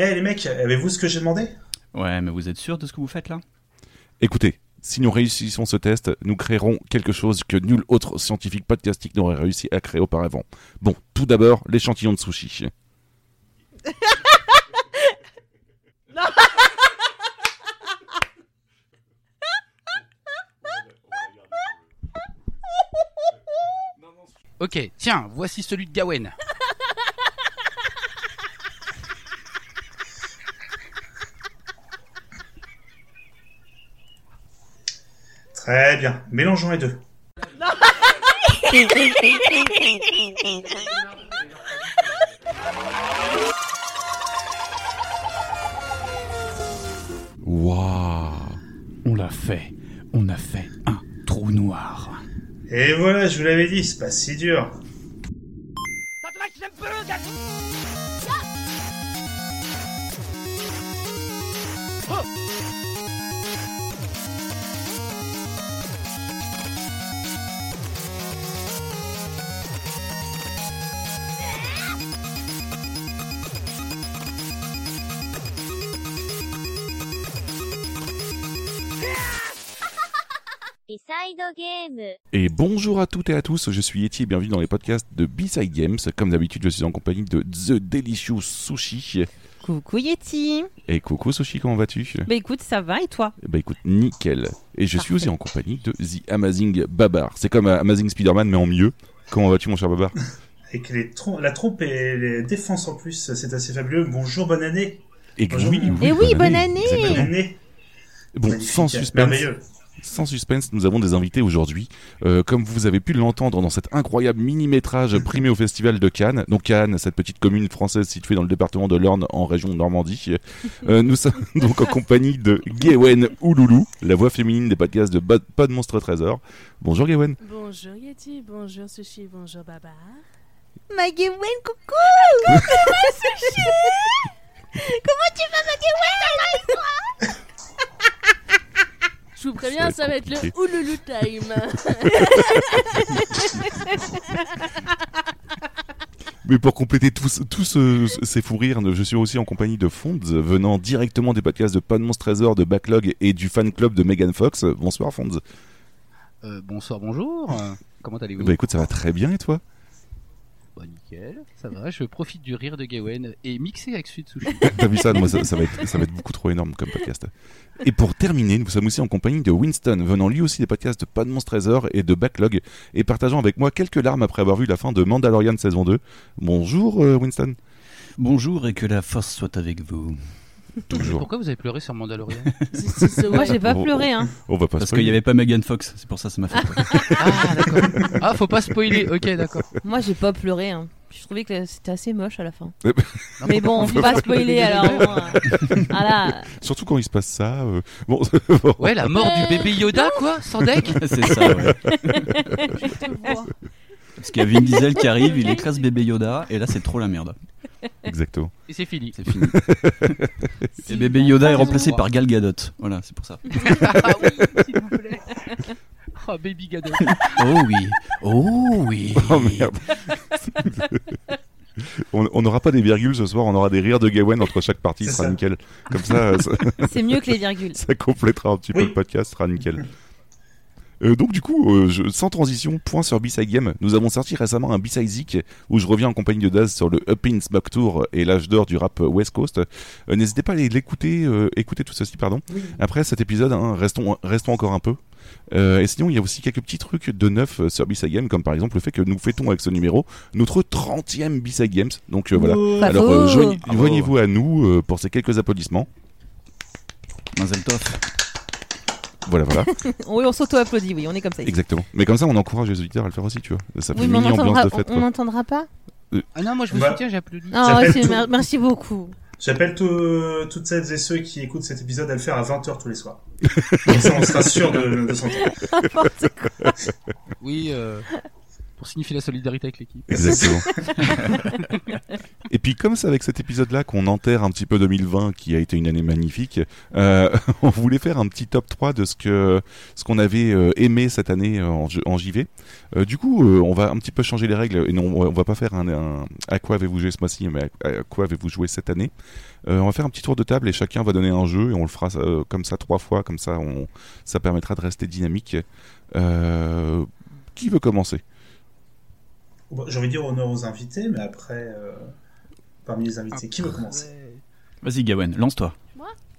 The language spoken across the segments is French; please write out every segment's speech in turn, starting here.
Eh les mecs, avez-vous ce que j'ai demandé? Ouais, mais vous êtes sûr de ce que vous faites là? Écoutez, si nous réussissons ce test, nous créerons quelque chose que nul autre scientifique podcastique n'aurait réussi à créer auparavant. Bon, tout d'abord, l'échantillon de sushi. Ok, tiens, voici celui de Gawen. Très bien, mélangeons les deux. Waouh On l'a fait. On a fait un trou noir. Et voilà, je vous l'avais dit, c'est pas si dur. Et bonjour à toutes et à tous, je suis Eti et bienvenue dans les podcasts de B-Side Games. Comme d'habitude, je suis en compagnie de The Delicious Sushi. Coucou Yeti Et coucou Sushi, comment vas-tu? Bah écoute, ça va et toi? Bah écoute, nickel. Et je suis aussi en compagnie de The Amazing Babar. C'est comme euh, Amazing Spider-Man mais en mieux. Comment vas-tu mon cher Babar? Avec les trom- la trompe et les défenses en plus, c'est assez fabuleux. Bonjour, bonne année. Et Bonjour. oui, Eh oui, bonne année. Bonne année. Bon, Magnifique, sans suspense, Merveilleux. Sans suspense, nous avons des invités aujourd'hui. Euh, comme vous avez pu l'entendre dans cet incroyable mini-métrage primé au Festival de Cannes. Donc Cannes, cette petite commune française située dans le département de l'Orne en région de Normandie. Euh, nous sommes donc en compagnie de Gwen Ouloulou, la voix féminine des podcasts de Bod- Pod Monstre Trésor. Bonjour Gwen. Bonjour Yeti, bonjour Sushi, bonjour Baba. Maggie Wen, coucou Comment tu vas Maggie Je vous préviens, Ça ça va va être être le. Ouloulou time. Mais pour compléter tous, tous ce- ces fous rires, je suis aussi en compagnie de Fonds, venant directement des podcasts de Pod Monstre Trésor, de Backlog et du fan club de Megan Fox. Bonsoir Fonds. Euh, bonsoir, bonjour. Euh, Comment allez-vous? Bah écoute, ça va très bien et toi? Bah, nickel, ça va. Je profite du rire de Gawen et mixé avec celui de Sushi. T'as vu ça Moi, ça, ça va être, ça va être beaucoup trop énorme comme podcast. Et pour terminer, nous sommes aussi en compagnie de Winston, venant lui aussi des podcasts de Pod Monstre Trésor et de Backlog, et partageant avec moi quelques larmes après avoir vu la fin de Mandalorian saison 2. Bonjour euh, Winston. Bonjour et que la force soit avec vous. Toujours. Pourquoi vous avez pleuré sur Mandalorian C'est- c'est ce Moi j'ai pas Oh, pleuré hein. On va pas Parce qu'il n'y avait pas Megan Fox, c'est pour ça que ça m'a fait peur. Ah, d'accord. Ah, faut pas spoiler. Ok, d'accord. Moi j'ai pas pleuré hein. Je trouvais que c'était assez moche à la fin. Eh ben, Mais bon, on faut peut pas spoiler alors. euh, Voilà. Surtout quand il se passe ça. euh, Bon, bon. Ouais, la mort du bébé Yoda, quoi, sans deck. c'est ça, ouais. Parce qu'il y a Vin Diesel qui arrive, il écrase bébé Yoda, et là c'est trop la merde. exactement. Et c'est fini. C'est fini. et bébé Yoda est remplacé par Gal Gadot. Voilà, c'est pour ça. Ah oui, s'il vous plaît. Oh, baby Gadot. Oh oui, oh oui. Oh merde. on n'aura pas des virgules ce soir, on aura des rires de Gawen entre chaque partie, ce C'est sera ça. nickel. Comme ça, ça, C'est mieux que les virgules. ça complétera un petit peu le podcast, ce sera nickel. Euh, donc du coup, euh, je- sans transition, point sur B-Side Game. Nous avons sorti récemment un B-Side Zik où je reviens en compagnie de Daz sur le Up in Smoke Tour et l'âge d'or du rap West Coast. Euh, N'hésitez pas à l'écouter, euh, écouter tout ceci, pardon. Oui. Après cet épisode, hein, restons, restons encore un peu. Euh, et sinon, il y a aussi quelques petits trucs de neuf sur B-Side Game, comme par exemple le fait que nous fêtons avec ce numéro notre 30e B-Side Games. Donc euh, voilà. Oh. Alors euh, joignez-vous à nous euh, pour ces quelques applaudissements. Mazel tov. Voilà, voilà, Oui, on s'auto-applaudit, oui, on est comme ça. ici. exactement. Mais comme ça, on encourage les auditeurs à le faire aussi, tu vois. Ça fait Oui, une mini ambiance n'entendra de fête. on n'entendra pas Ah non, moi je vous Bah. soutiens, j'applaudis. Ah, tout- mer- Merci beaucoup. J'appelle tout- toutes celles et ceux qui écoutent cet épisode à le faire à 20h tous les soirs. Comme ça, on sera sûr de, de s'entendre. N'importe quoi. Oui, euh, pour signifier la solidarité avec l'équipe. Exactement. Et puis comme c'est avec cet épisode-là qu'on enterre un petit peu 2020, qui a été une année magnifique, euh, on voulait faire un petit top 3 de ce que ce qu'on avait euh, aimé cette année en, J- en JV. Euh, du coup, euh, on va un petit peu changer les règles et non, on va pas faire un, un- à quoi avez-vous joué ce mois-ci, mais à, à quoi avez-vous joué cette année? Euh, on va faire un petit tour de table et chacun va donner un jeu et on le fera euh, comme ça trois fois, comme ça on, ça permettra de rester dynamique. Euh, qui veut commencer? Bon, J'ai envie de dire honneur aux invités, mais après, euh, parmi les invités, qui veut commencer? Vas-y, Gawen, lance-toi.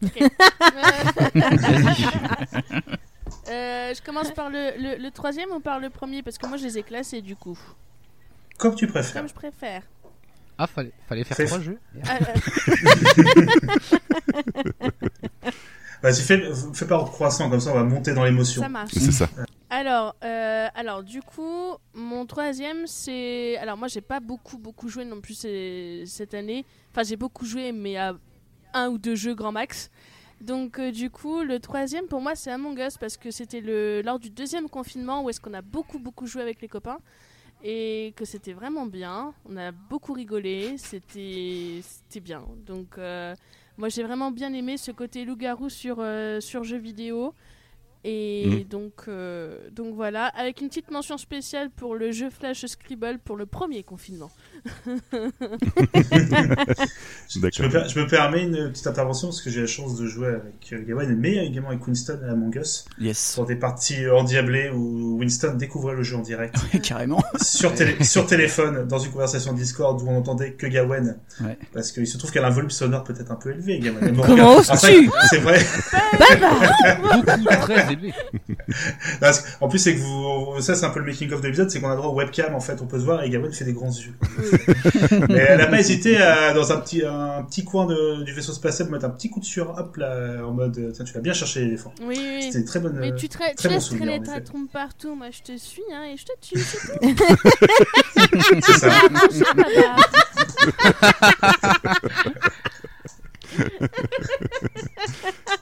Euh, je commence par le, le, le troisième ou par le premier? Parce que moi je les ai classés du coup. Comme tu préfères. Comme je préfère. Ah, fallait, fallait faire trois jeux. Ah, euh, Vas-y, fais, fais par ordre croissant, comme ça on va monter dans l'émotion. ça marche. C'est ça. Alors, euh, alors du coup, mon troisième, c'est... Alors moi, j'ai pas beaucoup, beaucoup joué non plus ces- cette année. Enfin, j'ai beaucoup joué, mais à un ou deux jeux grand max. Donc, euh, du coup, le troisième, pour moi, c'est Among Us, parce que c'était le... lors du deuxième confinement où est-ce qu'on a beaucoup, beaucoup joué avec les copains. Et que c'était vraiment bien. On a beaucoup rigolé. C'était c'était bien. Donc, euh, moi, j'ai vraiment bien aimé ce côté loup-garou sur, euh, sur jeux vidéo. Et Mhm. donc, euh, donc voilà, avec une petite mention spéciale pour le jeu Flash Scribble pour le premier confinement. Je me, per- je me permets une petite intervention parce que j'ai la chance de jouer avec euh, Gawain, mais également avec Winston à Among Us Yes. sur des parties endiablées où Winston découvrait le jeu en direct Carrément. sur, télé- sur téléphone dans une conversation Discord où on entendait que Gawain Ouais. parce qu'il se trouve qu'elle a un volume sonore peut-être un peu élevé. Gawain. Comment oses-tu C'est vrai. Beaucoup, très élevé. En plus, c'est que vous, ça c'est un peu le making of de l'épisode, c'est qu'on a droit au webcam en fait, on peut se voir et Gawain fait des grands yeux. Mais elle a pas hésité à, dans un petit, un petit coin de- du vaisseau spatial, mettre un petit coup de sueur, hop là, en mode, tiens, tu l'as bien cherché l'éléphant. Oui, oui. C'était une très bonne. Mais euh, tu, tra- tu très bon laisses traîner ta trompe partout, moi je te suis hein, et je te tue. C'est ça.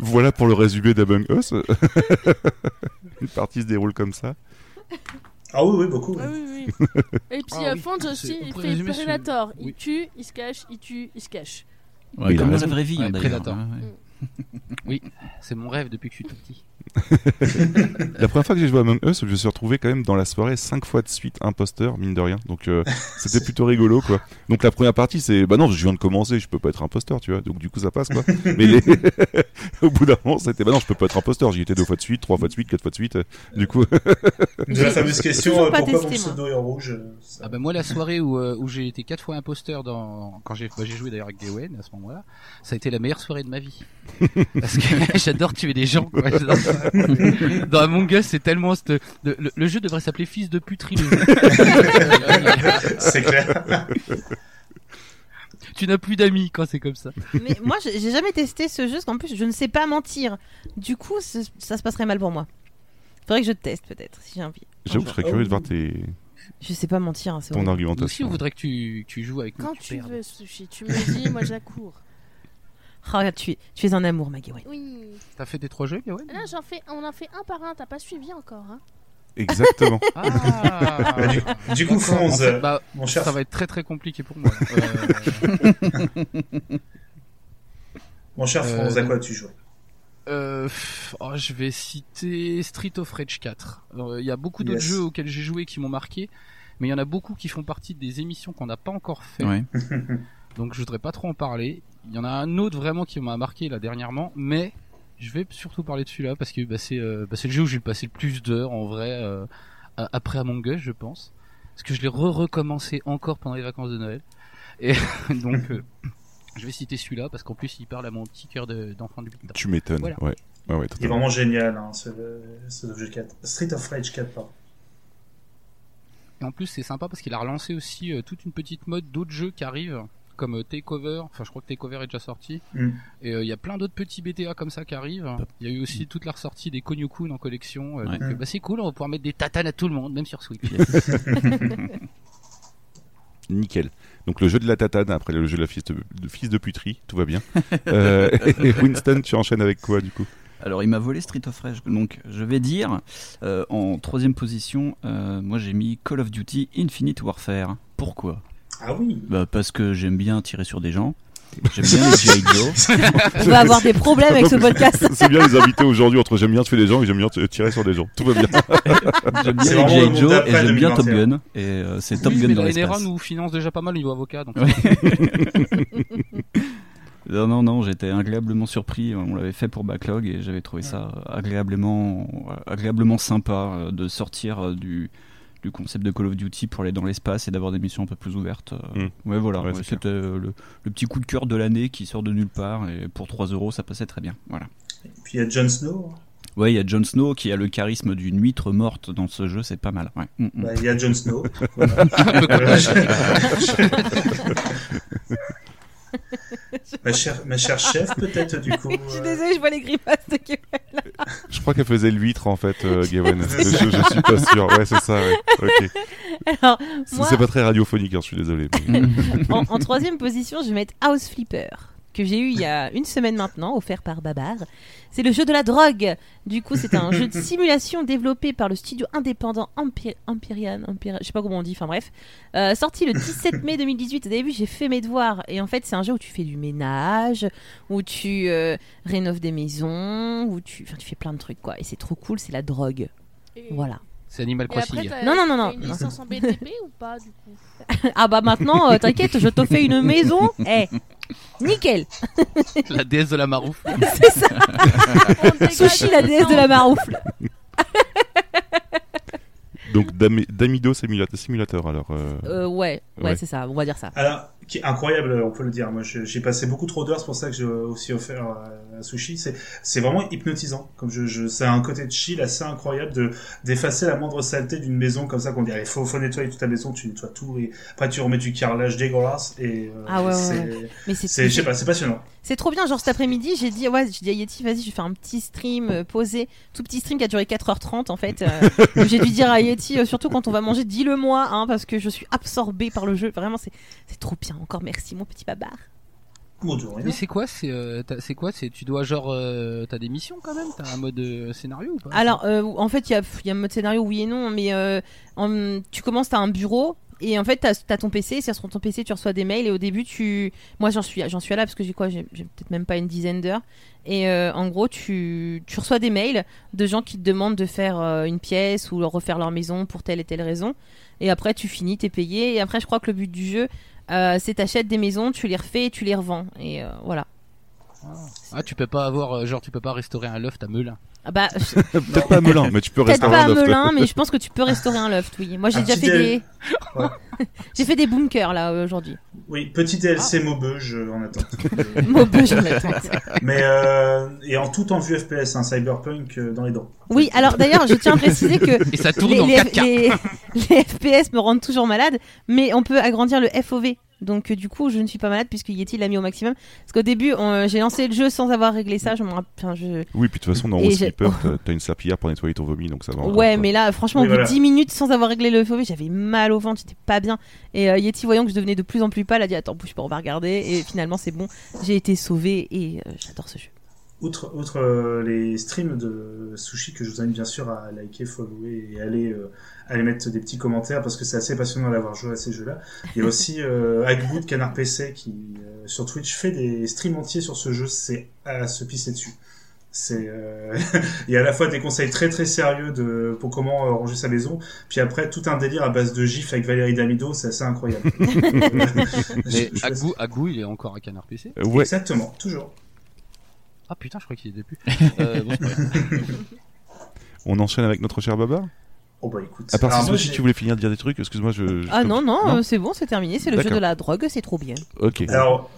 Voilà pour le résumé d'Among Us. Une partie se déroule comme ça. Ah oui, oui, beaucoup. Ah oui. oui, oui. Et puis Ah oui, aussi, il fait résumer sur- Predator. oui. Il tue, il se cache, il tue, il se cache. Ouais, comme dans la vraie vie, hein, Ouais, d'ailleurs. Predator. Ouais, ouais. Oui, c'est mon rêve depuis que je suis tout petit. La première fois que j'ai joué à Among Us, je me suis retrouvé quand même dans la soirée cinq fois de suite imposteur, mine de rien. Donc euh, c'était plutôt rigolo, quoi. Donc la première partie, c'est bah non, je viens de commencer, je peux pas être imposteur, tu vois. Donc du coup, ça passe, quoi. Mais les... au bout d'un moment, c'était bah non, je peux pas être imposteur. J'y étais deux fois de suite, trois fois de suite, quatre fois de suite. Du coup, De la fameuse question, euh, pas pourquoi mon testé, moi. pseudo est en rouge euh, ça- Ah bah moi la soirée où, euh, où j'ai été quatre fois imposteur dans quand j'ai bah, j'ai joué d'ailleurs avec Gawain à ce moment-là, ça a été la meilleure soirée de ma vie. Parce que j'adore tuer des gens quoi. Dans Among Us, c'est tellement cette- le, le- le jeu devrait s'appeler Fils de jeu. C'est clair. tu n'as plus d'amis quand c'est comme ça. Mais moi, j'ai jamais testé ce jeu, parce qu'en plus, je ne sais pas mentir. Du coup, ça se passerait mal pour moi. Faudrait que je teste, peut-être, si j'ai envie. j'avoue que je serais curieux de voir tes... Je sais pas mentir, hein, c'est ton horrible. Nous aussi, argumentation. on voudrait que tu, tu joues avec. Quand tu perdes. veux, Sushi, tu me dis, moi j'accours. Oh, regarde, tu es, tu es un amour, Maggie. ouais. Oui. T'as fait des trois jeux, Gawain Là, j'en fais, on en fait un par un, t'as pas suivi encore. Hein. Exactement. Ah. Du coup, en fait, bah, mon cher. ça va être très très compliqué pour moi. Euh, Mon cher Euh, Franz, à quoi tu joues Euh, oh, je vais citer Street of Rage 4. Alors, Il y a beaucoup d'autres Yes. jeux auxquels j'ai joué qui m'ont marqué, mais il y en a beaucoup qui font partie des émissions qu'on n'a pas encore fait. Ouais. Donc je voudrais pas trop en parler. Il y en a un autre vraiment qui m'a marqué là dernièrement, mais je vais surtout parler de celui-là parce que bah, c'est euh, bah, c'est le jeu où j'ai passé le plus d'heures en vrai euh, après Among Us, je pense. Parce que je l'ai re-recommencé encore pendant les vacances de Noël. Et donc euh, je vais citer celui-là parce qu'en plus il parle à mon petit cœur de- d'enfant de 8 ans. tu m'étonnes. Voilà. Ouais. Ouais, ouais, Il est vraiment génial, hein, ce, ce Street of Rage 4. Street of Rage 4, pardon. Et en plus, c'est sympa parce qu'il a relancé aussi euh, toute une petite mode d'autres jeux qui arrivent, comme euh, Takeover. Enfin, je crois que Takeover est déjà sorti. Mm. Et euh, il y a plein d'autres petits BTA comme ça qui arrivent. Il y a eu aussi toute la ressortie des Konyo-kun en collection. euh, Ouais. donc, bah, c'est cool, on va pouvoir mettre des tatanes à tout le monde, même sur Switch. Nickel. Donc le jeu de la tatane après le jeu de la fils de, de fils de puterie, tout va bien. Euh, et Winston, tu enchaînes avec quoi du coup? Alors, il m'a volé Street of Rage. Donc, je vais dire, euh, en troisième position, euh, moi j'ai mis Call of Duty Infinite Warfare. Pourquoi? Ah oui. bah, Parce que j'aime bien tirer sur des gens. J'aime bien les G.I. Joe. On va avoir des problèmes avec ce podcast. C'est bien les invités aujourd'hui entre j'aime bien tuer des gens et j'aime bien tirer sur des gens. Tout va bien. J'aime bien les le G.I. Joe et j'aime bien Top 2021. Gun. Et euh, c'est Top Oui, Gun mais dans l'espace. NRA nous finance déjà pas mal au niveau avocat. Donc Ouais. Non, non, non, j'étais agréablement surpris. On l'avait fait pour Backlog et j'avais trouvé ça agréablement, agréablement sympa euh, de sortir euh, du, du concept de Call of Duty pour aller dans l'espace et d'avoir des missions un peu plus ouvertes. Euh, Ouais, voilà, Ouais, c'était euh, le, le petit coup de cœur de l'année qui sort de nulle part et pour 3 euros ça passait très bien. Voilà. Et puis il y a Jon Snow. Ouais, il y a Jon Snow qui a le charisme d'une huître morte dans ce jeu, c'est pas mal. Ouais. Mm, mm. Bah, il y a Jon Snow. Ma, chère, ma chère chef, peut-être, du coup. Je suis euh, désolée, je vois les grimaces de. Je crois qu'elle faisait l'huître en fait, euh, Gawain. je, je suis pas sûr. Ouais, c'est ça. Ouais. Ok. Alors, C'est moi, c'est pas très radiophonique, hein, je suis désolé. mais- en, en troisième position, je vais mettre House Flipper, que j'ai eu il y a une semaine maintenant, offert par Babar. C'est le jeu de la drogue. Du coup, c'est un jeu de simulation développé par le studio indépendant Empy- Empyrean, Empyrean- je sais pas comment on dit, enfin bref. Euh, sorti le 17 mai 2018. Au début, j'ai fait mes devoirs. Et en fait, c'est un jeu où tu fais du ménage, où tu euh, rénoves des maisons, où tu, enfin, tu fais plein de trucs, quoi. Et c'est trop cool, c'est la drogue. Et- Voilà. c'est Animal après, Crossing. Non, non, non, non. une licence en BTP ou pas, du coup? Ah bah maintenant, euh, t'inquiète, je te fais une maison. Eh, nickel. La déesse de la maroufle. C'est ça. Sushi, la déesse de la maroufle. Donc Dami- Damido simulateur, simulateur alors. euh, Euh, ouais, ouais, Ouais. c'est ça, on va dire ça. Alors, qui est incroyable, on peut le dire. Moi, j'ai passé beaucoup trop d'heures, c'est pour ça que j'ai aussi offert euh, à Sushi. C'est, vraiment hypnotisant. Comme je, un côté de chill assez incroyable de d'effacer la moindre saleté d'une maison comme ça qu'on dit. Il faut, faut nettoyer toute ta maison, tu nettoies tout et après tu remets du carrelage dégueulasse et euh, Ah ouais, ouais, c'est, Mais c'est c'est, je sais pas, c'est passionnant. c'est trop bien. Genre cet après-midi, j'ai dit, ouais, j'ai dit à Yeti, vas-y, je vais faire un petit stream euh, posé. Tout petit stream qui a duré 4h30 en fait. euh, j'ai dû dire à Yeti, euh, surtout quand on va manger, dis-le moi, hein, parce que je suis absorbée par le jeu. Vraiment, c'est trop bien. Encore merci, mon petit babar. Mais c'est quoi C'est euh, c'est quoi C'est tu dois genre euh, t'as des missions quand même T'as un mode euh, scénario ou pas? Alors, euh, en fait, il y a, il y a un mode scénario, oui et non, mais euh, en- tu commences, t'as un bureau. Et en fait, t'as as ton PC, c'est sur ton PC, tu reçois des mails. Et au début, tu, moi, j'en suis, j'en suis là parce que j'ai quoi, j'ai peut-être même pas une dizaine d'heures. Et euh, en gros, tu, tu reçois des mails de gens qui te demandent de faire euh, une pièce ou refaire leur maison pour telle et telle raison. Et après, tu finis, t'es payé. Et après, je crois que le but du jeu, euh, c'est t'achètes des maisons, tu les refais et tu les revends. Et euh, voilà. Ah tu peux pas avoir euh, genre tu peux pas restaurer un loft à Melun. Ah bah, Peut-être pas à Melun, mais tu peux Peut-être rester pas un à loft. Melun, mais je pense que tu peux restaurer un loft, oui. Moi, j'ai Un déjà fait des. J'ai fait des bunkers là aujourd'hui. Oui, petit DLC Maubeuge euh, en attente. Maubeuge en attente. Mais euh, et en tout en vue FPS, un cyberpunk euh, dans les dents. Oui, alors d'ailleurs, je tiens à préciser que Et ça tourne les, en les- 4K. les- les FPS me rendent toujours malade, mais on peut agrandir le FOV. Donc euh, du coup, je ne suis pas malade puisque Yeti l'a mis au maximum. Parce qu'au début, on- j'ai lancé le jeu sans avoir réglé ça. Je me rapp- enfin, je... Oui, puis de toute façon, dans Et Rose j'ai- t'as- t'as une serpillière pour nettoyer ton vomi, donc ça va. encore, Ouais, quoi. mais là, franchement, Oui, au bout voilà. de 10 minutes sans avoir réglé le FOV, j'avais mal au ventre, j'étais pas bien. Et euh, Yeti, voyant que je devenais de plus en plus pâle, a dit Attends, bouge pas, on va regarder. Et finalement, c'est bon, j'ai été sauvé et euh, j'adore ce jeu. Outre, outre euh, les streams de Sushi que je vous invite bien sûr à liker, follower et aller, euh, aller mettre des petits commentaires parce que c'est assez passionnant d'avoir joué à ces jeux-là. Il y a aussi euh, Agboot Canard PC qui euh, sur Twitch fait des streams entiers sur ce jeu, c'est à se pisser dessus. C'est euh, il y a à la fois des conseils très très sérieux de pour comment euh, ranger sa maison, puis après tout un délire à base de gifs avec Valérie Damido, c'est assez incroyable. Je- Mais je- Agou, Agou, il est encore à Canard PC. Euh, ouais, Exactement, toujours. Ah putain, je crois qu'il était plus. Euh, bon, on enchaîne avec notre cher Baba. Oh bah écoute. À part Alors, si moi, si tu voulais finir de dire des trucs, excuse-moi, je. je- Ah non, non, Non euh, c'est bon, c'est terminé. C'est le jeu de la drogue, c'est trop bien. Ok. Alors,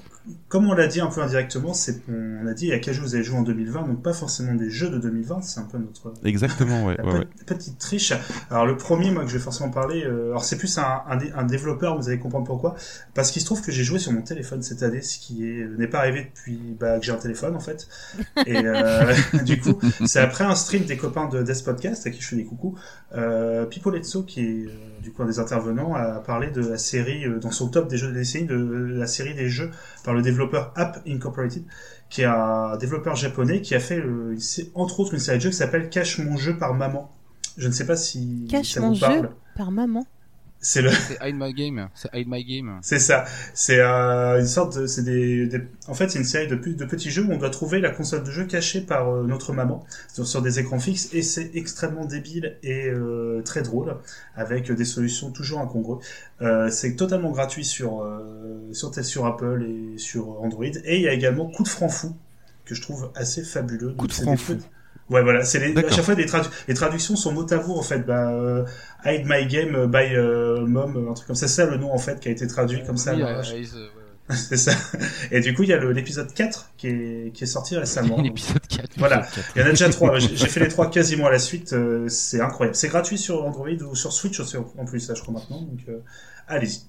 comme on l'a dit un peu indirectement, c'est on a dit à quel jeu vous avez joué en 2020, donc pas forcément des jeux de 2020, c'est un peu notre Exactement, ouais. ouais, ouais. pe- petite triche. Alors le premier, moi que je vais forcément parler, euh, alors c'est plus un, un, dé- un développeur, vous allez comprendre pourquoi, parce qu'il se trouve que j'ai joué sur mon téléphone cette année, ce qui est n'est pas arrivé depuis bah, que j'ai un téléphone en fait. Et euh, du coup, c'est après un stream des copains de Death Podcast à qui je fais des coucous, euh, Pipo Letso qui est euh, du coup un des intervenants a parlé de la série euh, dans son top des jeux de la décennie, de la série des jeux par le développeur App Incorporated, qui est un développeur japonais qui a fait euh, entre autres une série de jeux qui s'appelle Cache mon jeu par maman. Je ne sais pas si Cache ça mon vous parle. jeu par maman? C'est le, C'est Hide My Game. C'est Hide My Game. c'est ça. C'est euh, une sorte de, c'est des, des- en fait, c'est une série de, petits jeux où on doit trouver la console de jeu cachée par euh, notre maman sur, sur des écrans fixes et c'est extrêmement débile et euh, très drôle avec des solutions toujours incongrues. Euh, c'est totalement gratuit sur euh, sur sur Apple et sur Android et il y a également Coup de franc fou que je trouve assez fabuleux. Coup de franc fou. petits- Ouais, voilà, c'est les, à chaque fois des tradu- les traductions sont mot à mot en fait. Bah, euh, Hide My Game by euh, Mom, un truc comme ça. C'est ça le nom en fait qui a été traduit comme ça. Oui, euh, euh, ouais. C'est ça. Et du coup, il y a l'épisode 4 qui est, qui est sorti récemment. L'épisode 4. Voilà. Il y en a déjà trois. J'ai j'ai fait les trois quasiment à la suite. euh, c'est incroyable. C'est gratuit sur Android ou sur Switch aussi en plus, là, je crois maintenant. Donc, euh, allez-y.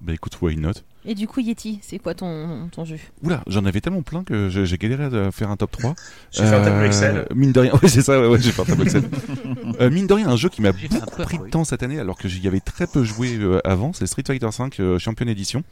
Bah écoute, why not? Et du coup, Yeti, c'est quoi ton, ton jeu? Oula, j'en avais tellement plein que j'ai galéré à faire un top 3. J'ai fait un tableau Euh, Excel. Mine de rien, c'est ça, ouais, ouais, j'ai fait un tableau Excel. Euh, mine de rien, un jeu qui m'a beaucoup pris de temps cette année, alors que j'y avais très peu joué euh, avant, c'est Street Fighter V euh, Champion Edition.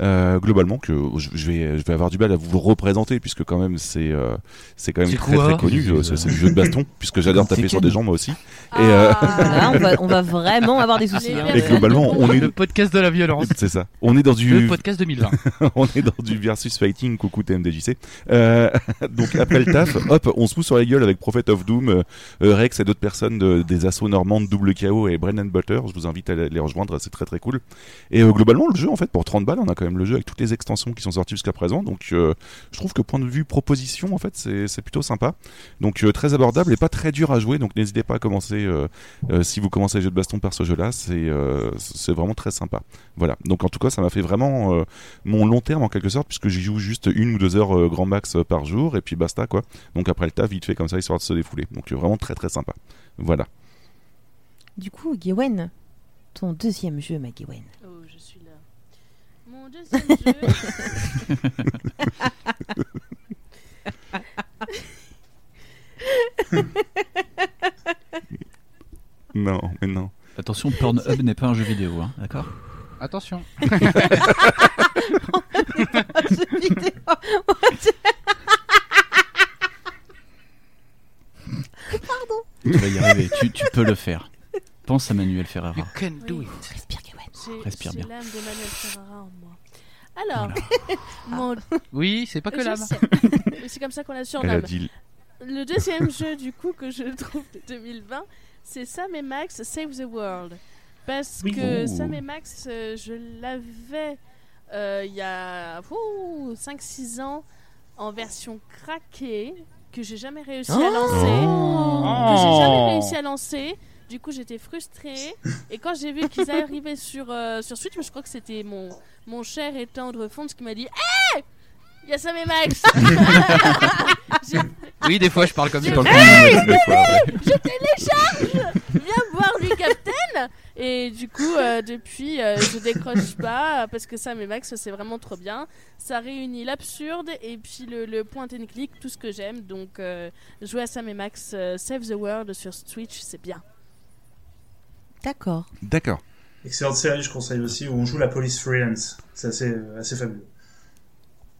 Euh, globalement, que je, vais, je vais avoir du mal à vous le représenter, puisque quand même c'est, euh, c'est quand même très très connu. euh, C'est du jeu de baston, puisque j'adore taper sur des gens moi aussi. Et, euh, Là, on va, on va vraiment avoir des soucis. Hein. Et globalement, on est, Le podcast de la violence. c'est ça. On est dans Le du, podcast 2020. on est dans du versus fighting, coucou TMDJC. Euh, donc après le taf, hop, on se fout sur la gueule avec Prophet of Doom, euh, euh, Rex et d'autres personnes de- des assauts normandes, Double KO et Brennan Butter. Je vous invite à les rejoindre, c'est très très cool. Et euh, globalement, le jeu, en fait, pour 30 balles, on a quand même le jeu avec toutes les extensions qui sont sorties jusqu'à présent. Donc euh, je trouve que point de vue proposition, en fait, c'est plutôt sympa. Donc euh, très abordable et pas très dur à jouer. Donc n'hésitez pas à commencer, euh, si vous commencez les jeux de baston par ce jeu-là, c'est c'est vraiment très sympa. Voilà. Donc en tout cas, ça m'a fait vraiment mon long terme en quelque sorte, puisque j'y joue juste une ou deux heures grand max par jour, et puis basta quoi. Donc après le taf, vite fait comme ça, histoire de se défouler. Donc vraiment très très sympa. Voilà. Du coup, Gwen, ton deuxième jeu, ma Gwen. Oh, je suis là. Mon deuxième jeu. Non, mais non. Attention, Pornhub n'est pas un jeu vidéo, hein, d'accord Attention. jeu vidéo. Tu vas y arriver, tu, tu peux le faire. Pense à Manuel Ferrara. You can do Oui. it. Respire, bien. l'âme d'Emmanuel Ferrara en moi. Alors, mon... Oui, c'est pas que je l'âme. sais. Mais C'est comme ça qu'on la Elle a surnomme. dit. Le deuxième jeu, du coup, que je trouve de 2020, c'est Sam et Max Save the World. Parce Oui. que Oh. Sam et Max, euh, je l'avais euh, il y a 5-6 ans en version craquée, que j'ai jamais réussi à lancer. Que j'ai jamais réussi à lancer. Du coup, j'étais frustrée. Et quand j'ai vu qu'ils arrivaient sur, euh, sur Switch, je crois que c'était mon, mon cher et tendre Fonds qui m'a dit Hé Il y a Sam et Max Oui, des fois, je parle comme ça. le des fois, ouais. viens voir lui Captain et du coup euh, depuis euh, je décroche pas parce que Sam et Max c'est vraiment trop bien ça réunit l'absurde et puis le, le point and click tout ce que j'aime donc euh, jouer à Sam et Max euh, Save the World sur Switch c'est bien D'accord. D'accord. Excellente série, je conseille aussi, où on joue la police freelance. C'est assez, euh, assez fabuleux.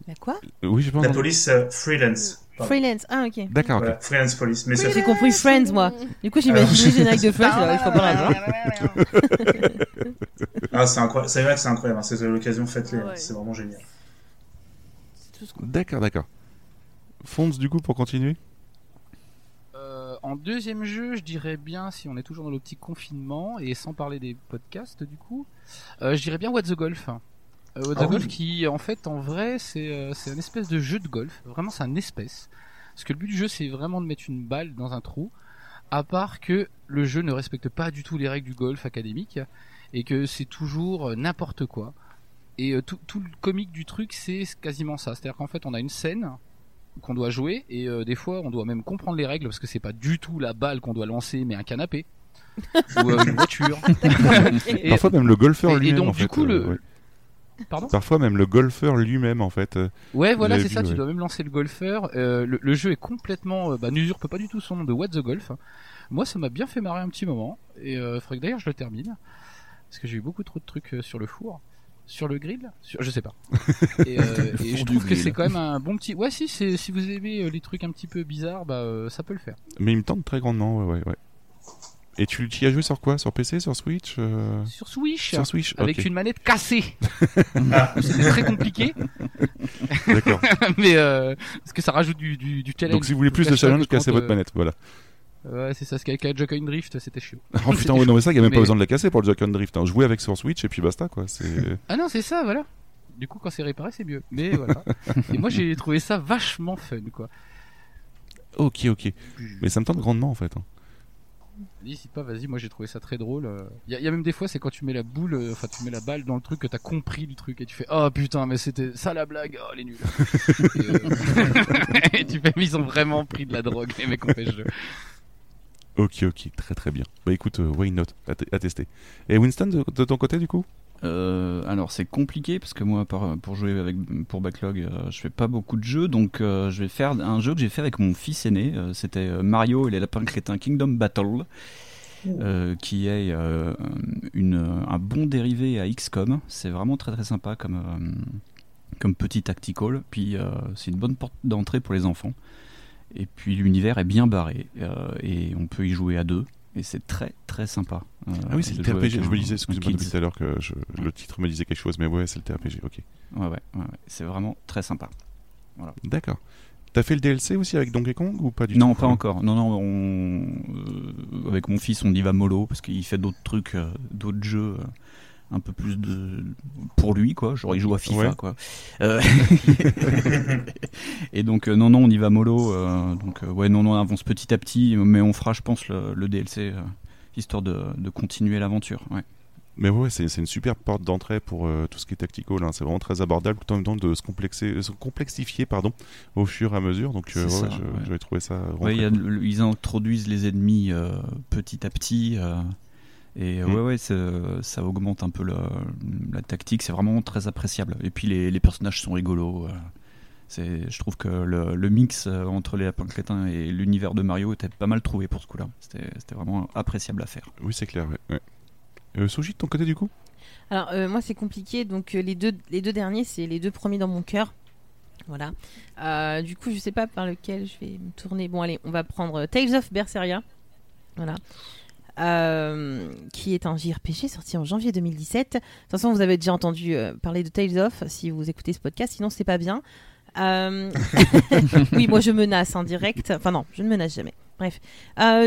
La quoi? Oui, je pense. La police euh, freelance. Pardon. Freelance. Ah, ok. D'accord. Voilà, freelance police. Mais J'ai compris Friends, moi. Du coup, j'imagine le générique de Friends, là, je crois pas là. Ah, c'est incroyable. C'est vrai que c'est incroyable. hein. C'est l'occasion, faites-les. Ouais. C'est vraiment génial. D'accord, d'accord. Fonce du coup pour continuer? En deuxième jeu, je dirais bien, si on est toujours dans l'optique confinement et sans parler des podcasts du coup, euh, je dirais bien What the Golf. Euh, What the Ah oui. Golf qui, en fait, en vrai, c'est euh, un espèce de jeu de golf. Vraiment, c'est un espèce. Parce que le but du jeu, c'est vraiment de mettre une balle dans un trou. À part que le jeu ne respecte pas du tout les règles du golf académique et que c'est toujours euh, n'importe quoi. Et euh, tout, tout le comique du truc, c'est quasiment ça. C'est-à-dire qu'en fait, on a une scène qu'on doit jouer et euh, des fois on doit même comprendre les règles parce que c'est pas du tout la balle qu'on doit lancer mais un canapé ou euh, une voiture. Et- Parfois même le golfeur et- et lui-même. donc, en du fait, coup, euh, le- ouais. Pardon? Parfois même le golfeur lui-même en fait. euh, Ouais, voilà, c'est ça. Tu dois même lancer le golfeur. Euh, le, le jeu est complètement, euh, bah, n'usurpe pas du tout son nom de What the Golf. Moi, ça m'a bien fait marrer un petit moment et euh, faudrait que d'ailleurs je le termine parce que j'ai eu beaucoup trop de trucs euh, sur le four. Sur le grill sur, Je sais pas. Et, euh, et je trouve que c'est quand même un bon petit. Ouais, si, si vous aimez euh, les trucs un petit peu bizarres, bah euh, ça peut le faire. Mais il me tente très grandement, ouais, ouais, ouais. Et tu, tu y as joué sur quoi? Sur PC, sur Switch euh, Sur Switch, Sur Switch, avec une manette cassée. Ah. C'était très compliqué, D'accord. mais parce que ça rajoute du, du, du challenge. Donc si vous voulez plus de challenge, cassez votre manette, voilà. Ouais, c'est ça. Parce qu'avec la Joy-Con Drift, c'était chiant. Oh putain, ouais, non mais ça, il y a même pas besoin de la casser pour le Joy-Con Drift. Hein. Jouer avec sur Switch et puis basta, quoi. C'est... Ah non, c'est ça, voilà. Du coup, quand c'est réparé, c'est mieux. Mais voilà. Et moi, j'ai trouvé ça vachement fun, quoi. ok, ok. Mais ça me tente grandement, en fait. hein. N'hésite pas, vas-y, moi j'ai trouvé ça très drôle. Il y, a- y a même des fois, c'est quand tu mets la boule, euh, enfin tu mets la balle dans le truc, que t'as compris le truc et tu fais Oh putain, mais c'était ça la blague, oh nulle. et, euh, et tu fais, mais ils ont vraiment pris de la drogue, les mecs ont fait ce jeu. Ok, ok, très très bien. Bah écoute, euh, why not? À, tester. Et Winston, de, de ton côté, du coup? Euh, alors c'est compliqué parce que moi pour jouer avec pour backlog euh, je fais pas beaucoup de jeux donc euh, je vais faire un jeu que j'ai fait avec mon fils aîné euh, c'était Mario et les lapins crétins Kingdom Battle euh, qui est euh, une, un bon dérivé à XCOM c'est vraiment très très sympa comme euh, comme petit tactical puis euh, c'est une bonne porte d'entrée pour les enfants et puis l'univers est bien barré euh, et on peut y jouer à deux et c'est très très sympa euh, Ah oui, c'est le TRPG. Je me disais, kids. depuis tout à l'heure que je- le titre me disait quelque chose, mais ouais, c'est le TRPG, ok. Ouais, ouais, ouais, ouais. c'est vraiment très sympa. D'accord. T'as fait le DLC aussi avec Donkey Kong ou pas du non, tout pas encore. Non, non, on, euh, avec mon fils, on y va mollo parce qu'il fait d'autres trucs, d'autres jeux. Un peu plus de pour lui quoi genre il joue à FIFA Ouais. quoi Euh, et donc euh, non non on y va mollo euh, donc ouais non non on avance petit à petit mais on fera je pense le, le DLC euh, histoire de, de continuer l'aventure ouais Mais ouais, c'est c'est une super porte d'entrée pour euh, tout ce qui est tactical. hein. C'est vraiment très abordable, tout en même temps de se, complexer, se complexifier pardon, au fur et à mesure. Donc, euh, ouais, ça, je- ouais. j'avais trouvé ça Ouais, y a ils introduisent les ennemis euh, petit à petit. Et euh, Mm. ouais, ouais, ça augmente un peu la, la tactique. C'est vraiment très appréciable. Et puis les, les personnages sont rigolos. euh, c'est, je trouve que le, le mix euh, entre les lapins crétins et l'univers de Mario était pas mal trouvé pour ce coup-là. C'était, c'était vraiment appréciable à faire. Oui, c'est clair. Ouais. ouais. Euh, de ton côté, du coup? Alors euh, moi c'est compliqué, donc les deux les deux derniers c'est les deux premiers dans mon cœur. Voilà. Euh, du coup je sais pas par lequel je vais me tourner. Bon allez on va prendre Tales of Berseria. Voilà. Euh, qui est un JRPG sorti en janvier 2017. De toute façon vous avez déjà entendu euh, parler de Tales of si vous écoutez ce podcast, sinon c'est pas bien. Euh, oui, moi je menace en direct. Enfin non, je ne menace jamais. Bref.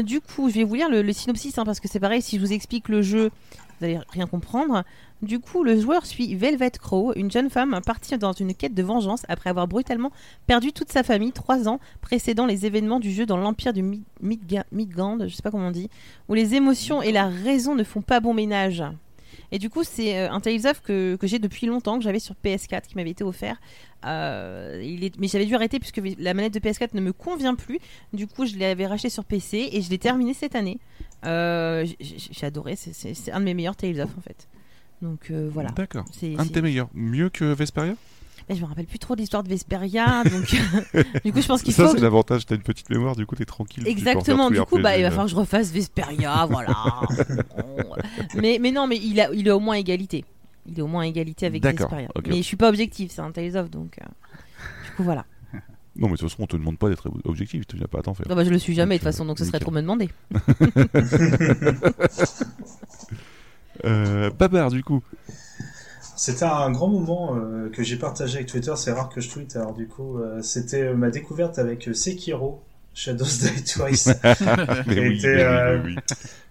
Du coup, je vais vous lire le, synopsis hein, parce que c'est pareil, si je vous explique le jeu, vous allez rien comprendre. Du coup, le joueur suit Velvet Crow, une jeune femme partie dans une quête de vengeance après avoir brutalement perdu toute sa famille trois ans précédant les événements du jeu dans l'empire du Mi- Midga- Midgand, je sais pas comment on dit, où les émotions et la raison ne font pas bon ménage. Et du coup, c'est euh, un Tales of que, j'ai depuis longtemps, que j'avais sur PS4, qui m'avait été offert. Euh. Mais j'avais dû arrêter puisque la manette de PS4 ne me convient plus. Du coup, je l'avais racheté sur PC et je l'ai terminé cette année. Euh, j'ai adoré, c'est un de mes meilleurs Tales of en fait. Donc euh, voilà. D'accord. C'est- Un de c'est- tes meilleurs. Mieux que Vesperia? Mais je me rappelle plus trop de l'histoire de Vesperia, donc du coup je pense qu'il Ça, faut. c'est que- l'avantage. T'as une petite mémoire, du coup, t'es tranquille. Exactement, du coup bah, il va euh. falloir que je refasse Vesperia, voilà. Mais, mais non, mais il, a, il est au moins égalité. Il est au moins égalité avec Vesperia. ok, mais je suis pas objectif, c'est un Tales of donc. euh, Du coup voilà. Non, mais de toute façon, on te demande pas d'être objectif. Tu viens pas à t'en faire. Non, bah, je le suis jamais de toute façon, donc ce serait trop me demander. Euh, Babar, du coup. C'était un grand moment euh, que j'ai partagé avec Twitter. C'est rare que je tweete. Alors du coup, euh, c'était euh, ma découverte avec Sekiro, Shadows Die Twice. Qui oui, oui, euh, oui.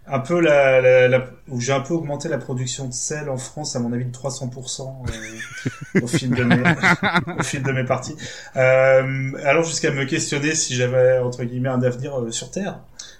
un peu la, la, la- où j'ai un peu augmenté la production de sel en France à mon avis de 300% euh, au fil de mes au fil de mes parties. Euh, alors jusqu'à me questionner si j'avais entre guillemets un avenir euh, sur Terre,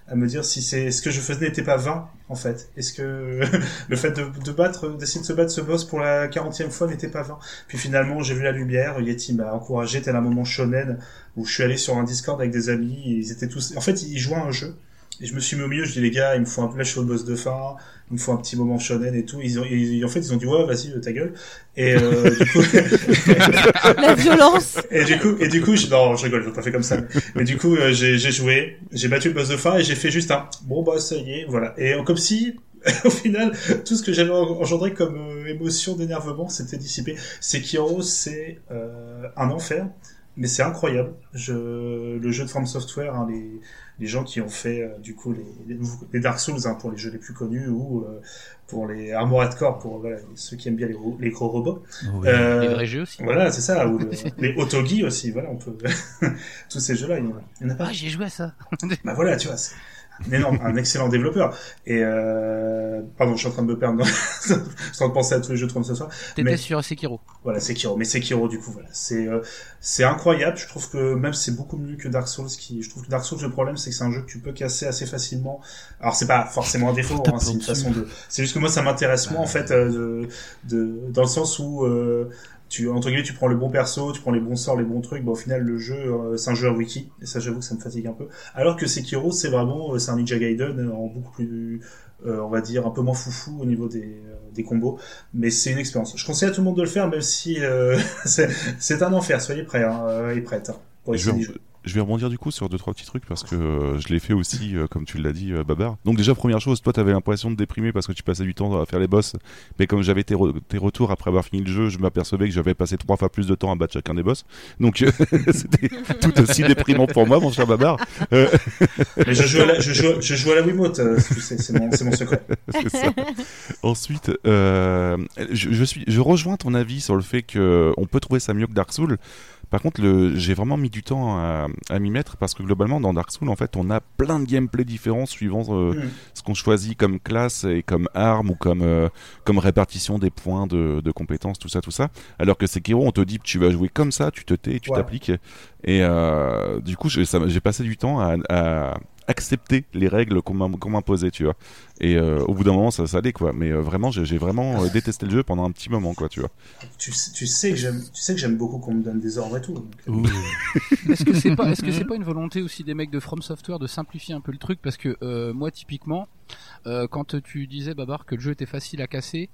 à me dire si c'est ce que je faisais n'était pas vain en fait. Est-ce que le fait de, de battre, d'essayer de se battre ce boss pour la 40e fois n'était pas vain? Puis finalement j'ai vu la lumière. Yeti m'a encouragé tel un moment shonen où je suis allé sur un Discord avec des amis et ils étaient tous. En fait ils jouaient à un jeu. Et je me suis mis au milieu, je dis les gars, il me faut un là je suis au boss de fin, il me faut un petit moment shonen et tout. Ils ont, ils- en fait ils ont dit ouais vas-y ta gueule. Et euh, du coup La violence et du coup et du coup je, non je rigole, je l'ai pas fait comme ça. Mais, du coup euh, j'ai j'ai joué, j'ai battu le boss de fin et j'ai fait juste un bon bah ça y est voilà. Et euh, comme si au final, tout ce que j'avais engendré comme euh, émotion d'énervement, c'était dissipé. Sekiro, c'est euh, un enfer, mais c'est incroyable. Je, le jeu de From Software, hein, les, les gens qui ont fait euh, du coup les, les, Dark Souls hein, pour les jeux les plus connus ou euh, pour les Armored Core pour voilà, ceux qui aiment bien les, les gros robots. Oui. Euh, Les vrais jeux aussi. Voilà, c'est ça. Ou le- les Otogi aussi. Voilà, on peut. Tous ces jeux-là, il y en a, il y en a pas. Ah, j'ai joué à ça. Bah voilà, tu vois, c'est un énorme, un excellent développeur. Et euh... pardon, je suis en train de me perdre. dans- je suis en train de penser à tous les jeux de From Software. T'étais Mais- sur Sekiro. Voilà, Sekiro. Mais Sekiro, du coup, voilà, c'est euh, c'est incroyable. Je trouve que même c'est beaucoup mieux que Dark Souls. Qui, je trouve que Dark Souls, le problème, c'est que c'est un jeu que tu peux casser assez facilement. Alors c'est pas forcément un défaut, hein, c'est une façon de. C'est juste que moi, ça m'intéresse moins en fait, euh, de, de dans le sens où euh, tu entre guillemets, tu prends le bon perso, tu prends les bons sorts, les bons trucs. Bah, au final, le jeu, euh, c'est un jeu à wiki. Et ça, j'avoue que ça me fatigue un peu. Alors que Sekiro, c'est vraiment, euh, c'est un Ninja Gaiden euh, en beaucoup plus, euh, on va dire, un peu moins foufou au niveau des, euh, des combos. Mais c'est une expérience. Je conseille à tout le monde de le faire, même si euh, c'est un enfer. Soyez prêts hein, et prêtes. Hein, pour Je essayer vais. Je vais rebondir du coup sur deux trois petits trucs parce que euh, je l'ai fait aussi euh, comme tu l'as dit euh, Babar. Donc déjà première chose, toi t'avais l'impression de déprimer parce que tu passais du temps à faire les boss, mais comme j'avais tes, re- tes retours après avoir fini le jeu, je m'apercevais que j'avais passé trois fois plus de temps à battre chacun des boss. Donc euh, c'était tout aussi déprimant pour moi mon cher Babar. Mais je joue à la, je joue, je joue à la Wiimote, c'est mon, secret. Ça. Ensuite, je, je suis, je rejoins ton avis sur le fait que on peut trouver ça mieux que Dark Souls. Par contre, le, j'ai vraiment mis du temps à, à m'y mettre parce que globalement, dans Dark Souls, en fait, on a plein de gameplay différents suivant euh, Mm. ce qu'on choisit comme classe et comme arme ou comme euh, comme répartition des points de, de compétences, tout ça, tout ça. Alors que Sekiro, on te dit tu vas jouer comme ça, tu te tais, tu t'appliques. Et euh, du coup, j'ai passé du temps à, à accepter les règles qu'on m'imposait, tu vois. Et euh, au bout d'un moment, ça, ça allait, quoi. Mais euh, vraiment, j'ai vraiment euh, détesté le jeu pendant un petit moment, quoi, tu vois. Tu, sais- tu sais que j'aime, tu sais que j'aime beaucoup qu'on me donne des ordres et tout. donc, Est-ce que c'est pas, est-ce que c'est pas une volonté aussi des mecs de From Software de simplifier un peu le truc? Parce que euh, moi typiquement, euh, quand tu disais Babar que le jeu était facile à casser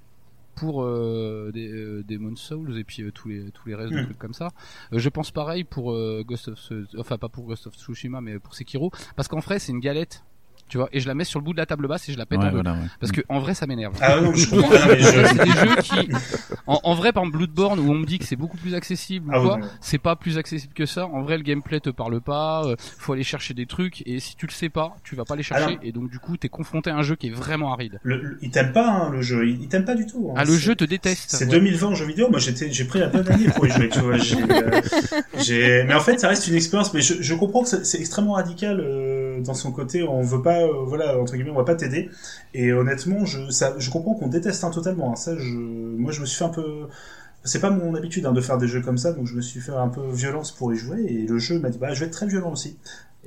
pour euh, des, euh, Demon's Souls et puis euh, tous les tous les restes de Mm. trucs comme ça, euh, je pense pareil pour euh, Ghost of, enfin pas pour Ghost of Tsushima mais pour Sekiro parce qu'en vrai c'est une galette. Tu vois, et je la mets sur le bout de la table basse et je la pète Ouais, en deux. voilà, ouais. Parce que en vrai, ça m'énerve. Ah non, je comprends. Non, mais je- c'est des jeux qui, en, en vrai, par exemple Bloodborne, où on me dit que c'est beaucoup plus accessible, ou Ah oui, quoi, c'est pas plus accessible que ça. En vrai, le gameplay te parle pas. euh, faut aller chercher des trucs, et si tu le sais pas, tu vas pas les chercher, et donc du coup, t'es confronté à un jeu qui est vraiment aride. Le, le- il t'aime pas hein, le jeu, il, il t'aime pas du tout. hein. Ah, le jeu te déteste. C'est ouais. 2020 en jeu vidéo. Moi, j'étais, j'ai pris la bonne année pour y jouer. Tu vois, j'ai, euh, j'ai- mais en fait, ça reste une expérience. Mais je, je comprends que c'est, c'est extrêmement radical euh, dans son côté. On veut pas, euh, voilà, entre guillemets, on va pas t'aider. Et honnêtement, je, ça, je comprends qu'on déteste hein, totalement. hein. Ça, je, moi, je me suis fait un peu. C'est pas mon habitude hein, de faire des jeux comme ça, donc je me suis fait un peu violence pour y jouer. Et le jeu m'a dit, bah, je vais être très violent aussi.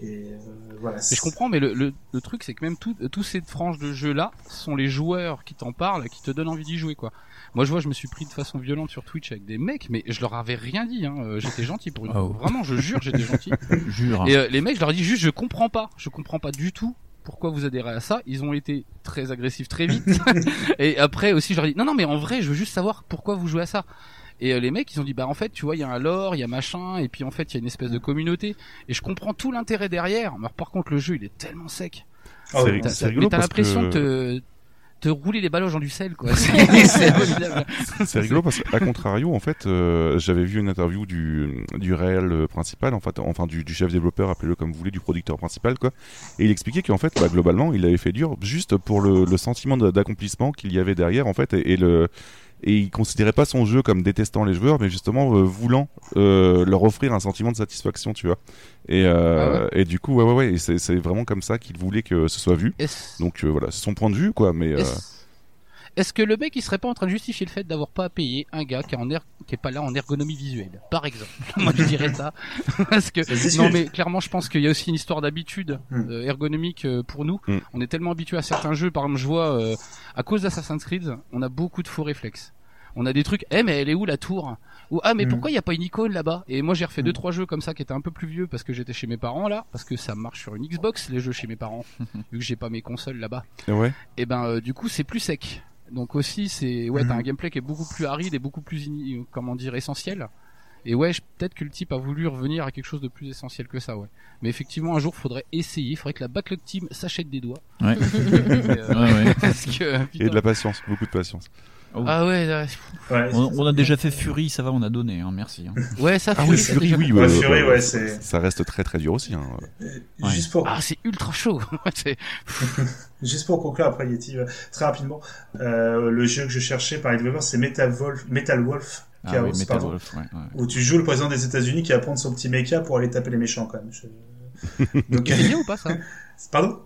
Et euh, voilà. Mais je comprends, mais le, le, le truc, c'est que même tout, tous ces franges de jeux-là sont les joueurs qui t'en parlent, qui te donnent envie d'y jouer, quoi. Moi, je vois, je me suis pris de façon violente sur Twitch avec des mecs, mais je leur avais rien dit, hein. Euh, J'étais gentil pour une Oh. fois. Vraiment, je jure, j'étais gentil. Jure. Et euh, les mecs, je leur ai dit juste, je comprends pas, je comprends pas du tout pourquoi vous adhérez à ça. Ils ont été très agressifs très vite. et après aussi, je leur ai dit, non, non, mais en vrai, je veux juste savoir pourquoi vous jouez à ça. Et euh, les mecs, ils ont dit, bah en fait, tu vois, il y a un lore, il y a machin, et puis en fait, il y a une espèce de communauté. Et je comprends tout l'intérêt derrière. Mais par contre, le jeu, il est tellement sec. Ah C'est- rigolo mais t'as l'impression que- de te, te rouler les ballons dans du sel, quoi. C'est c'est abominable. C'est rigolo parce qu'à contrario, en fait, euh, j'avais vu une interview du, du réel euh, principal, en fait, enfin du, du chef développeur, appelez-le comme vous voulez, du producteur principal, quoi. Et il expliquait qu'en fait, bah, globalement, il avait fait dur juste pour le, le sentiment d'accomplissement qu'il y avait derrière, en fait, et, et le et il considérait pas son jeu comme détestant les joueurs, mais justement euh, voulant euh, leur offrir un sentiment de satisfaction, tu vois. Et, euh, et du coup, ouais, ouais, ouais, c'est vraiment comme ça qu'il voulait que ce soit vu. Donc voilà, c'est son point de vue, quoi. Mais est-ce- que le mec il serait pas en train de justifier le fait d'avoir pas payé un gars qui est, en er- qui est pas là en ergonomie visuelle, par exemple? Moi je dirais ça parce que non mais clairement je pense qu'il y a aussi une histoire d'habitude Hmm. euh, ergonomique euh, pour nous. Hmm. On est tellement habitué à certains jeux, par exemple je vois euh, à cause d'Assassin's Creed, on a beaucoup de faux réflexes. On a des trucs, eh mais elle est où la tour? Ou ah mais Hmm. pourquoi il y a pas une icône là-bas? Et moi j'ai refait Hmm. deux trois jeux comme ça qui étaient un peu plus vieux parce que j'étais chez mes parents là, parce que ça marche sur une Xbox les jeux chez mes parents, vu que j'ai pas mes consoles là-bas ouais. et ben euh, du coup c'est plus sec. Donc aussi c'est ouais t'as Mhm. un gameplay qui est beaucoup plus aride et beaucoup plus comment dire essentiel. Et ouais, je- peut-être que le type a voulu revenir à quelque chose de plus essentiel que ça, ouais. Mais effectivement, un jour, faudrait essayer. Il faudrait que la backlog team s'achète des doigts. Ouais. Euh, Ouais, ouais. parce que, Et de la patience, beaucoup de patience. Ah ouais, ouais, Ouais, On, on a déjà fait Fury, ça va, on a donné, hein, merci. hein. ouais, ça Ah Fury, oui, Fury. Ouais, Fury, euh, ouais, c'est- Ça reste très très dur aussi. Hein. Euh, Juste pour, Ah, c'est ultra chaud. Juste pour conclure après Yeti, euh, très rapidement, euh, le jeu que je cherchais par Developer, c'est Metal Wolf, Metal Wolf Ah Chaos, oui, Metal pardon, Wolf, ouais, ouais. où tu joues le président des États-Unis qui va prendre son petit mecha pour aller taper les méchants quand même. Je- Donc, C'est bien ou pas ça? Pardon?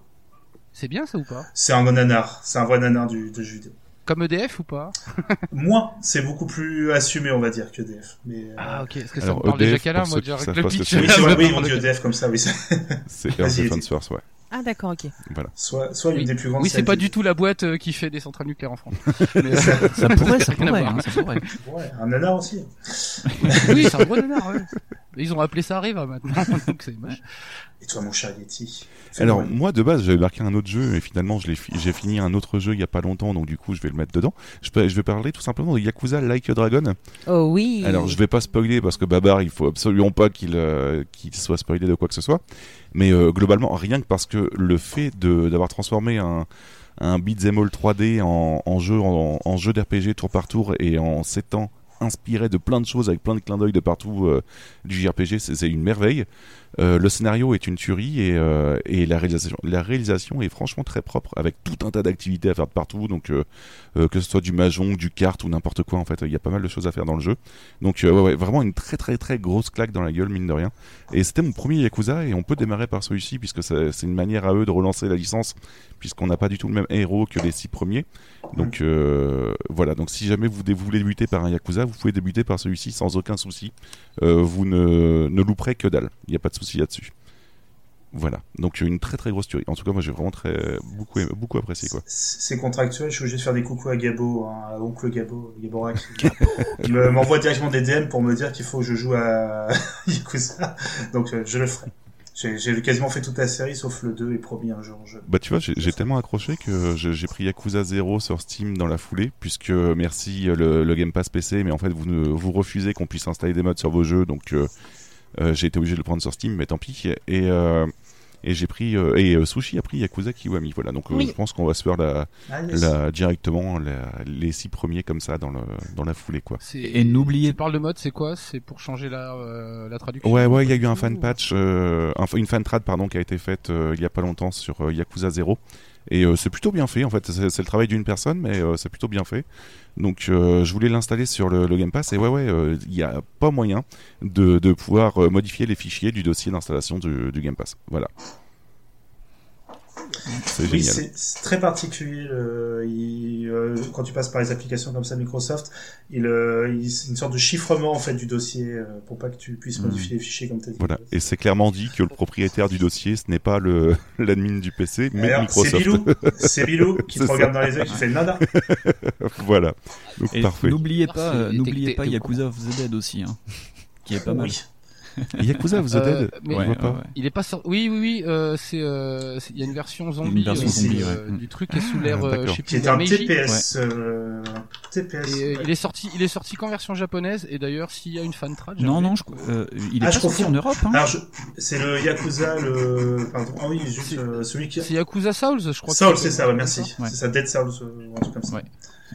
C'est bien ça ou pas? C'est un bon nanar, c'est un vrai nanar du, de jeu vidéo. Comme EDF ou pas? Moins, c'est beaucoup plus assumé, on va dire, que DF. Mais, euh, Ah ok, est-ce que ça Alors, me parle déjà EDF, qu'à là, pour moi déjà le pitch. c'est. Oui, oui, dire parle EDF comme ça, oui. c'est- Yeti. Force, ouais. Ah d'accord, ok. Soit, soit Oui. une des plus grandes Oui, c'est pas du tout la boîte euh, qui fait des centrales nucléaires en France. Mais, euh, Ça pourrait, ça Rien à pourrait, hein, ça pourrait. Ouais, un nanar aussi. oui, c'est un gros nanar, ouais. Ils ont appelé ça Arriva maintenant, donc c'est moche. Et toi, mon cher Yeti? Alors moi moi de base j'avais marqué un autre jeu et finalement fi- j'ai fini un autre jeu il y a pas longtemps donc du coup je vais le mettre dedans. Je, peux- je vais parler tout simplement de Yakuza Like a Dragon. Oh oui. Alors je vais pas spoiler parce que Babar il faut absolument pas qu'il euh, qu'il soit spoilé de quoi que ce soit. Mais euh, globalement rien que parce que le fait de d'avoir transformé un un beat'em all 3D en, en jeu en, en jeu d'RPG tour par tour et en s'étant inspiré de plein de choses avec plein de clins d'œil de partout euh, du JRPG c'est une merveille. Euh, le scénario est une tuerie et, euh, et la réalisation la réalisation est franchement très propre avec tout un tas d'activités à faire de partout. Donc euh, euh, que ce soit du mahjong, du kart ou n'importe quoi en fait il y a pas mal de choses à faire dans le jeu. Donc euh, vraiment une très très très grosse claque dans la gueule mine de rien. Et c'était mon premier Yakuza et on peut démarrer par celui-ci puisque c'est une manière à eux de relancer la licence puisqu'on n'a pas du tout le même héros que les six premiers. Donc euh, voilà, donc si jamais vous, voulez débuter par un Yakuza, vous pouvez débuter par celui-ci sans aucun souci. Vous ne, ne louperez que dalle, il n'y a pas de souci là-dessus. Voilà, donc une très très grosse tuerie. En tout cas, moi j'ai vraiment très beaucoup beaucoup apprécié quoi. C'est contractuel, je suis obligé de faire des coucous à Gabo, hein, à oncle Gabo, Gaborak, qui me- m'envoie directement des DM pour me dire qu'il faut que je joue à Yakuza. Donc euh, je le ferai. J'ai quasiment fait toute la série sauf le 2 et promis un jour en jeu. Bah tu vois, j'ai tellement accroché que je- j'ai pris Yakuza 0 sur Steam dans la foulée, puisque merci le, le Game Pass PC, mais en fait vous ne, vous refusez qu'on puisse installer des mods sur vos jeux, donc euh, euh, j'ai été obligé de le prendre sur Steam, mais tant pis. Et euh, et j'ai pris euh, et euh, Sushi a pris Yakuza Kiwami, voilà. Donc euh, Oui. je pense qu'on va se faire la, Ah, yes. la directement la- les six premiers comme ça dans le dans la foulée quoi. Et n'oubliez parles de mode, c'est quoi? C'est pour changer la, euh, la traduction? Ouais, ouais, il y a eu un Ou- fan patch, euh, un- une fan trad pardon, qui a été faite euh, il y a pas longtemps sur euh, Yakuza 0. Et euh, c'est plutôt bien fait, en fait. C'est c'est le travail d'une personne, mais euh, c'est plutôt bien fait. Donc, euh, je voulais l'installer sur le, Game Pass. Et ouais, ouais, euh, il n'y a pas moyen de, pouvoir euh, modifier les fichiers du dossier d'installation du Game Pass. Voilà. C'est Oui, génial. c'est très particulier. le- il, euh, quand tu passes par les applications comme ça Microsoft, il, euh, il- c'est une sorte de chiffrement en fait du dossier euh, pour pas que tu puisses Mhm. modifier les fichiers comme tu as dit. Voilà. Et c'est clairement dit que le propriétaire du dossier, ce n'est pas le l'admin du PC, mais c'est Microsoft. Bilou, c'est Bilou qui te ça. regarde dans les yeux, qui fait nada. voilà. Donc, Et parfait. n'oubliez pas, n'oubliez pas Yakuza of the Dead aussi, hein, qui est pas mal. Oui. Yakuza, vous êtes Euh, dead mais- Je Ouais, pas. ouais. Il est pas sorti. Oui, oui, oui. euh, c'est, euh, c'est- il y a une version zombie, Une version euh, zombie, du, ouais. Mm. du truc qui est sous l'air, euh, d'accord. je sais Qui plus, est un Meiji. TPS. euh, TPS. Et ouais. il est sorti, il est sorti qu'en version japonaise. Et d'ailleurs, s'il y a une fan trad, Non, non, je, euh, il est Ah, pas je sorti en Europe. Hein. C'est le Yakuza, le. Pardon. Ah oui, juste C'est- euh, celui qui. c'est Yakuza Souls, je crois. Soul, que c'est ça, ouais, merci. C'est ça, Dead Souls, ou un truc comme ça.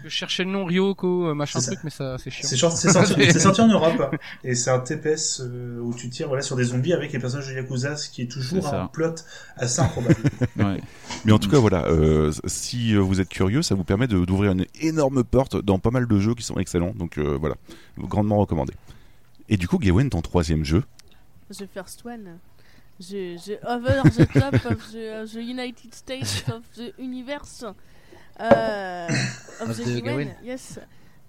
Je cherchais le nom Ryoko, euh, machin truc, mais ça, c'est chiant. C'est sorti, en Europe. Et c'est un TPS euh, où tu tires voilà, sur des zombies avec les personnages de Yakuza, ce qui est toujours un plot assez improbable. Ouais. Mais en tout cas, voilà, euh, si vous êtes curieux, ça vous permet d'ouvrir une énorme porte dans pas mal de jeux qui sont excellents. Donc euh, voilà, grandement recommandé. Et du coup, Gawain, ton troisième jeu, The first one. The, the over the top of the, of the United States of the universe. Euh, of Of the the Gawain, Gawain. yes.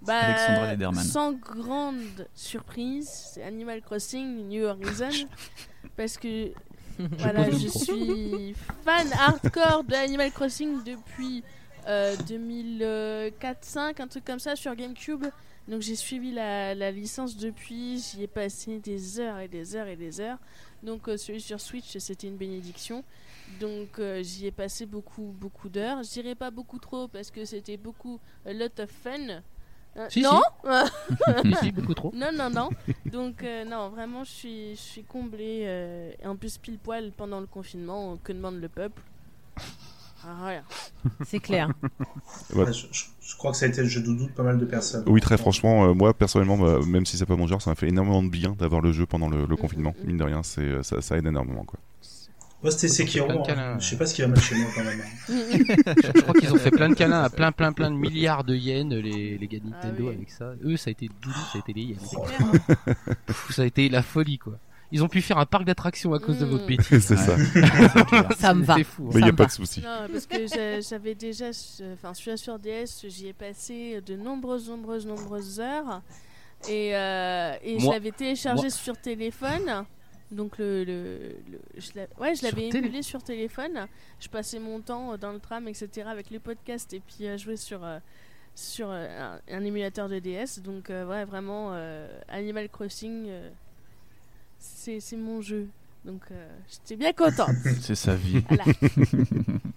Bah, Lederman. sans grande surprise, c'est Animal Crossing New Horizon. parce que voilà, je suis fan hardcore de Animal Crossing depuis euh, 2004-5, un truc comme ça sur GameCube. Donc j'ai suivi la, la licence depuis, j'y ai passé des heures et des heures et des heures. Donc euh, celui sur Switch c'était une bénédiction. Donc euh, j'y ai passé beaucoup beaucoup d'heures. Je dirais pas beaucoup trop parce que c'était beaucoup a lot of fun. Euh, Si, non? Si, si, beaucoup trop. Non, non, non. Donc, euh, non, vraiment, je suis, je suis comblé. euh, et en plus, pile poil pendant le confinement, que demande le peuple? Ah. C'est clair. Ouais. Ouais, je, je- je crois que ça a été le jeu doudou de pas mal de personnes. Oui, très franchement, euh, moi personnellement, bah, même si c'est pas mon genre, ça m'a fait énormément de bien d'avoir le jeu pendant le, le confinement. Mhm. Mine de rien, c'est ça, ça aide énormément quoi. Moi, c'était Sekiro. plein de hein. Je sais pas ce qui va mal chez moi quand même. hein. Je, crois qu'ils ont fait plein de câlins à plein, plein, plein de milliards de yens, les, les gars de Nintendo Ah oui. avec ça. Eux, ça a été doudou, ça a été les yens. C'est clair. Pff, Ça a été la folie, quoi. Ils ont pu faire un parc d'attractions à cause de Mm. votre bêtise. c'est ça. Ça me va. C'est fou. hein. Mais il Ça y a pas va. de souci. Non, parce que j'a- j'avais déjà, enfin, celui-là sur DS, j'y ai passé de nombreuses, nombreuses, nombreuses heures. Et, euh, et je l'avais téléchargé moi- sur téléphone. Donc, le, le, le- je ouais, l'avais télé- émulé sur téléphone. Je passais mon temps euh, dans le tram, etc., avec les podcasts et puis à jouer sur, euh, sur euh, un, un émulateur de DS. Donc, euh, ouais, vraiment, euh, Animal Crossing, euh, c'est c'est mon jeu. Donc, euh, j'étais bien contente. C'est sa vie. Voilà.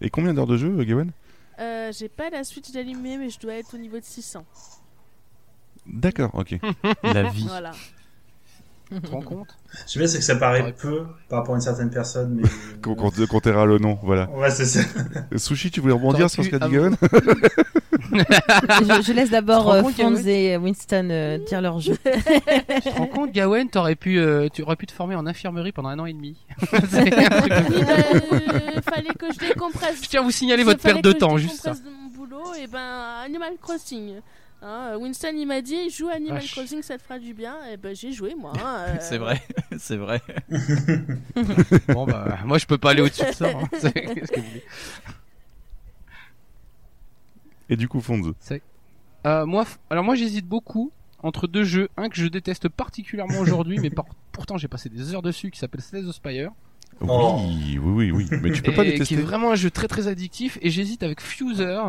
Et combien d'heures de jeu, euh, Gawen Euh, j'ai pas la Switch d'allumée, mais je dois être au niveau de 600. D'accord, ok. La vie. Voilà. Tu te rends compte? Je sais bien, c'est que ça paraît Ouais. peu par rapport à une certaine personne, mais. Qu'on t'aira le nom, voilà. Ouais, c'est ça. Euh, Sushi, tu voulais rebondir sur ce qu'a dit Gawen je, je laisse d'abord euh, Fonz et Winston euh, dire leur jeu. Tu te rends compte, Gawen, t'aurais pu, euh, tu aurais pu te former en infirmerie pendant un an et demi. Fou. Euh, fallait que je décompresse. Je tiens à vous signaler Il votre perte de temps, juste ça. décompresse de mon boulot, et ben Animal Crossing. Hein, Winston il m'a dit joue Animal Vache. Crossing ça te fera du bien et ben j'ai joué moi hein, euh, C'est vrai, c'est vrai. Bon bah, moi je peux pas aller au-dessus de ça. hein. Que vous voulez Et du coup, Fonz. Euh, moi, f- alors moi j'hésite beaucoup entre deux jeux, un que je déteste particulièrement aujourd'hui, mais par- pourtant j'ai passé des heures dessus, qui s'appelle Slay the Spire, Oh. Oui, oui, oui, oui. Mais tu peux pas et les qui est vraiment un jeu très très addictif, et j'hésite avec Fuser,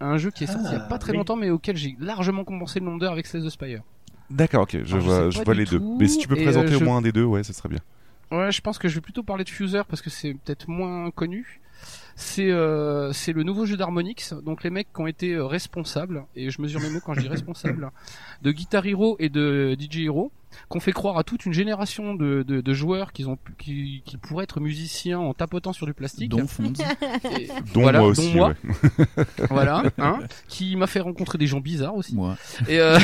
un jeu qui est sorti il y a Ah, pas très oui. longtemps, mais auquel j'ai largement compensé le nombre d'heures avec Slay the Spire. D'accord, ok, je Alors, vois, sais je vois les deux. Mais si tu peux et, présenter euh, au moins un des deux, ouais, ça serait bien. Ouais, je pense que je vais plutôt parler de Fuser parce que c'est peut-être moins connu. C'est euh, c'est le nouveau jeu d'Harmonix, donc les mecs qui ont été euh, responsables, et je mesure mes mots quand je dis responsables, de Guitar Hero et de DJ Hero, qu'on fait croire à toute une génération de, de, de joueurs qui, ont, pu- qui, qui pourraient être musiciens en tapotant sur du plastique. Dont Fonds. Et- Dont voilà, moi dont aussi, moi. ouais. voilà, hein, qui m'a fait rencontrer des gens bizarres aussi. Moi. Et, euh,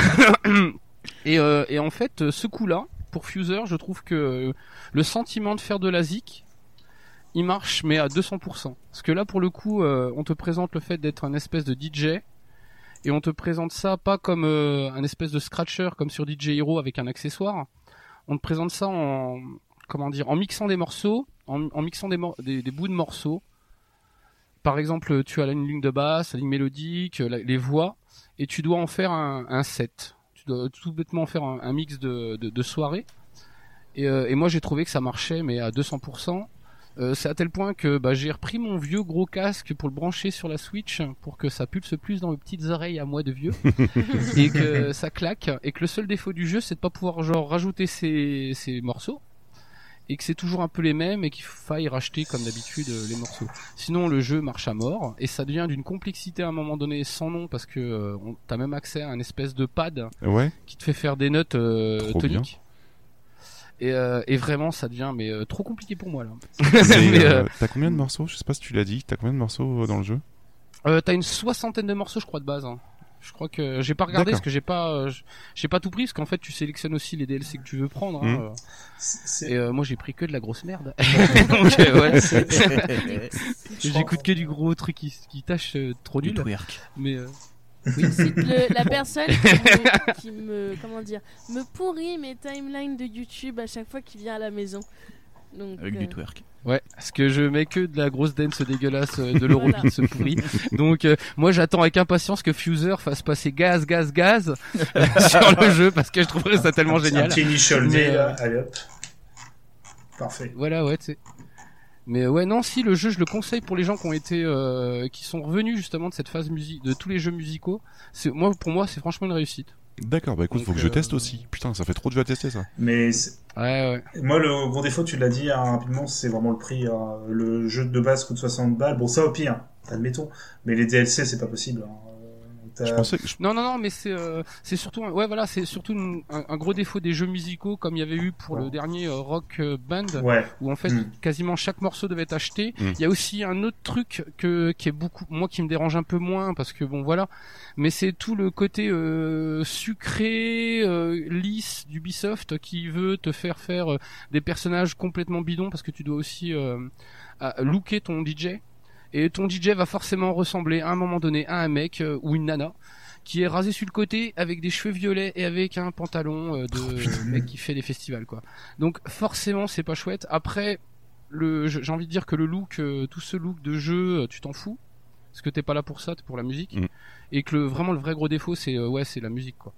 et, euh, et en fait, ce coup-là, pour Fuser, je trouve que le sentiment de faire de la zik, il marche, mais à 200%. Parce que là, pour le coup, euh, on te présente le fait d'être un espèce de DJ, et on te présente ça pas comme euh, un espèce de scratcher comme sur DJ Hero avec un accessoire. On te présente ça en comment dire, en mixant des morceaux, en, en mixant des, des, des bouts de morceaux. Par exemple, tu as une ligne de basse, la ligne mélodique, les voix, et tu dois en faire un, un set. Tu dois tout bêtement en faire un, un mix de, de, de soirée. Et, euh, et moi j'ai trouvé que ça marchait, mais à 200%. Euh, c'est à tel point que bah, j'ai repris mon vieux gros casque pour le brancher sur la Switch pour que ça pulse plus dans mes petites oreilles à moi de vieux et que ça claque et que le seul défaut du jeu c'est de pas pouvoir genre rajouter ces, ces morceaux et que c'est toujours un peu les mêmes et qu'il faille racheter comme d'habitude euh, les morceaux. Sinon le jeu marche à mort et ça devient d'une complexité à un moment donné sans nom parce que euh, t'as même accès à un espèce de pad Ouais, qui te fait faire des notes euh, toniques. Et, euh, et vraiment ça devient mais euh, trop compliqué pour moi là. euh, euh, t'as combien de morceaux Je sais pas si tu l'as dit. T'as combien de morceaux euh, dans le jeu Euh, t'as une soixantaine de morceaux, je crois, de base. hein. Je crois que j'ai pas regardé parce que j'ai pas, euh, j'ai pas tout pris parce qu'en fait tu sélectionnes aussi les DLC que tu veux prendre. hein, Mhm. euh. Et euh, moi j'ai pris que de la grosse merde. Donc euh, j'écoute que du gros truc qui, qui tâche euh, trop Du nul. twerk. Mais euh, Le- la personne qui me, qui me- comment dire me pourrit mes timelines de YouTube à chaque fois qu'il vient à la maison donc Avec euh, du twerk. ouais, parce que je mets que de la grosse dance dégueulasse euh, de l'euro Voilà. qui se pourrit. Donc euh, moi j'attends avec impatience que Fuser fasse passer gaz, gaz, gaz euh, sur le jeu parce que je trouverais ça tellement c'est un génial. petit initial Mais, là. euh, Allez hop. Parfait. Voilà, ouais, tu sais. Mais ouais, non, si le jeu, je le conseille pour les gens qui ont été, euh, qui sont revenus justement de cette phase musique, de tous les jeux musicaux. C'est moi, pour moi, c'est franchement une réussite. D'accord, bah écoute, Donc, faut que je euh, teste aussi. Putain, ça fait trop de jeux à tester ça. Mais c'est- Ouais, ouais. moi, le gros défaut, tu l'as dit hein, rapidement, c'est vraiment le prix. hein. Le jeu de base coûte 60 balles. Bon, ça au pire, admettons. Mais les DLC, c'est pas possible. hein. T'as- Je pensais que je- Non, non, non, mais c'est euh, c'est surtout, un- ouais, voilà, c'est surtout une- un, un gros défaut des jeux musicaux comme il y avait eu pour le dernier euh, Rock euh, Band, Ouais. où en fait Mm. quasiment chaque morceau devait être acheté. Mm. Il y a aussi un autre truc que qui est beaucoup, moi qui me dérange un peu moins parce que bon voilà, mais c'est tout le côté euh, sucré, euh, lisse d'Ubisoft qui veut te faire faire euh, des personnages complètement bidons parce que tu dois aussi euh, looker ton DJ. Et ton DJ va forcément ressembler à un moment donné à un mec euh, ou une nana qui est rasé sur le côté avec des cheveux violets et avec un pantalon euh, de mec qui fait des festivals quoi. Donc forcément c'est pas chouette. Après le j'ai envie de dire que le look euh, tout ce look de jeu euh, tu t'en fous parce que t'es pas là pour ça, t'es pour la musique Mm. et que le, vraiment le vrai gros défaut c'est euh, ouais, c'est la musique quoi.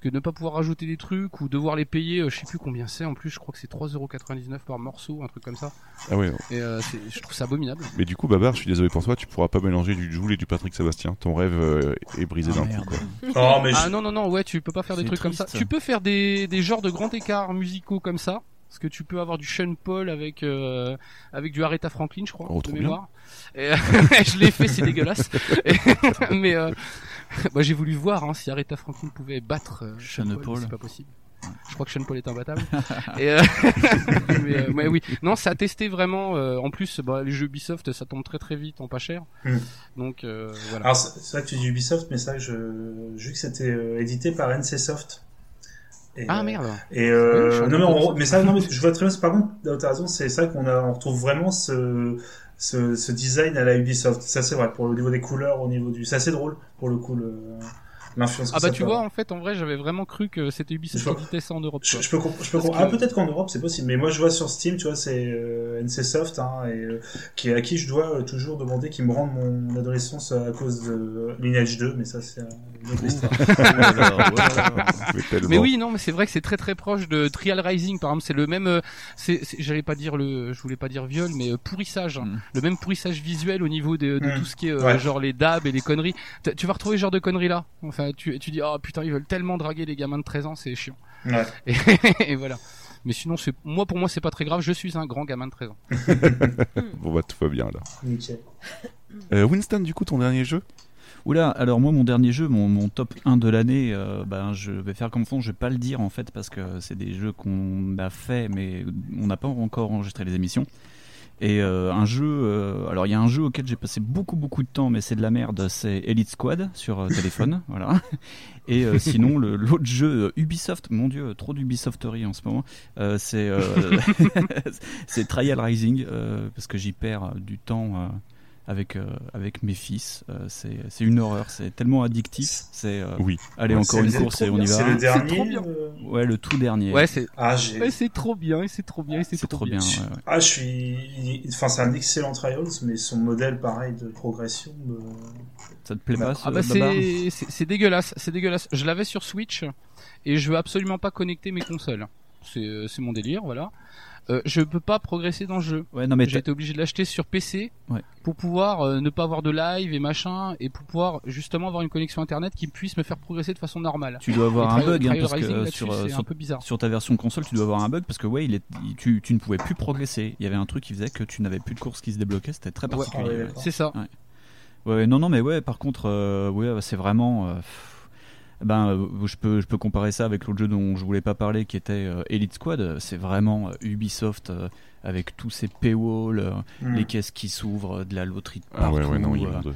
Parce que ne pas pouvoir rajouter des trucs ou devoir les payer, euh, je sais plus combien c'est en plus, je crois que c'est 3,99€ par morceau, un truc comme ça. Ah ouais. Et euh, je trouve ça abominable. Mais du coup, Babar, je suis désolé pour toi, tu pourras pas mélanger du Joule et du Patrick Sébastien. Ton rêve euh, est brisé Ah, d'un coup. Quoi. Oh, mais Ah non non non ouais tu peux pas faire des trucs comme ça. Tu peux faire des, des genres de grands écarts musicaux comme ça. Parce que tu peux avoir du Sean Paul avec euh, avec du Aretha Franklin je crois Oh, de mémoire. Et, je l'ai fait c'est dégueulasse. Et- mais euh, bah, j'ai voulu voir hein, si Aretha Franklin pouvait battre euh, Sean Paul, Paul. mais c'est pas possible. Je crois que Sean Paul est imbattable. Et, euh, mais, euh, ouais, oui, non, ça a testé vraiment. euh, en plus, bah, les jeux Ubisoft, ça tombe très très vite en pas cher. Hmm. Donc euh, voilà. Alors, c'est vrai que tu dis Ubisoft, mais ça, je, vu que c'était euh, édité par NCSoft. Et, ah euh, merde. Et euh, Oui, non, mais, on- mais ça, non, mais je vois très bien. Par contre, t'as raison, c'est ça qu'on a, on retrouve vraiment ce, ce, ce design à la Ubisoft. Ça, c'est vrai. Pour le niveau des couleurs, au niveau du, c'est assez drôle pour le coup le, l'influence. Ah bah ça tu vois, en fait, en vrai, j'avais vraiment cru que c'était Ubisoft qui éditait ça en Europe. Je, je peux, je peux que- Ah, peut-être qu'en Europe c'est possible, mais moi je vois sur Steam, tu vois, c'est euh, NCSoft, hein, et, euh, qui, à qui je dois euh, toujours demander qu'ils me rendent mon adolescence à cause de Lineage 2, mais ça c'est euh, une autre histoire. Mais tellement. Mais oui, non, mais c'est vrai que c'est très très proche de Trial Rising, par exemple. C'est le même, euh, c'est, j'allais pas dire le, je voulais pas dire viol, mais euh, pourrissage. Mm. Le même pourrissage visuel au niveau de, de Mm. tout ce qui est euh, Ouais. genre les dabs et les conneries. Tu vas retrouver ce genre de conneries là. Enfin, tu, tu dis, oh putain, ils veulent tellement draguer les gamins de 13 ans, c'est chiant. Ouais. Et, et voilà. Mais sinon, c'est, moi pour moi, c'est pas très grave. Je suis un grand gamin de 13 ans. Bon bah tout va bien là. Nickel. Euh, Winston, du coup, ton dernier jeu? Oula, alors moi mon dernier jeu, mon, mon top 1 de l'année, euh, ben, je vais faire comme fond, je vais pas le dire en fait parce que c'est des jeux qu'on a fait mais on n'a pas encore enregistré les émissions. Et euh, un jeu, euh, alors il y a un jeu auquel j'ai passé beaucoup beaucoup de temps mais c'est de la merde, c'est Elite Squad sur euh, téléphone, voilà. Et sinon l'autre jeu Ubisoft, mon dieu, trop d'Ubisofterie en ce moment, c'est c'est Trial Rising parce que j'y perds du temps. Avec, euh, avec mes fils. Euh, c'est c'est une horreur, c'est tellement addictif. C'est euh, Oui. allez Ouais, encore c'est- une c'est course et on y C'est va. le dernier. trop bien. euh, Ouais, le tout dernier. Ouais, c'est, Ah, j'ai. ouais, c'est trop bien, c'est trop bien, c'est c'est trop, trop bien. bien. ouais, ouais. Ah, je suis. Enfin, c'est un excellent Trials, mais son modèle, pareil, de progression. me- Ça te plaît pas Ah bah c'est c'est c'est dégueulasse, c'est dégueulasse. Je l'avais sur Switch et je veux absolument pas connecter mes consoles. C'est c'est mon délire, voilà. Euh, je peux pas progresser dans le jeu. Ouais, non mais J'ai été obligé de l'acheter sur PC Ouais. pour pouvoir euh, ne pas avoir de live et machin et pour pouvoir justement avoir une connexion internet qui puisse me faire progresser de façon normale. tu dois avoir un bug hein, parce que sur, euh, sur, un peu bizarre. sur ta version console, tu dois avoir un bug parce que ouais, il est, il- tu, tu ne pouvais plus progresser. Il y avait un truc qui faisait que tu n'avais plus de course qui se débloquait. C'était très particulier. Ouais. C'est ça. Ouais, ouais, non, non, mais ouais, par contre, euh, ouais, c'est vraiment. Ben, euh, je peux, je peux comparer ça avec l'autre jeu dont je voulais pas parler, qui était euh, Elite Squad. C'est vraiment euh, Ubisoft euh, avec tous ces paywalls, euh, Hmm. les caisses qui s'ouvrent, de la loterie de Ah ouais, partout, ouais, non, euh, immonde.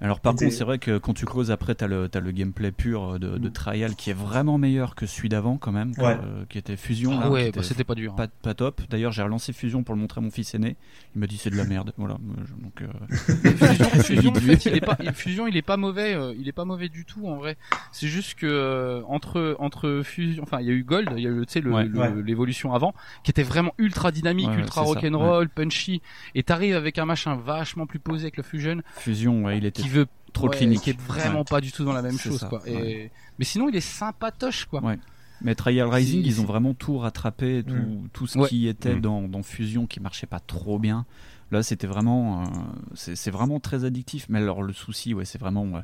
Alors par contre, c'est vrai que quand tu closes après, t'as le, t'as le gameplay pur de, de Trial qui est vraiment meilleur que celui d'avant quand même, que- Ouais. euh, qui était Fusion. Ah ouais, bah, c'était pas dur. pas, pas top. D'ailleurs, j'ai relancé Fusion pour le montrer à mon fils aîné. Il m'a dit c'est de la merde. Voilà. euh, je- Donc, euh, Fusion, Fusion, en fait, il est pas, Fusion, il est pas mauvais, euh, il est pas mauvais du tout en vrai. C'est juste que euh, entre entre Fusion, enfin, il y a eu Gold, il y a eu tu sais Ouais. l'évolution avant, qui était vraiment ultra dynamique, ultra rock'n'roll, punchy, et t'arrives avec un machin vachement plus posé avec le Fusion, Fusion, ouais, il était qui veut trop ouais, clinique. qui est vraiment Ouais. pas du tout dans la même chose, ça, quoi. Et... ouais. Mais sinon, il est sympatoche, quoi. Ouais. Mais Trial Rising, ils ont vraiment tout rattrapé, tout, Mm. tout ce Ouais. qui était Mm. dans, dans Fusion qui marchait pas trop bien. Là, c'était vraiment, euh, c'est vraiment très addictif. Mais alors, le souci, ouais, c'est vraiment euh,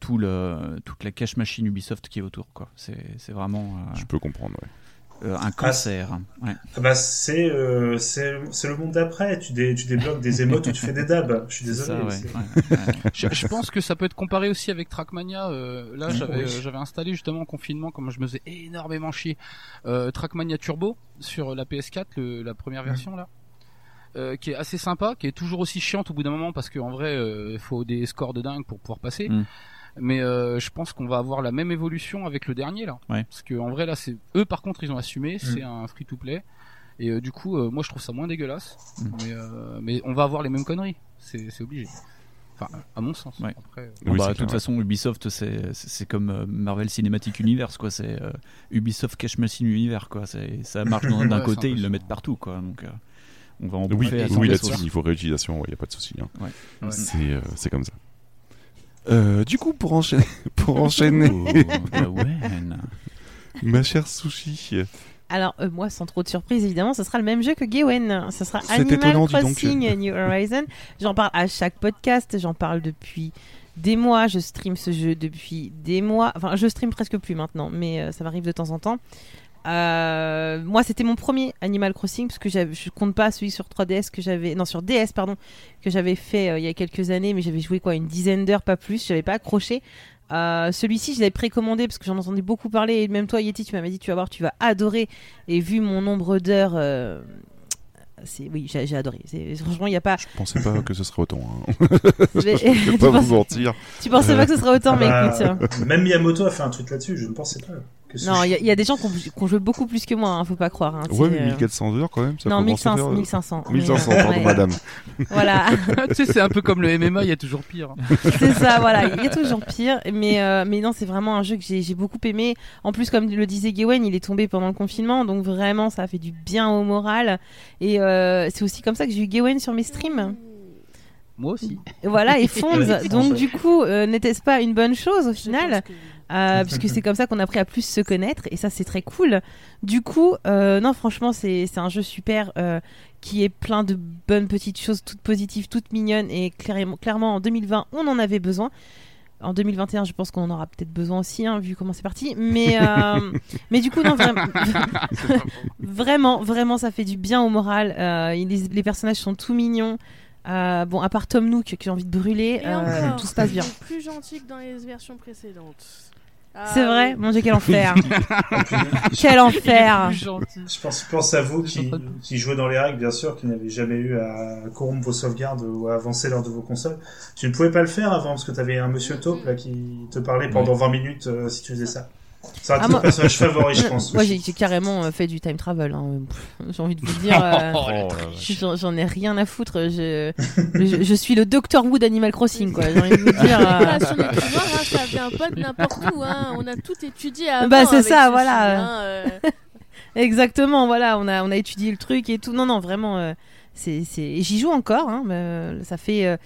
tout le, toute la cache machine Ubisoft qui est autour, quoi. C'est c'est vraiment. euh, Je peux comprendre, ouais. Euh, un cancer. Ouais. Ah Bah, c'est euh, c'est c'est le monde d'après. Tu, dé, tu débloques des émotes ou tu fais des dabs. Je suis désolé. ça, ouais. c'est- Ouais, ouais. Je, je pense que ça peut être comparé aussi avec Trackmania. Euh, là, j'avais Oui. euh, j'avais installé justement en confinement, comme je me faisais énormément chier, euh, Trackmania Turbo sur la PS4, le- la première version là. Euh, qui est assez sympa, qui est toujours aussi chiante au bout d'un moment parce qu'en vrai, euh, il faut des scores de dingue pour pouvoir passer. Mm. Mais euh, je pense qu'on va avoir la même évolution avec le dernier là. Ouais. Parce que en vrai là, c'est eux par contre ils ont assumé, Mm. c'est un free to play. Et euh, du coup, euh, moi je trouve ça moins dégueulasse. Mm. Mais, euh, mais on va avoir les mêmes conneries, c'est c'est obligé. Enfin, à mon sens. Ouais. Après, Oui, bah, de toute façon, Ubisoft, c'est comme Marvel Cinematic Universe, quoi. C'est euh, Ubisoft Cash Machine Univers, quoi. C'est- Ça marche d'un Ouais, côté, ils le mettent partout, quoi. Donc, euh, on va en Oui, à là-dessus, niveau réutilisation, il n'y a pas de souci. hein. Ouais. Ouais. C'est euh, c'est comme ça. Euh, du coup, pour enchaîner, pour enchaîner Oh, Gawen. ma chère Sushi, Alors, euh, moi, sans trop de surprise, évidemment, ce sera le même jeu que Gawen. Ce sera Animal étonnant. Crossing New Horizon. J'en parle à chaque podcast, j'en parle depuis des mois. Je stream ce jeu depuis des mois. Enfin, je stream presque plus maintenant, mais euh, ça m'arrive de temps en temps. Euh, moi, c'était mon premier Animal Crossing parce que je compte pas celui sur 3DS que j'avais, non sur DS pardon, que j'avais fait euh, il y a quelques années, mais j'avais joué quoi une dizaine d'heures pas plus. J'avais pas accroché. Euh, Celui-ci, je l'avais précommandé parce que j'en entendais beaucoup parler. Et même toi, Yeti, tu m'avais dit tu vas voir, tu vas adorer. Et vu mon nombre d'heures, euh, c'est oui, j'ai adoré. Franchement, il y a pas. je pensais pas que ce serait autant. hein. Je Je vais pas penses- vous mentir. tu pensais pas que ce serait autant, Ah mais bah, écoute. Même Miyamoto a fait un truc là-dessus. Je ne pensais pas. Que Non, il y, a- il y a des gens qui ont, qui ont joué beaucoup plus que moi, hein, faut pas croire. hein, Ouais, mais euh, 1400 heures quand même. Ça Non, commence à 1500. faire, euh, 1500. mais, 1500, euh, pardon, ouais. madame. Voilà. tu sais, c'est un peu comme le MMA, il y a toujours pire. c'est ça, voilà. Il y a toujours pire. Mais, euh, mais non, c'est vraiment un jeu que j'ai beaucoup aimé. En plus, comme le disait Gawain, il est tombé pendant le confinement. Donc vraiment, ça a fait du bien au moral. Et euh, c'est aussi comme ça que j'ai eu Gawain sur mes streams. Moi aussi. Et Voilà, et Fonds. Donc du coup, euh, n'était-ce pas une bonne chose au Je final pense que- euh, puisque c'est comme ça qu'on a appris à plus se connaître et ça c'est très cool. Du coup, euh, non franchement c'est c'est un jeu super euh, qui est plein de bonnes petites choses toutes positives, toutes mignonnes et clairement, clairement en 2020 on en avait besoin. En 2021 je pense qu'on en aura peut-être besoin aussi hein, vu comment c'est parti. Mais, euh, mais du coup non vraiment, vraiment vraiment ça fait du bien au moral. Euh, les, les personnages sont tout mignons. Euh, bon à part Tom Nook que j'ai envie de brûler, Et euh, encore, tout se passe bien. plus gentil que dans les versions précédentes. Ah, C'est vrai, oui. mon dieu quel enfer, quel enfer. Je pense, je pense à vous qui, qui jouez dans les règles, bien sûr, qui n'avez jamais eu à corrompre vos sauvegardes ou à avancer lors de vos consoles. Tu ne pouvais pas le faire avant parce que tu avais un monsieur taupe là qui te parlait pendant 20 minutes euh, si tu faisais ça. C'est un de Ah, moi- personnages favoris, je pense. Moi, j'ai carrément euh, fait du time travel. hein. J'ai envie de vous dire, euh, Oh, j'en ai rien à foutre. Je, je, je suis le Dr Wood Animal Crossing, quoi. J'ai envie de vous dire. euh, Voilà, sur les pouvoirs, hein, ça vient pas de n'importe où. Hein. On a tout étudié avant. Bah, c'est ça, ce voilà. film, hein, euh. Exactement, voilà. On a, on a étudié le truc et tout. Non, non, vraiment. euh, c'est, J'y joue encore. Hein, mais ça fait. euh,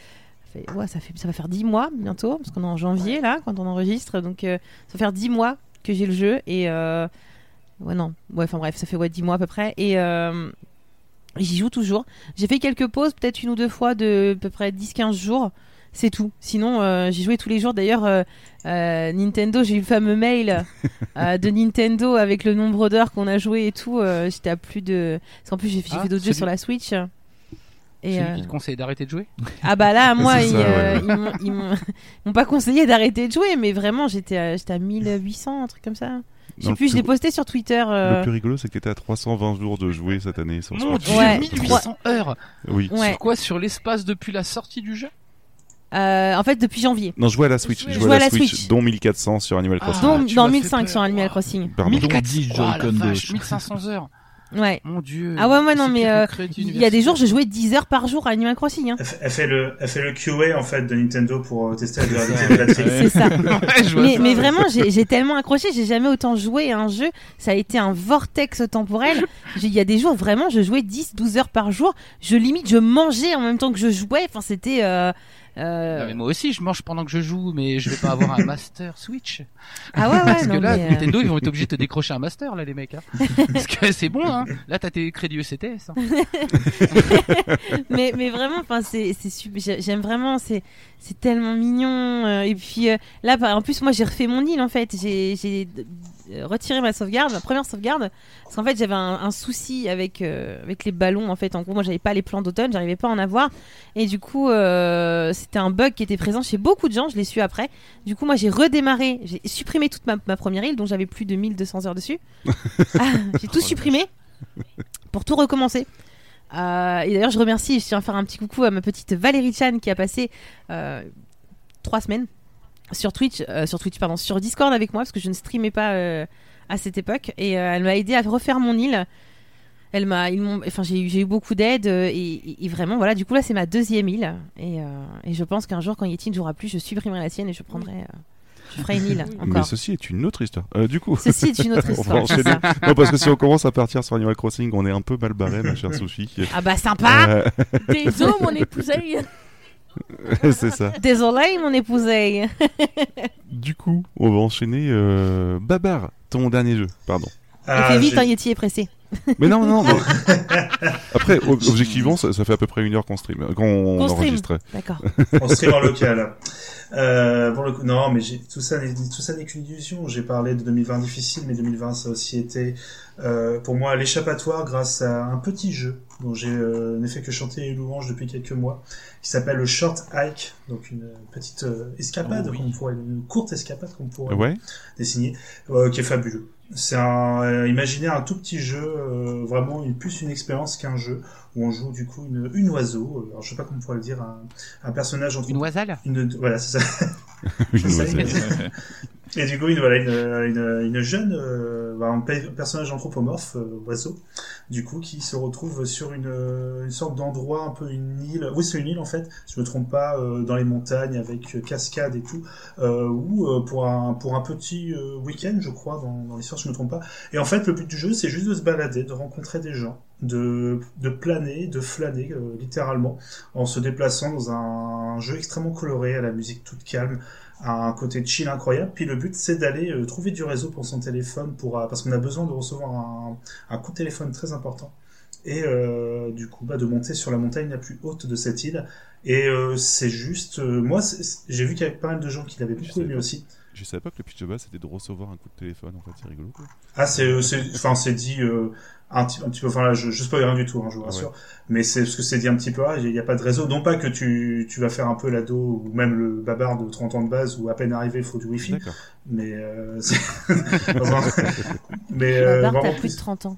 ça fait- ouais, ça, fait, ça va faire 10 mois bientôt, parce qu'on est en janvier là, quand on enregistre. Donc, euh, ça va faire 10 mois que j'ai le jeu. Et. euh, Ouais, non. Ouais, enfin bref, ça fait ouais, 10 mois à peu près. Et. euh, J'y joue toujours. J'ai fait quelques pauses, peut-être une ou deux fois de à peu près 10-15 jours. C'est tout. Sinon, euh, j'ai joué tous les jours. D'ailleurs, euh, euh, Nintendo, j'ai eu le fameux mail de Nintendo avec le nombre d'heures qu'on a joué et tout. J'étais à plus de. Parce qu'en plus, j'ai Ah, fait d'autres jeux sur la Switch. Et, C'est lui euh, qui te conseille d'arrêter de jouer Ah bah là, moi, C'est ils, ça, euh, ouais. ils m'ont- pas conseillé d'arrêter de jouer, mais vraiment, j'étais à, j'étais à 1800, un truc comme ça. Je sais plus, je l'ai posté sur Twitter. euh, Le plus rigolo, c'est que t'étais à 320 jours de jouer cette année sur Mon Switch. dieu, Ouais. 1800 heures Oui. Ouais. Sur quoi? Sur l'espace depuis la sortie du jeu? Euh, en fait, depuis janvier. Non, je jouais à la Switch. Je jouais à la Switch, Switch. dont 1400 sur Animal Ah. Crossing. Donc, tu dans m'as fait 1005 sur. Animal. Crossing. Pardon. 1400 Oh, la Joy-Con vache, gauche. 1500 heures Ouais. Mon dieu Ah ouais, ouais, non, mais euh, il y a des jours, je jouais 10 heures par jour à Animal Crossing. Hein. Elle, fait- elle fait le, elle fait le QA en fait de Nintendo pour euh, tester la durabilité de la batterie. Ouais. C'est ça. Ouais, mais, ça, mais vraiment, j'ai j'ai tellement accroché, j'ai jamais autant joué à un jeu. Ça a été un vortex temporel. J'ai- Il y a des jours, vraiment, je jouais 10, 12 heures par jour. Je limite, je mangeais en même temps que je jouais. Enfin, c'était. Euh, euh, Non, mais moi aussi, je mange pendant que je joue, mais je vais pas avoir un Master Switch. Ah ouais, ouais, Parce non, que là, mais, euh, Nintendo, ils vont être obligés de te décrocher un Master, là, les mecs. Hein. Parce que c'est bon, hein. Là, t'as tes crédits ECTS. Hein. mais, mais vraiment, enfin, c'est, c'est super. j'ai- J'aime vraiment, c'est, c'est tellement mignon. euh, et puis là, en plus, moi, j'ai refait mon île en fait. J'ai, j'ai, retiré ma sauvegarde, ma première sauvegarde, parce qu'en fait j'avais un, un souci avec euh, avec les ballons. En fait, en gros, moi j'avais pas les plans d'automne, j'arrivais pas à en avoir, et du coup euh, c'était un bug qui était présent chez beaucoup de gens. Je l'ai su après. Du coup, moi j'ai redémarré, j'ai supprimé toute ma, ma première île, dont j'avais plus de 1200 heures dessus. Ah, j'ai tout supprimé pour tout recommencer. Euh, et d'ailleurs, je remercie, je tiens à faire un petit coucou à ma petite Valérie Chan qui a passé euh, trois semaines sur Twitch, euh, sur Twitch, pardon, sur Discord avec moi parce que je ne streamais pas euh, à cette époque et euh, elle m'a aidé à refaire mon île. Elle m'a, ils m'ont, enfin, j'ai eu, j'ai eu beaucoup d'aide et, vraiment, voilà. Du coup, là, c'est ma deuxième île et, et je pense qu'un jour, quand Yeti ne jouera plus, je supprimerai la sienne et je prendrai, je ferai une île Mais ceci est une autre histoire. Euh, du coup. Ceci est une autre histoire. non, parce que si on commence à partir sur Animal Crossing, on est un peu mal barré, ma chère Sophie. Ah bah sympa. Euh, Désolé, mon épousée. c'est ça. Désolé, mon épousée. Du coup, on va enchaîner. Euh... Babar, ton dernier jeu, pardon. Et Ah, fais vite, hein, Yeti est pressé. Mais non, non, non. Après, ob- objectivement, ça, ça fait à peu près une heure qu'on stream, euh, qu'on stream. enregistre. D'accord. en stream en local. Euh, pour le coup, non, mais j'ai- tout ça, n'est- tout ça n'est qu'une illusion. J'ai parlé de 2020 difficile, mais 2020 ça a aussi été euh, pour moi l'échappatoire grâce à un petit jeu dont j'ai euh, n'ai fait que chanter les louanges depuis quelques mois, qui s'appelle le Short Hike, donc une petite euh, escapade, Oh oui. qu'on pourrait, une courte escapade qu'on pourrait Ouais. dessiné, euh, qui est fabuleux. C'est un, euh, imaginez un tout petit jeu, euh, vraiment une, plus une expérience qu'un jeu, où on joue du coup une, une oiseau, euh, alors je sais pas comment on pourrait le dire, un, un personnage entre Une oiselle? Une- voilà, c'est ça. Une oiselle. Et du coup, une, voilà, une, une, une jeune, euh, bah, un pe- personnage anthropomorphe, euh, oiseau, du coup, qui se retrouve sur une, euh, une sorte d'endroit, un peu une île. Oui, c'est une île en fait, si je me trompe pas, euh, dans les montagnes avec euh, cascade et tout, ou pour un pour un petit week-end, je crois, dans, dans l'histoire, si je me trompe pas. Et en fait, le but du jeu, c'est juste de se balader, de rencontrer des gens, de de planer, de flâner, euh, littéralement, en se déplaçant dans un jeu extrêmement coloré, à la musique toute calme un côté chill incroyable. Puis le but, c'est d'aller euh, trouver du réseau pour son téléphone, pour euh, parce qu'on a besoin de recevoir un, un coup de téléphone très important. Et euh, du coup, bah, de monter sur la montagne la plus haute de cette île. Et euh, c'est juste, euh, moi, j'ai vu qu'il y avait pas mal de gens qui l'avaient beaucoup aimé aussi. Je savais pas que le pitch de base c'était de recevoir un coup de téléphone en fait, c'est rigolo. quoi. Ah, c'est, euh, c'est, enfin, c'est dit euh, un, petit, un petit peu. Enfin, là, je, je spoil rien du tout, hein, je vous rassure. Mais c'est parce que c'est dit un petit peu. Ah, il n'y a pas de réseau. Non pas que tu, tu vas faire un peu l'ado ou même le babard de 30 ans de base où à peine arrivé, il faut du wifi. Mais euh, c'est- mais euh, barre, vraiment t'as plus de 30 ans.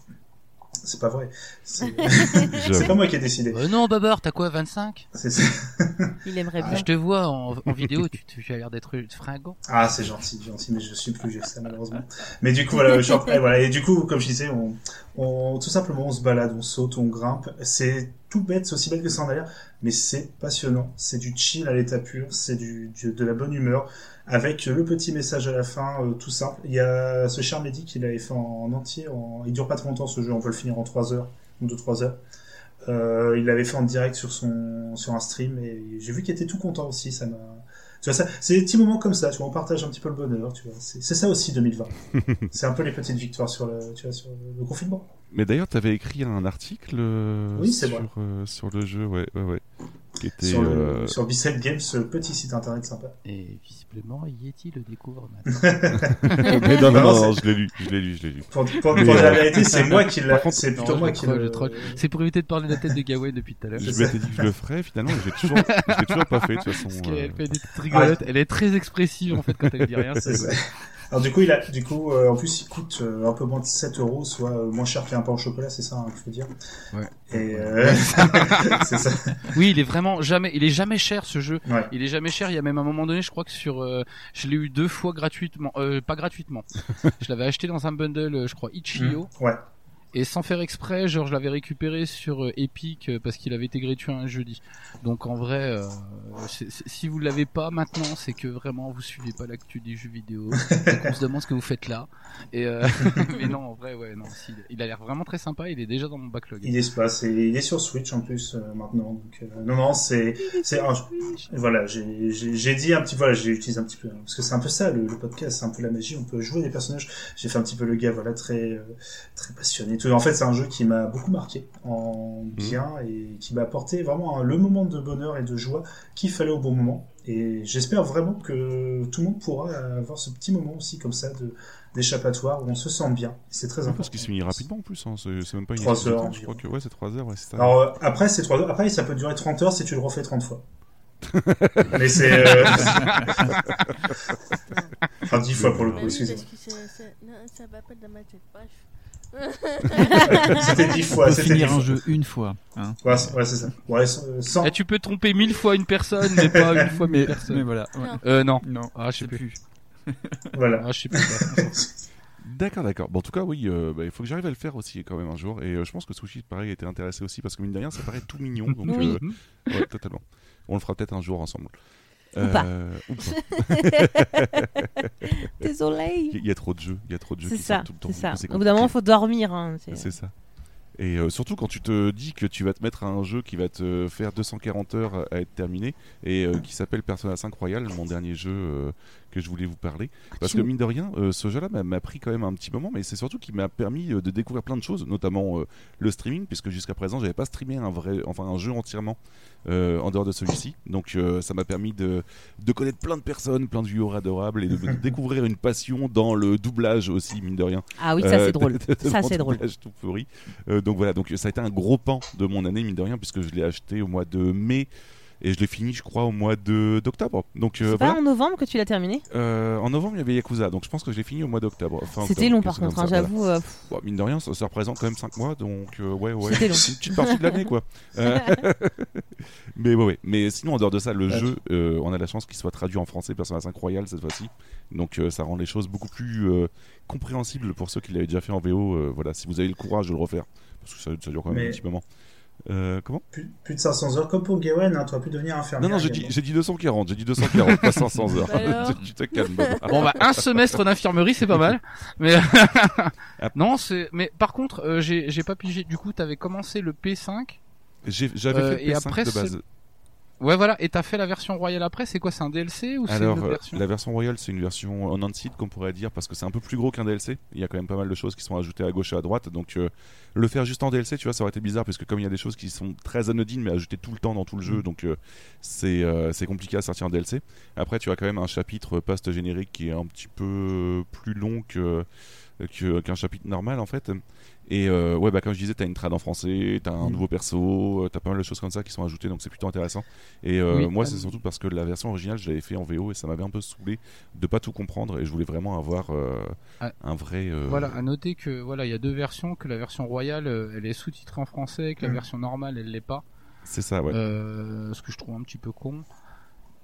C'est pas vrai. C'est pas moi qui ai décidé. Euh, Non, Babar, t'as quoi, 25 C'est- c'est- Il aimerait Ah, bien. Je te vois en, en vidéo, tu, tu as l'air d'être fringant. Ah, c'est gentil, gentil, mais je suis plus vieux que ça malheureusement. Mais du coup voilà, short- et voilà, et du coup comme je disais, on, on tout simplement on se balade, on saute, on grimpe. C'est tout bête, c'est aussi bête que ça en a l'air, mais c'est passionnant. C'est du chill à l'état pur, c'est du, du- de la bonne humeur, avec le petit message à la fin, euh, tout simple. Il y a ce cher Mehdi qui l'avait fait en, en entier. En, il dure pas très longtemps ce jeu, on peut le finir en 3 heures ou 2-3 heures. Euh, il l'avait fait en direct sur son sur un stream et j'ai vu qu'il était tout content aussi. Ça m'a tu vois ça, c'est des petits moments comme ça. Tu vois, on partage un petit peu le bonheur. Tu vois, c'est ça aussi 2020. c'est un peu les petites victoires sur le tu vois sur le confinement. Mais d'ailleurs, t'avais écrit un article euh, Oui, sur, euh, sur le jeu, ouais, ouais, ouais. Qui était. sur le euh, sur Bicep Games, ce petit site internet sympa. Et visiblement, Yeti le découvre maintenant. Mais non, non, Non, non, je l'ai lu, je l'ai lu, je l'ai lu. Pour, pour, Mais, pour dire euh, la vérité, c'est moi qui l'a. C'est plutôt moi qui le. C'est pour éviter de parler de la tête de Gawain depuis tout à l'heure. Je m'étais dit que je le ferais, finalement, j'ai toujours, je l'ai toujours pas fait, de toute façon. Parce euh, qu'elle fait des petites rigolotes. Elle est très expressive en fait quand elle dit rien. C'est C'est ça. Alors du coup, il a, du coup, euh, en plus, il coûte euh, un peu moins de 7 euros, soit euh, moins cher qu'un pain au chocolat, c'est ça, hein, qu'il faut dire. Ouais. Et euh, c'est ça. Oui, il est vraiment jamais, il est jamais cher ce jeu. Ouais. Il est jamais cher. Il y a même un moment donné, je crois que sur, euh, je l'ai eu deux fois gratuitement, euh, pas gratuitement. je l'avais acheté dans un bundle, je crois Itch.io, Ouais. Et sans faire exprès, genre je l'avais récupéré sur euh, Epic euh, parce qu'il avait été gratuit un jeudi. Donc en vrai, euh, si vous l'avez pas maintenant, c'est que vraiment vous suivez pas l'actu des jeux vidéo. Donc on se demande ce que vous faites là. Et euh, mais non, en vrai, ouais, non. si, il a l'air vraiment très sympa. Il est déjà dans mon backlog. Il est space et il est sur Switch en plus euh, maintenant. Donc non non c'est c'est voilà j'ai dit un petit voilà j'ai utilisé un petit peu hein, parce que c'est un peu ça le, le podcast c'est un peu la magie on peut jouer des personnages j'ai fait un petit peu le gars voilà très très passionné en fait c'est un jeu qui m'a beaucoup marqué en bien et qui m'a apporté vraiment le moment de bonheur et de joie qu'il fallait au bon moment Et j'espère vraiment que tout le monde pourra avoir ce petit moment aussi comme ça de d'échappatoire où on se sent bien. C'est très Ouais, important. parce qu'il se finit rapidement en plus, hein. c'est même pas une Trois question de heures temps, Je crois que ouais, c'est 3 heures, ouais. Alors euh, après c'est trois heures. Après ça peut durer 30 heures si tu le refais 30 fois. Mais c'est euh... enfin 10 fois pour le Bah coup, que ça, va pas dans ma tête. C'était 10 fois, On peut c'était finir 10 un fois. jeu une fois. Hein. Ouais, c'est ouais, c'est ça. Ouais, sans- sans- Eh, tu peux tromper mille fois une personne, mais pas une fois mille Mais, personnes. mais voilà. ouais. Non. Euh, non. Non, Ah, je sais plus. plus. voilà. Ah, je sais plus. D'accord, d'accord. Bon, en tout cas, oui, euh, bah, il faut que j'arrive à le faire aussi quand même un jour. Et euh, je pense que Sushi, pareil, était intéressé aussi parce que mine de rien, ça paraît tout mignon. Donc, Oui. euh, ouais, totalement. On le fera peut-être un jour ensemble. Ou pas. Euh. Désolé. Il y, a trop de jeux, il y a trop de jeux C'est qui ça, sortent tout le temps. c'est ça. Au bout d'un moment, compliqué. faut dormir. Hein. c'est- C'est ça. Et euh, surtout quand tu te dis que tu vas te mettre à un jeu qui va te faire 240 heures à être terminé et euh, qui s'appelle Persona 5 Royal, mon dernier jeu euh, que je voulais vous parler. Parce que mine de rien, euh, ce jeu-là m'a- pris quand même un petit moment, mais c'est surtout qu'il m'a permis euh, de découvrir plein de choses, notamment euh, le streaming, puisque jusqu'à présent j'avais pas streamé un vrai, enfin un jeu entièrement euh, en dehors de celui-ci. Donc ça m'a permis de, de connaître plein de personnes, plein de viewers adorables et de, de découvrir une passion dans le doublage aussi, mine de rien. Ah oui, ça c'est drôle. de- Ça c'est drôle. tout pourri. Donc voilà, donc ça a été un gros pan de mon année mine de rien puisque je l'ai acheté au mois de mai et je l'ai fini je crois au mois de d'octobre. Donc euh, C'est pas en novembre que tu l'as terminé Euh, en novembre il y avait Yakuza, donc je pense que je l'ai fini au mois d'octobre. C'était long par contre, hein, j'avoue. euh, pff, voilà. Bon, mine de rien, ça, ça représente quand même 5 mois, donc euh, ouais, ouais. C'était long. C'est une petite partie de l'année, quoi. Mais ouais, ouais. Mais sinon, en dehors de ça, le Ouais. jeu, euh, on a la chance qu'il soit traduit en français, Persona 5 Royal cette fois-ci. Donc euh, ça rend les choses beaucoup plus euh, compréhensibles pour ceux qui l'avaient déjà fait en VO. euh, voilà, si vous avez le courage de le refaire, parce que ça, ça dure quand même Mais- un petit moment. Euh, comment? Plus, plus de 500 heures, comme pour Gawen, hein, tu vas plus devenir infirmière. Non, non, j'ai dit, dit 240, j'ai dit 240, pas 500 heures. Bah alors tu te calmes, Bob. Bon bah un semestre d'infirmerie c'est pas mal. Mais non c'est mais par contre euh, j'ai j'ai pas pigé du coup t'avais commencé le P5. J'ai- J'avais Euh, fait et le P5 après, de base. Ouais voilà et t'as fait la version royale après c'est quoi c'est un DLC ou c'est une Alors, autre euh, version la version Royal, c'est une version en unseed qu'on pourrait dire parce que c'est un peu plus gros qu'un DLC. Il y a quand même pas mal de choses qui sont ajoutées à gauche et à droite. Donc, euh, le faire juste en DLC, tu vois, ça aurait été bizarre parce que comme il y a des choses qui sont très anodines mais ajoutées tout le temps dans tout le jeu, Mm. donc euh, c'est euh, c'est compliqué à sortir en DLC. Après, tu as quand même un chapitre post-générique qui est un petit peu plus long que- qu'un chapitre normal en fait. Et euh, ouais, bah comme je disais, t'as une trad en français, t'as un Mm. nouveau perso, euh, t'as pas mal de choses comme ça qui sont ajoutées, donc c'est plutôt intéressant. Et euh, Oui. moi, c'est surtout parce que la version originale, je l'avais fait en VO et ça m'avait un peu saoulé de pas tout comprendre et je voulais vraiment avoir euh, Ah. un vrai. Voilà, à noter que voilà, il y a deux versions, que la version royale, elle est sous-titrée en français, que la Mm. version normale, elle l'est pas. C'est ça, ouais. Ce que je trouve un petit peu con.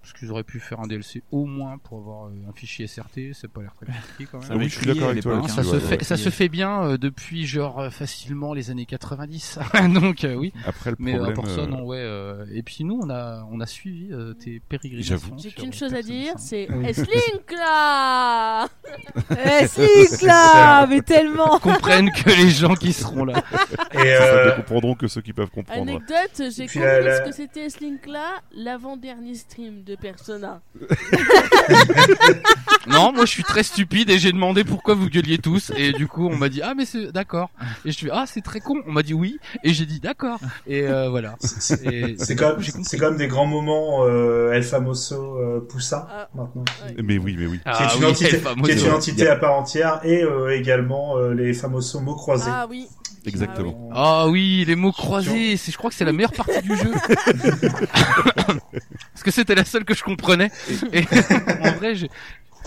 Parce qu'ils auraient pu faire un DLC au moins pour avoir euh, un fichier SRT, c'est pas l'air très compliqué quand même. Ah oui, je suis d'accord avec toi Ça, ouais, se ouais, fait, ouais. ça se fait bien euh, depuis genre euh, facilement les années 90. Donc euh, oui, Après, le mais euh, problème. ça euh, non ouais. euh, Et puis nous on a on a suivi euh, tes pérégrinations. J'avoue. J'ai qu'une chose à dire, 5. c'est Oui. S-Link là si, là Mais tellement comprennent que les gens qui seront là. Et ça euh, ne comprendront que ceux qui peuvent comprendre. Anecdote, j'ai compris ce que c'était S-Link là l'avant-dernier stream de Persona. Non, moi je suis très stupide et j'ai demandé pourquoi vous gueuliez tous et du coup on m'a dit ah mais c'est d'accord et je suis ah c'est très con on m'a dit oui et j'ai dit d'accord et euh, voilà c'est même des grands moments euh, El Famoso euh, Poussin Ah. maintenant. Ouais. Mais oui, mais oui. qui est Ah une oui, entité, Famoso. qui est une entité à part entière et euh, également euh, les famosos mots croisés. Ah oui. Exactement. Ah oui, les mots croisés, c'est, je crois que c'est la meilleure partie du jeu. Parce que c'était la seule que je comprenais. Et en vrai, j'ai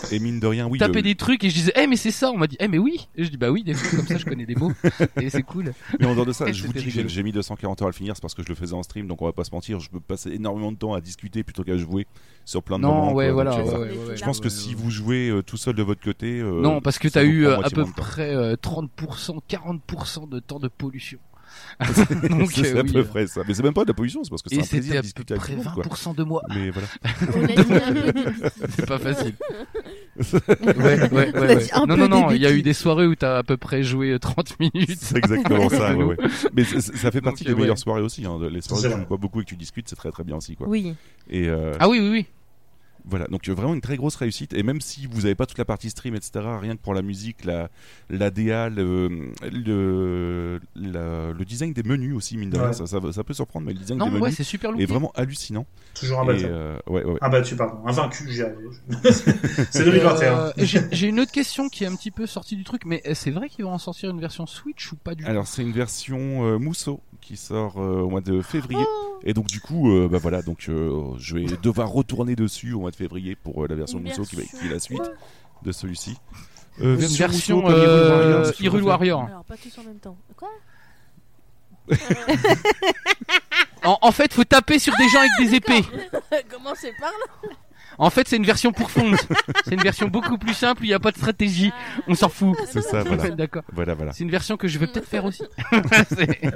Et mine de rien, oui. tapé le- des trucs et je disais, eh mais c'est ça. On m'a dit, eh mais oui. Et je dis, bah oui, des fois comme ça, je connais des mots et c'est cool. Mais en dehors de ça, je vous dis que j'ai- mis 240 heures à le finir, c'est parce que je le faisais en stream, donc on va pas se mentir, je peux passer énormément de temps à discuter plutôt qu'à jouer sur plein de Non, moments. ouais, quoi, voilà. ouais, euh, ouais, ouais, ouais. Je pense que Ouais, si vous jouez euh, tout seul de votre côté. euh, Non, parce que t'as eu à peu près euh, 30%, 40% de temps de pollution. Donc, c'est euh, à oui, peu euh, près ça. Mais c'est même pas de la pollution, c'est parce que c'est Et un plaisir à peu discuter avec près tout le monde, quoi. 20% de moi. Mais voilà. C'est pas facile. ouais, ouais, ouais, On a ouais. dit un Non, peu non, non, il y a eu des soirées où t'as à peu près joué euh, 30 minutes. C'est exactement ça, ouais, ouais. Mais ça fait partie Donc, des euh, meilleures soirées aussi. Hein. Les soirées où tu pas beaucoup et que tu discutes, c'est très très bien aussi, quoi. Oui. Et euh, Ah oui, oui, oui. Voilà, donc euh, vraiment une très grosse réussite. Et même si vous n'avez pas toute la partie stream, etc., rien que pour la musique, la, la DA, le, le, la- le design des menus aussi, mine de rien, Ouais. ça, ça, ça peut surprendre, mais le design Non, des ouais, menus super est vraiment hallucinant. Toujours Et, imbattable. euh, ouais, ouais, ouais. Inbattu, pardon. Invaincu, j'y arrive. c'est 2021. Euh, et J'ai j'ai une autre question qui est un petit peu sortie du truc, mais c'est vrai qu'ils vont en sortir une version Switch ou pas du tout? Alors c'est une version euh, Mousseau qui sort euh, au mois de février. Oh, Et donc du coup, euh, bah voilà, donc euh, je vais devoir retourner dessus au mois de février pour euh, la version Une Mousseau qui va version- qui est la suite Ouais. de celui-ci. Euh, version, Hyrule euh, Hyrule. Warrior. Alors, pas tous en même temps. Quoi? En, en fait, faut taper sur des gens avec des épées. Commencez par là. En fait, c'est une version pour fonds. C'est une version beaucoup plus simple, il n'y a pas de stratégie. On s'en fout. C'est ça, voilà. D'accord. Voilà, voilà. C'est une version que je vais peut-être faire aussi.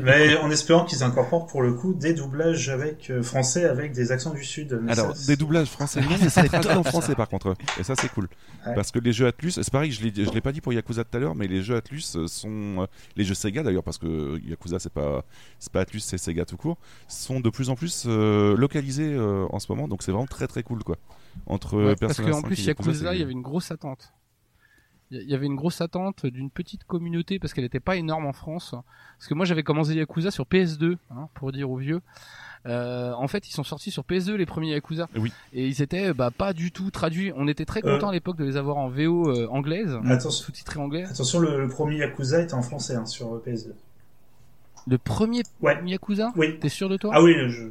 Mais en espérant qu'ils incorporent pour le coup des doublages avec euh, français avec des accents du sud. Mais Alors, ça- des doublages français, non, mais traduit en français par contre. Et ça, c'est cool. Ouais. Parce que les jeux Atlus, c'est pareil, je l'ai je l'ai pas dit pour Yakuza tout à l'heure, mais les jeux Atlus euh, sont. euh, Les jeux Sega d'ailleurs, parce que Yakuza, c'est pas, c'est pas Atlus, c'est Sega tout court, sont de plus en plus euh, localisés euh, en ce moment, donc c'est vraiment très très cool quoi. Entre Ouais, euh, parce qu'en 5 plus, Yakuza, il y avait une grosse attente. Il y- avait une grosse attente d'une petite communauté parce qu'elle n'était pas énorme en France. Parce que moi, j'avais commencé Yakuza sur PS2, hein, pour dire aux vieux. Euh, en fait, ils sont sortis sur PS2 les premiers Yakuza. Oui. Et ils étaient bah, pas du tout traduits. On était très Euh. contents à l'époque de les avoir en VO euh, anglaise, Attention, sous-titrés anglais. attention le, le premier Yakuza était en français hein, sur PS2. Le premier Ouais. Yakuza Oui. T'es sûr de toi Ah oui, je...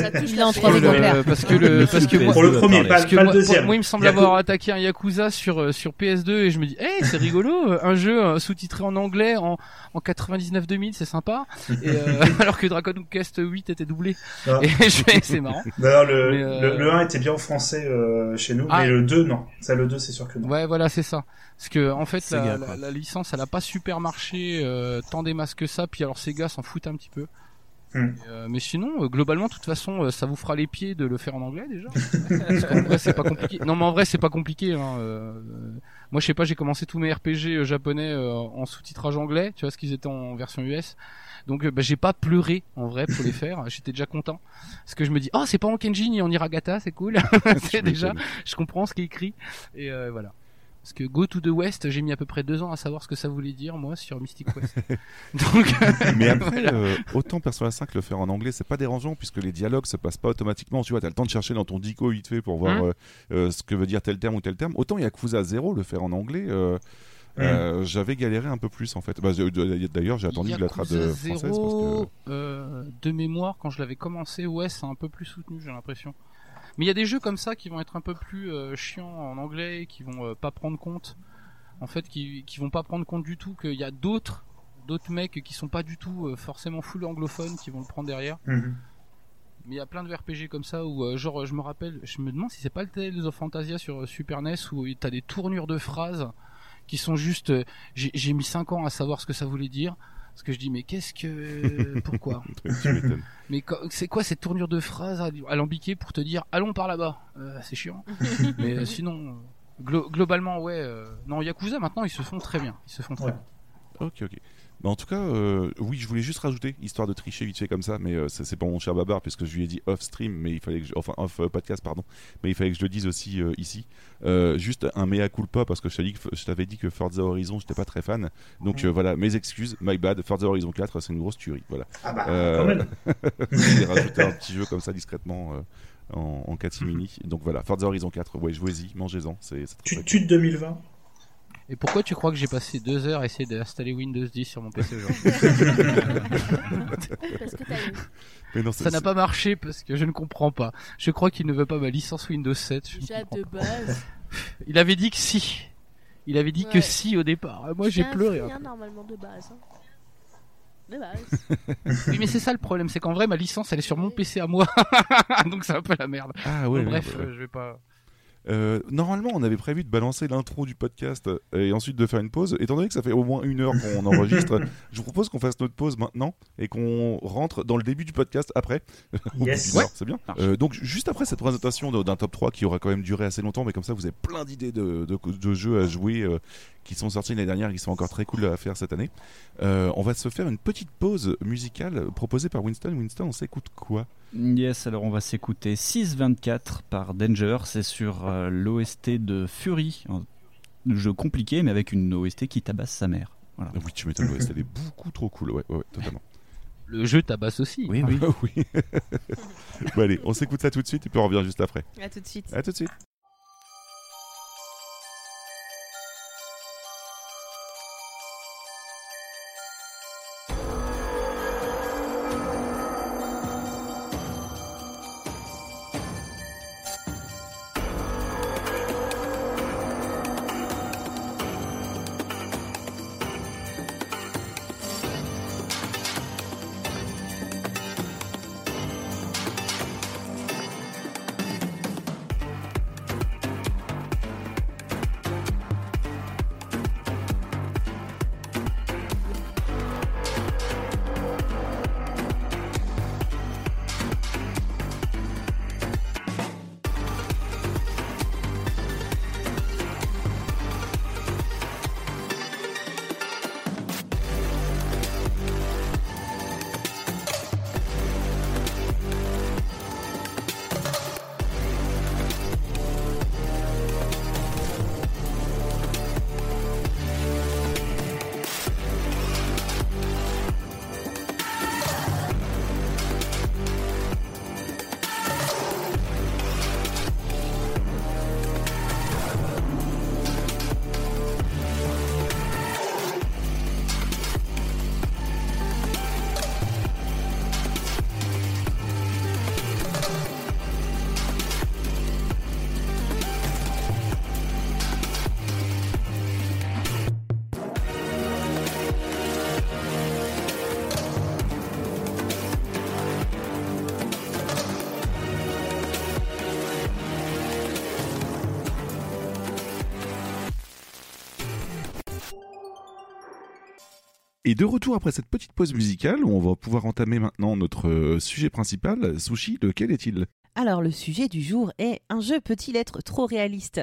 Ça touche Il est la en paix. trois exemplaires. Parce que le, parce que PS2 moi, pour le premier, pas, Parce que pas moi, le deuxième. moi, il me semble Yaku- avoir attaqué un Yakuza sur euh, sur PS2 et je me dis, hey, c'est rigolo, euh, un jeu euh, sous-titré en anglais en en 99-2000, c'est sympa. Et euh, alors que Dragon Quest 8 était doublé. Non. Et je fais, c'est marrant. D'ailleurs, le, Mais, euh, le, le 1 était bien en français euh, chez nous, Ah. mais le 2, non. Ça, le 2, c'est sûr que non. Ouais, voilà, c'est ça. Parce que en fait, la, la, la licence, elle a pas super marché euh, tant des masses que ça. Puis alors Sega s'en fout un petit peu. Hmm. Et, euh, mais sinon, euh, globalement, de toute façon, euh, ça vous fera les pieds de le faire en anglais déjà. Parce qu'en vrai, c'est pas compliqué. Non, mais en vrai, c'est pas compliqué. Hein. euh, moi, je sais pas, j'ai commencé tous mes RPG japonais euh, en sous-titrage anglais. Tu vois, ce qu'ils étaient en version US. Donc, euh, bah, j'ai pas pleuré en vrai pour les faire. J'étais déjà content parce que je me dis, oh, c'est pas en Kenji ni en Hiragata, c'est cool. c'est déjà, je comprends ce qui est écrit et euh, voilà. Parce que Go to the West, j'ai mis à peu près deux ans à savoir ce que ça voulait dire, moi, sur Mystic West. Donc, Mais après, voilà. euh, autant Persona 5 le faire en anglais, c'est pas dérangeant puisque les dialogues se passent pas automatiquement. Tu vois, t'as le temps de chercher dans ton dico vite fait pour voir Hum. euh, euh, ce que veut dire tel terme ou tel terme. Autant Yakuza 0 le faire en anglais. j'avais galéré un peu plus en fait. Bah, D'ailleurs, j'ai attendu de la euh, française parce que de mémoire, quand je l'avais commencé, ouais, c'est un peu plus soutenu, j'ai l'impression. Mais il y a des jeux comme ça qui vont être un peu plus euh, chiants en anglais, qui vont euh, pas prendre compte, en fait, qui, qui vont pas prendre compte du tout qu'il y a d'autres, d'autres mecs qui sont pas du tout euh, forcément full anglophones qui vont le prendre derrière. Mhm. Mais il y a plein de RPG comme ça où, genre, je me rappelle, je me demande si c'est pas le Tales of Fantasia sur Super NES où t'as des tournures de phrases qui sont juste. j'ai j'ai mis 5 ans à savoir ce que ça voulait dire. Parce que je dis, mais qu'est-ce que. Pourquoi. Mais co- c'est quoi cette tournure de phrase à- alambiquée pour te dire, allons par là-bas? Euh, C'est chiant. mais euh, sinon, glo- globalement, ouais. euh, non, Yakuza maintenant, ils se font très bien. Ils se font très Ouais. bien. Ok, ok. En tout cas, euh, oui, je voulais juste rajouter, histoire de tricher vite fait comme ça, mais euh, c'est pour mon cher Babar, puisque je lui ai dit off stream, mais il fallait que je- enfin off euh, podcast, pardon, mais il fallait que je le dise aussi euh, ici. Euh, juste un mea culpa, parce que je t'avais dit que, je t'avais dit que Forza Horizon, j'étais pas très fan. Donc voilà, mes excuses, my bad. Forza Horizon 4, c'est une grosse tuerie. Voilà. Ah bah, Euh, quand même. J'ai rajouté un petit jeu comme ça discrètement euh, en, en catimini. Donc voilà, Forza Horizon 4, ouais, jouez-y, mangez-en, c'est c'est très, Tu très tu de 2020. Et pourquoi tu crois que j'ai passé deux heures à essayer d'installer Windows 10 sur mon PC aujourd'hui? Mais non, Ça n'a pas marché parce que je ne comprends pas. Je crois qu'il ne veut pas ma licence Windows 7. je ne Déjà comprends de pas. base. Il avait dit que si. Il avait dit que si au départ. Moi j'ai pleuré. hein, normalement de base. hein. De base. Oui mais c'est ça le problème, c'est qu'en vrai ma licence elle est sur mon PC à moi. Donc c'est un peu la merde. Ah ouais, Bon, ouais, bref, ouais. euh, je vais pas. Euh, normalement, on avait prévu de balancer l'intro du podcast euh, et ensuite de faire une pause. Étant donné que ça fait au moins une heure qu'on enregistre, je vous propose qu'on fasse notre pause maintenant et qu'on rentre dans le début du podcast après. Yes. Ouais. c'est bien. Euh, donc, juste après cette présentation d'un top 3 qui aura quand même duré assez longtemps, mais comme ça, vous avez plein d'idées de, de- de jeux à jouer euh, qui sont sortis l'année dernière et qui sont encore très cool à faire cette année. On va se faire une petite pause musicale proposée par Winston. Winston, on s'écoute quoi? Yes, alors on va s'écouter 624 par Danger. C'est sur euh, l'OST de Fury. Un jeu compliqué, mais avec une OST qui tabasse sa mère. Voilà. Oui, tu m'étonnes, ouais, elle est beaucoup trop cool, ouais, ouais, ouais, totalement. Le jeu tabasse aussi. Oui, oui. Ah oui. bon, allez, on s'écoute ça tout de suite et puis on revient juste après. À tout de suite. À tout de suite. Et de retour après cette petite pause musicale, où on va pouvoir entamer maintenant notre euh, sujet principal. Sushi, lequel est-il? Alors, le sujet du jour est un jeu peut-il être trop réaliste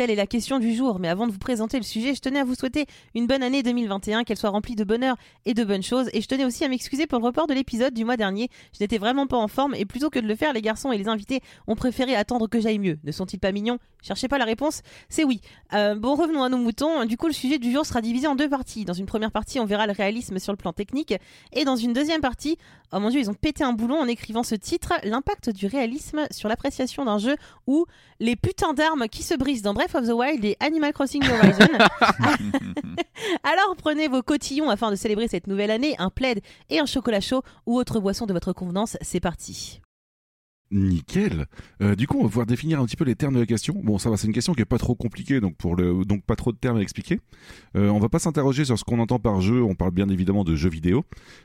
Telle est la question du jour, mais avant de vous présenter le sujet, je tenais à vous souhaiter une bonne année 2021, qu'elle soit remplie de bonheur et de bonnes choses, et je tenais aussi à m'excuser pour le report de l'épisode du mois dernier. Je n'étais vraiment pas en forme, et plutôt que de le faire, les garçons et les invités ont préféré attendre que j'aille mieux. Ne sont-ils pas mignons? Cherchez pas la réponse, c'est oui. Euh, bon, revenons à nos moutons. Du coup, le sujet du jour sera divisé en deux parties. Dans une première partie, on verra le réalisme sur le plan technique, et dans une deuxième partie, oh mon dieu, ils ont pété un boulon en écrivant ce titre, l'impact du réalisme sur l'appréciation d'un jeu ou les putains d'armes qui se brisent dans Breath of the Wild et Animal Crossing Horizon. Alors prenez vos cotillons afin de célébrer cette nouvelle année, un plaid et un chocolat chaud ou autre boisson de votre convenance. C'est parti. Nickel. Euh, du coup, on va pouvoir définir un petit peu les termes de la question. Bon, ça va, c'est une question qui est pas trop compliquée, donc pour le, donc pas trop de termes à expliquer. Euh, on va pas s'interroger sur ce qu'on entend par jeu. On parle bien évidemment de jeux vidéo.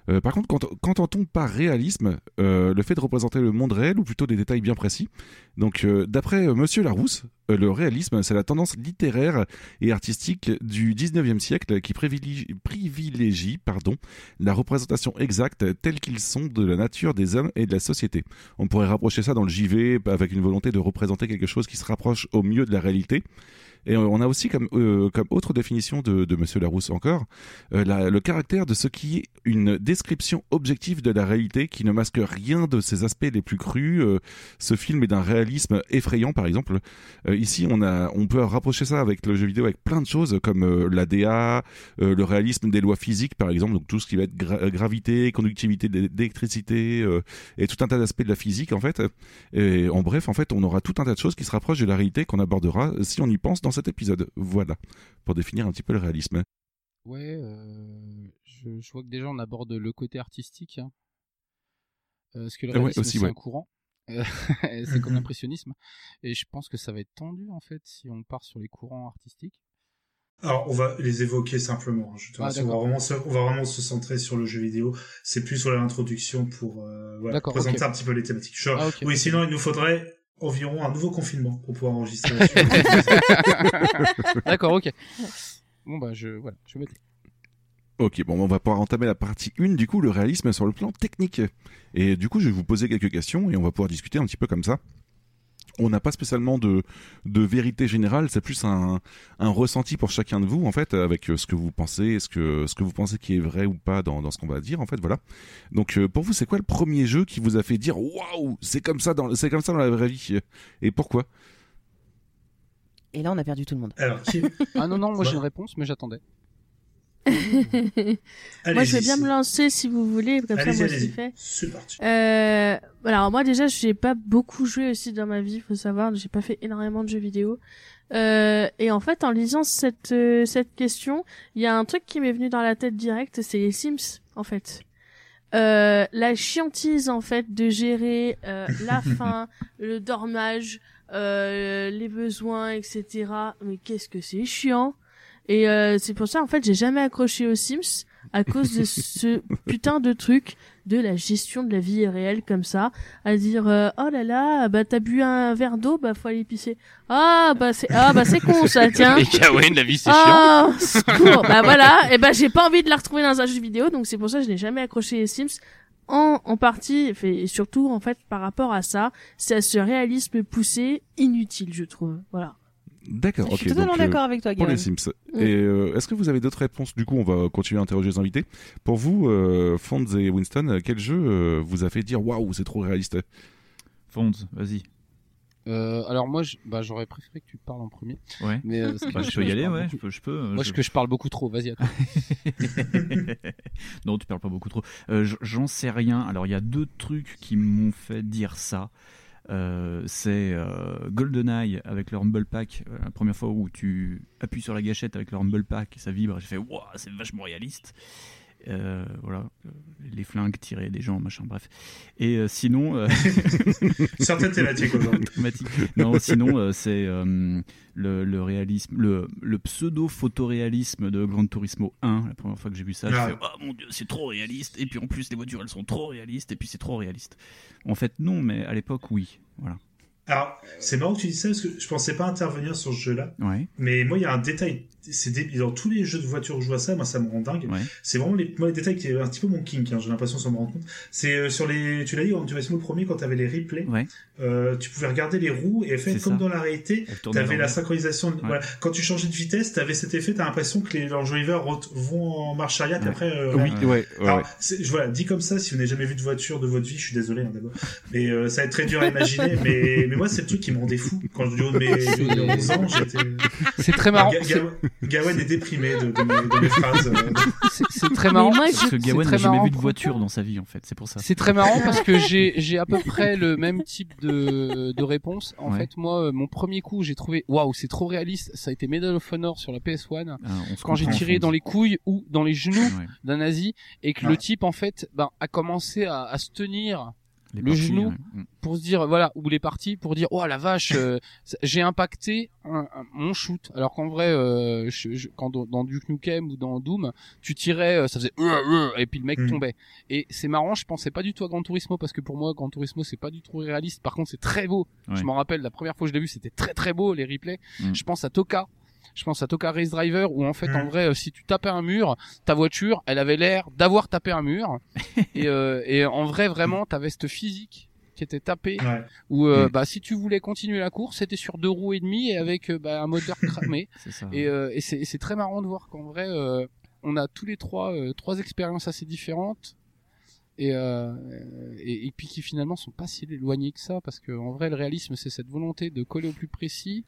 Euh, par contre, quand, entend par réalisme, euh, le fait de représenter le monde réel ou plutôt des détails bien précis? Donc, d'après Monsieur Larousse, le réalisme, c'est la tendance littéraire et artistique du 19e siècle qui privilégie, privilégie pardon, la représentation exacte telle qu'ils sont de la nature des hommes et de la société. On pourrait rapprocher ça dans le JV avec une volonté de représenter quelque chose qui se rapproche au mieux de la réalité. Et on a aussi comme, euh, comme autre définition de, de Monsieur Larousse encore, euh, la- le caractère de ce qui est une description objective de la réalité qui ne masque rien de ses aspects les plus crus. Euh, ce film est d'un réalisme effrayant par exemple. Ici on, a, on peut rapprocher ça avec le jeu vidéo avec plein de choses comme l'ADA, le réalisme des lois physiques par exemple, donc tout ce qui va être gra- gravité, conductivité d'é- d'électricité et tout un tas d'aspects de la physique en fait. Et en bref, en fait, on aura tout un tas de choses qui se rapprochent de la réalité qu'on abordera si on y pense dans cet épisode. Voilà, pour définir un petit peu le réalisme. Ouais, euh, je, je vois que déjà on aborde le côté artistique. hein. Euh, parce que le Ah ouais, réalisme, aussi, c'est ouais. un courant. Euh, c'est comme l'impressionnisme. Et je pense que ça va être tendu en fait si on part sur les courants artistiques. Alors, on va les évoquer simplement. hein, justement. Ah, on, va vraiment se, on va vraiment se centrer sur le jeu vidéo. C'est plus sur l'introduction pour euh, voilà, présenter un petit peu les thématiques. Genre, Ah, oui, sinon, il nous faudrait environ un nouveau confinement pour pouvoir enregistrer. D'accord, ok. Bon bah je voilà, je me tais. Ok, bon, on va pouvoir entamer la partie 1, du coup, le réalisme sur le plan technique. Et du coup, je vais vous poser quelques questions et on va pouvoir discuter un petit peu comme ça. On n'a pas spécialement de, de vérité générale, c'est plus un, un ressenti pour chacun de vous en fait, avec euh, ce que vous pensez, ce que ce que vous pensez qui est vrai ou pas dans, dans ce qu'on va dire en fait, voilà. Donc euh, pour vous, c'est quoi le premier jeu qui vous a fait dire waouh, c'est comme ça dans c'est comme ça dans la vraie vie et pourquoi? Et là, on a perdu tout le monde. Alors, qui... Ah non, non, moi j'ai une réponse, mais j'attendais. Moi, je vais bien me lancer si vous voulez, comme ça, moi, allez-y. fait. C'est parti. Euh, alors moi déjà, j'ai pas beaucoup joué aussi dans ma vie, faut savoir. J'ai pas fait énormément de jeux vidéo. Euh, et en fait, en lisant cette euh, cette question, il y a un truc qui m'est venu dans la tête direct, c'est les Sims, en fait. Euh, la chiantise en fait de gérer euh, la faim, le dormage, euh, les besoins, etc. Mais qu'est-ce que c'est chiant Et euh, c'est pour ça en fait j'ai jamais accroché aux Sims à cause de ce putain de truc de la gestion de la vie réelle comme ça, à dire euh, oh là là bah t'as bu un verre d'eau bah faut aller pisser. Ah bah c'est ah bah c'est con ça tiens. Et Kawen, la vie c'est chiant. ah secours bah voilà. Et ben j'ai pas envie de la retrouver dans un jeu vidéo donc c'est pour ça que je n'ai jamais accroché les Sims. En en partie et surtout en fait par rapport à ça c'est à ce réalisme poussé inutile je trouve. Voilà D'accord, je ok. suis totalement euh, d'accord avec toi, pour les. Sims. Et euh, est-ce que vous avez d'autres réponses Du coup, on va continuer à interroger les invités. Pour vous, euh, Fonds et Winston, euh, quel jeu euh, vous a fait dire waouh, c'est trop réaliste? Fonds, vas-y. Euh, alors moi, je- bah, j'aurais préféré que tu parles en premier. Ouais. Mais euh, parce que Bah, je peux y je aller, ouais. beaucoup. Je peux, je peux. euh, Moi, je- je... que je parle beaucoup trop. Vas-y, non, tu parles pas beaucoup trop. Euh, J'en sais rien. Alors, il y a deux trucs qui m'ont fait dire ça. Euh, c'est euh, GoldenEye avec le Rumble Pack. Euh, la première fois où tu appuies sur la gâchette avec le Rumble Pack et ça vibre, j'ai fait Waouh, c'est vachement réaliste. Euh, voilà, les flingues tirées des gens, machin, bref. Et euh, sinon, euh, Certaines thématiques aujourd'hui. Non, sinon, euh, c'est le, le réalisme, le, le pseudo-photoréalisme de Gran Turismo 1. La première fois que j'ai vu ça, j'ai Ah. fait Oh mon dieu, c'est trop réaliste. Et puis en plus, les voitures, elles sont trop réalistes. Et puis c'est trop réaliste. En fait, non, mais à l'époque, oui. Voilà. Alors, c'est marrant que tu dis ça parce que je pensais pas intervenir sur ce jeu-là. Ouais, Mais moi, il y a un détail. C'est dé- dans tous les jeux de voiture où je vois ça, moi, ça me rend dingue. ouais. C'est vraiment les, moi, les détails qui est un petit peu mon kink, hein, j'ai l'impression sans me rendre compte. C'est euh, sur les, tu l'as dit, en Turismo le premier, quand t'avais les replays, Ouais. euh, tu pouvais regarder les roues et en fait, comme ça. dans la réalité, t'avais la synchronisation. Ouais. Voilà. Quand tu changeais de vitesse, t'avais cet effet, t'as l'impression que les enjoliveurs ret- vont en marche arrière, après, euh, Oui, Ouais. ouais, ouais. alors, je- voilà, dit comme ça, si vous n'avez jamais vu de voiture de votre vie, je suis désolé hein, d'abord, mais euh, ça va être très dur à imaginer. mais, mais moi, c'est le truc qui me rendait fou quand du haut de mes, mes 11 ans, j'étais. C'est très marrant. Gawain est déprimé de, de mes, de mes phrases. C'est c'est très marrant. Moi, Parce que Gawain n'a jamais vu de voiture dans sa vie, en fait. C'est pour ça. C'est très marrant parce que j'ai j'ai à peu près le même type de de réponse. En Ouais. fait, moi, euh, mon premier coup, j'ai trouvé waouh, c'est trop réaliste. Ça a été Medal of Honor sur la PS1 Ah, quand j'ai tiré dans les couilles ou dans les genoux Ouais. d'un nazi et que Ouais. le type en fait ben, a commencé à, à se tenir Les Le parties, genou. ouais. Mm. pour se dire voilà où les parties pour dire oh la vache euh, j'ai impacté un- un- mon shoot alors qu'en vrai euh, je- je- quand dans, dans Duke Nukem ou dans Doom tu tirais euh, ça faisait euh, euh, et puis le mec Mm. tombait et c'est marrant je pensais pas du tout à Gran Turismo parce que pour moi Gran Turismo c'est pas du tout réaliste par contre c'est très beau Ouais. je m'en rappelle la première fois que je l'ai vu c'était très très beau les replays Mm. je pense à Toka je pense à Toka Race Driver où en fait Mm. en vrai euh, si tu tapais un mur ta voiture elle avait l'air d'avoir tapé un mur et, euh, et en vrai vraiment t'avais cette physique qui était tapée Ouais. où euh, Mm. bah si tu voulais continuer la course c'était sur deux roues et demi et avec euh, bah, un moteur cramé C'est ça. et, euh, et c'est très marrant de voir qu'en vrai euh, on a tous les trois euh, trois expériences assez différentes et, euh, et et puis qui finalement sont pas si éloignées que ça parce que en vrai le réalisme c'est cette volonté de coller au plus précis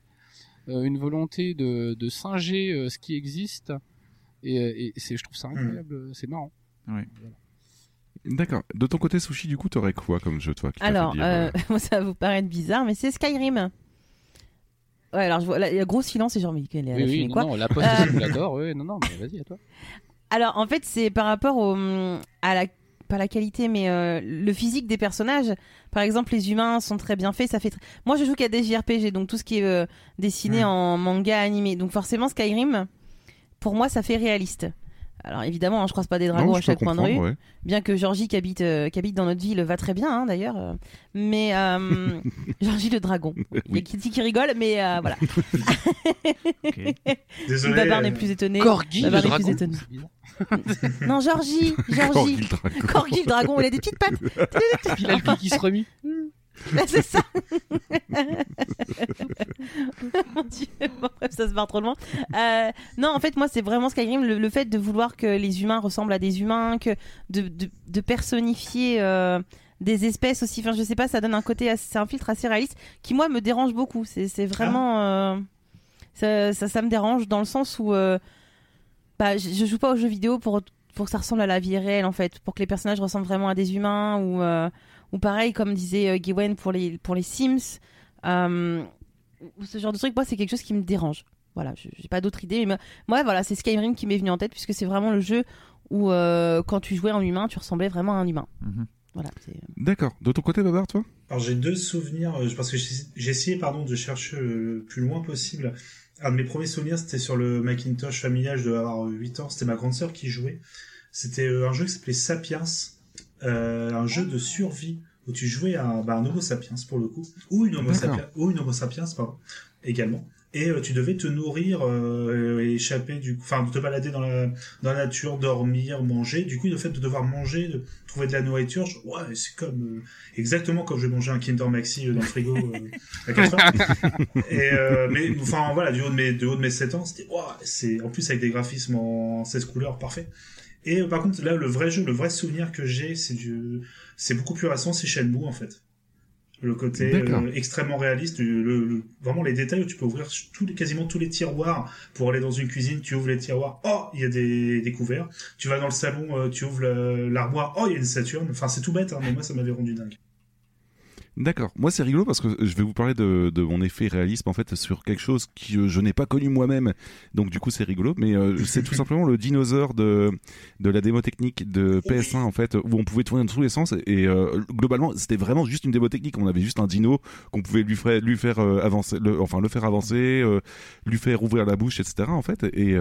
une volonté de de singer euh, ce qui existe. Et, euh, et c'est je trouve ça incroyable c'est marrant. D'accord. De ton côté, Sushi, du coup, t'aurais quoi comme jeu, toi Alors, dire, euh, euh, moi, ça va vous paraître bizarre, mais c'est Skyrim. Ouais, alors je vois, là, il y a gros silence et genre, mais elle, elle oui oui quoi. non la poste Euh, je l'adore ouais non non mais vas-y à toi. Alors, en fait, c'est par rapport au, à la, pas la qualité, mais euh, le physique des personnages. Par exemple, les humains sont très bien faits. Ça fait. tr- Moi, je joue qu'à des JRPG, donc tout ce qui est euh, dessiné Mm. en manga animé. Donc forcément, Skyrim, pour moi, ça fait réaliste. Alors évidemment, hein, je croise pas des dragons non, à chaque coin de rue. ouais. Bien que Georgie qui habite, euh, qui habite dans notre ville va très bien hein, d'ailleurs. mais euh, Georgie le dragon. Il y a. Kitty qui rigole, mais euh, voilà. Ok. Désolé. Babar n'est plus étonné. Corgi le Babar dragon plus étonné. Non, Georgie, Corgi Georgie. le dragon. Corgi le dragon, il a des petites pattes. Puis là, le qui se remit. C'est ça. Mon Dieu, bon, bref, ça se barre trop loin. Euh, non, en fait, moi, c'est vraiment Skyrim, le, le fait de vouloir que les humains ressemblent à des humains, que de, de, de personnifier euh, des espèces aussi. Enfin, je sais pas, ça donne un côté, c'est un filtre assez réaliste qui, moi, me dérange beaucoup. C'est c'est vraiment. euh, ça, ça, ça me dérange dans le sens où. Euh, bah, je, je joue pas aux jeux vidéo pour, pour que ça ressemble à la vie réelle, en fait. Pour que les personnages ressemblent vraiment à des humains ou. euh, ou pareil, comme disait euh, Gwen pour les, pour les Sims. Euh, ou ce genre de truc, moi, c'est quelque chose qui me dérange. Voilà, je- j'ai pas d'autre idée. Mais moi- voilà, c'est Skyrim qui m'est venu en tête, puisque c'est vraiment le jeu où, euh, quand tu jouais en humain, tu ressemblais vraiment à un humain. Mhm. Voilà, c'est. D'accord. De ton côté, Babar, toi? Alors j'ai deux souvenirs, euh, parce que j'ai j'ai essayé pardon, de chercher le plus loin possible. Un de mes premiers souvenirs, c'était sur le Macintosh familial, je devais avoir 8 ans, c'était ma grande sœur qui jouait. C'était euh, un jeu qui s'appelait Sapiens, euh, un jeu de survie où tu jouais à un, bah, un Homo sapiens pour le coup, ou une Homo sapiens, ou une Homo sapiens pardon, également. Et euh, tu devais te nourrir euh, et échapper du, enfin te balader dans la dans la nature, dormir, manger. Du coup, le fait de devoir manger, de trouver de la nourriture, je- ouais, c'est comme euh, exactement comme je mangeais un Kinder Maxi euh, dans le frigo euh, à 4 heures. Et euh, mais enfin voilà, du haut de mes du haut de mes 7 ans, c'était ouais, c'est en plus avec des graphismes en 16 couleurs parfait. Et euh, par contre là le vrai jeu, le vrai souvenir que j'ai, c'est du c'est beaucoup plus récent, c'est Shenmue en fait. Le côté euh, extrêmement réaliste, le, le- vraiment les détails où tu peux ouvrir tous les, quasiment tous les tiroirs pour aller dans une cuisine, tu ouvres les tiroirs, oh il y a des, des couverts. Tu vas dans le salon, euh, tu ouvres l'armoire, oh il y a une Saturne. Enfin c'est tout bête, hein, mais moi ça m'avait rendu dingue. D'accord. Moi, c'est rigolo parce que je vais vous parler de, de mon effet réalisme en fait sur quelque chose que je n'ai pas connu moi-même. Donc du coup, c'est rigolo. Mais euh, c'est tout simplement le dinosaure de de la démo technique de PS1 en fait où on pouvait tourner dans tous les sens et euh, globalement c'était vraiment juste une démo technique. On avait juste un dino qu'on pouvait lui faire lui faire euh, avancer, le, enfin le faire avancer, lui faire ouvrir la bouche, etc. En fait. Et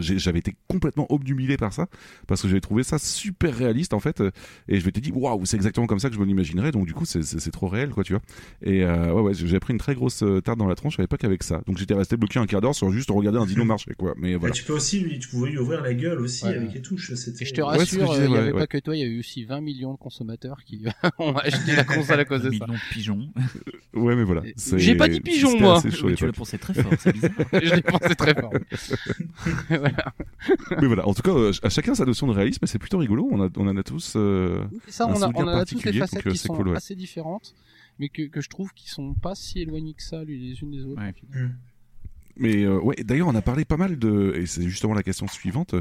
j'avais été complètement obnubilé par ça parce que j'avais trouvé ça super réaliste en fait. Et je m'étais dit waouh, c'est exactement comme ça que je me l'imaginerais. Donc du coup, c'est- c'est trop réel quoi, tu vois. Et euh, ouais, ouais, j'ai pris une très grosse euh, tarte dans la tronche à l'époque avec ça. Donc j'étais resté bloqué un quart d'heure sur juste regarder un dino marcher quoi. Mais Et voilà. tu peux aussi lui, tu pouvais lui ouvrir la gueule aussi Ouais, avec ouais. les touches. Et je te Ouais, rassure, je euh, disais, il n'y ouais, avait ouais. pas que toi, il y a eu aussi 20 millions de consommateurs qui ont acheté la console à cause de ça. de pigeons. Ouais, mais voilà. J'ai pas dit pigeon, moi. chaud Oui, tu l'as l'époque. pensé très fort, c'est bizarre. Je l'ai pensé très fort. voilà. Mais voilà. En tout cas, euh, à chacun sa notion de réalisme, c'est plutôt rigolo. On a, on en a tous. euh, C'est ça, Un on a, on en a toutes particulier, les facettes qui c'est sont cool, ouais. assez différentes, mais que, que je trouve qui sont pas si éloignées que ça les unes des autres. Ouais. Mais euh, ouais, d'ailleurs, on a parlé pas mal de, et c'est justement la question suivante.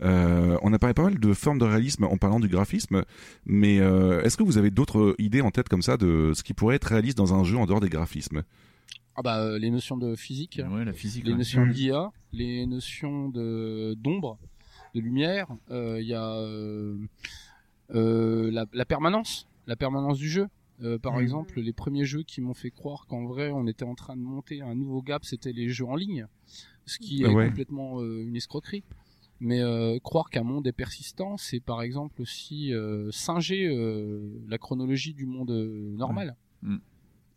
Euh, on a parlé pas mal de formes de réalisme en parlant du graphisme, mais euh, est-ce que vous avez d'autres idées en tête comme ça de ce qui pourrait être réaliste dans un jeu en dehors des graphismes? Ah bah euh, les notions de physique, Ouais, la physique. les ouais. notions Mm. d'IA, les notions de d'ombre, de lumière. euh, Il y a euh, euh, la, la permanence, la permanence du jeu. Euh, par Mm. exemple, les premiers jeux qui m'ont fait croire qu'en vrai on était en train de monter un nouveau gap, c'était les jeux en ligne, ce qui est Ouais. complètement euh, une escroquerie. Mais euh, croire qu'un monde est persistant, c'est par exemple aussi euh, singer euh, la chronologie du monde normal. Mm.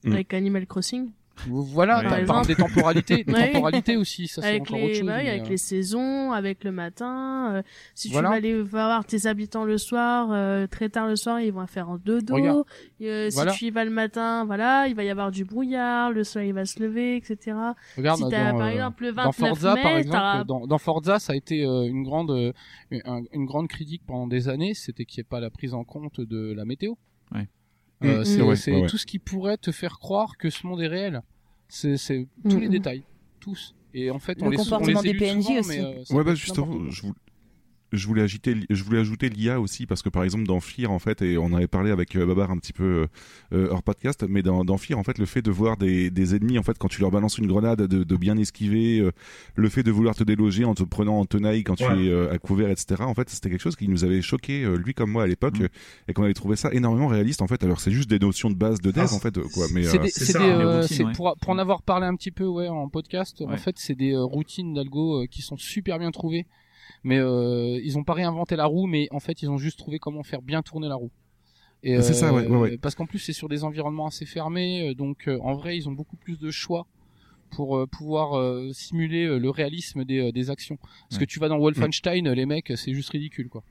Avec Animal Crossing. Voilà, Ouais. t'as- Par des temporalités, des Ouais. temporalités aussi, ça c'est encore les, autre chose. bah avec euh, les saisons, avec le matin. euh, si Voilà. tu vas aller voir tes habitants le soir, euh, très tard le soir, ils vont faire en dodo. Euh, si Voilà. tu y vas le matin, voilà, il va y avoir du brouillard, le soleil va se lever, etc. Regarde, si dans, par euh, exemple le dans 29 Forza, mai, par exemple, dans, dans Forza, ça a été euh, une grande, euh, un- une grande critique pendant des années, c'était qu'il n'y ait pas la prise en compte de la météo. Ouais. Euh, Mm, c'est ouais, tout ce qui pourrait te faire croire que ce monde est réel. C'est c'est tous les Mhm. détails, tous. Et en fait, on Le les, on comportement les des PNJ souvent, aussi. mais, euh, Ouais, bah justement, je voulais, je voulais ajouter, je voulais ajouter l'IA aussi parce que par exemple dans Fear en fait, et on en avait parlé avec euh, Babar un petit peu euh, euh, hors podcast, mais dans, dans Fear en fait, le fait de voir des, des ennemis en fait quand tu leur balances une grenade, de, de bien esquiver, euh, le fait de vouloir te déloger en te prenant en tenaille quand tu es euh, à couvert, etc. En fait, c'était quelque chose qui nous avait choqué euh, lui comme moi à l'époque Mm. et qu'on avait trouvé ça énormément réaliste en fait. Alors c'est juste des notions de base de dev Ah, en fait, quoi. Mais C'est euh, euh, ouais. pour, pour en avoir parlé un petit peu ouais en podcast. En fait, c'est des euh, routines d'algo euh, qui sont super bien trouvées. Mais euh, ils ont pas réinventé la roue, mais en fait, ils ont juste trouvé comment faire bien tourner la roue. Et, C'est ça, ouais, ouais, ouais. Parce qu'en plus, c'est sur des environnements assez fermés, euh, donc euh, en vrai, ils ont beaucoup plus de choix pour euh, pouvoir euh, simuler euh, le réalisme des, euh, des actions. Parce Ouais. que tu vas dans Wolfenstein, les mecs, c'est juste ridicule, quoi.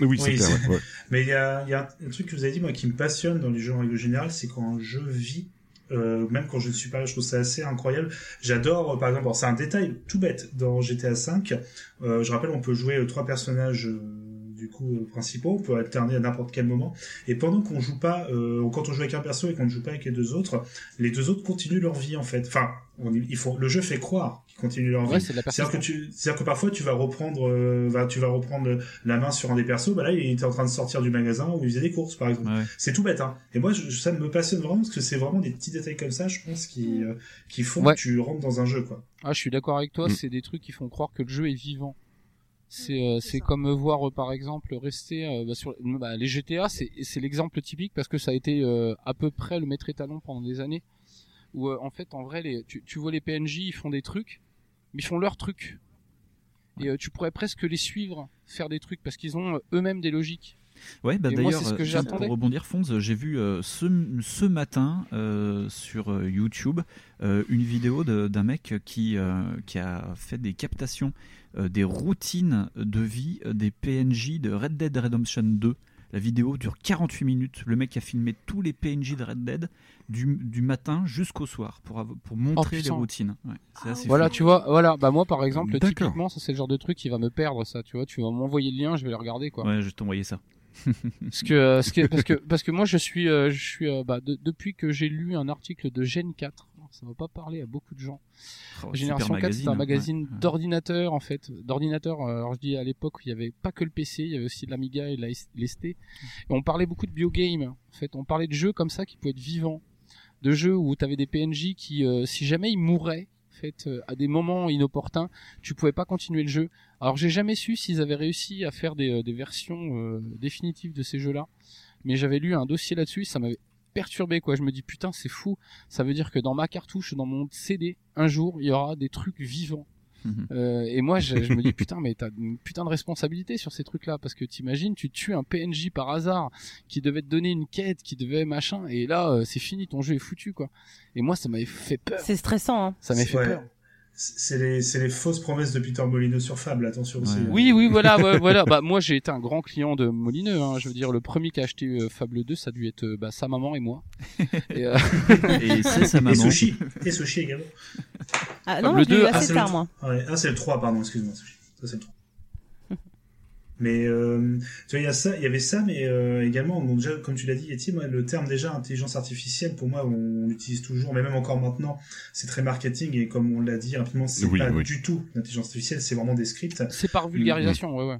oui, c'est Oui, clair. Mais il y a, il y a un truc que vous avez dit, moi, qui me passionne dans les jeux en règle générale, c'est quand un jeu vit euh, même quand je ne suis pas là, je trouve ça assez incroyable. J'adore, euh, par exemple, c'est un détail tout bête dans GTA V. Euh, je rappelle, on peut jouer euh, trois personnages. Du coup euh, principaux, on peut alterner à n'importe quel moment. Et pendant qu'on joue pas, euh, quand on joue avec un perso et qu'on ne joue pas avec les deux autres, les deux autres continuent leur vie en fait. Enfin, on, il faut, le jeu fait croire qu'ils continuent leur Ouais, vie. C'est-à-dire que persistance. tu, c'est-à-dire que parfois tu vas reprendre, euh, tu vas reprendre la main sur un des persos. Bah là, il était en train de sortir du magasin où il faisait des courses, par exemple. Ouais. C'est tout bête, hein. Et moi, je- ça me passionne vraiment parce que c'est vraiment des petits détails comme ça, je pense, qui, euh, qui font Ouais. que tu rentres dans un jeu, quoi. Ah, je suis d'accord avec toi, Mm. c'est des trucs qui font croire que le jeu est vivant. C'est euh, c'est ça. comme voir euh, par exemple rester euh, bah, sur bah, les GTA, c'est c'est l'exemple typique parce que ça a été euh, à peu près le maître étalon pendant des années où euh, en fait en vrai les tu, tu vois les PNJ, ils font des trucs, mais ils font leurs trucs. Et euh, tu pourrais presque les suivre faire des trucs parce qu'ils ont euh, eux-mêmes des logiques. Ouais, bah d'ailleurs, euh, pour rebondir, Fonz, j'ai vu euh, ce, ce matin euh, sur euh, YouTube euh, une vidéo d'un mec qui, euh, qui a fait des captations euh, des routines de vie euh, des PNJ de Red Dead Redemption 2. La vidéo dure 48 minutes. Le mec a filmé tous les PNJ de Red Dead du, du matin jusqu'au soir pour, pour montrer les routines. Ouais, assez Voilà, fou. tu vois, voilà, bah moi par exemple, typiquement, ça c'est le genre de truc qui va me perdre ça, tu vois, tu vas m'envoyer le lien, je vais le regarder quoi. Ouais, je vais t'envoyer ça. Parce que, euh, parce que parce que moi je suis euh, je suis euh, bah, de- depuis que j'ai lu un article de Gen 4, ça va pas parler à beaucoup de gens. Oh, Génération 4 c'est un magazine ouais. d'ordinateur en fait, d'ordinateur. euh, Alors je dis à l'époque où il y avait pas que le PC, il y avait aussi l'Amiga et S- l'ST. Et on parlait beaucoup de biogame. En fait, on parlait de jeux comme ça qui pouvaient être vivants, de jeux où tu avais des PNJ qui, euh, si jamais ils mouraient, en fait, euh, à des moments inopportuns, tu pouvais pas continuer le jeu. Alors j'ai jamais su s'ils avaient réussi à faire des, euh, des versions euh, définitives de ces jeux-là, mais j'avais lu un dossier là-dessus, ça m'avait perturbé quoi. Je me dis putain c'est fou, ça veut dire que dans ma cartouche, dans mon CD, un jour il y aura des trucs vivants. Mhm. Euh, et moi je, je me dis putain mais t'as une putain de responsabilité sur ces trucs-là parce que t'imagines tu tues un PNJ par hasard qui devait te donner une quête, qui devait machin, et là euh, c'est fini, ton jeu est foutu quoi. Et moi ça m'avait fait peur, C'est stressant. Hein. ça m'avait fait Ouais. peur. C'est les, c'est les fausses promesses de Peter Molyneux sur Fable, attention aussi. Ouais. Oui, oui, voilà, ouais, voilà. Bah moi j'ai été un grand client de Molineux. Hein. Je veux dire, le premier qui a acheté euh, Fable 2, ça a dû être euh, bah, sa maman et moi. et, euh, Et c'est sa Et maman. Sushi. Et Sushi également. Ah, Fable non, moi, je l'ai eu 2, ah, assez c'est tard, moi. Ouais. Ah, c'est le 3, pardon, excuse-moi, Sushi. Ça, c'est le 3. Mais euh, tu vois, il y a ça, il y avait ça, mais euh, également, bon, déjà, comme tu l'as dit, Yeti, moi, le terme déjà intelligence artificielle, pour moi, on l'utilise toujours, mais même encore maintenant, c'est très marketing et comme on l'a dit rapidement, c'est Oui, pas oui. du tout l'intelligence artificielle, c'est vraiment des scripts. c'est par vulgarisation, ouais, ouais.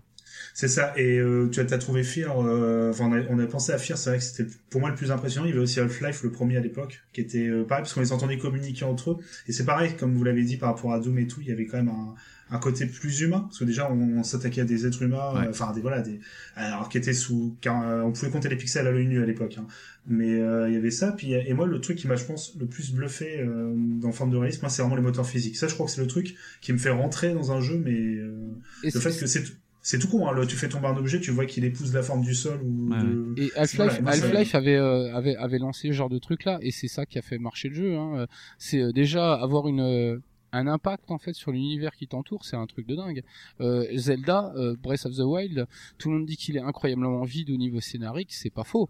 C'est ça. Et euh, tu as, t'as trouvé Fear. euh, Enfin, on, a, on a pensé à Fear. C'est vrai que c'était pour moi le plus impressionnant. Il y avait aussi Half-Life, le premier à l'époque, qui était euh, pareil parce qu'on les entendait communiquer entre eux. Et c'est pareil, comme vous l'avez dit par rapport à Doom et tout, il y avait quand même un, un côté plus humain parce que déjà on, on s'attaquait à des êtres humains, Ouais. euh, enfin des voilà des alors qui étaient sous, car, euh, on pouvait compter les pixels à l'œil nu à l'époque. Hein. Mais euh, il y avait ça. Puis et moi le truc qui m'a je pense le plus bluffé euh, dans forme de réalisme, c'est vraiment les moteurs physiques. Ça je crois que c'est le truc qui me fait rentrer dans un jeu, mais euh, le fait que c'est c'est tout con, hein. Là, tu fais tomber un objet, tu vois qu'il épouse la forme du sol ou Ouais, de- et Half-Life, avait, euh, avait avait lancé ce genre de truc là, et c'est ça qui a fait marcher le jeu. Hein. C'est euh, déjà avoir une euh, un impact en fait sur l'univers qui t'entoure, c'est un truc de dingue. Euh, Zelda, euh, Breath of the Wild, tout le monde dit qu'il est incroyablement vide au niveau scénarique, c'est pas faux.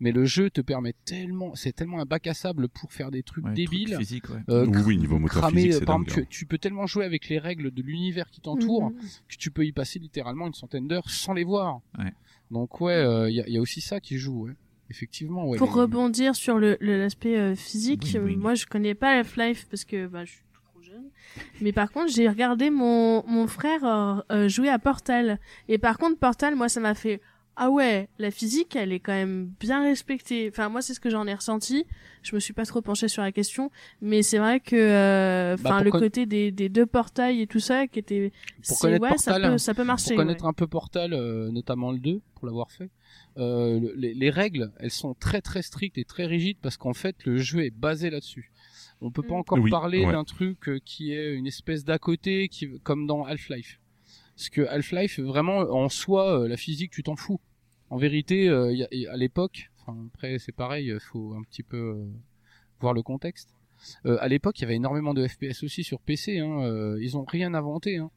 Mais le jeu te permet tellement, c'est tellement un bac à sable pour faire des trucs Ouais, débiles. truc physique, ouais. Euh, Oui, oui, niveau moteur cramer, physique, euh, c'est par dingue. exemple, hein. tu, tu peux tellement jouer avec les règles de l'univers qui t'entoure Mhm. que tu peux y passer littéralement une centaine d'heures sans les voir. Ouais. Donc ouais, euh, il y, a, y a aussi ça qui joue, ouais. Effectivement, ouais. Pour les- rebondir sur le le- l'aspect euh, physique, Oui, oui. euh, moi je connais pas Half-Life parce que bah, je suis. Mais par contre, j'ai regardé mon, mon frère euh, euh, jouer à Portal. Et par contre, Portal, moi ça m'a fait ah ouais, la physique, elle est quand même bien respectée. Enfin, moi, c'est ce que j'en ai ressenti. Je me suis pas trop penchée sur la question, mais c'est vrai que, euh, Bah, enfin, le côté des, des deux portails et tout ça, qui était, Pour connaître ouais, ça Portal, peut, ça peut marcher. Pour connaître ouais. un peu Portal, euh, notamment le 2, pour l'avoir fait, euh, le- les, les règles, elles sont très très strictes et très rigides parce qu'en fait, le jeu est basé là-dessus. On peut pas Mm. encore Oui, parler ouais. d'un truc euh, qui est une espèce d'à côté, qui, comme dans Half-Life. Parce que Half-Life, vraiment, en soi, euh, la physique, tu t'en fous. En vérité, euh, y a- y- à l'époque, enfin, après c'est pareil, il faut un petit peu euh, voir le contexte. Euh, à l'époque, il y avait énormément de FPS aussi sur PC. Hein, euh, ils ont rien inventé. Hein.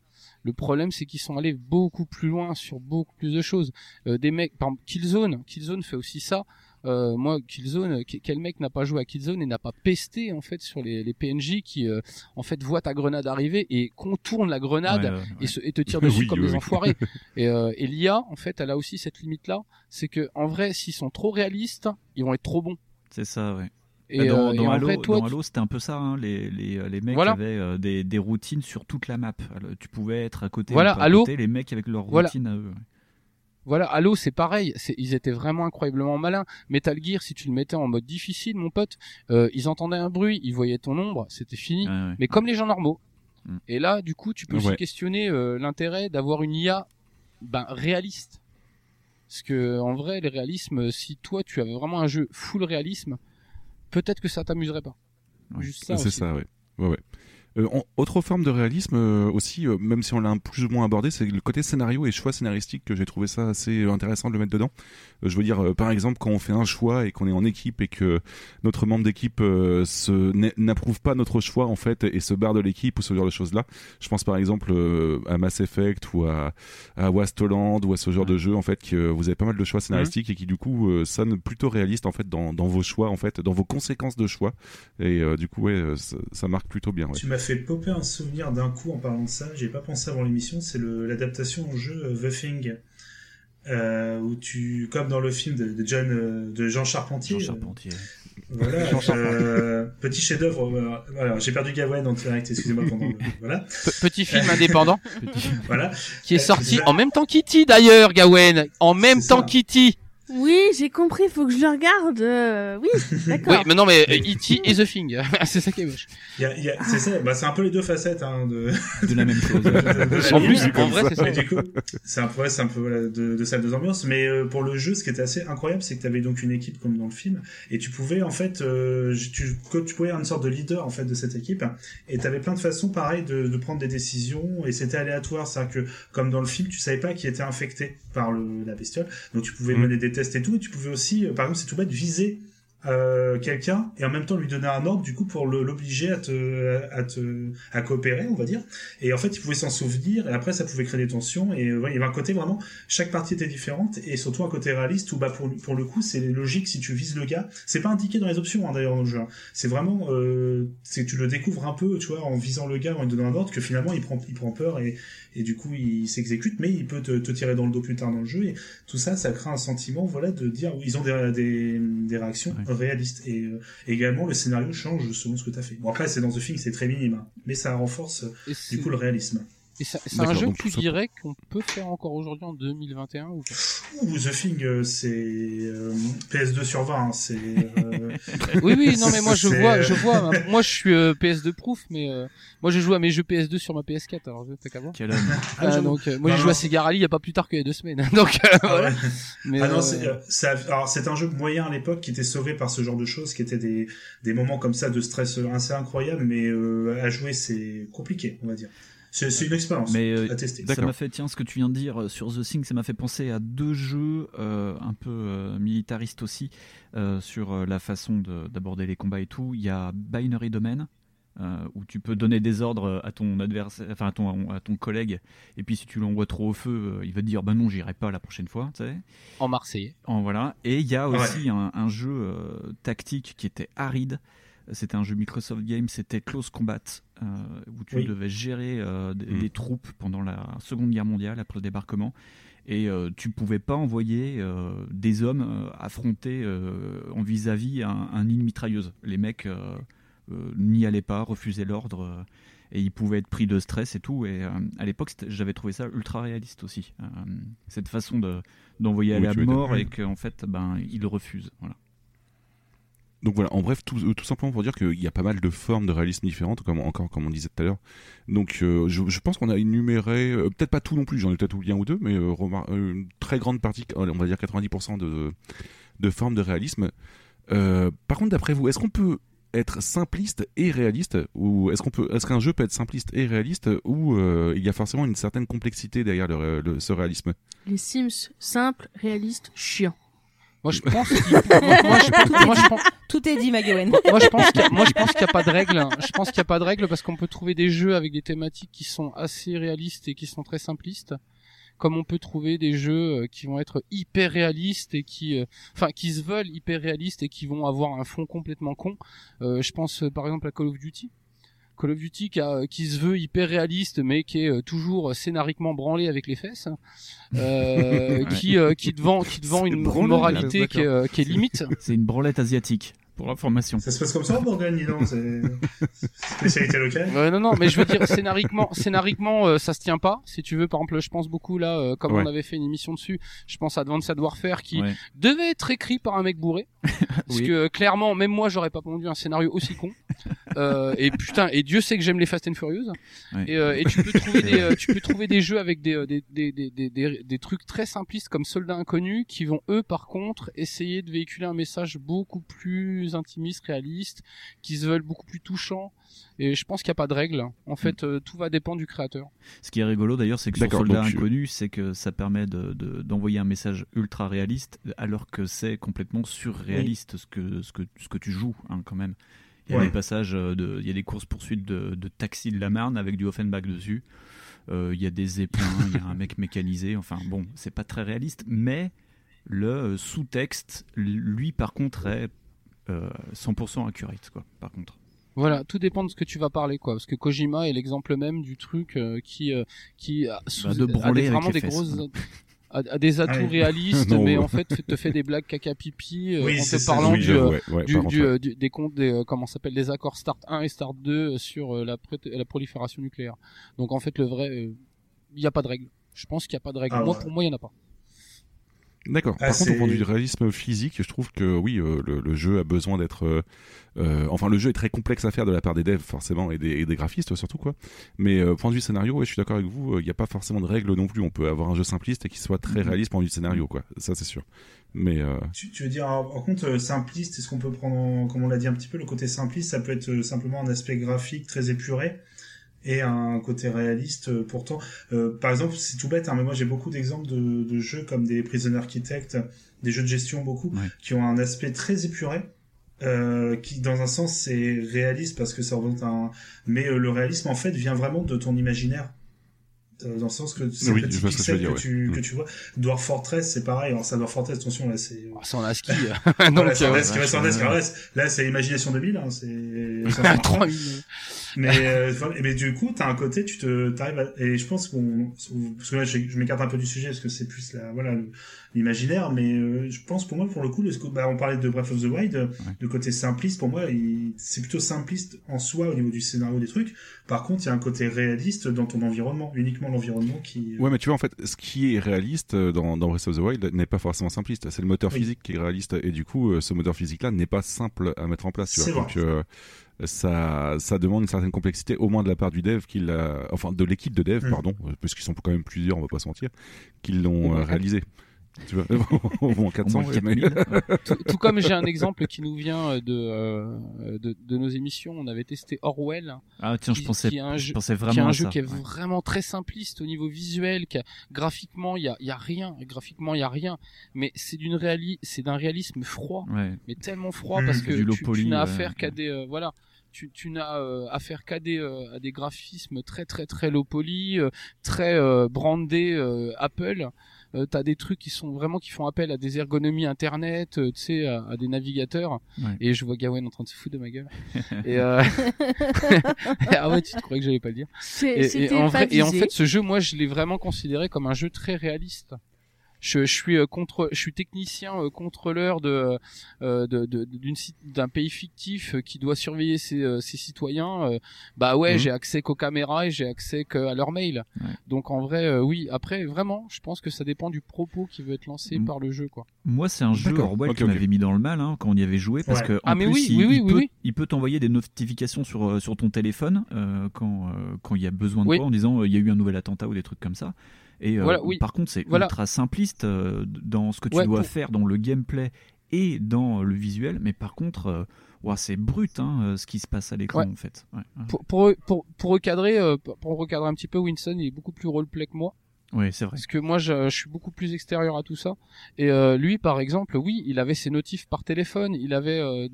Le problème, c'est qu'ils sont allés beaucoup plus loin sur beaucoup plus de choses. Euh, des mecs, par exemple, Killzone, Killzone fait aussi ça. Euh, moi, Killzone, que- quel mec n'a pas joué à Killzone et n'a pas pesté en fait sur les, les PNJ qui euh, en fait voient ta grenade arriver et contournent la grenade Ouais, ouais, et, ouais. se, et te tirent dessus Oui, comme oui, des enfoirés. et, euh, et l'IA, en fait, elle a aussi cette limite-là, c'est que en vrai, s'ils sont trop réalistes, ils vont être trop bons. C'est ça, ouais. Et, dans, euh, dans Halo, vrai, toi, dans tu- Halo, c'était un peu ça. hein, les, les, les mecs Voilà. avaient euh, des, des routines sur toute la map. Alors, tu pouvais être à côté. Voilà, à Halo- côté, les mecs avec leur Voilà. routine à eux. Voilà, Halo, c'est pareil. C'est, ils étaient vraiment incroyablement malins. Metal Gear, si tu le mettais en mode difficile, mon pote, euh, ils entendaient un bruit, ils voyaient ton ombre, c'était fini. Ouais, ouais. Mais comme les gens normaux. Mm. Et là, du coup, tu peux Ouais. aussi questionner euh, l'intérêt d'avoir une IA ben, réaliste. Parce que en vrai, le réalisme, si toi tu avais vraiment un jeu full réalisme, peut-être que ça t'amuserait pas. Ouais. Juste ça. C'est ça, ouais. ouais, ouais. Euh, autre forme de réalisme euh, aussi, euh, même si on l'a plus ou moins abordé, c'est le côté scénario et choix scénaristique que j'ai trouvé ça assez euh, intéressant de le mettre dedans. Euh, je veux dire, euh, par exemple, quand on fait un choix et qu'on est en équipe et que notre membre d'équipe n'approuve pas notre choix en fait et se barre de l'équipe ou ce genre de choses là. Je pense par exemple à Mass Effect ou à, à Wasteland ou à ce genre de jeu en fait que vous avez pas mal de choix scénaristiques et qui du coup sonnent plutôt réalistes en fait dans, dans vos choix en fait, dans vos conséquences de choix et du coup ouais ça, marque plutôt bien. Ouais. Fait popper un souvenir d'un coup en parlant de ça. J'ai pas pensé avant l'émission. C'est le- l'adaptation au jeu euh, The Thing. Euh, où tu, comme dans le film de, de John, euh, de Jean Charpentier. Jean euh, Charpentier. Voilà, Jean Charpentier. euh, petit chef-d'œuvre. euh, voilà, j'ai perdu Gawain en direct. Excusez-moi pendant. le- voilà, Pe- petit film indépendant voilà. qui est Euh, sorti en même temps Kitty d'ailleurs, Gawen. En même temps ça. Oui, j'ai compris, faut que je le regarde. euh, Oui, Oui, d'accord. mais non, mais euh, E.T. et The Thing. c'est ça qui est moche. C'est ça. Bah, c'est un peu les deux facettes hein, de. De la même chose. En plus, en vrai, c'est ça. Du coup, c'est un peu, un peu voilà, de, de salle de ambiance. Mais euh, pour le jeu, ce qui était assez incroyable, c'est que tu avais donc une équipe comme dans le film, et tu pouvais en fait, euh, tu, que tu pouvais être une sorte de leader en fait de cette équipe, et tu avais plein de façons, pareil, de, de prendre des décisions, et c'était aléatoire, c'est-à-dire que comme dans le film, tu savais pas qui était infecté par le, la bestiole, donc tu pouvais Mhm. mener des tests et tout, et tu pouvais aussi, euh, par exemple, c'est tout bête, viser euh, quelqu'un et en même temps lui donner un ordre du coup pour l'obliger à te à coopérer on va dire et en fait il pouvait s'en souvenir et après ça pouvait créer des tensions et euh, ouais, il y avait un côté vraiment chaque partie était différente et surtout un côté réaliste où bah pour pour le coup c'est logique si tu vises le gars c'est pas indiqué dans les options hein, d'ailleurs dans le jeu hein. c'est vraiment euh, c'est tu le découvres un peu tu vois en visant le gars en lui donnant un ordre que finalement il prend il prend peur et et du coup il s'exécute mais il peut te, te tirer dans le dos plus tard dans le jeu et tout ça ça crée un sentiment voilà de dire ils ont des des, des réactions Ouais. réalistes et euh, également le scénario change selon ce que tu as fait bon après c'est dans The Thing c'est très minime hein, mais ça renforce du coup le réalisme et ça- c'est un jeu donc que tu dirais qu'on peut faire encore aujourd'hui en 2021 ou pas? Ouh, The Thing euh, c'est euh, PS2 sur 20 hein, c'est euh, Oui, oui, non, mais moi je vois, je vois. Moi je suis euh, PS2 proof, mais euh, moi je joue à mes jeux PS2 sur ma PS4. Alors t'as qu'à voir. Quel homme. ah, Ah, donc euh, moi j'ai joué à Sega Rally il y a pas plus tard qu'il y a deux semaines. donc euh, Ah voilà. Mais, Ah non, euh, c'est, euh, alors c'est un jeu moyen à l'époque qui était sauvé par ce genre de choses, qui étaient des, des moments comme ça de stress assez incroyables, mais euh, à jouer c'est compliqué, on va dire. C'est, une expérience Mais euh, à tester. ça m'a fait, tiens, ce que tu viens de dire euh, sur The Thing, ça m'a fait penser à deux jeux euh, un peu euh, militaristes aussi, euh, sur euh, la façon de- d'aborder les combats et tout. Il y a Binary Domain, euh, où tu peux donner des ordres à ton adversaire, enfin à ton, à ton collègue, et puis si tu l'envoies trop au feu, euh, il va te dire bah non, j'irai pas la prochaine fois, tu sais. en Marseillais. En voilà. Et il y a Ouais. aussi un, un jeu euh, tactique qui était aride. C'était un jeu Microsoft Game, c'était Close Combat, euh, où tu Oui. devais gérer euh, des, Mm. des troupes pendant la Seconde Guerre mondiale, après le débarquement. Et euh, tu pouvais pas envoyer euh, des hommes euh, affronter euh, en vis-à-vis un, un île mitrailleuse. Les mecs euh, euh, n'y allaient pas, refusaient l'ordre. euh, et ils pouvaient être pris de stress et tout. Et euh, à l'époque, j'avais trouvé ça ultra réaliste aussi. Euh, cette façon de, d'envoyer à Oui, la mort et qu'en fait, ben, ils refusent. Voilà. Donc voilà, en bref, tout, simplement pour dire qu'il y a pas mal de formes de réalisme différentes, comme encore comme on disait tout à l'heure. Donc euh, je, pense qu'on a énuméré, euh, peut-être pas tout non plus, j'en ai peut-être oublié un ou deux, mais euh, une très grande partie, on va dire 90% de, de formes de réalisme. Par contre, d'après vous, est-ce qu'on peut être simpliste et réaliste ou est-ce qu'on peut qu'un jeu peut être simpliste et réaliste ou il y a forcément une certaine complexité derrière le- ce réalisme? Les Sims, simple, réaliste, chiant. Moi je pense. Tout est dit. Moi je pense qu'il y a- moi je pense qu'il n'y a pas de règle. Je pense qu'il n'y a pas de règle parce qu'on peut trouver des jeux avec des thématiques qui sont assez réalistes et qui sont très simplistes. comme on peut trouver des jeux euh, qui vont être hyper réalistes et qui, euh, enfin, qui se veulent hyper réalistes et qui vont avoir un fond complètement con. Euh, je pense euh, par exemple à Call of Duty. Call of Duty qui, a- qui se veut hyper réaliste mais qui est euh, toujours scénariquement branlé avec les fesses, hein. euh, Ouais. qui euh, qui te vend qui te vend une branlé, moralité qui est, euh, qui est limite. C'est une branlette asiatique, pour l'information. Ça se passe comme ça en Bourgogne, dis donc. C'est spécialité locale. Ouais, non, non, mais je veux dire, scénariquement, scénariquement, euh, ça se tient pas. Si tu veux, par exemple, je pense beaucoup là, euh, comme Ouais. on avait fait une émission dessus, je pense à Advanced Warfare qui Ouais. devait être écrit par un mec bourré. Parce Oui. que euh, clairement, même moi, j'aurais pas pondu un scénario aussi con. Euh, et putain, et Dieu sait que j'aime les Fast and Furious. Ouais. Et, euh, et tu peux trouver des, euh, tu peux trouver des jeux avec des, euh, des, des, des, des, des, des trucs très simplistes comme Soldats Inconnus qui vont eux, par contre, essayer de véhiculer un message beaucoup plus intimiste, réaliste, qui se veulent beaucoup plus touchants. Et je pense qu'il n'y a pas de règle. En fait, euh, tout va dépendre du créateur. Ce qui est rigolo d'ailleurs, c'est que sur Soldat donc, Inconnu, c'est que ça permet de- de- d'envoyer un message ultra réaliste, alors que c'est complètement surréaliste ce, que, ce, que, ce que tu joues hein, quand même. Il y a Ouais. des passages, euh, de, il y a des courses poursuites de, de taxi de la Marne avec du Offenbach dessus. Euh, il y a des zeppelins, il y a un mec mécanisé. Enfin bon, c'est pas très réaliste, mais le sous-texte, lui par contre, est 100% accurate quoi. Par contre. Voilà, tout dépend de ce que tu vas parler, quoi. Parce que Kojima est l'exemple même du truc euh, qui euh, qui a, sous- Bah, de a des, vraiment des fesses, grosses a des atouts réalistes, Non, mais ouais. en fait te fait des blagues caca pipi euh, Oui, en te parlant oui, du, j'avoue, euh, ouais, ouais, du, du, euh, des comptes des euh, comment ça s'appelle des accords Start 1 et Start 2 sur euh, la, la prolifération nucléaire. Donc en fait le vrai il n'y a pas de règle. Je pense qu'il n'y a pas de règle. Ah moi ouais. pour moi il y en a pas. D'accord. Ah, Par contre, au point de vue du réalisme physique, je trouve que oui, euh, le, le jeu a besoin d'être. euh, euh, enfin, le jeu est très complexe à faire de la part des devs, forcément, et des, et des graphistes surtout, quoi. Mais euh, point de vue scénario, ouais, je suis d'accord avec vous. Il n'y a pas forcément de règles non plus. On peut avoir un jeu simpliste et qui soit très Mhm. réaliste point de vue scénario, quoi. Ça, c'est sûr. Mais euh, Tu, tu veux dire, en euh, simpliste, est-ce qu'on peut prendre, en- comme on l'a dit un petit peu, le côté simpliste, ça peut être simplement un aspect graphique très épuré? Et un côté réaliste euh, pourtant. Euh, par exemple, c'est tout bête, hein, mais moi j'ai beaucoup d'exemples de, de jeux comme des Prison Architect, des jeux de gestion beaucoup, Ouais. qui ont un aspect très épuré. Euh, qui dans un sens c'est réaliste parce que ça représente un mais euh, le réalisme en fait vient vraiment de ton imaginaire Euh, dans le sens que c'est Oui, petit ce que tu pixel dire, que, ouais. tu, que Mm. tu vois Dwarf Fortress c'est pareil alors ça Dwarf Fortress attention là c'est Ah, C'est en ASCII. voilà, Donc c'est en ouais. Là, c'est Imagination 2000, hein, c'est, ça marche pas. 3000. Mais, euh, mais du coup, t'as un côté, tu te, t'arrives à, et je pense qu'on, parce que là, je, je m'écarte un peu du sujet, parce que c'est plus la, voilà, l'imaginaire, mais euh, je pense pour moi, pour le coup, le, bah, on parlait de Breath of the Wild, euh, le côté simpliste, pour moi, c'est plutôt simpliste en soi au niveau du scénario des trucs. Par contre, il y a un côté réaliste dans ton environnement, uniquement l'environnement qui, ouais, mais tu vois, en fait, ce qui est réaliste euh, dans, dans Breath of the Wild n'est pas forcément simpliste. C'est le moteur Oui. physique qui est réaliste, et du coup, euh, ce moteur physique-là n'est pas simple à mettre en place. Tu C'est vois. vrai. Donc, euh, ça, ça demande une certaine complexité, au moins de la part du dev, qui l'a, enfin de l'équipe de dev, Mm. pardon, puisqu'ils sont quand même plusieurs, on va pas se mentir, qui l'ont euh, réalisé. Tu vois, au moins 400. Au moins ouais, mais- 4000. tout, tout comme j'ai un exemple qui nous vient euh, de, euh, de de nos émissions, on avait testé Orwell. Ah tiens, je Qui- pensais, qui est un je jeu- pensais qui est vraiment un à jeu ça. qui est ouais. vraiment très simpliste au niveau visuel, qui a- graphiquement il y a, il y a rien, graphiquement il y a rien, mais c'est d'une réali c'est d'un réalisme froid, Ouais. mais tellement froid Mm. parce que tu, tu n'as ouais, affaire qu'à des euh, voilà, tu, tu n'as euh, affaire qu'à des euh, à des graphismes très très très low poly, euh, très euh, brandés euh, Apple. Euh, t'as des trucs qui sont vraiment qui font appel à des ergonomies internet, euh, tu sais, à, à des navigateurs. Ouais. Et je vois Gawain en train de se foutre de ma gueule. et euh... ah ouais, tu te croyais que j'allais pas le dire. C'est- Et, en pas vrai, et en visé. fait, ce jeu, moi, je l'ai vraiment considéré comme un jeu très réaliste. Je, je suis euh, contre, je suis technicien euh, contrôleur de euh, de- de- d'une ci- d'un pays fictif euh, qui doit surveiller ses, euh, ses citoyens. euh, bah ouais, Mhm. j'ai accès qu'aux caméras et j'ai accès qu'à leurs mails. Ouais. Donc en vrai, euh, oui. Après, vraiment, je pense que ça dépend du propos qui veut être lancé par le jeu, quoi. Moi, c'est un jeu. Orwell Ok, qui m'avait mis dans le mal hein, quand on y avait joué parce Ouais. que en Ah, mais plus, oui, il, oui, oui, il oui, peut, oui. il peut t'envoyer des notifications sur euh, sur ton téléphone euh, quand euh, quand il y a besoin de Oui. toi en disant euh, il y a eu un nouvel attentat ou des trucs comme ça. Et euh, Voilà, oui. par contre, c'est Voilà. ultra simpliste euh, dans ce que tu Ouais, dois pour- faire dans le gameplay et dans le visuel, mais par contre, euh, c'est brut hein, ce qui se passe à l'écran Ouais. en fait. Ouais. Pour pour pour, pour recadrer, pour recadrer un petit peu, Winston il est beaucoup plus roleplay que moi. Ouais, c'est vrai. Parce que moi, je, je suis beaucoup plus extérieur à tout ça. Et euh, lui, par exemple, oui, il avait ses notifs par téléphone. Il avait euh,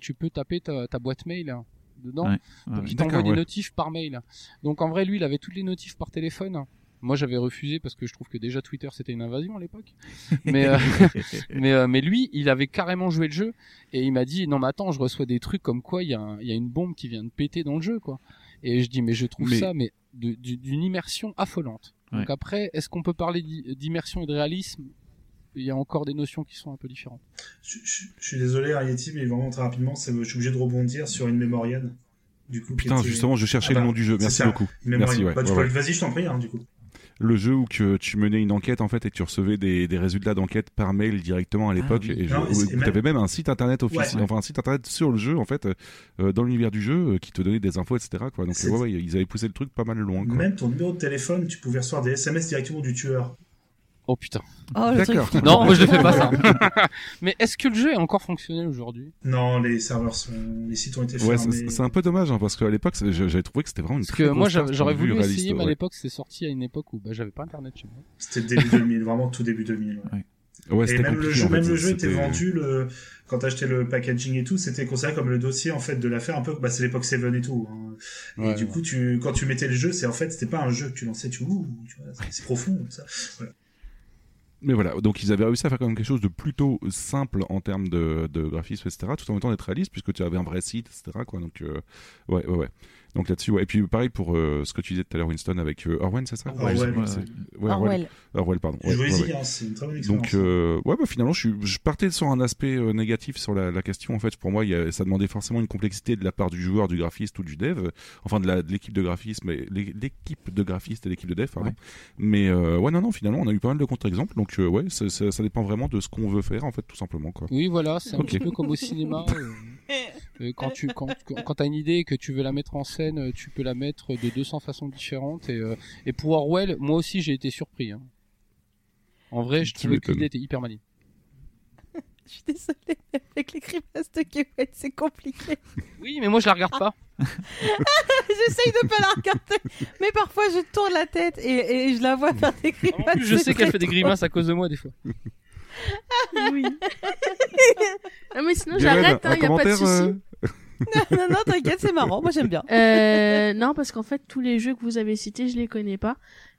tu peux taper ta, ta boîte mail hein, dedans. Ouais. Donc il t'envoie des notifs par mail. Donc en vrai, lui, il avait toutes les notifs par téléphone. Moi, j'avais refusé parce que je trouve que déjà Twitter c'était une invasion à l'époque. Mais euh, mais euh, mais lui, il avait carrément joué le jeu et il m'a dit non mais attends, je reçois des trucs comme quoi il y a un- il y a une bombe qui vient de péter dans le jeu quoi. Et je dis mais je trouve Mais- ça mais d'une immersion affolante. Donc après, est-ce qu'on peut parler d'i- d'immersion et de réalisme? Il y a encore des notions qui sont un peu différentes. Je, je- je suis désolé, Arieti, mais vraiment très rapidement, je suis obligé de rebondir sur une mémorienne. Du coup, Putain, était- justement, je cherchais Ah bah, le nom du jeu. Merci ça. beaucoup. Merci, ouais. Bah, ouais, ouais. Vas-y, je t'en prie, hein, du coup. Le jeu où que tu menais une enquête en fait et que tu recevais des, des résultats d'enquête par mail directement à l'époque oui. et tu même- avais même un site internet officiel, Ouais. enfin un site internet sur le jeu en fait euh, dans l'univers du jeu euh, qui te donnait des infos etc quoi. Donc ouais, ouais, ils avaient poussé le truc pas mal loin quoi. Même ton numéro de téléphone, tu pouvais recevoir des SMS directement du tueur. Oh putain. Oh, le truc D'accord. Non, moi je le fais pas ça. mais est-ce que le jeu est encore fonctionnel aujourd'hui? Non, les serveurs sont, les sites ont été Ouais, fermés. c'est c'est un peu dommage hein, parce qu'à l'époque c'est- j'avais trouvé que c'était vraiment une Parce très que moi j'aurais voulu réaliste, essayer, mais à ouais. l'époque c'était sorti à une époque où bah, j'avais pas internet chez moi. C'était début 2000, vraiment tout début 2000. ouais. Ouais, et c'était même le jeu, en fait, même le jeu était vendu, le, quand t'achetais le packaging et tout, c'était considéré comme le dossier, en fait, de l'affaire, un peu, bah, c'est l'époque Seven et tout. hein. Et Ouais, du ouais. coup, tu, quand tu mettais le jeu, c'est, en fait, c'était pas un jeu que tu lançais, tu, ouh, tu vois, c'est- c'est profond, ça. Mais voilà, donc ils avaient réussi à faire quand même quelque chose de plutôt simple en termes de, graphisme, etc., tout en même temps d'être réaliste, puisque tu avais un vrai site, etc., donc, euh, ouais, ouais, ouais. Donc là-dessus, ouais. Et puis pareil pour euh, ce que tu disais tout à l'heure, Winston, avec euh, Orwen, c'est ça? Orwell, ouais. Orwell. Orwell. Orwell, pardon. Ouais, ouais, ouais. hein, c'est une très bonne expérience. Donc, euh, ouais, bah, finalement, je, partais sur un aspect euh, négatif sur la, la question. En fait, pour moi, il y a, ça demandait forcément une complexité de la part du joueur, du graphiste ou du dev. Enfin, de la- de l'équipe de graphisme, l'équipe de graphiste et l'équipe de dev, pardon. Ouais. Mais, euh, ouais, non, non, finalement, on a eu pas mal de contre-exemples. Donc, euh, ouais, ça, ça, ça dépend vraiment de ce qu'on veut faire, en fait, tout simplement, quoi. Oui, voilà, c'est un petit peu comme au cinéma. euh, quand tu quand, quand, t'as une idée et que tu veux la mettre en scène, euh, tu peux la mettre de 200 façons différentes. Et, euh, et pour Orwell, moi aussi j'ai été surpris. hein. En vrai, je trouvais que l'idée était hyper maligne. Je suis désolée, mais avec les grimaces de Kewet, c'est compliqué. Oui, mais moi je la regarde pas. J'essaye de pas la regarder, mais parfois je tourne la tête et, et je la vois faire des En grimaces. plus, je sais qu'elle fait des grimaces à cause de moi des fois. Oui. non, mais sinon, j'arrête, un hein, y a pas de souci. euh, non, non, t'inquiète, c'est marrant, moi j'aime bien. Euh, non, parce qu'en fait, tous les jeux que vous avez cités, je les connais pas.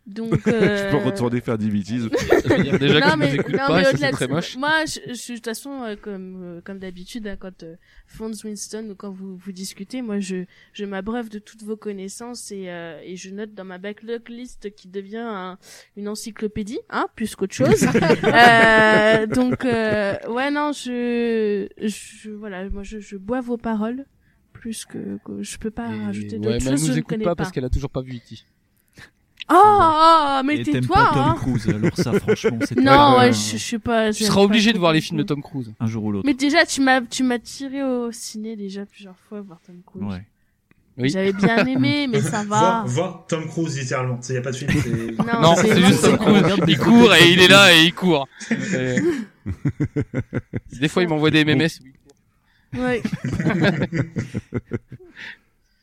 Donc, Je euh... peux retourner faire des bêtises. Je déjà que non, je mais, nous écoute non, pas, mais ça c'est de très moche. Moi, je, je suis de toute façon, euh, comme, euh, comme d'habitude, hein, quand euh, Fonds Winston ou quand vous, vous discutez, moi, je, je m'abreuve de toutes vos connaissances et, euh, et je note dans ma backlog list qui devient un- une encyclopédie, hein, plus qu'autre chose. euh, donc, euh, ouais, non, je, je, voilà, moi, je, je bois vos paroles plus que, que je peux pas Et- rajouter ouais, d'autres mais elle choses. Je nous ne écoute connais pas pas. parce qu'elle a toujours pas vu E E.T. Oh, oh, mais tais-toi, pas Tom hein. Cruise, alors ça, franchement, c'est Non, Ouais, je, je suis pas. Tu seras obligé de voir les Tom films de Cruise. Tom Cruise. un jour ou l'autre. Mais déjà, tu m'as, tu m'as tiré au ciné déjà plusieurs fois voir Tom Cruise. Ouais. Oui. J'avais bien aimé, mais ça va. Voir, voir Tom Cruise, littéralement. Il n'y a pas de film, c'est... Non, Non, c'est- juste Tom Cruise. Il court et il est là et il court. Et- Des fois, il m'envoie des MMS. Ouais.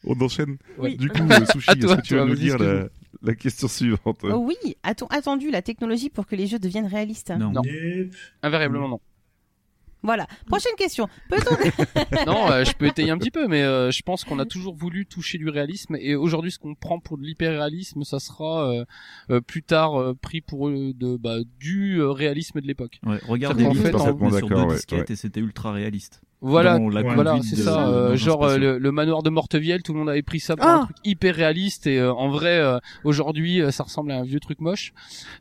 On enchaîne. Oui. Du coup, euh, Sushi, À est-ce que tu vas nous dire la. La question suivante Oh oui, a-t-on attendu la technologie pour que les jeux deviennent réalistes Non. Invariablement, non. Voilà. Prochaine question. Peut-on Non, euh, je peux étayer un petit peu, mais euh, je pense qu'on a toujours voulu toucher du réalisme et aujourd'hui, ce qu'on prend pour de l'hyper-réalisme, ça sera euh, euh, plus tard euh, pris pour euh, de, bah, du euh, réalisme de l'époque. Ouais, regarde qu'en fait, en- parfois sur deux ouais, disquettes ouais. et c'était ultra réaliste. Voilà, Dans la Ouais. voilà, c'est de- ça. euh, genre euh, le, le manoir de Mortevielle, tout le monde avait pris ça pour Ah. un truc hyper réaliste et euh, en vrai, euh, aujourd'hui, euh, ça ressemble à un vieux truc moche.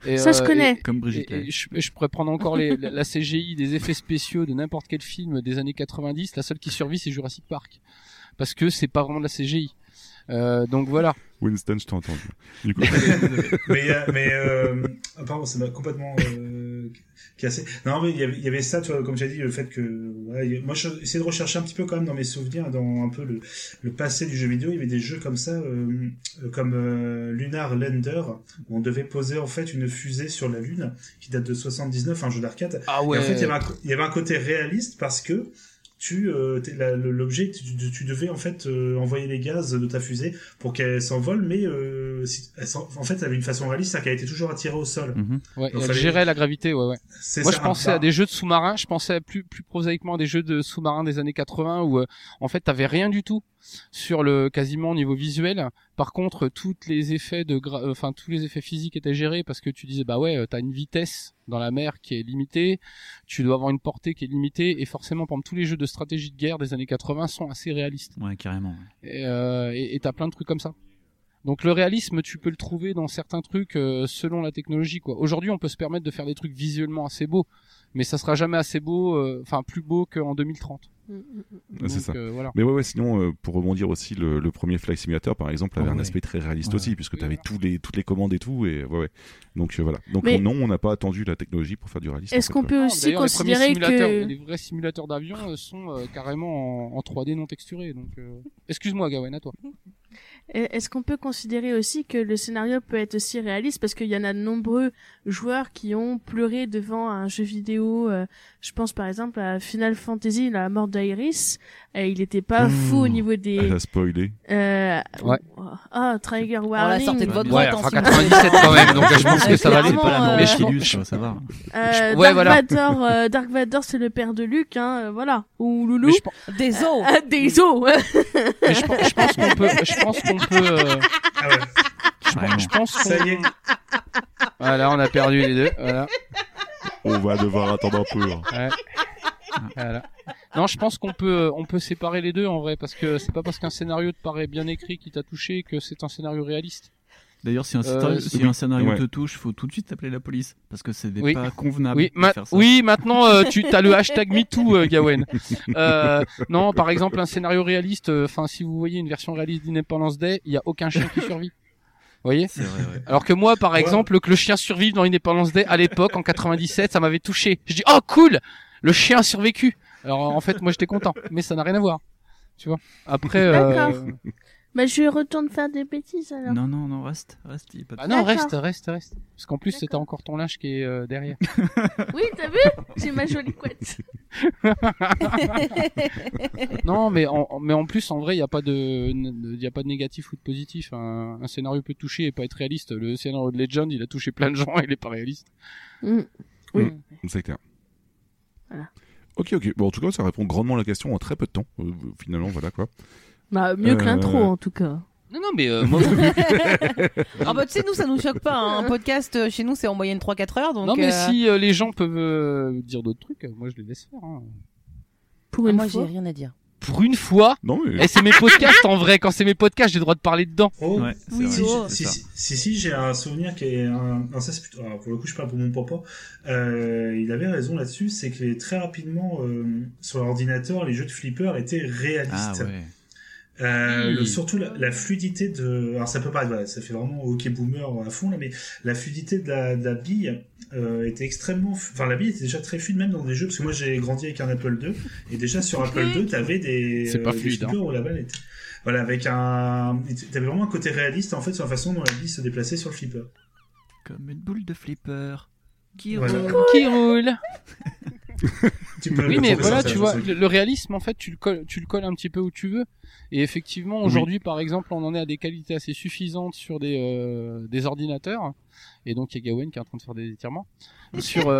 Et, Ça, je euh, connais. Comme Et, Brigitte. et je, je pourrais prendre encore les, la, la CGI, des effets spéciaux de n'importe quel film des années 90. La seule qui survit, c'est Jurassic Park. Parce que c'est pas vraiment de la CGI. Euh, donc voilà. Winston, je t'ai entendu. Du coup, mais mais pardon ça m'a complètement non mais il y avait il y avait ça tu vois comme j'ai dit le fait que ouais, moi j'essaie de rechercher un petit peu quand même dans mes souvenirs dans un peu le, le passé du jeu vidéo il y avait des jeux comme ça euh, comme euh, Lunar Lander où on devait poser en fait une fusée sur la lune qui date de 79 un jeu d'arcade. Ah et en fait, il y, avait un, il y avait un côté réaliste parce que tu euh, l'objet tu, devais en fait euh, envoyer les gaz de ta fusée pour qu'elle s'envole mais euh, si- elle s'en- en fait, elle avait une façon réaliste, c'est qu'elle était toujours attirée au sol. Mhm. Ouais, Donc, elle fallait- gérait la gravité, ouais, Moi, ça, je pensais à des jeux de sous-marins. Je pensais plus plus prosaïquement à des jeux de sous-marins des années 80 où euh, en fait t'avais rien du tout sur le quasiment au niveau visuel. Par contre, toutes les effets de, gra- euh, enfin tous les effets physiques étaient gérés parce que tu disais bah ouais, euh, t'as une vitesse dans la mer qui est limitée, tu dois avoir une portée qui est limitée et forcément, par exemple, tous les jeux de stratégie de guerre des années 80 sont assez réalistes. Ouais, carrément. Et euh, et t'as plein de trucs comme ça. Donc le réalisme, tu peux le trouver dans certains trucs euh, selon la technologie. quoi. Aujourd'hui, on peut se permettre de faire des trucs visuellement assez beaux, mais ça sera jamais assez beau, euh, enfin plus beau qu'en 2030. Mm, mm, mm. Donc, ça. euh, voilà. Mais ouais, ouais, sinon, euh, pour rebondir aussi, le, le premier Flight Simulator, par exemple, avait Oh, un ouais. aspect très réaliste Ouais. aussi, puisque Oui, tu avais voilà. tous les, toutes les commandes et tout, et ouais, ouais. Donc euh, voilà. Donc Mais- non, on n'a pas attendu la technologie pour faire du réalisme. Est-ce en fait, qu'on peut Non, aussi les considérer que les vrais simulateurs d'avion euh, sont euh, carrément en, en 3D non texturé. Donc, euh, excuse-moi, Gawain, à toi. Est-ce qu'on peut considérer aussi que le scénario peut être aussi réaliste? Parce qu'il y en a de nombreux joueurs qui ont pleuré devant un jeu vidéo. euh, je pense par exemple à Final Fantasy, la mort d'Iris. Et il était pas Mmh. fou au niveau Elle des. a spoilé. Euh, Ouais. Ah, Trigger On la Warning. sortait de votre Ouais, boîte. enfin hein, si vous 97 quand même, donc je pense que ça va aller. clairement, pas la mort euh, ça va, ça va. Euh, Ouais, Dark voilà. Vador, euh, Dark Vador, c'est le père de Luke, hein, euh, voilà. Ou Loulou. Mais je, pen- voulez. Des os. Ah, des os. mais je pen- je pense qu'on peut, je pense qu'on peut, euh, Ah ouais. Je pense qu'on... Ça y est. Voilà, on a perdu les deux. Voilà. On va devoir attendre un peu. hein. Ouais. Voilà. Non, je pense qu'on peut, on peut séparer les deux en vrai, parce que c'est pas parce qu'un scénario te paraît bien écrit qui t'a touché que c'est un scénario réaliste. D'ailleurs, si un, Euh, scénario- si oui. un scénario Ouais. te touche, faut tout de suite appeler la police parce que c'est Oui. pas convenable Oui, de ma- faire ça. oui, maintenant euh, tu as le hashtag MeToo, euh, Gawen. Euh, non, par exemple un scénario réaliste. Enfin, si vous voyez une version réaliste d'Independence Day, il y a aucun chien qui survit. Vous voyez? C'est vrai, ouais. Alors que moi, par Ouais. exemple, que le chien survive dans Independence Day à l'époque en 97, ça m'avait touché. Je dis oh cool, le chien a survécu. Alors en fait, moi j'étais content, mais ça n'a rien à voir. Tu vois. Après. euh, D'accord. Bah, je retourne faire des bêtises alors. Non, non, non, reste, reste. y a pas de- Bah non, reste, reste, reste. Parce qu'en plus, c'était encore ton linge qui est euh, derrière. Oui, t'as vu? J'ai ma jolie couette. non, mais en, en- mais en plus, en vrai, il y a pas de, il y a pas de négatif ou de positif. Un, un scénario peut toucher et pas être réaliste. Le scénario de Legend, il a touché plein de gens, il est pas réaliste. Mm. Oui. C'est clair. Voilà. Ok, ok. Bon, en tout cas, ça répond grandement à la question en très peu de temps. Euh, finalement, voilà quoi. Bah, mieux que Euh, l'intro en tout cas. Non, non, mais euh, moi, Ah bah tu sais, nous ça nous choque pas. hein. Un podcast euh, chez nous c'est en moyenne 3-4 heures. Donc, non, mais euh, si euh, les gens peuvent euh, dire d'autres trucs, euh, moi je les laisse faire. hein. Pour ah, une moi j'ai fois. rien à dire. Pour une fois, Non, mais. et c'est mes podcasts en vrai. Quand c'est mes podcasts, j'ai le droit de parler dedans. Oh, Ouais, Oui, vrai, Si, oh. si, ça. si, si, si, j'ai un souvenir qui est un, un ça c'est plutôt, alors, pour le coup je parle pour mon papa, euh, il avait raison là-dessus, c'est que très rapidement euh, sur l'ordinateur les jeux de flipper étaient réalistes. Ah ouais. Euh, Oui. le- surtout la, la fluidité de, alors ça peut paraître, voilà, ça fait vraiment ok boomer à fond là, mais la fluidité de la, de la bille euh, était extrêmement, enfin la bille était déjà très fluide même dans des jeux parce que moi j'ai grandi avec un Apple II et déjà sur Apple II t'avais des, C'est pas des fluide, hein. flippers où la balle était, voilà avec un, t'avais vraiment un côté réaliste en fait sur la façon dont la bille se déplaçait sur le flipper. Comme une boule de flipper qui Voilà. roule. Qui roule. Tu peux Oui, mais voilà, tu vois, le réalisme, en fait, tu le colles, tu le colles un petit peu où tu veux. Et effectivement, aujourd'hui, par exemple, on en est à des qualités assez suffisantes sur des, euh, des ordinateurs. Et donc, il y a Gawain qui est en train de faire des étirements. Sur, euh,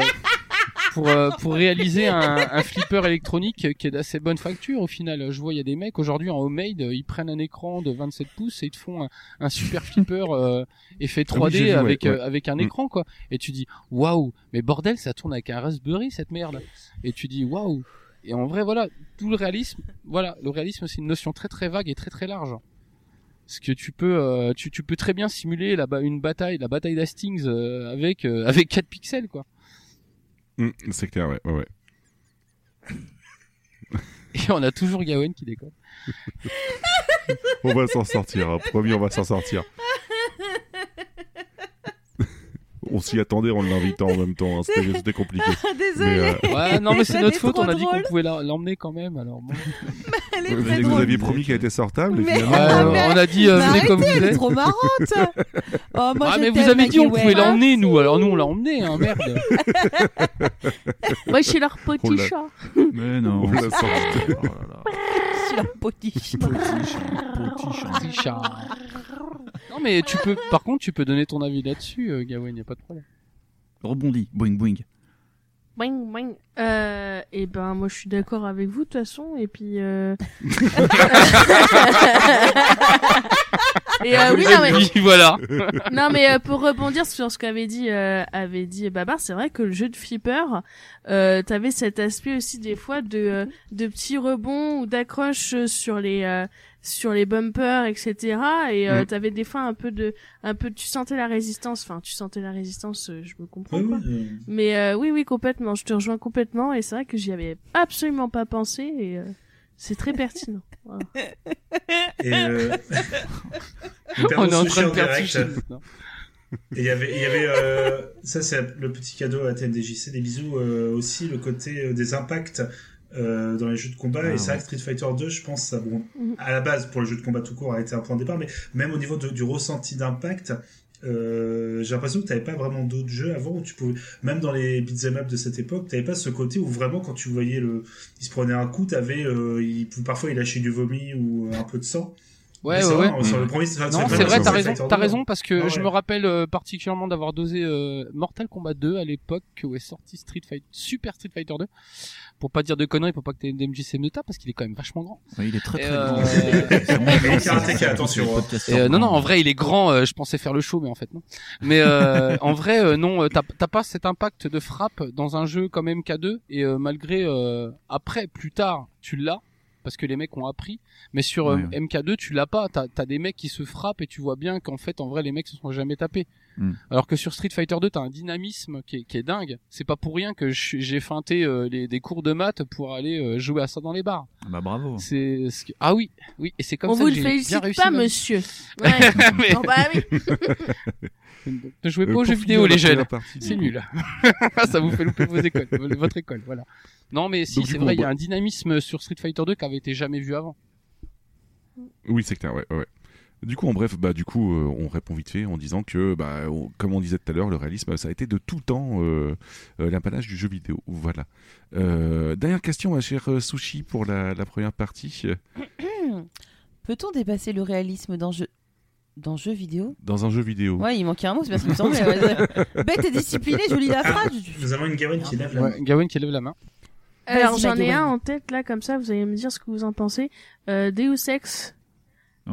pour, euh, pour réaliser un, un flipper électronique qui est d'assez bonne facture au final. Je vois, il y a des mecs aujourd'hui en homemade, ils prennent un écran de 27 pouces et ils te font un, un super flipper euh, effet 3D Ah oui, vu, avec, ouais. euh, avec un Mm. écran, quoi. Et tu dis, waouh, mais bordel, ça tourne avec un Raspberry, cette merde. Et tu dis, waouh. Et en vrai, voilà, tout le réalisme, voilà, le réalisme, c'est une notion très très vague et très très large. Parce que tu peux, euh, tu, tu peux très bien simuler la, une bataille, la bataille d'Hastings euh, avec euh, avec 4 pixels, quoi. Hum, c'est clair, ouais, ouais, ouais. Et on a toujours Gawain qui déconne. On va s'en sortir, hein. promis, on va s'en sortir. On s'y attendait en l'invitant en même temps, hein. c'était compliqué. Désolé. Mais, euh, Ouais, non, mais c'est notre faute, on a dit qu'on pouvait l'emmener quand même, alors bon. Elle est vous, très vous drôle. aviez promis qu'elle était sortable, et Mais- finalement. Ah, euh, mais- on a dit, euh, Mais venez comme vous elle est trop marrante. Oh, moi, Ah, mais vous avez dit on Maggie pouvait l'emmener, nous, alors nous on l'a emmené, hein, merde. Moi, je suis leur petit chat. Mais non. On l'a sorti. oh. Je suis potiche. Potiche, potiche. Petit chat. Non, mais tu peux, par contre, tu peux donner ton avis là-dessus, euh, Gawain, y a pas de problème. Rebondis, boing boing. Boing, boing. Euh, et ben, moi, je suis d'accord avec vous, de toute façon. Et puis, euh... et euh, oui, non, mais, voilà. non, mais euh, pour rebondir sur ce qu'avait dit, euh, avait dit Babar, c'est vrai que le jeu de flipper, euh, t'avais cet aspect aussi des fois de, euh, de petits rebonds ou d'accroches sur les, euh, sur les bumpers, etc. Et euh, Mm. t'avais des fois un peu de, un peu, tu sentais la résistance. Enfin, tu sentais la résistance. euh, je me comprends Oui, quoi. oui, euh, Mais euh, oui, oui, complètement. Je te rejoins complètement. Et c'est vrai que j'y avais absolument pas pensé. Et euh, c'est très pertinent. Voilà. Et euh... On est en train de perdre il y avait, il y avait euh, ça c'est le petit cadeau à TMDJC, des bisous euh, aussi le côté des impacts euh, dans les jeux de combat. Ah, et c'est vrai ouais. que Street Fighter 2, je pense, ça, bon, Mhm. à la base pour le jeu de combat tout court a été un point de départ, mais même au niveau de- du ressenti d'impact. Euh, j'ai l'impression que t'avais pas vraiment d'autres jeux avant où tu pouvais même dans les beat'em up de cette époque t'avais pas ce côté où vraiment quand tu voyais le il se prenait un coup t'avais euh, il, parfois il lâchait du vomi ou un peu de sang Ouais, ouais, vrai, ouais. sur le premier, sur Non, le c'est vrai, t'as raison, Fighter t'as 2, raison parce que Ah je ouais. me rappelle euh, particulièrement d'avoir dosé euh, Mortal Kombat 2 à l'époque où est sorti Street Fighter, Super Street Fighter 2. Pour pas dire de conneries, pour pas que t'aies une DMJC me tape parce qu'il est quand même vachement grand. Oui, il est très très Euh, grand. euh, attention, hein. euh, non, non, en vrai, il est grand. euh, je pensais faire le show, mais en fait non. Mais euh, en vrai, euh, non, euh, t'as pas cet impact de frappe dans un jeu comme MK2 et euh, malgré euh, après, plus tard, tu l'as parce que les mecs ont appris. Mais sur euh, Ouais, ouais. MK2, tu l'as pas. T'as as des mecs qui se frappent et tu vois bien qu'en fait, en vrai, les mecs se sont jamais tapés. Hmm. Alors que sur Street Fighter 2, t'as un dynamisme qui est, qui est dingue. C'est pas pour rien que j'ai feinté euh, les, des cours de maths pour aller euh, jouer à ça dans les bars. Bah bravo. C'est ce que- ah oui, oui, et c'est comme On ça vous que le j'ai bien réussi pas, ma monsieur. Ouais. Mais- Bon, bah oui. Ne jouez pas Euh, aux pour jeux vidéo, les jeunes. C'est nul. ça vous fait louper vos écoles, votre école, voilà. Non, mais si, c'est vrai, il y a va- un dynamisme sur Street Fighter 2 qui avait été jamais vu avant. Oui, c'est clair, ouais, ouais, ouais. Du coup, en bref, bah, du coup, euh, on répond vite fait en disant que, bah, on- comme on disait tout à l'heure, le réalisme, ça a été de tout temps euh, euh, l'apanage du jeu vidéo. Voilà. Euh, dernière question, ma chère Sushi, pour la, la première partie. Peut-on dépasser le réalisme dans jeu dans jeu vidéo? Dans un jeu vidéo. Ouais, il manquait un mot, c'est parce qu'il me semblait. ouais. Bête et disciplinée, je lis la phrase. Nous avons une Gawain qui lève la main. Ouais, Gawain qui lève la main. Alors j'en ai un en tête là comme ça, vous allez me dire ce que vous en pensez. Euh, Deus Ex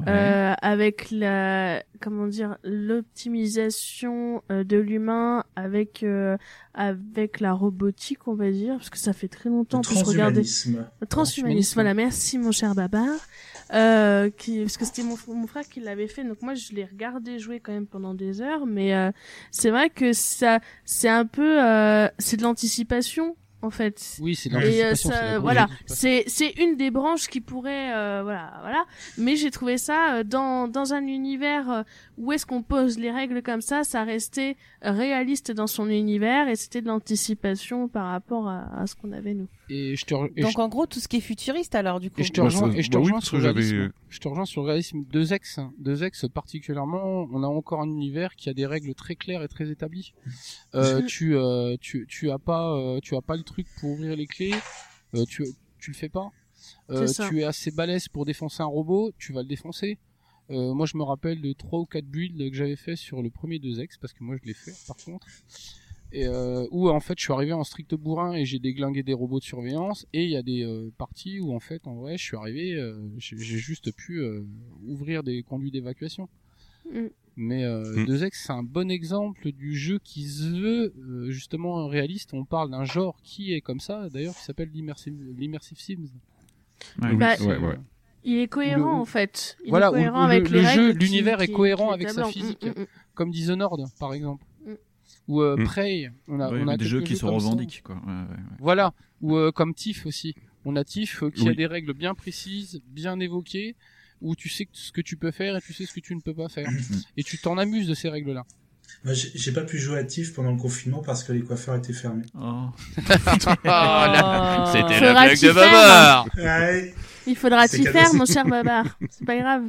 Euh, avec la comment dire l'optimisation euh, de l'humain avec euh, avec la robotique on va dire parce que ça fait très longtemps que je regardais transhumanisme. Le transhumanisme. Transhumanisme. Voilà, merci mon cher Babar. Euh, qui, parce que c'était mon, mon frère qui l'avait fait, donc moi je l'ai regardé jouer quand même pendant des heures, mais euh, c'est vrai que ça, c'est un peu, euh, c'est de l'anticipation en fait. Oui, c'est Et euh, ça, voilà, c'est c'est une des branches qui pourrait, euh, voilà, voilà. Mais j'ai trouvé ça euh, dans dans un univers euh, où est-ce qu'on pose les règles comme ça, ça restait réaliste dans son univers et c'était de l'anticipation par rapport à, à ce qu'on avait nous. Et je te, re- et Donc je- en gros, tout ce qui est futuriste alors du coup. et je te Bah, rejoins, ça- et je te bah rejoins sur réalisme. Je te rejoins sur le réalisme. Deux ex, deux ex particulièrement, on a encore un univers qui a des règles très claires et très établies. Euh, tu, euh, tu, tu as pas, euh, tu as pas le truc pour ouvrir les clés. Euh, tu, tu le fais pas. Euh, tu es assez balèze pour défoncer un robot, tu vas le défoncer. Euh, moi, je me rappelle de trois ou quatre builds que j'avais fait sur le premier deux ex parce que moi je l'ai fait par contre. Et euh, où en fait je suis arrivé en strict bourrin et j'ai déglingué des robots de surveillance et il y a des euh, parties où en fait en vrai je suis arrivé euh, j'ai juste pu euh, ouvrir des conduits d'évacuation Mm. mais euh, Mm. 2X c'est un bon exemple du jeu qui se veut euh, justement réaliste on parle d'un genre qui est comme ça d'ailleurs qui s'appelle l'immersive sims Ouais. Oui, Bah, ouais, ouais. Il est cohérent Le- en fait. Il Voilà, est cohérent le- avec le les jeu, l'univers est qui- cohérent qui avec sa établant. physique. Mm, mm, mm. comme Dishonored par exemple Mm. Ou euh, Mm. Prey on a, Ouais, on a des jeux qui se revendiquent quoi. Ouais, ouais, ouais. Voilà, ou euh, comme TIFF aussi. On a TIFF euh, qui a des règles bien précises, bien évoquées, où tu sais ce que tu peux faire et tu sais ce que tu ne peux pas faire. et tu t'en amuses de ces règles-là. Moi, j'ai j'ai pas pu jouer à TIFF pendant le confinement parce que les coiffeurs étaient fermés. Oh. Oh. C'était la blague de Babar Ouais. Il faudra t'y faire, mon cher Babar. C'est pas grave.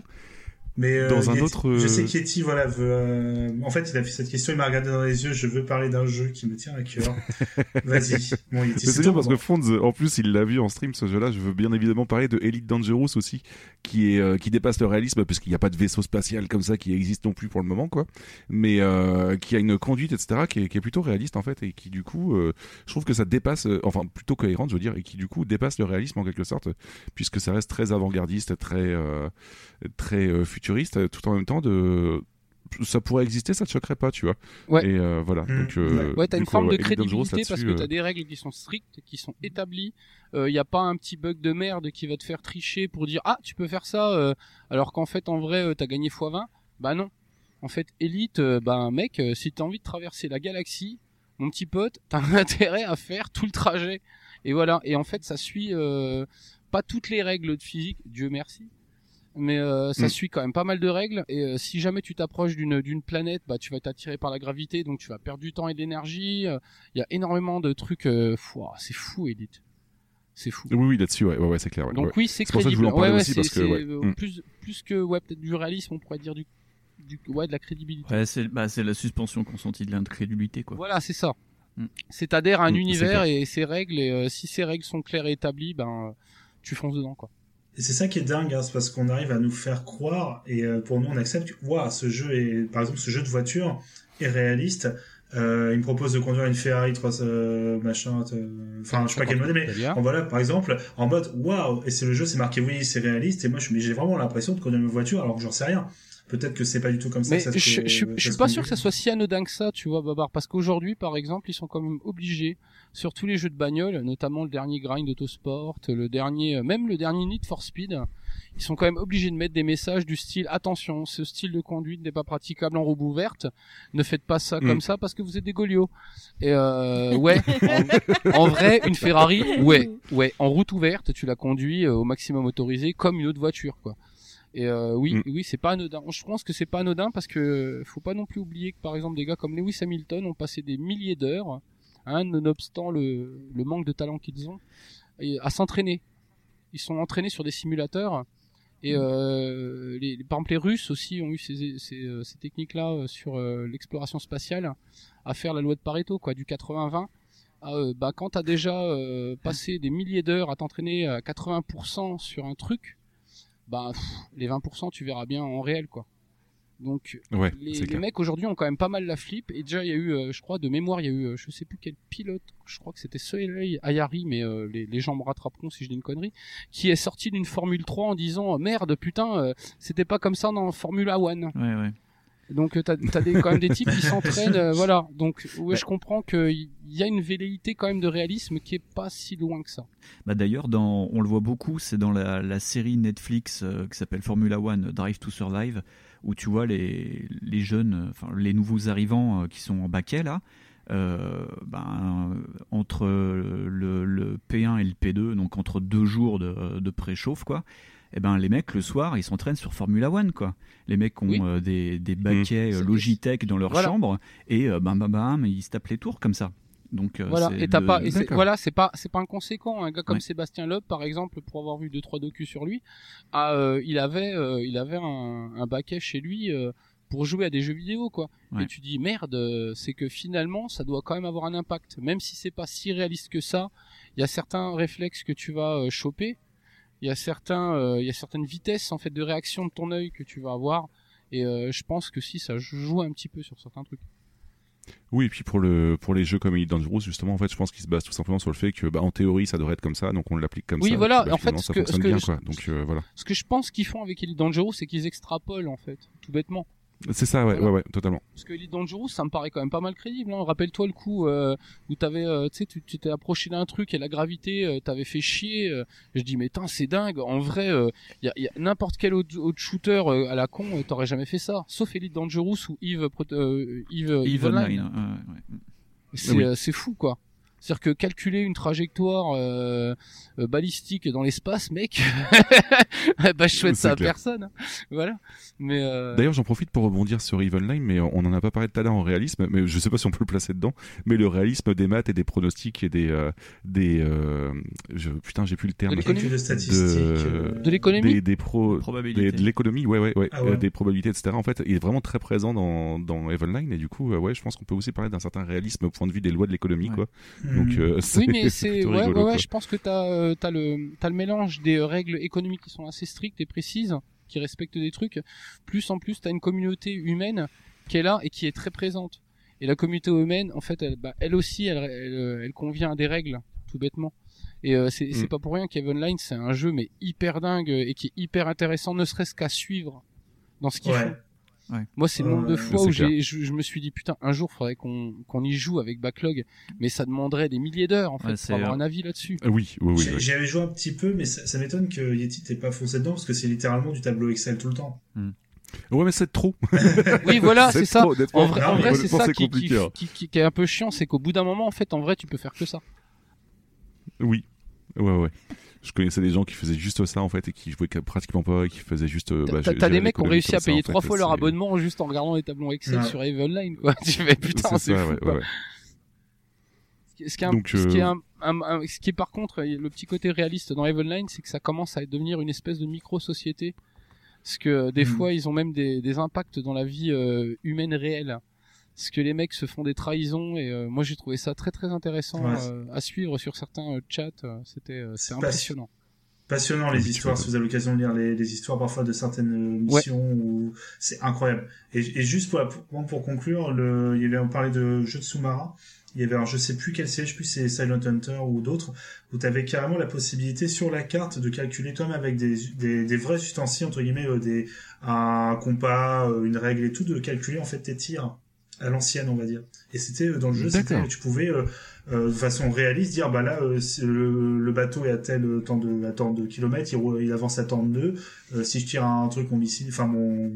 Mais euh, Dans un Yeti- autre, je euh, sais qu'Yeti, voilà, veut. euh, En fait, il a fait cette question, il m'a regardé dans les yeux. Je veux parler d'un jeu qui me tient à cœur. Vas-y, bon Yeti, c'est bien parce que. Fonz, en plus, il l'a vu en stream ce jeu-là. Je veux bien évidemment parler de Elite Dangerous aussi, qui est qui dépasse le réalisme parce qu'il n'y a pas de vaisseau spatial comme ça qui existe non plus pour le moment, quoi. Mais euh, qui a une conduite, etc., qui est, qui est plutôt réaliste en fait et qui du coup, euh, je trouve que ça dépasse, enfin plutôt cohérente, je veux dire, et qui du coup dépasse le réalisme en quelque sorte, puisque ça reste très avant-gardiste, très euh, très euh, futuriste, tout en même temps de ça pourrait exister, ça te choquerait pas, tu vois. Ouais. Et euh, voilà. Mm. Donc, euh, Ouais, t'as une coup, forme ouais, de crédibilité parce que là-dessus, t'as euh, des règles qui sont strictes, qui sont établies. Il y a pas un petit bug de merde qui va te faire tricher pour dire ah tu peux faire ça euh, alors qu'en fait en vrai euh, t'as gagné x20. Bah non. En fait Elite, euh, bah mec, euh, si t'as envie de traverser la galaxie, mon petit pote, t'as intérêt à faire tout le trajet. Et voilà. Et en fait ça suit euh, pas toutes les règles de physique, Dieu merci. Mais euh, ça Mm. suit quand même pas mal de règles et euh, si jamais tu t'approches d'une d'une planète, bah tu vas t'attirer par la gravité, donc tu vas perdre du temps et de l'énergie. Euh, Il y a énormément de trucs. Euh, ah, c'est fou, Elite. C'est fou. Oui, oui, là-dessus, ouais, ouais, ouais, c'est clair. ouais, Donc ouais. oui, c'est C'est pour ça que je crédible. voulais en parler ouais, ouais, aussi, c'est- parce que, euh, Mm. plus plus que ouais peut-être du réalisme, on pourrait dire du, du ouais de la crédibilité. Ouais, c'est bah, c'est la suspension consentie de l'incrédulité, quoi. Voilà, c'est ça. Mm. C'est t'adhères à un univers et ses règles et euh, si ces règles sont claires et établies, ben euh, tu fonces dedans quoi. Et c'est ça qui est dingue, hein, c'est parce qu'on arrive à nous faire croire, et euh, pour nous on accepte, Ouah, ce jeu est, par exemple, ce jeu de voiture est réaliste. Euh, il me propose de conduire une Ferrari 3, euh, machin, enfin, je sais pas quel modèle, mais en voilà, par exemple, en mode waouh, et c'est le jeu, c'est marqué oui, c'est réaliste, et moi, j'ai vraiment l'impression de conduire une voiture, alors que j'en sais rien. Peut-être que c'est pas du tout comme ça. Mais que ça se- je, je, je suis se pas sûr que ça soit si anodin que ça, tu vois, Babar, parce qu'aujourd'hui, par exemple, ils sont quand même obligés, sur tous les jeux de bagnole, notamment le dernier Grind Autosport, le dernier, euh, même le dernier Need for Speed, ils sont quand même obligés de mettre des messages du style attention, ce style de conduite n'est pas praticable en roue ouverte, ne faites pas ça Mm. comme ça parce que vous êtes des golios. Et euh, ouais, en, en vrai, une Ferrari, ouais, ouais, en route ouverte, tu la conduis euh, au maximum autorisé comme une autre voiture, quoi. Et euh, oui, Mm. oui, c'est pas anodin. Je pense que c'est pas anodin parce que faut pas non plus oublier que par exemple des gars comme Lewis Hamilton ont passé des milliers d'heures, hein, nonobstant le, le manque de talent qu'ils ont, et à s'entraîner. Ils sont entraînés sur des simulateurs. Et euh, les, par exemple les Russes aussi ont eu ces, ces, euh, ces techniques-là euh, sur euh, l'exploration spatiale à faire la loi de Pareto, quoi, du 80-20. Ah, euh, bah, quand t'as déjà euh, passé des milliers d'heures à t'entraîner à 80% sur un truc, bah pff, les 20% tu verras bien en réel quoi. Donc Ouais, les, mecs aujourd'hui ont quand même pas mal la flip. Et déjà il y a eu euh, je crois de mémoire il y a eu euh, je sais plus quel pilote je crois que c'était Soleil Ayari mais euh, les, les gens me rattraperont si je dis une connerie qui est sorti d'une Formule 3 en disant merde putain c'était pas comme ça dans Formula One. Ouais, ouais. donc t'as as des, quand même des types qui s'entraînent voilà. Donc ouais Ouais. je comprends qu'il y a une velléité quand même de réalisme qui est pas si loin que ça. Bah d'ailleurs, on le voit beaucoup, c'est dans la, la série Netflix qui s'appelle Formula One Drive to Survive, où tu vois les, les jeunes, euh, enfin les nouveaux arrivants euh, qui sont en baquet là, euh, ben, entre le, le P1 et le P2, donc entre deux jours de, de préchauffe quoi. Et ben les mecs le soir ils s'entraînent sur Formula One quoi. Les mecs ont Oui. euh, des, des baquets Mmh. C'est- Logitech dans leur Voilà. chambre et euh, bam bam bam ils se tapent les tours comme ça. Donc euh, voilà. c'est et t'as de- pas et voilà c'est pas c'est pas inconséquent. Un gars comme Ouais. Sébastien Loeb par exemple pour avoir vu deux trois docus sur lui ah, euh, il avait euh, il avait un, un baquet chez lui euh, pour jouer à des jeux vidéo quoi. Ouais. et tu dis merde euh, c'est que finalement ça doit quand même avoir un impact. Même si c'est pas si réaliste que ça il y a certains réflexes que tu vas euh, choper. Il y a certains euh, il y a certaines vitesses en fait de réaction de ton œil que tu vas avoir. Et euh, je pense que si ça joue un petit peu sur certains trucs Oui, et puis pour le pour les jeux comme Elite Dangerous, justement, en fait, je pense qu'ils se basent tout simplement sur le fait que, bah, en théorie, ça devrait être comme ça, donc on l'applique comme Oui, ça. voilà, et puis, bah, en fait, ce ça que- fonctionne ce que bien, je- quoi. Donc euh, voilà, ce que je pense qu'ils font avec Elite Dangerous c'est qu'ils extrapolent en fait tout bêtement c'est ça, ouais, Voilà. ouais, ouais, totalement. Parce que Elite Dangerous, ça me paraît quand même pas mal crédible. Hein. Rappelle-toi le coup euh, où t'avais, euh, tu sais, tu tu t'es approché d'un truc et la gravité euh, t'avait fait chier. euh. je dis mais tain, c'est dingue. En vrai, il y a, y a n'importe quel autre, autre shooter euh, à la con, euh, t'aurais jamais fait ça. Sauf Elite Dangerous ou Eve, Pro- euh, Eve, Eve Eve Online. Online, ouais, ouais. C'est Oui. euh, c'est fou quoi. C'est-à-dire que calculer une trajectoire euh, euh, balistique dans l'espace, mec, bah je souhaite ça à clair. personne. Voilà. Mais euh, D'ailleurs, j'en profite pour rebondir sur Evil Line, mais on en a pas parlé tout à l'heure en réalisme, mais je sais pas si on peut le placer dedans, mais le réalisme des maths et des pronostics et des euh, des euh, je, putain, j'ai plus le terme. De l'économie. De statistiques. euh, De l'économie des, des pro Probabilité. des- de l'économie, ouais, ouais, ouais, Ah ouais. des probabilités, etc. En fait, il est vraiment très présent dans dans Evil Line et du coup, ouais, je pense qu'on peut aussi parler d'un certain réalisme au point de vue des lois de l'économie, Ouais. quoi. hmm. Donc, euh, oui, mais c'est ouais, rigolo, ouais, je pense que t'as euh, t'as le t'as le mélange des euh, règles économiques qui sont assez strictes et précises, qui respectent des trucs. Plus en plus, t'as une communauté humaine qui est là et qui est très présente. Et la communauté humaine, en fait, elle, bah, elle aussi, elle, elle, elle convient à des règles, tout bêtement. Et euh, c'est c'est Mm. pas pour rien qu'Even Line, c'est un jeu mais hyper dingue et qui est hyper intéressant, ne serait-ce qu'à suivre dans ce qu'ils Ouais. font. Ouais. Moi, c'est le nombre de Ouais, fois où je, je me suis dit putain, un jour, faudrait qu'on qu'on y joue avec Backlog, mais ça demanderait des milliers d'heures en fait Ouais, pour avoir euh, un avis là-dessus. Euh, Oui, oui, oui. J'ai- oui. J'y avais joué un petit peu, mais ça, ça m'étonne que Yeti t'ait pas foncé dedans parce que c'est littéralement du tableau Excel tout le temps. Ouais, mais c'est trop. Oui, voilà, c'est ça. trop. En vrai, en c'est ça qui, hein. qui, qui- qui est un peu chiant, c'est qu'au bout d'un moment, en fait, en vrai, tu peux faire que ça. Oui. Ouais, ouais. Je connaissais des gens qui faisaient juste ça en fait et qui jouaient que- pratiquement pas et qui faisaient juste. euh, T'as bah, t'as- des mecs qui ont réussi à payer trois fois leur abonnement juste en regardant les tableaux Excel Ouais. sur Eve Online, quoi. Tu fais putain, C'est fou, ouais, quoi. ouais, ouais. Ce qui- est, un- Donc, ce qui est euh, un- un- un- ce qui est par contre le petit côté réaliste dans Eve Online, c'est que ça commence à devenir une espèce de micro-société. Parce que euh, des Mhm. fois, ils ont même des, des impacts dans la vie euh, humaine réelle. Parce que les mecs se font des trahisons et euh, moi j'ai trouvé ça très très intéressant Ouais. euh, à suivre sur certains euh, chats. C'était c'est impressionnant. Passionnant les histoires, si vous avez l'occasion de lire les, les histoires parfois de certaines missions, où c'est incroyable. Et, et juste pour, pour, pour conclure, le, il y avait, on parlait de jeux de sous-marins, il y avait un, je sais plus quelle série, je sais plus c'est Silent Hunter ou d'autres, où tu avais carrément la possibilité sur la carte de calculer toi-même avec des, des, des vrais ustensiles, entre guillemets, des, un compas, une règle et tout, de calculer en fait tes tirs à l'ancienne, on va dire. Et c'était euh, dans le jeu, c'était, tu pouvais euh, euh, de façon réaliste dire bah là euh, le, le bateau est à tel euh, temps de à tant de kilomètres, il, avance à tant de nœuds. Euh, si je tire un truc mon missile, enfin mon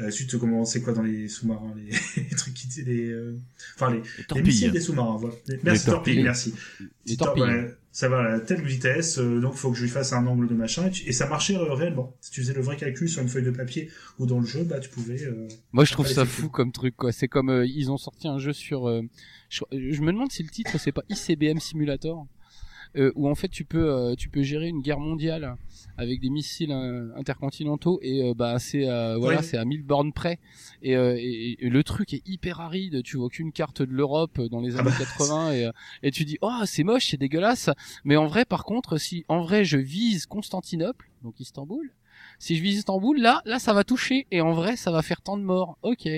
euh, suite comment c'est quoi dans les sous-marins les, les trucs qui les euh, enfin les, Les les torpilles. missiles des sous-marins voilà. Merci torpilles. merci. Les Tor- torpilles. voilà, ça va à telle vitesse, euh, donc faut que je lui fasse un angle de machin et, tu- et ça marchait euh, réellement. Si tu faisais le vrai calcul sur une feuille de papier ou dans le jeu, bah tu pouvais euh, Moi, je trouve ça fou comme truc, quoi. C'est comme ils ont sorti un jeu sur. je, je me demande si le titre c'est pas ICBM Simulator, euh, où en fait tu peux euh, tu peux gérer une guerre mondiale avec des missiles euh, intercontinentaux et euh, bah c'est euh, voilà c'est à 1000 bornes près et, euh, et, et le truc est hyper aride. Tu vois aucune carte de l'Europe dans les Ah années bah, 80 et et tu dis oh c'est moche c'est dégueulasse. Mais en vrai par contre si en vrai je vise Constantinople donc Istanbul si je vise Istanbul, là, là, ça va toucher et en vrai, ça va faire tant de morts. Ok,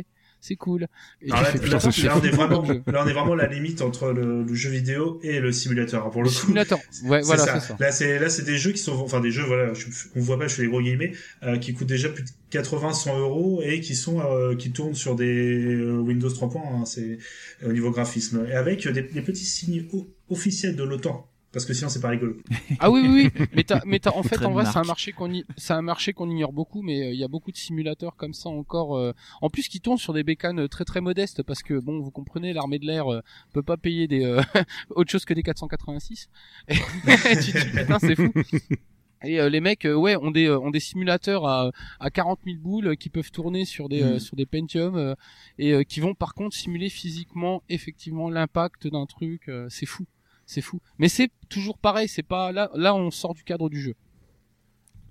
c'est cool. Et là, fais, là, putain, c'est c'est là, on est vraiment, comme jeu. là, on est vraiment à la limite entre le, le jeu vidéo et le simulateur. Alors, Pour le Le coup, simulateur. Ouais, voilà, ça. c'est ça. Là, c'est là, c'est des jeux qui sont, enfin, des jeux, voilà, je, on voit pas, je fais des gros guillemets, euh, qui coûtent déjà plus de 80, 100 euros et qui sont, euh, qui tournent sur des euh, Windows 3.1, hein, c'est au niveau graphisme, et avec des, des petits signes officiels de l'OTAN. Parce que sinon, c'est pas rigolo. Ah oui, oui, oui. Mais t'as, mais t'as, en fait, en vrai, c'est un marché qu'on y, c'est un marché qu'on ignore beaucoup, mais euh, il y a beaucoup de simulateurs comme ça encore. euh, en plus, qui tournent sur des bécanes euh, très très modestes parce que bon, vous comprenez, l'armée de l'air euh, peut pas payer des euh, autre chose que des 486. Et tu te dis, putain, c'est fou. Et euh, les mecs, euh, ouais, ont des euh, ont des simulateurs à à 40 000 boules euh, qui peuvent tourner sur des euh, Mhm. sur des Pentium euh, et euh, qui vont par contre simuler physiquement effectivement l'impact d'un truc. euh, c'est fou, c'est fou. Mais c'est toujours pareil. C'est pas là là on sort du cadre du jeu.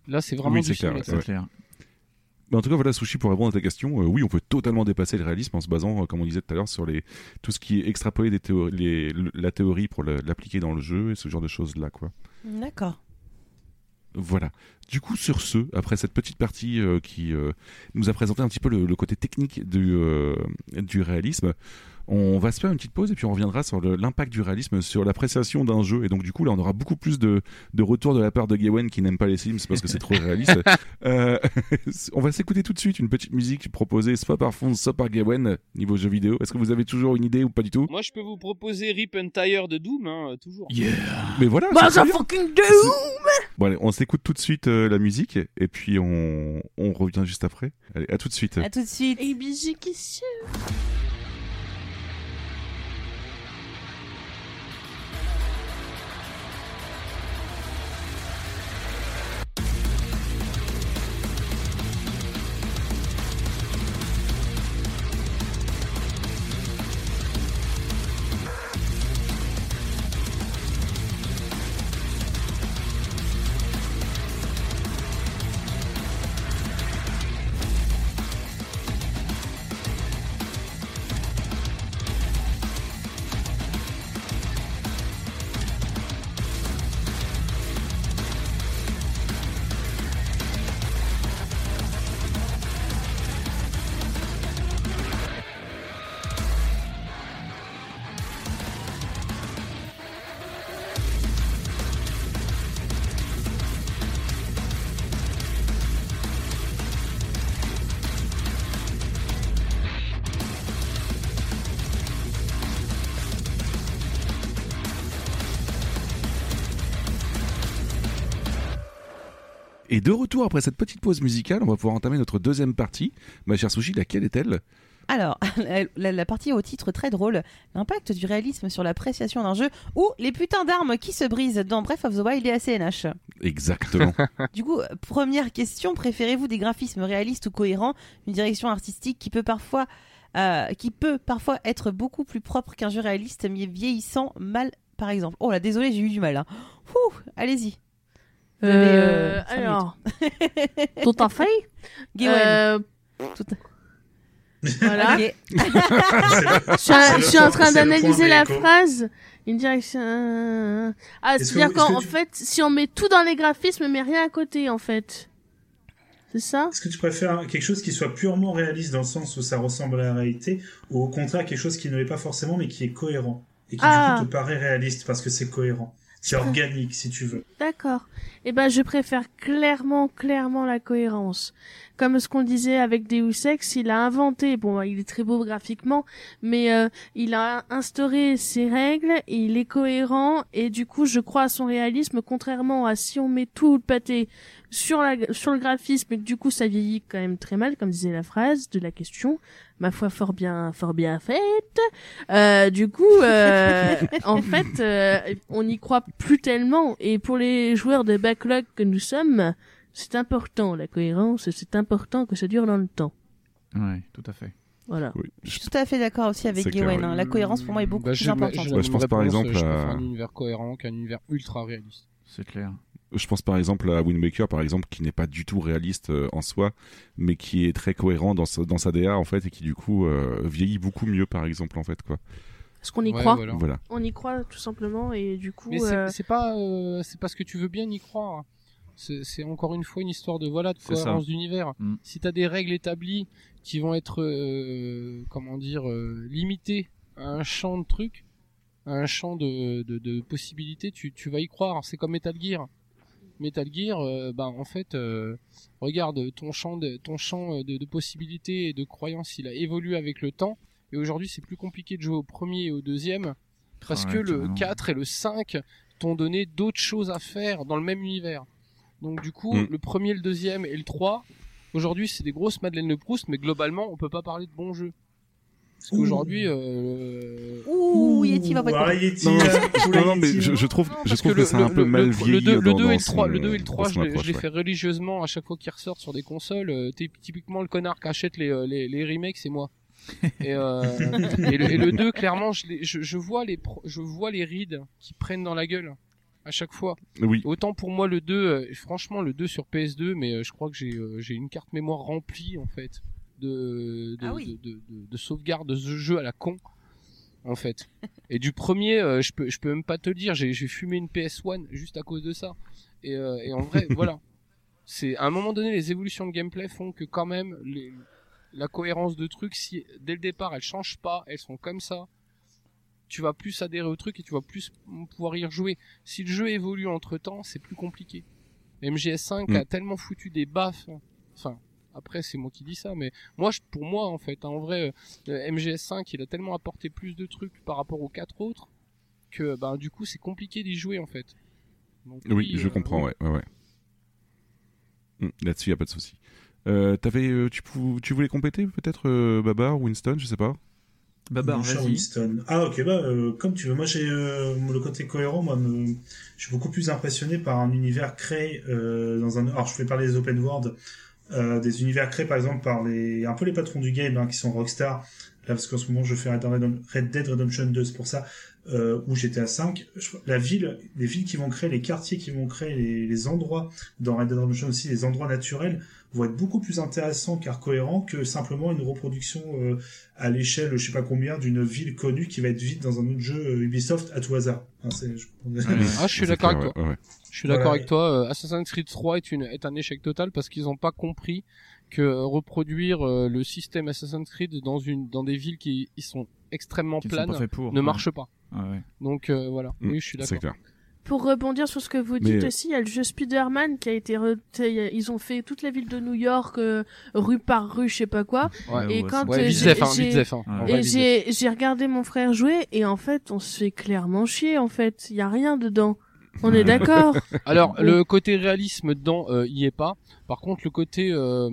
Là, c'est vraiment Oui, du c'est clair, Ouais. clair. Mais en tout cas, voilà, Sushi, pour répondre à ta question, euh, oui, on peut totalement dépasser le réalisme en se basant, euh, comme on disait tout à l'heure, sur les tout ce qui est extrapolé des théo- les- le- la théorie pour l'appliquer dans le jeu et ce genre de choses-là, quoi. D'accord. Voilà. Du coup, sur ce, après cette petite partie euh, qui euh, nous a présenté un petit peu le, le côté technique du, euh, du réalisme, on va se faire une petite pause et puis on reviendra sur l'impact du réalisme sur l'appréciation d'un jeu. Et donc, du coup, là, on aura beaucoup plus de, de retours de la part de Gawain qui n'aime pas les Sims parce que c'est trop réaliste. Euh, on va s'écouter tout de suite une petite musique proposée soit par Fond, soit par Gawain niveau jeu vidéo. Est-ce que vous avez toujours une idée ou pas du tout? Moi, je peux vous proposer Rip and Tire de Doom, hein, toujours. Yeah. Mais voilà, c'est très bien. fucking do Bon, allez, on s'écoute tout de suite euh, la musique et puis on, on revient juste après. Allez, à tout de suite. À tout de suite. Et Et de retour après cette petite pause musicale, on va pouvoir entamer notre deuxième partie. Ma chère Sushi, laquelle est-elle? Alors, la, la- la partie au titre très drôle, l'impact du réalisme sur l'appréciation d'un jeu ou les putains d'armes qui se brisent dans Breath of the Wild et ACNH. Exactement. Du coup, première question, préférez-vous des graphismes réalistes ou cohérents, une direction artistique qui peut parfois euh, qui peut parfois être beaucoup plus propre qu'un jeu réaliste mais vieillissant mal par exemple. Oh là, désolé, j'ai eu du mal. Hein. Allez-y. Euh, euh, alors, ton temps fait? Euh, Tout- Voilà. Je suis, un- C'est le je suis en train d'analyser la phrase. Une direction. Ah, c'est-à-dire qu'en en tu- fait, si on met tout dans les graphismes, mais rien à côté, en fait. C'est ça? Est-ce que tu préfères quelque chose qui soit purement réaliste dans le sens où ça ressemble à la réalité, ou au contraire quelque chose qui ne l'est pas forcément mais qui est cohérent? Et qui Ah. du coup te paraît réaliste parce que c'est cohérent, c'est organique si tu veux. D'accord. Eh ben, je préfère clairement, clairement la cohérence. Comme ce qu'on disait avec Deus Ex, il a inventé, bon, il est très beau graphiquement, mais euh, il a instauré ses règles, il est cohérent, et du coup, je crois à son réalisme, contrairement à si on met tout le pâté sur, la, sur le graphisme, et du coup, ça vieillit quand même très mal, comme disait la phrase de la question, ma foi fort bien, fort bien faite. Euh, du coup, euh, en fait, euh, on n'y croit plus tellement. Et pour les joueurs de backlog que nous sommes, c'est important la cohérence. C'est important que ça dure dans le temps. Ouais, tout à fait. Voilà. Oui. Je suis tout à fait d'accord aussi avec ouais. hein. La cohérence pour moi est beaucoup Bah, plus j'ai- importante. je pense par exemple à- un univers cohérent qu'un univers ultra réaliste. C'est clair. Je pense par exemple à Wind Waker, par exemple, qui n'est pas du tout réaliste euh, en soi, mais qui est très cohérent dans sa, dans sa DA en fait, et qui du coup euh, vieillit beaucoup mieux, par exemple, en fait, quoi. Est-ce qu'on y Ouais, croit voilà. Voilà. On y croit tout simplement et du coup. Mais c'est- euh, c'est pas, euh, c'est parce que tu veux bien y croire. C'est encore une fois une histoire de voilà de cohérence d'univers. Mm. Si t'as des règles établies qui vont être euh, comment dire euh, limitées à un champ de trucs, à un champ de, de, de possibilités, tu, tu vas y croire. C'est comme Metal Gear. Metal Gear, euh, ben en fait, euh, regarde ton champ de ton champ de, de possibilités et de croyances, il a évolué avec le temps. Et aujourd'hui, c'est plus compliqué de jouer au premier et au deuxième parce que le carrément. 4 et le 5 t'ont donné d'autres choses à faire dans le même univers. Donc du coup, Mm. le premier, le deuxième et le 3, aujourd'hui c'est des grosses Madeleine de Proust, mais globalement on peut pas parler de bons jeux. Parce Ouh. qu'aujourd'hui, euh, Ouh, Yeti va pas être Ah. Yeti, Non, euh, non, non, mais je, hein. je trouve, Non, je trouve que c'est un peu mal le- vieilli le 2 dans, le 2 et le 3, son, le 2 et le dans 3 son je, les- je les fais religieusement à chaque fois qu'ils ressortent sur des consoles. Euh, t'es typiquement le connard qui achète les, euh, les, les remakes, c'est moi. et, euh, et, le, et le 2, clairement, je, les- je, je vois les pro- je vois les rides qui prennent dans la gueule à chaque fois. Oui, Autant pour moi le 2, euh, franchement le 2 sur PS2, mais euh, je crois que j'ai euh, j'ai une carte mémoire remplie en fait de de, Ah oui. de, de, de- de sauvegarde de ce jeu à la con en fait. Et du premier, euh, je peux je peux même pas te le dire, j'ai fumé une PS1 juste à cause de ça. Et, euh, et en vrai, voilà. C'est à un moment donné les évolutions de gameplay font que quand même les, la cohérence de trucs si dès le départ elles changent pas, elles sont comme ça. Tu vas plus adhérer au truc et tu vas plus pouvoir y rejouer. Si le jeu évolue entre temps, c'est plus compliqué. MGS5 Mm. a tellement foutu des baffes. Enfin, après c'est moi qui dis ça, mais moi, je- pour moi en fait, hein, en vrai, euh, MGS5 il a tellement apporté plus de trucs par rapport aux quatre autres que ben du coup c'est compliqué d'y jouer en fait. Donc, oui, je euh, comprends, oui. ouais, ouais, ouais. Hmm, Là-dessus, y a pas de souci. Euh, t'avais, tu, pou- tu voulais compléter peut-être euh, Babar ou Winston, je sais pas? Babar. Winston. Ah ok bah euh, comme tu veux. Moi j'ai euh, le côté cohérent. Moi me... je suis beaucoup plus impressionné par un univers créé euh, dans un. Alors je vais parler des open world, euh, des univers créés par exemple par les un peu les patrons du game hein, qui sont Rockstar. Là parce qu'en ce moment je fais Red Dead Redem- Red Dead Redemption 2 c'est pour ça euh, où j'étais à 5. Je- La ville, les villes qui vont créer, les quartiers qui vont créer, les, les endroits dans Red Dead Redemption aussi, les endroits naturels vont être beaucoup plus intéressants car cohérents que simplement une reproduction euh, à l'échelle, je sais pas combien, d'une ville connue qui va être vide dans un autre jeu euh, Ubisoft à tout hasard. Enfin, je- Ah, je suis d'accord avec toi. ouais, ouais. Je suis d'accord Voilà. avec toi. euh, Assassin's Creed 3 est, une, est un échec total parce qu'ils n'ont pas compris que reproduire euh, le système Assassin's Creed dans une dans des villes qui ils sont extrêmement Qui ne sont planes pour. ne ouais. marche pas. Ah ouais. Donc euh, voilà. Hmm, oui, je suis C'est d'accord. clair. Pour rebondir sur ce que vous dites euh, aussi, il y a le jeu Spider-Man qui a été. re- Ils ont fait toute la ville de New York, euh, rue par rue, je sais pas quoi. Ouais, Et ouais, quand, Ouais, vite j'ai- hein, hein. Regardé mon frère jouer et en fait on se fait clairement chier en fait. Il y a rien dedans. On est d'accord. Alors le côté réalisme dedans, euh, y est pas. Par contre, le côté euh,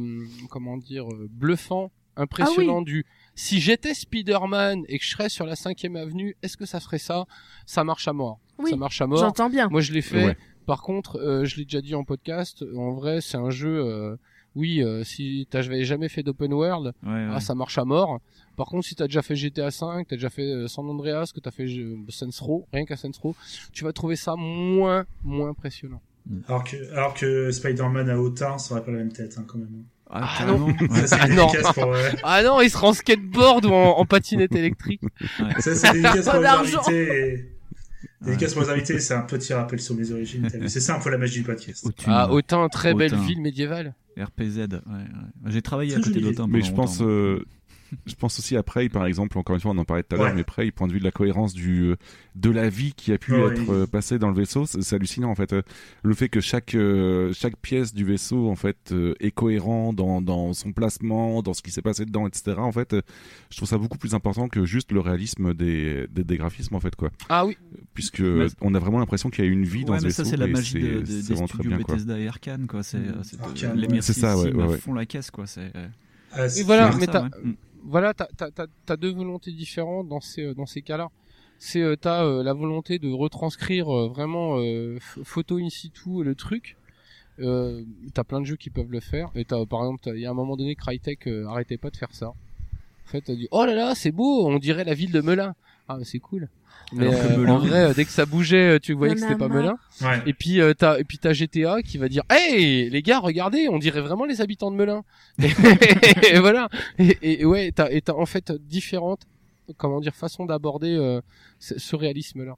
comment dire euh, bluffant, impressionnant du si j'étais Spider-Man et que je serais sur la 5 avenue, est-ce que ça ferait ça? Ça marche à mort. Oui, ça marche à mort. J'entends bien. Moi, je l'ai fait. Ouais. Par contre, euh, je l'ai déjà dit en podcast. En vrai, c'est un jeu. euh, oui, euh, si t'avais jamais fait d'open world, Ouais, ouais. ah, ça marche à mort. Par contre, si t'as déjà fait GTA 5, t'as déjà fait euh, San Andreas, que t'as fait euh, Saints Row, rien qu'à Saints Row, tu vas trouver ça moins, moins impressionnant. Alors que, alors que Spider-Man à Autun, ça aurait pas la même tête, hein, quand même. Ah, Ah. Ça, Ah, non. pour, euh, Ah non, il sera en skateboard ou en, en patinette électrique. ça, c'est dédicace Pas pour les d'argent. invités. et- Dédicace pour les invités, c'est un petit rappel sur mes origines. C'est ça un peu la magie du podcast. Autun. Ah, Autun, très belle Autun. ville médiévale. RPZ. Ouais, ouais. J'ai travaillé à côté d'Autun. Mais je pense, euh, je pense aussi à Prey, par exemple, encore une fois, on en parlait tout à l'heure, Ouais. mais Prey, point de vue de la cohérence du, euh, de la vie qui a pu Ouais, être oui. euh, passée dans le vaisseau, c'est hallucinant, en fait. Euh, Le fait que chaque, euh, chaque pièce du vaisseau, en fait, euh, est cohérent dans, dans son placement, dans ce qui s'est passé dedans, etc. En fait, euh, je trouve ça beaucoup plus important que juste le réalisme des, des, des graphismes, en fait, quoi. Ah oui, Puisque Mais- on a vraiment l'impression qu'il y a une vie dans Ouais, ce mais vaisseau. ça c'est la magie de- de- c'est des studios bien, quoi. Bethesda et Arkane quoi. C'est c'est- Arkane, les C'est ça, ouais, Sim ouais, ouais. font la caisse quoi. C'est Ah, c'est- Et voilà, c'est mais ça, t'as- ouais. Voilà, t'as t'as- t'as- t'as deux volontés différentes dans ces euh, dans ces cas-là. C'est euh, t'as euh, la volonté de retranscrire vraiment ph- photo in situ le truc. Euh, t'as plein de jeux qui peuvent le faire. Et t'as par exemple, il y a un moment donné, Crytek euh, arrêtait pas de faire ça. En fait, t'as dit oh là là, c'est beau, on dirait la ville de Melun. Ah bah, c'est cool. Mais euh, Melun- en vrai, euh, dès que ça bougeait, euh, tu voyais que c'était pas. Melun. Ouais. Et puis euh, t'as et puis t'as GTA qui va dire hey les gars regardez on dirait vraiment les habitants de Melun et, voilà et, et ouais t'as et t'as en fait différentes comment dire façons d'aborder euh, ce, ce réalisme là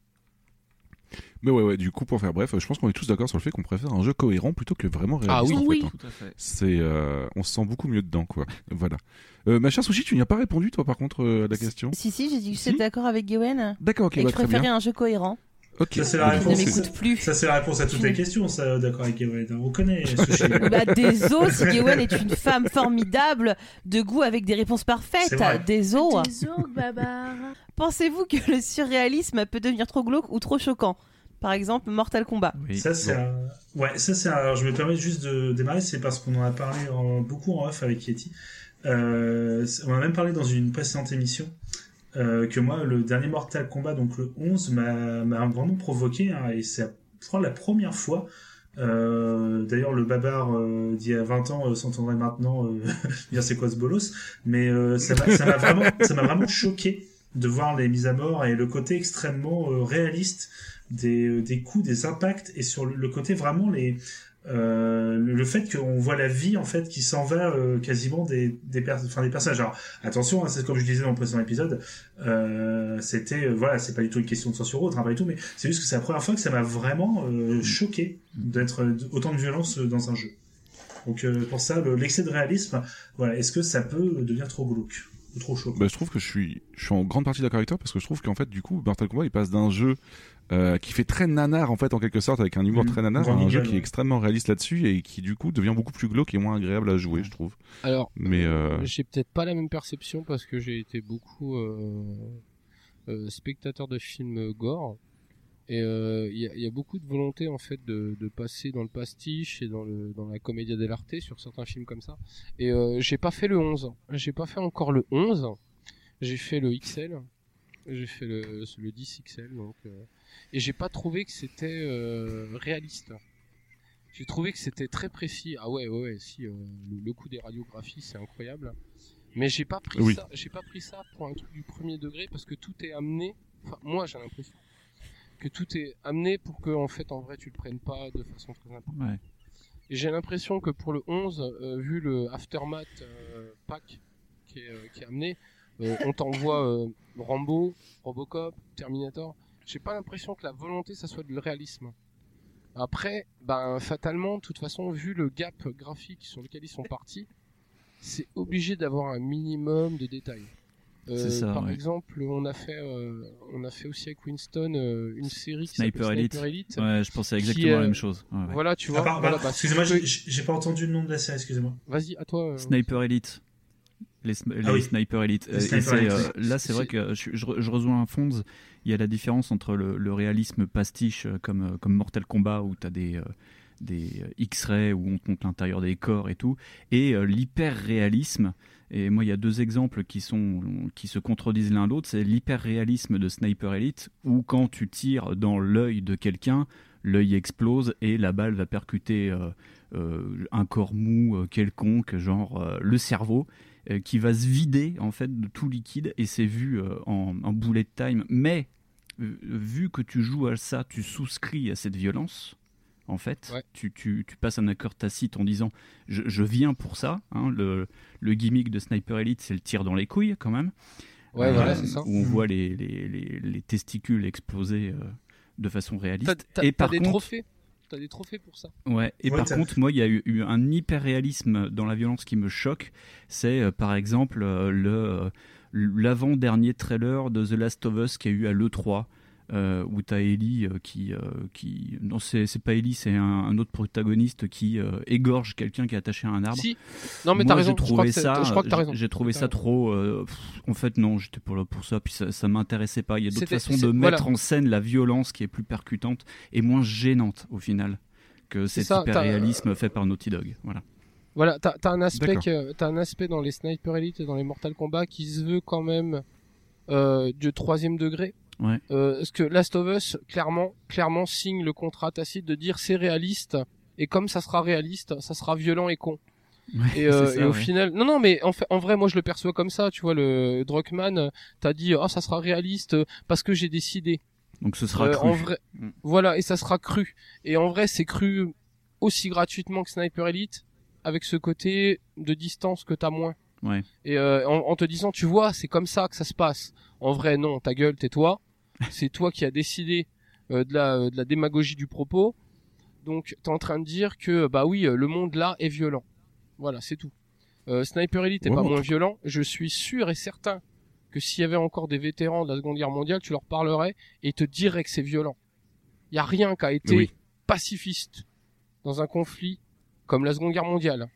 Mais ouais, ouais, du coup, pour faire bref, je pense qu'on est tous d'accord sur le fait qu'on préfère un jeu cohérent plutôt que vraiment réaliste. Ah oui. en fait, Oui. hein. Tout à fait. C'est, euh, on se sent beaucoup mieux dedans, quoi. Voilà. Euh, ma chère Sushi, tu n'y as pas répondu, toi, par contre, euh, à la question. Si, si, j'ai dit que Si j'étais d'accord avec Gwen D'accord, ok, et que bah, je très préférais bien. un jeu cohérent. Ok. Ça, c'est la réponse. ne plus. Ça, c'est la réponse à toutes les questions, ça, d'accord avec Ewen. On connaît, Sushi. Bah, désolé, si Gwen est une femme formidable, de goût avec des réponses parfaites. C'est vrai. Désolé. Désolé, Babar. Pensez-vous que le surréalisme peut devenir trop glauque ou trop choquant? Par exemple, Mortal Kombat. Oui. Ça, c'est un... Ouais, ça, c'est un... Alors, je me permets juste de démarrer, c'est parce qu'on en a parlé en- beaucoup en off avec Yeti. Euh, on a même parlé dans une précédente émission euh, que moi, le dernier Mortal Kombat, donc le 11, m'a vraiment provoqué, hein, et c'est, crois, la première fois. Euh, D'ailleurs, le babar euh, d'il y a 20 ans euh, s'entendrait maintenant euh, dire c'est quoi ce bolos, mais euh, ça m'a vraiment, ça vraiment choqué de voir les mises à mort et le côté extrêmement euh, réaliste des, des coups, des impacts et sur le côté vraiment les euh, le, fait qu'on voit la vie en fait qui s'en va euh, quasiment des des, pers des personnages. Alors attention, hein, c'est comme je disais dans le précédent épisode, euh, c'était voilà, c'est pas du tout une question de censure ou autre, hein, pas du tout, mais c'est juste que c'est la première fois que ça m'a vraiment euh, choqué d'être autant de violence dans un jeu. Donc euh, pour ça, le- l'excès de réalisme, voilà, est-ce que ça peut devenir trop glauque ou trop chaud? Bah, je trouve que je suis, je suis en grande partie d'accord avec toi parce que je trouve qu'en fait, du coup, Mortal Kombat, il passe d'un jeu euh, qui fait très nanar en fait en quelque sorte avec un humour Mhm. très nanar un jeu qui est extrêmement réaliste là-dessus et qui du coup devient beaucoup plus glauque et moins agréable à jouer, je trouve. alors Mais euh, j'ai peut-être pas la même perception parce que j'ai été beaucoup euh, euh, spectateur de films gore et euh, il y, a, il y a beaucoup de volonté en fait de, de passer dans le pastiche et dans le dans la commedia dell'arte sur certains films comme ça et euh, j'ai pas fait le 11 j'ai pas fait encore le 11 j'ai fait le XL j'ai fait le, le 10 XL donc euh, et j'ai pas trouvé que c'était euh, réaliste j'ai trouvé que c'était très précis ah ouais ouais, ouais si euh, le, le coup des radiographies c'est incroyable mais j'ai pas pris Oui. ça j'ai pas pris ça pour un truc du premier degré parce que tout est amené enfin moi j'ai l'impression que tout est amené pour que en fait en vrai tu le prennes pas de façon très importante Ouais. et j'ai l'impression que pour le 11 euh, vu le aftermath euh, pack qui est, euh, qui est amené on t'envoie Rambo Robocop Terminator j'ai pas l'impression que la volonté ça soit du réalisme après ben fatalement de toute façon vu le gap graphique sur lequel ils sont partis c'est obligé d'avoir un minimum de détails Euh, C'est ça, par ouais. exemple, on a fait, euh, on a fait aussi avec Winston euh, une série qui Sniper s'appelle Elite. Sniper Elite. Ouais, je pensais Qui, exactement euh, la même chose. Ouais, ouais. Voilà, tu Ah, vois. voilà, bah, excusez-moi, j'ai pas entendu le nom de la série, excusez-moi. Vas-y, à toi. euh, Sniper Elite. Les, Ah oui. Sniper euh, oui. là, c'est vrai que je, je, je rejoins Fonz. Il y a la différence entre le, le réalisme pastiche euh, comme, euh, comme Mortal Kombat où tu as des, des X-rays où on te montre l'intérieur des corps et tout, et euh, l'hyper-réalisme. Et moi, il y a deux exemples qui, sont, qui se contredisent l'un l'autre. C'est l'hyper-réalisme de Sniper Elite où quand tu tires dans l'œil de quelqu'un, l'œil explose et la balle va percuter euh, euh, un corps mou quelconque, genre euh, le cerveau, qui va se vider en fait de tout liquide et c'est vu euh, en, en bullet time. Mais euh, vu que tu joues à ça, tu souscris à cette violence. En fait, Ouais. tu, tu, tu passes un accord tacite en disant je, je viens pour ça. hein. le, le gimmick de Sniper Elite, c'est le tir dans les couilles quand même. Ouais, Euh, voilà, c'est ça. Où on voit les, les, les, les testicules exploser euh, de façon réaliste. t'as- et t'as par des contre, trophées? T'as des trophées pour ça. Ouais, et Ouais, par contre, moi, il y a eu, eu un hyper-réalisme dans la violence qui me choque. C'est euh, par exemple euh, le euh, l'avant-dernier trailer de The Last of Us qu'il y a eu à l'E3. Euh, où t'as Ellie euh, qui, euh, qui... Non, c'est pas Ellie, c'est un, un autre protagoniste qui euh, égorge quelqu'un qui est attaché à un arbre. Si. Non, mais t'as raison. J'ai Je crois trouvé ça, je crois que t'as raison. J'ai trouvé ça trop. euh, pff, en fait, non, j'étais pas là pour ça. Puis ça, ça m'intéressait pas. Il y a d'autres façons de voilà. mettre en scène la violence qui est plus percutante et moins gênante au final que cet ça, hyper réalisme fait par Naughty Dog. Voilà. Voilà, t'as t'as un aspect que- un aspect dans les Sniper Elite et dans les Mortal Kombat qui se veut quand même du troisième degré. Ouais. Euh, parce que Last of Us clairement clairement signe le contrat tacite de dire c'est réaliste et comme ça sera réaliste, ça sera violent et con. Et, euh, ça, et au ouais. final, non non mais en fait, en vrai moi je le perçois comme ça. Tu vois le Druckmann, t'as dit ah ça sera réaliste parce que j'ai décidé. Donc ce sera Euh, cru. en vrai, Mm. voilà, et ça sera cru. Et en vrai, c'est cru aussi gratuitement que Sniper Elite, avec ce côté de distance que t'as moins. Ouais. Et euh, en, en te disant, tu vois, c'est comme ça que ça se passe. En vrai, non, ta gueule, tais-toi. C'est toi qui as décidé euh, de, la, de la démagogie du propos. Donc, t'es en train de dire que, bah oui, euh, le monde là est violent. Voilà, c'est tout. Euh, Sniper Elite est Ouais, pas moins violent. Je suis sûr et certain que s'il y avait encore des vétérans de la Seconde Guerre mondiale, tu leur parlerais et ils te diraient que c'est violent. Il y a rien qui a été Oui. pacifiste dans un conflit comme la Seconde Guerre mondiale.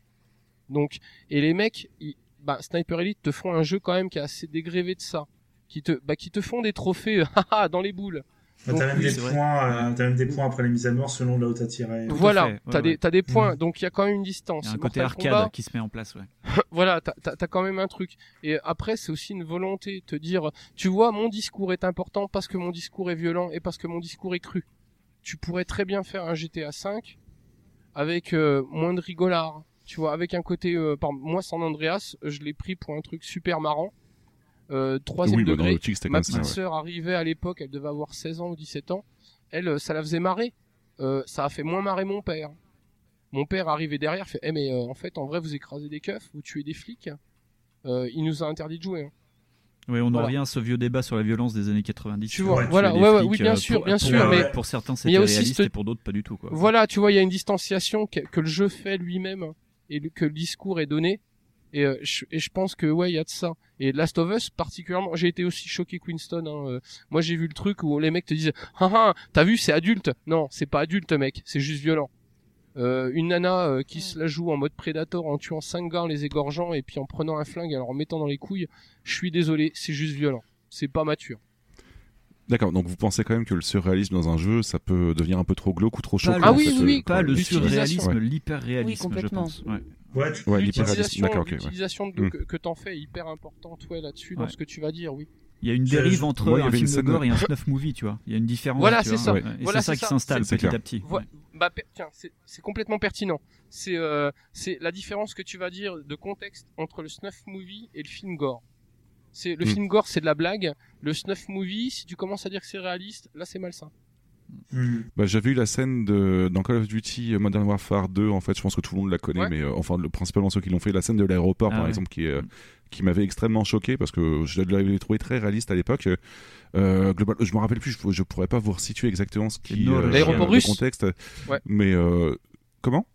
Donc, et les mecs, ils- bah, Sniper Elite te font un jeu quand même qui est assez dégrévé de ça, qui te, bah, qui te font des trophées, haha, dans les boules. Bah, t'as même, oui, euh, t'as même des points après la mise à mort selon là où t'as tiré. Voilà, ouais, t'as ouais. des, t'as des points, Mhm. donc il y a quand même une distance. Y a un côté arcade Kombat, qui se met en place. Ouais. voilà, t'as, t'as, t'as quand même un truc. Et après, c'est aussi une volonté, te dire, tu vois, mon discours est important parce que mon discours est violent et parce que mon discours est cru. Tu pourrais très bien faire un GTA 5 avec euh, moins de rigolard. Tu vois, avec un côté, euh, par moi, San Andreas, je l'ai pris pour un truc super marrant. Euh, troisième oui, bah, degré. c'était Ma petite ouais. sœur arrivait à l'époque, elle devait avoir 16 ans ou 17 ans. Elle, euh, ça la faisait marrer. Euh, ça a fait moins marrer mon père. Mon père arrivait derrière, fait, eh mais euh, en fait, en vrai, vous écrasez des keufs, vous tuez des flics. Euh, il nous a interdit de jouer. hein. Ouais, on en Voilà. revient à ce vieux débat sur la violence des années 90. Tu vois, voilà, ouais, ouais, oui, bien euh, sûr, pour- bien pour- sûr, mais- pour certains mais il y c'était a aussi réaliste ce- et pour d'autres pas du tout. Quoi. Voilà, tu vois, il y a une distanciation que, que le jeu fait lui-même et le- que le discours est donné. Et, euh, je, et je pense que ouais, il y a de ça. Et Last of Us particulièrement, j'ai été aussi choqué Queenston. Hein. euh, Moi, j'ai vu le truc où les mecs te disent, ah ah, t'as vu, c'est adulte. Non, c'est pas adulte, mec, c'est juste violent. Euh, une nana euh, qui se la joue en mode Predator en tuant cinq gars, en les égorgeant et puis en prenant un flingue et en leur mettant dans les couilles. Je suis désolé, c'est juste violent. C'est pas mature. D'accord, donc vous pensez quand même que le surréalisme dans un jeu, ça peut devenir un peu trop glauque ou trop choquant Ah oui, oui, oui, Pas le surréalisme, l'hyper-réalisme, Oui, je complètement. pense. Ouais. Ouais, Ouais, L'utilisation, ouais. l'utilisation de- Hmm. que, que t'en fais est hyper importante ouais, là-dessus dans Ouais. ce que tu vas dire, oui. Il y a une dérive entre un film de gore et un snuff movie, tu vois. Il y a une différence. Voilà, c'est ça. Ouais. Et Voilà, c'est ça qui s'installe petit clair. à petit. Voi- Bah, per- tiens, c'est c'est complètement pertinent. C'est euh, c'est la différence que tu vas dire de contexte entre le snuff movie et le film gore. C'est le Hmm. film gore, c'est de la blague. Le snuff movie, si tu commences à dire que c'est réaliste, là c'est malsain. Hmm. Bah, j'avais eu la scène de dans Call of Duty euh, Modern Warfare 2 en fait je pense que tout le monde la connaît Ouais. mais euh, enfin le, principalement ceux qui l'ont fait la scène de l'aéroport Ah par ouais. exemple qui euh, Mm. qui m'avait extrêmement choqué parce que je l'avais trouvé très réaliste à l'époque euh, global je me rappelle plus je, je pourrais pas vous resituer exactement ce qui. L'aéroport le russe contexte Ouais. mais euh, comment?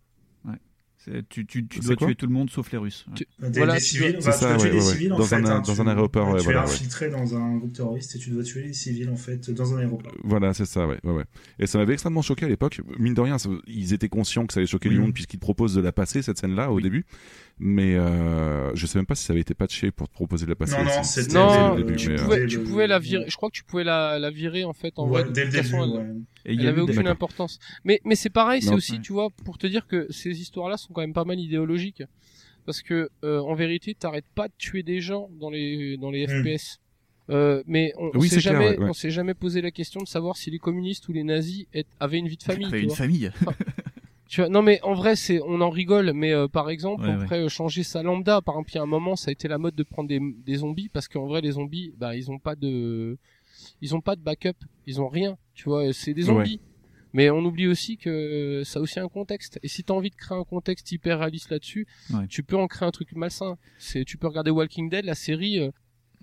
Tu, tu, tu dois tuer tout le monde sauf les Russes. Tu- Des, Voilà, des tu civils, dois- bah, tu dois tuer ouais, des ouais, civils dans un- hein, dans tu- un aéroport, ouais, tu voilà, es ouais. infiltré dans un groupe terroriste et tu dois tuer les civils en fait dans un aéroport. Voilà, c'est ça, ouais, ouais, ouais. Et ça m'avait extrêmement choqué à l'époque. Mine de rien, ça- ils étaient conscients que ça allait choquer Oui. du monde puisqu'ils te proposent de la passer cette scène-là au Oui. début. Mais euh, je sais même pas si ça avait été patché pour te proposer de la passer. Non, non, c'était Non, début, tu mais, euh, pouvais, dès tu pouvais la virer. Je crois que tu pouvais la, la virer en fait en Ouais, dès le début. façon, elle- ouais. Et Elle avait aucune importance. Mais, mais c'est pareil, c'est aussi, tu vois, pour te dire que ces histoires-là sont quand même pas mal idéologiques. Parce que, euh, en vérité, t'arrêtes pas de tuer des gens dans les, dans les Mm. FPS. Euh, mais on, on Oui, s'est c'est clair, jamais, ouais, ouais. on s'est jamais posé la question de savoir si les communistes ou les nazis avaient une vie de famille. Tu une vois. famille. Tu vois, non mais en vrai c'est on en rigole mais euh, par exemple Ouais, on pourrait euh, changer sa lambda. Par exemple il y a un moment ça a été la mode de prendre des, des zombies parce qu'en vrai les zombies bah ils ont pas de ils ont pas de backup. Ils ont rien tu vois c'est des zombies. Mais on oublie aussi que euh, ça a aussi un contexte. Et si t'as envie de créer un contexte hyper réaliste là-dessus Ouais. tu peux en créer un truc malsain. C'est tu peux regarder Walking Dead la série euh,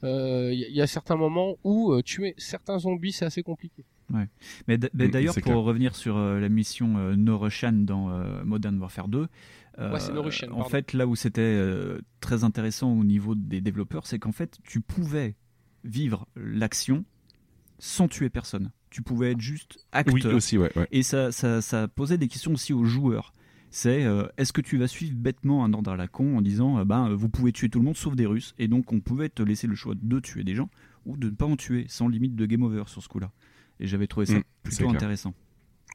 euh, il y, a- il y a certains moments où euh, tuer certains zombies c'est assez compliqué Mais d- mais d'ailleurs, pour clair. revenir sur euh, la mission euh, No Russian dans euh, Modern Warfare 2, euh, Ouais, c'est No Russian, en pardon. fait, là où c'était euh, très intéressant au niveau des développeurs, c'est qu'en fait, tu pouvais vivre l'action sans tuer personne. Tu pouvais être juste acteur. Oui, aussi, ouais. ouais. Et ça, ça, ça posait des questions aussi aux joueurs. C'est euh, est-ce que tu vas suivre bêtement un ordre à la con en disant euh, ben, vous pouvez tuer tout le monde sauf des Russes et donc on pouvait te laisser le choix de tuer des gens ou de ne pas en tuer sans limite de game over sur ce coup-là. Et j'avais trouvé ça Mm, plutôt intéressant.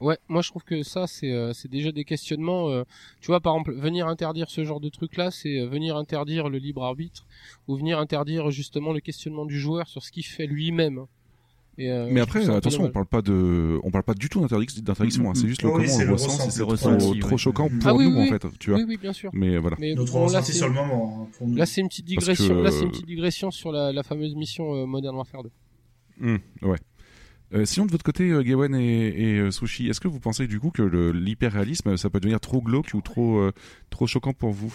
Ouais, moi je trouve que ça c'est euh, c'est déjà des questionnements. euh, tu vois, par exemple, venir interdire ce genre de truc là, c'est euh, venir interdire le libre arbitre ou venir interdire justement le questionnement du joueur sur ce qu'il fait lui-même. Et, euh, Mais après, attention, on parle pas de, on parle pas du tout d'interdic- d'interdiction. hein. C'est juste le Oh oui, comment on le ressent, c'est trop, ressenti, trop ouais. choquant pour Ah oui, nous oui. en fait, tu vois. Oui, oui, bien sûr. Mais voilà. Mais Notre bon, là ressenti c'est sur le moment. hein, pour nous. là c'est une petite que, digression. Là c'est une petite digression sur la, la fameuse mission euh, Modern Warfare 2. Hmm, ouais. Euh, sinon, de votre côté, euh, Gawen et, euh, Sushi, est-ce que vous pensez du coup que l'hyperréalisme, ça peut devenir trop glauque ou trop, trop choquant pour vous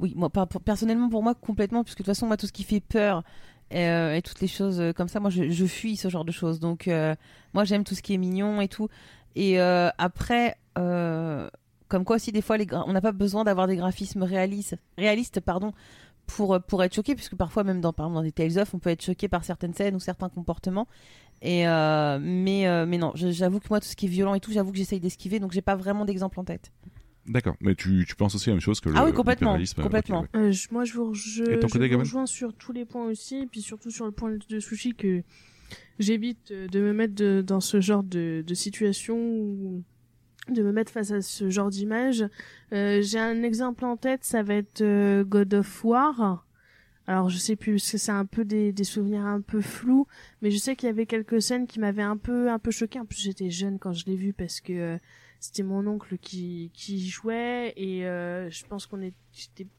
oui, moi, personnellement, pour moi, complètement, puisque de toute façon, moi, tout ce qui fait peur et toutes les choses comme ça, moi, je, fuis ce genre de choses. Donc, moi, j'aime tout ce qui est mignon et tout. Et après, comme quoi aussi, des fois, on n'a pas besoin d'avoir des graphismes réalistes, réalistes pardon, pour, euh, pour être choqué, puisque parfois, même dans, par exemple, dans des Tales of, on peut être choqué par certaines scènes ou certains comportements. Et euh, mais, euh, mais non, j'avoue que moi, tout ce qui est violent et tout, j'avoue que j'essaye d'esquiver, donc j'ai pas vraiment d'exemple en tête. D'accord. Mais tu, tu penses aussi la même chose que le Ah oui, complètement, complètement. ouais. Euh, je- moi, je vous, je, vous rejoins sur tous les points aussi, et puis surtout sur le point de sushi que j'évite de me mettre de- dans ce genre de, de situation ou de me mettre face à ce genre d'image. Euh, J'ai un exemple en tête, ça va être euh, God of War. Alors je sais plus parce que c'est un peu des, des souvenirs un peu flous, mais je sais qu'il y avait quelques scènes qui m'avaient un peu un peu choqué. En plus j'étais jeune quand je l'ai vu parce que euh, c'était mon oncle qui qui jouait et euh, je pense qu'on est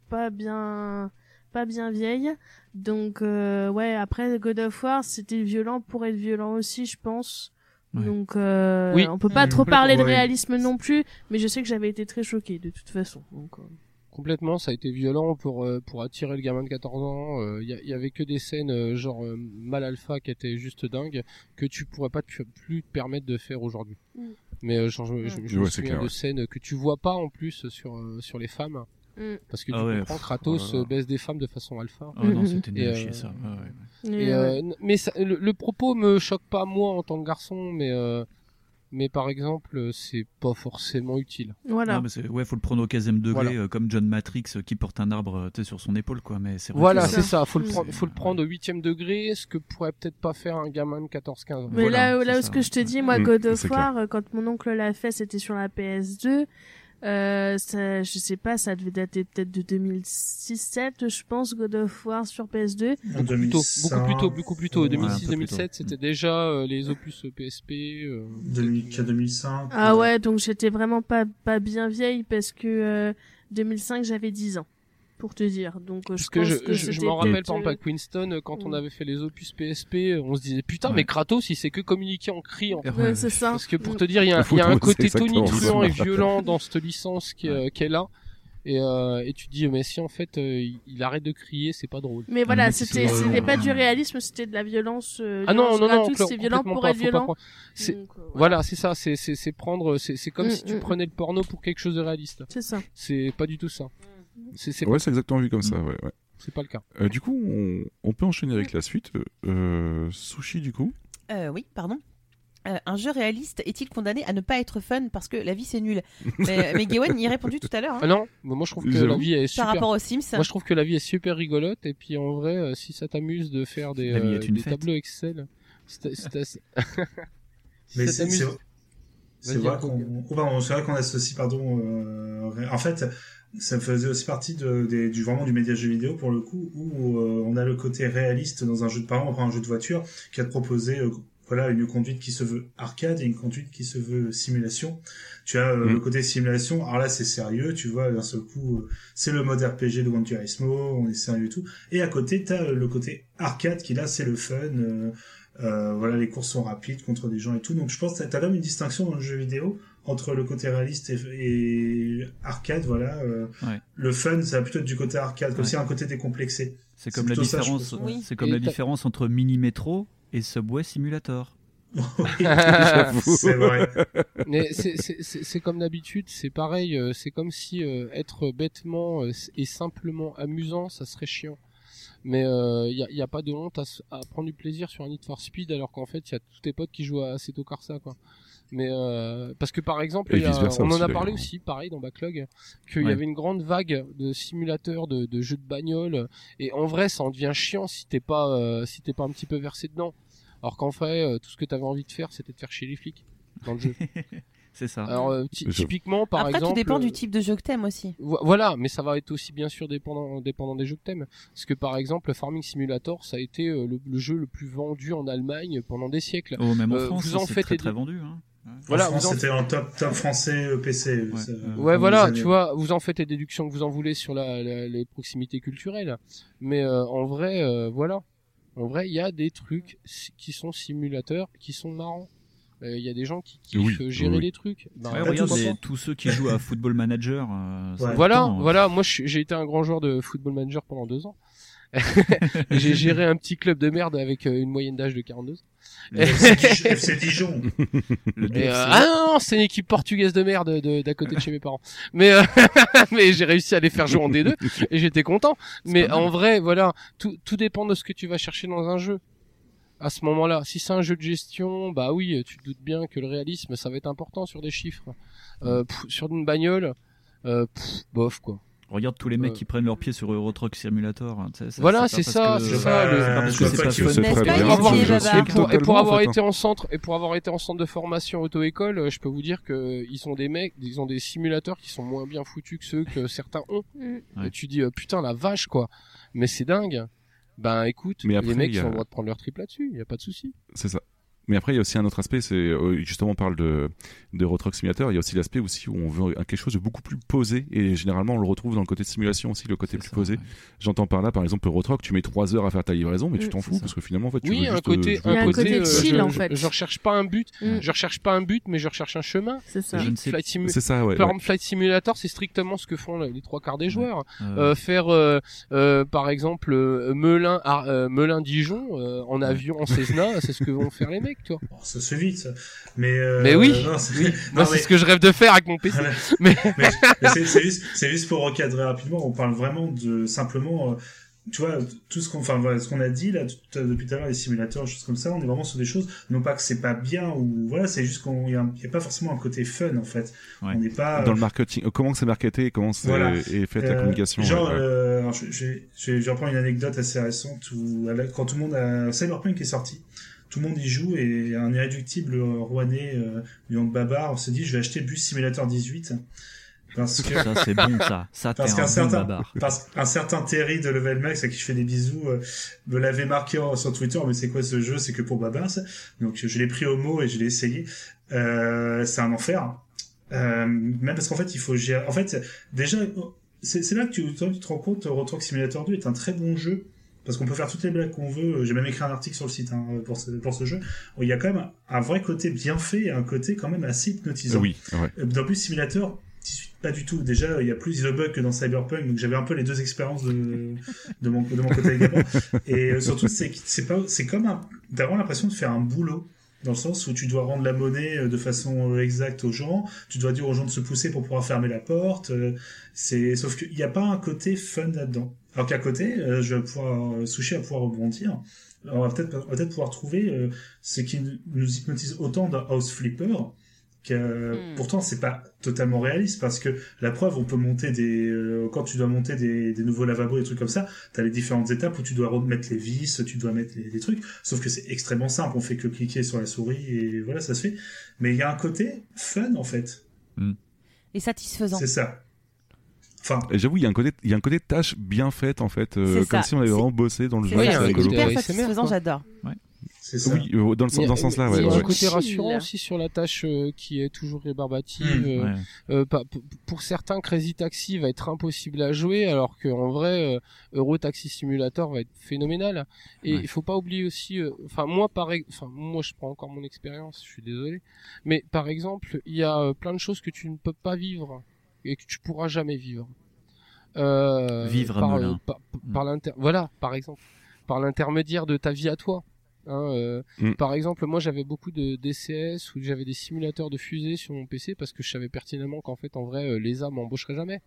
pas bien pas bien vieille. Donc euh, ouais après God of War c'était violent pour être violent aussi je pense. Ouais. Donc euh, Oui. on peut pas Mmh. trop parler de Ouais. réalisme non plus, mais je sais que j'avais été très choquée de toute façon. Donc, euh, Complètement, ça a été violent pour euh, pour attirer le gamin de 14 ans. Il y, avait que des scènes genre mal alpha qui étaient juste dingues que tu pourrais pas te- plus te permettre de faire aujourd'hui. Mm. Mais euh, genre, je, je- je me Ouais, souviens clair, de ouais. scènes que tu vois pas en plus sur sur les femmes Mm. parce que Ah tu ouais, comprends Kratos oh là là. euh, baisse des femmes de façon alpha. Ah non, c'était nul ça. Ouais, Et, euh, mais ça- le, le propos me choque pas moi en tant que garçon, mais euh, mais par exemple, euh, c'est pas forcément utile. Voilà. Non, mais c'est- ouais, faut le prendre au 15e degré, Voilà. euh, comme John Matrix euh, qui porte un arbre euh, sur son épaule, quoi. Mais c'est Voilà, c'est ça. Faut le Mm. prendre, faut le prendre au huitième degré, ce que pourrait peut-être pas faire un gamin de 14-15 ans. Mais Voilà, là, là où ça. ce que je te dis, moi, Mm, God of War, quand mon oncle l'a fait, c'était sur la PS2. Euh, ça, je sais pas, ça devait dater peut-être de 2006-7, je pense, God of War sur PS2. En Beaucoup plus tôt, beaucoup plus tôt, beaucoup plus tôt. Ouais, 2006-2007, c'était déjà euh, les opus PSP. euh, 2004, 2005. Ah ouais, donc j'étais vraiment pas, pas bien vieille parce que euh, 2005, j'avais 10 ans, pour te dire. Donc euh, je Parce que pense je, que je, je m'en rappelle par exemple euh, Winston, euh, quand on Mm. avait fait les opus PSP, euh, on se disait putain, Ouais. mais Kratos, il sait que communiquer en cri. En fait. Ouais, c'est ça. Parce que pour Mm. te dire, il y a, y a un côté tonitruant et violent dans cette licence qui, est- qui est là. Et, euh, et tu te dis, mais si en fait euh, il, arrête de crier, c'est pas drôle. Mais voilà, c'était c'était pas du réalisme, c'était de la violence. euh, Ah non, non, non, c'est violent pour pas, être violent. C'est- Donc, euh, Voilà, c'est ça, c'est c'est c'est prendre, c'est c'est comme Mm, si tu mm. prenais le porno pour quelque chose de réaliste. C'est ça. C'est pas du tout ça. C'est c'est Ouais, c'est exactement vu comme ça, ouais. ouais. c'est pas le cas. Euh, du coup, on, on peut enchaîner avec la suite. Euh, sushi, du coup. Euh, oui, pardon. Euh, un jeu réaliste est-il condamné à ne pas être fun parce que la vie c'est nul? Mais, mais Gawain y a répondu tout à l'heure. hein, Ah non, mais moi je trouve que la vie est par super. rapport aux Sims. Moi je trouve que la vie est super rigolote et puis en vrai, euh, si ça t'amuse de faire des, euh, tableaux Excel, si t'as- si Mais ça c'est t'amuse- c'est- c'est vrai qu'on c'est qu'on associe pardon euh, en fait ça faisait aussi partie de, des- du vraiment du média jeu vidéo pour le coup où euh, on a le côté réaliste dans un jeu de par exemple un jeu de voiture qui a te proposé euh, voilà une conduite qui se veut arcade et une conduite qui se veut simulation tu as euh, Mm. le côté simulation alors là c'est sérieux tu vois d'un seul coup euh, c'est le mode RPG de Gran Turismo on est sérieux et tout et à côté t'as euh, le côté arcade qui là c'est le fun voilà, les courses sont rapides contre des gens et tout. Donc je pense que t'as quand même une distinction dans le jeu vidéo entre le côté réaliste et, et arcade. Voilà, euh, Ouais. le fun, ça va plutôt être du côté arcade, comme Ouais. si un côté décomplexé. C'est comme la différence. C'est comme Et la différence entre Mini Metro et Subway Simulator. J'avoue. c'est vrai. Mais c'est- comme d'habitude, c'est pareil, euh, c'est comme si euh, être bêtement euh, et simplement amusant, ça serait chiant. Mais il n'y a, y a pas de honte à prendre du plaisir sur un Need for Speed alors qu'en fait il y a tous tes potes qui jouent à Assetto Corsa quoi. Mais euh, parce que par exemple, Et il y a- on en a parlé aussi, pareil dans Backlog, qu'il y avait une grande vague de simulateurs de, de jeux de bagnole et en vrai ça en devient chiant si t'es pas euh, si t'es pas un petit peu versé dedans. Alors qu'en fait euh, tout ce que t'avais envie de faire c'était de faire chier les flics dans le jeu. C'est ça. Alors euh, typiquement par Après, exemple tout dépend euh, du type de jeu que t'aimes aussi. vo- voilà, mais ça va être aussi bien sûr dépendant, dépendant des jeux que t'aimes. Parce que par exemple, Farming Simulator, ça a été euh, le, le jeu le plus vendu en Allemagne pendant des siècles. Oh, même en euh, France, vous en c'est faites très très vendu. Hein. Voilà, en France, vous en- c'était en top, top français euh, PC. Ouais. ça, Ouais, voilà, tu vois, vous en faites les déductions que vous en voulez sur la, la- les proximités culturelles. Mais euh, en vrai, euh, voilà. En vrai, il y a des trucs qui sont simulateurs, qui sont marrants. Euh, Il y a des gens qui kiffent Oui, euh, gérer oui. les trucs. Ben, Ouais, pas regarde tous, les- tous ceux qui jouent à Football Manager. euh, Ouais. Voilà, temps, hein. voilà. Moi, j'ai été un grand joueur de football manager pendant deux ans. j'ai géré un petit club de merde avec euh, une moyenne d'âge de 42. Le FC Dijon-. Le euh, ah non, non, c'est une équipe portugaise de merde de- d'à côté de chez mes parents. Mais euh, mais j'ai réussi à les faire jouer en D2 et j'étais content. Mais en vrai, voilà, tout tout dépend de ce que tu vas chercher dans un jeu. À ce moment-là, si c'est un jeu de gestion, bah oui, tu te doutes bien que le réalisme, ça va être important sur des chiffres. Euh, pff, sur une bagnole, euh, pff, bof quoi. Regarde tous les mecs Euh. qui prennent leurs pieds sur Euro Truck Simulator. hein, Voilà, c'est ça, c'est ça, il et pour, et pour Totalement, avoir en fait, été en centre et pour avoir été en centre de formation auto-école, je peux vous dire que ils ont des mecs, ils ont des simulateurs qui sont moins bien foutus que ceux que certains ont. Mm. Ouais. Et tu dis euh, putain la vache quoi. Mais c'est dingue. Ben écoute, Mais après, les mecs il a- ont le droit de prendre leur trip là-dessus, y a pas de souci. C'est ça. Mais après, il y a aussi un autre aspect, c'est euh, justement on parle de de Simulator. Il y a aussi l'aspect aussi où on veut quelque chose de beaucoup plus posé et généralement on le retrouve dans le côté de simulation aussi, le côté plus ça, posé. ouais. J'entends par là, par exemple, Euro Truck, tu mets trois heures à faire ta livraison, mais tu Mm, t'en fous ça. parce que finalement, en fait, tu Oui, veux un juste, côté, euh, Il y a un côté, euh, chill, je, en je- fait. je recherche pas un but, Mm. je recherche pas un but, mais je recherche un chemin. C'est ça. Je ne sais Flight Simu- C'est ça, ouais. Par ouais. exemple, Flight Simulator, c'est strictement ce que font les trois quarts des joueurs. Euh, Euh, faire euh, euh, par exemple euh, Melun euh, Melun Dijon euh, en avion en Cessna c'est ce que vont faire les mecs Bon, ça se fait vite. ça. Mais, euh, Mais oui, non, c'est- oui non, moi c'est mais- ce que je rêve de faire avec mon PC mais, mais mais c'est juste, pour recadrer rapidement. On parle vraiment de simplement, euh, tu vois, tout ce qu'on, enfin voilà, ce qu'on a dit là tout- depuis tout à l'heure, les simulateurs, choses comme ça. On est vraiment sur des choses, non pas que c'est pas bien ou voilà, c'est juste qu'on y a, pas forcément un côté fun en fait. Ouais. On n'est pas Dans le marketing, euh, comment c'est marketé, comment c'est Voilà. est faite la communication. Genre, ouais, euh, je, reprendre une anecdote assez récente où quand tout le monde a Cyberpunk est sorti, tout le monde y joue et un irréductible rouennais euh, de Babar se dit je vais acheter Bus Simulator 18 parce que Ça, c'est bon, ça. Ça, Parce un qu'un certain, parce qu'un certain Terry de Level Max à qui je fais des bisous euh, me l'avait marqué sur Twitter. Mais c'est quoi ce jeu? C'est que pour Babar. ça. Donc je l'ai pris au mot et je l'ai essayé. Euh, c'est un enfer. Euh, même parce qu'en fait il faut gérer. En fait déjà c'est là que tu, toi, tu te rends compte Euro Truck Simulator 2 est un très bon jeu. Parce qu'on peut faire toutes les blagues qu'on veut. J'ai même écrit un article sur le site hein, pour, ce, pour ce jeu. Il y a quand même un vrai côté bien fait et un côté quand même assez hypnotisant. oui, ouais. Euh, Dans Bus Simulator, pas du tout. Déjà, il y a plus de bugs que dans Cyberpunk, donc j'avais un peu les deux expériences de, de, mon, de mon côté également. Et euh, surtout, c'est pas, c'est comme un, t'as vraiment l'impression de faire un boulot. Dans le sens où tu dois rendre la monnaie euh, de façon exacte aux gens, tu dois dire aux gens de se pousser pour pouvoir fermer la porte. C'est, sauf qu'il n'y a pas un côté fun là-dedans. Alors qu'à côté, euh, je vais pouvoir, euh, Sushi va pouvoir rebondir. on va peut-être peut-être pouvoir trouver euh, ce qui nous hypnotise autant dans House Flipper que Hmm. pourtant c'est pas totalement réaliste parce que la preuve on peut monter des euh, quand tu dois monter des, des nouveaux lavabos et des trucs comme ça t'as les différentes étapes où tu dois remettre les vis tu dois mettre les, les trucs sauf que c'est extrêmement simple on fait que cliquer sur la souris et voilà ça se fait mais il y a un côté fun en fait Et satisfaisant. c'est ça enfin j'avoue, il y a un côté, il y a un côté tâche bien faite en fait, euh, comme ça. si on avait vraiment bossé dans le jeu. Oui, c'est hyper satisfaisant, j'adore. c'est ça Oui, euh, dans, le, Il y a- dans ce sens-là, il ouais. y a ouais, un ouais. côté rassurant aussi sur la tâche euh, qui est toujours rébarbative. Hmm. euh, Ouais. euh, pas- pour certains, Crazy Taxi va être impossible à jouer, alors qu'en vrai, euh, Euro Taxi Simulator va être phénoménal. Et Ouais. il faut pas oublier aussi, euh, enfin moi pareil, enfin moi je prends encore mon expérience, je suis désolé, mais par exemple, il y a euh, plein de choses que tu ne peux pas vivre et que tu pourras jamais vivre. Euh, Vivre, par, Melun. euh, par, par l'inter, voilà, par exemple, par l'intermédiaire de ta vie à toi. Hein, euh, Mm. Par exemple, moi j'avais beaucoup de DCS où j'avais des simulateurs de fusées sur mon PC parce que je savais pertinemment qu'en fait en vrai euh, l'ESA m'embaucherait jamais.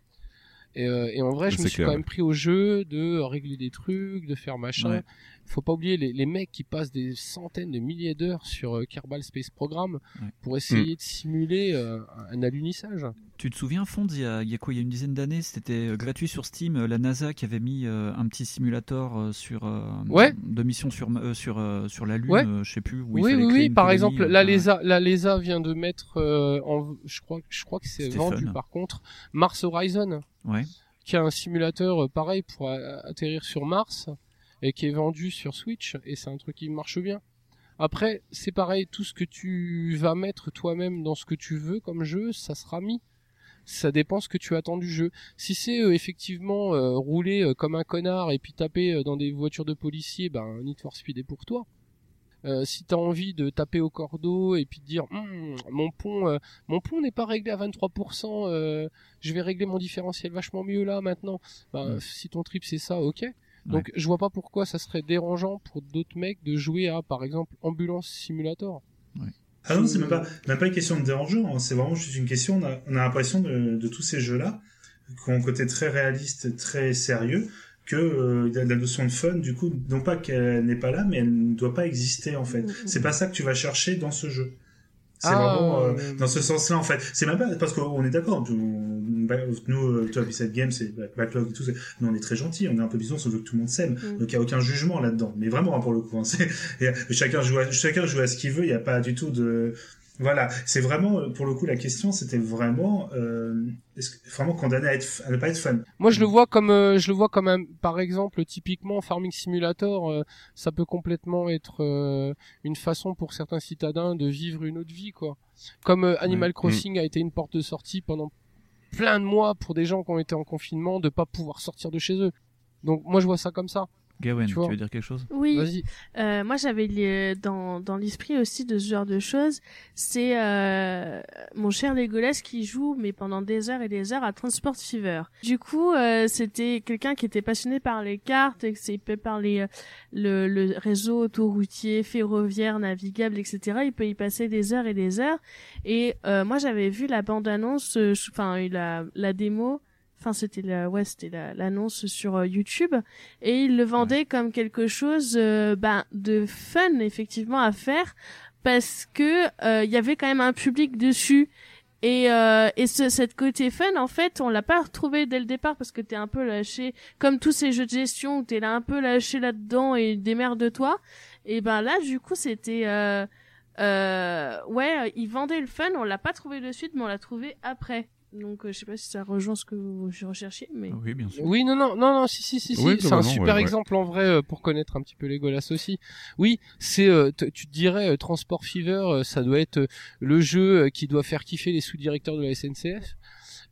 Et, euh, et en vrai, je me suis clair, quand même pris au jeu de régler des trucs, de faire machin. Ouais. Faut pas oublier les, les mecs qui passent des centaines de milliers d'heures sur euh, Kerbal Space Program Ouais. pour Mm. essayer de simuler euh, un alunissage. Tu te souviens, Fond, il y a, il y a quoi Il y a une dizaine d'années, c'était euh, gratuit sur Steam. euh, La NASA qui avait mis euh, un petit simulateur euh, sur euh, Ouais. de mission sur euh, sur euh, sur la Lune, Ouais. euh, je sais plus. Où Oui, oui, oui. Par colonie, exemple, euh, la. LESA, la LESA vient de mettre euh, en, je crois, je crois que c'est vendu fun. par contre, Mars Horizon, Qui a un simulateur euh, pareil pour atterrir sur Mars et qui est vendu sur Switch et c'est un truc qui marche bien. Après, c'est pareil, tout ce que tu vas mettre toi-même dans ce que tu veux comme jeu, ça sera mis. Ça dépend ce que tu attends du jeu. Si c'est euh, effectivement euh, rouler comme un connard et puis taper dans des voitures de policiers, ben Need for Speed est pour toi. Euh, si t'as envie de taper au cordeau et puis de dire Hum, mon pont euh, mon pont n'est pas réglé à 23%, euh, je vais régler mon différentiel vachement mieux là maintenant. Ben, Mm. Si ton trip c'est ça, ok. Donc je vois pas pourquoi ça serait dérangeant pour d'autres mecs de jouer à par exemple Ambulance Simulator. Ah non, c'est même pas, même pas une question de dérangeant, hein. c'est vraiment juste une question, on a, on a l'impression de, de tous ces jeux-là, qui ont un côté très réaliste, très sérieux, que euh, la notion de fun, du coup, non pas qu'elle n'est pas là, mais elle ne doit pas exister en fait. Mhm. C'est pas ça que tu vas chercher dans ce jeu. C'est Ah, vraiment euh, dans ce sens-là en fait. C'est même pas parce qu'on est d'accord. Nous, toi, Bissette Game, c'est Backlog et tout. Nous, on est très gentils. On est un peu bisous, on veut que tout le monde s'aime. Mm. Donc il y a aucun jugement là-dedans. Mais vraiment hein, pour le coup, hein, et, euh, chacun joue à, chacun joue à ce qu'il veut. Il n'y a pas du tout de voilà. C'est vraiment euh, pour le coup la question. C'était vraiment euh, est-ce que- vraiment condamné à, être, à ne pas être fan. Moi je le vois comme euh, je le vois comme un par exemple typiquement Farming Simulator, euh, ça peut complètement être euh, une façon pour certains citadins de vivre une autre vie quoi. Comme euh, Animal. Crossing a été une porte de sortie pendant plein de mois pour des gens qui ont été en confinement de pas pouvoir sortir de chez eux. Donc moi je vois ça comme ça. Gawen, Tu veux dire quelque chose? Oui. Euh, moi j'avais dans, dans l'esprit aussi de ce genre de choses, c'est euh, mon cher Legolas qui joue mais pendant des heures et des heures à Transport Fever. Du coup, euh, c'était quelqu'un qui était passionné par les cartes, et que c'est par les euh, le, le réseau autoroutier, ferroviaire, navigable, etc. Il peut y passer des heures et des heures. Et euh, moi j'avais vu la bande annonce, enfin la la démo. Enfin, c'était la, ouais, c'était la- l'annonce sur euh, YouTube. Et il le vendait comme quelque chose euh, ben, de fun effectivement à faire. Parce que euh, il y avait quand même un public dessus. Et euh, et ce cette côté fun en fait on l'a pas retrouvé dès le départ parce que t'es un peu lâché. Comme tous ces jeux de gestion où t'es là un peu lâché là dedans et démerde-toi et ben là du coup c'était euh, euh, ouais il vendait le fun. On l'a pas trouvé de suite mais on l'a trouvé après donc euh, je sais pas si ça rejoint ce que vous recherchiez mais Oui, bien sûr. Oui, non, non, non, non, si, si, si, si. Oui, c'est un globalement, super ouais, ouais. exemple en vrai euh, pour connaître un petit peu Legolas aussi. Oui, c'est, euh, tu te dirais, euh, Transport Fever, euh, ça doit être euh, le jeu euh, qui doit faire kiffer les sous-directeurs de la SNCF.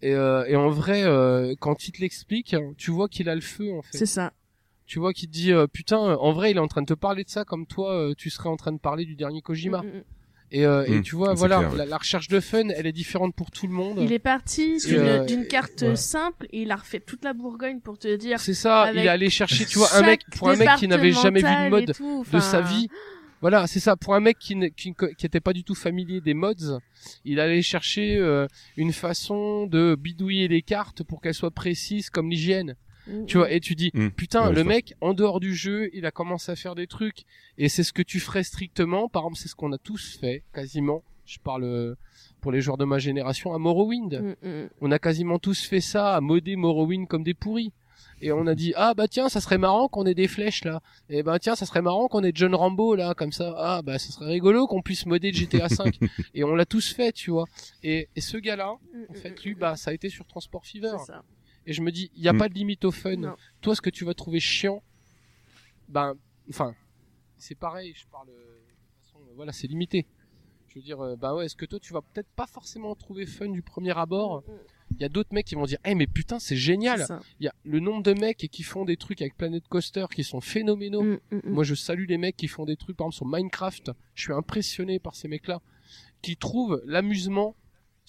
Et, euh, et en vrai, euh, quand il te l'explique, hein, tu vois qu'il a le feu en fait. c'est ça Tu vois qu'il te dit, euh, putain, en vrai, il est en train de te parler de ça comme toi, euh, tu serais en train de parler du dernier Kojima. Mm, mm, mm. Et, euh, et Mm, tu vois, voilà, clair, ouais. la, la recherche de fun, elle est différente pour tout le monde. Il est parti d'une euh, d'une carte ouais. simple et il a refait toute la Bourgogne pour te dire C'est ça, il est allé chercher, tu vois, un mec, pour un mec qui n'avait jamais vu de mode tout, de sa vie. Voilà, c'est ça. Pour un mec qui ne- qui, qui était pas du tout familier des mods, il allait chercher euh, une façon de bidouiller les cartes pour qu'elles soient précises comme l'hygiène. Tu vois, et tu dis, Mm. putain, Ouais, le vois. mec, en dehors du jeu, il a commencé à faire des trucs. Et c'est ce que tu ferais strictement. Par exemple, c'est ce qu'on a tous fait, quasiment. Je parle euh, pour les joueurs de ma génération, à Morrowind. Mm, mm. On a quasiment tous fait ça, à modder Morrowind comme des pourris. Et on a dit, ah bah tiens, ça serait marrant qu'on ait des flèches là. Et bah tiens, ça serait marrant qu'on ait John Rambo là, comme ça. Ah bah ça serait rigolo qu'on puisse modder GTA 5. et on l'a tous fait, tu vois. Et, et ce gars-là, en fait, lui, bah ça a été sur Transport Fever. C'est ça. Et je me dis, il n'y a Mm. pas de limite au fun. Non. Toi, ce que tu vas trouver chiant, ben, enfin, c'est pareil, je parle, euh, de toute façon, euh, voilà, c'est limité. Je veux dire, euh, bah ouais, est-ce que toi, tu vas peut-être pas forcément trouver fun du premier abord Il y a d'autres mecs qui vont dire, eh mais putain, c'est génial. Il y a le nombre de mecs qui font des trucs avec Planet Coaster qui sont phénoménaux. Mm, mm, mm. Moi, je salue les mecs qui font des trucs, par exemple, sur Minecraft. Je suis impressionné par ces mecs-là. Qui trouvent l'amusement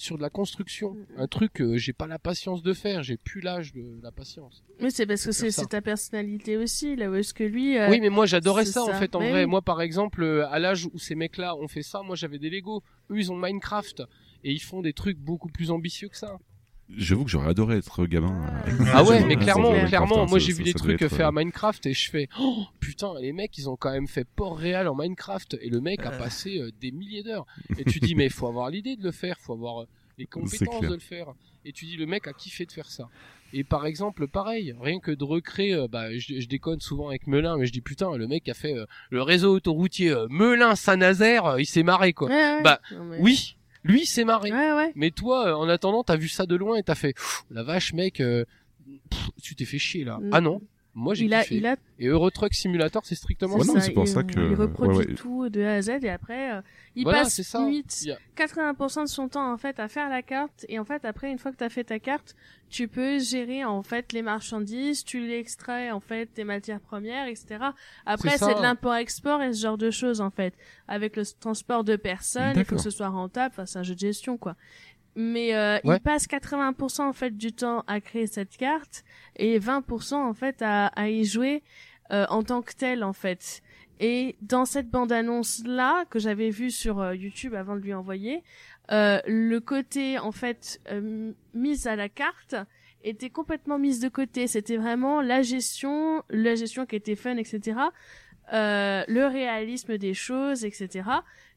sur de la construction. Un truc que j'ai pas la patience de faire. J'ai plus l'âge de la patience. Mais c'est parce que c'est ta personnalité aussi, là où est-ce que lui. euh, Oui, mais moi, j'adorais ça, en fait, en Mais vrai. oui. Moi, par exemple, euh, à l'âge où ces mecs-là ont fait ça, moi, j'avais des Lego. Eux, ils ont Minecraft. Et ils font des trucs beaucoup plus ambitieux que ça. J'avoue que j'aurais adoré être gamin. euh, Ah ouais, mais clair. clairement, clairement, hein, moi j'ai ça- vu des trucs être, faits à euh, Minecraft et je fais, oh putain, les mecs ils ont quand même fait port réel en Minecraft et le mec a passé euh, des milliers d'heures. Et tu dis, mais il faut avoir l'idée de le faire, faut avoir les compétences de le faire. Et tu dis, le mec a kiffé de faire ça. Et par exemple, pareil, rien que de recréer, euh, bah, je, je déconne souvent avec Melun, mais je dis putain, le mec a fait euh, le réseau autoroutier euh, Melun-Saint-Nazaire, euh, il s'est marré quoi. Ouais, ouais. Bah, mais- Oui, lui s'est marré. Ouais, ouais. Mais toi, euh, en attendant, t'as vu ça de loin et t'as fait la vache, mec, euh, pff, tu t'es fait chier là. Mm. Ah non, moi j'ai Il a, kiffé. il a Et Euro Truck Simulator, c'est strictement Ouais, ça. non, c'est pour il, ça que- il reproduit ouais, ouais. tout de A à Z et après euh, il Voilà, passe c'est ça. limite Il y a- 80% de son temps en fait à faire la carte et en fait après une fois que tu as fait ta carte tu peux gérer en fait les marchandises tu l'extrais en fait tes matières premières etc après C'est de l'import-export et ce genre de choses en fait avec le transport de personnes il faut que ce soit rentable enfin c'est un jeu de gestion quoi mais euh, Ouais. il passe 80% en fait du temps à créer cette carte et 20% en fait à, à y jouer euh, en tant que tel en fait et dans cette bande-annonce là que j'avais vue sur euh, YouTube avant de lui envoyer, euh, le côté en fait euh, mise à la carte était complètement mise de côté. C'était vraiment la gestion, la gestion qui était fun, etc. Euh, le réalisme des choses, etc.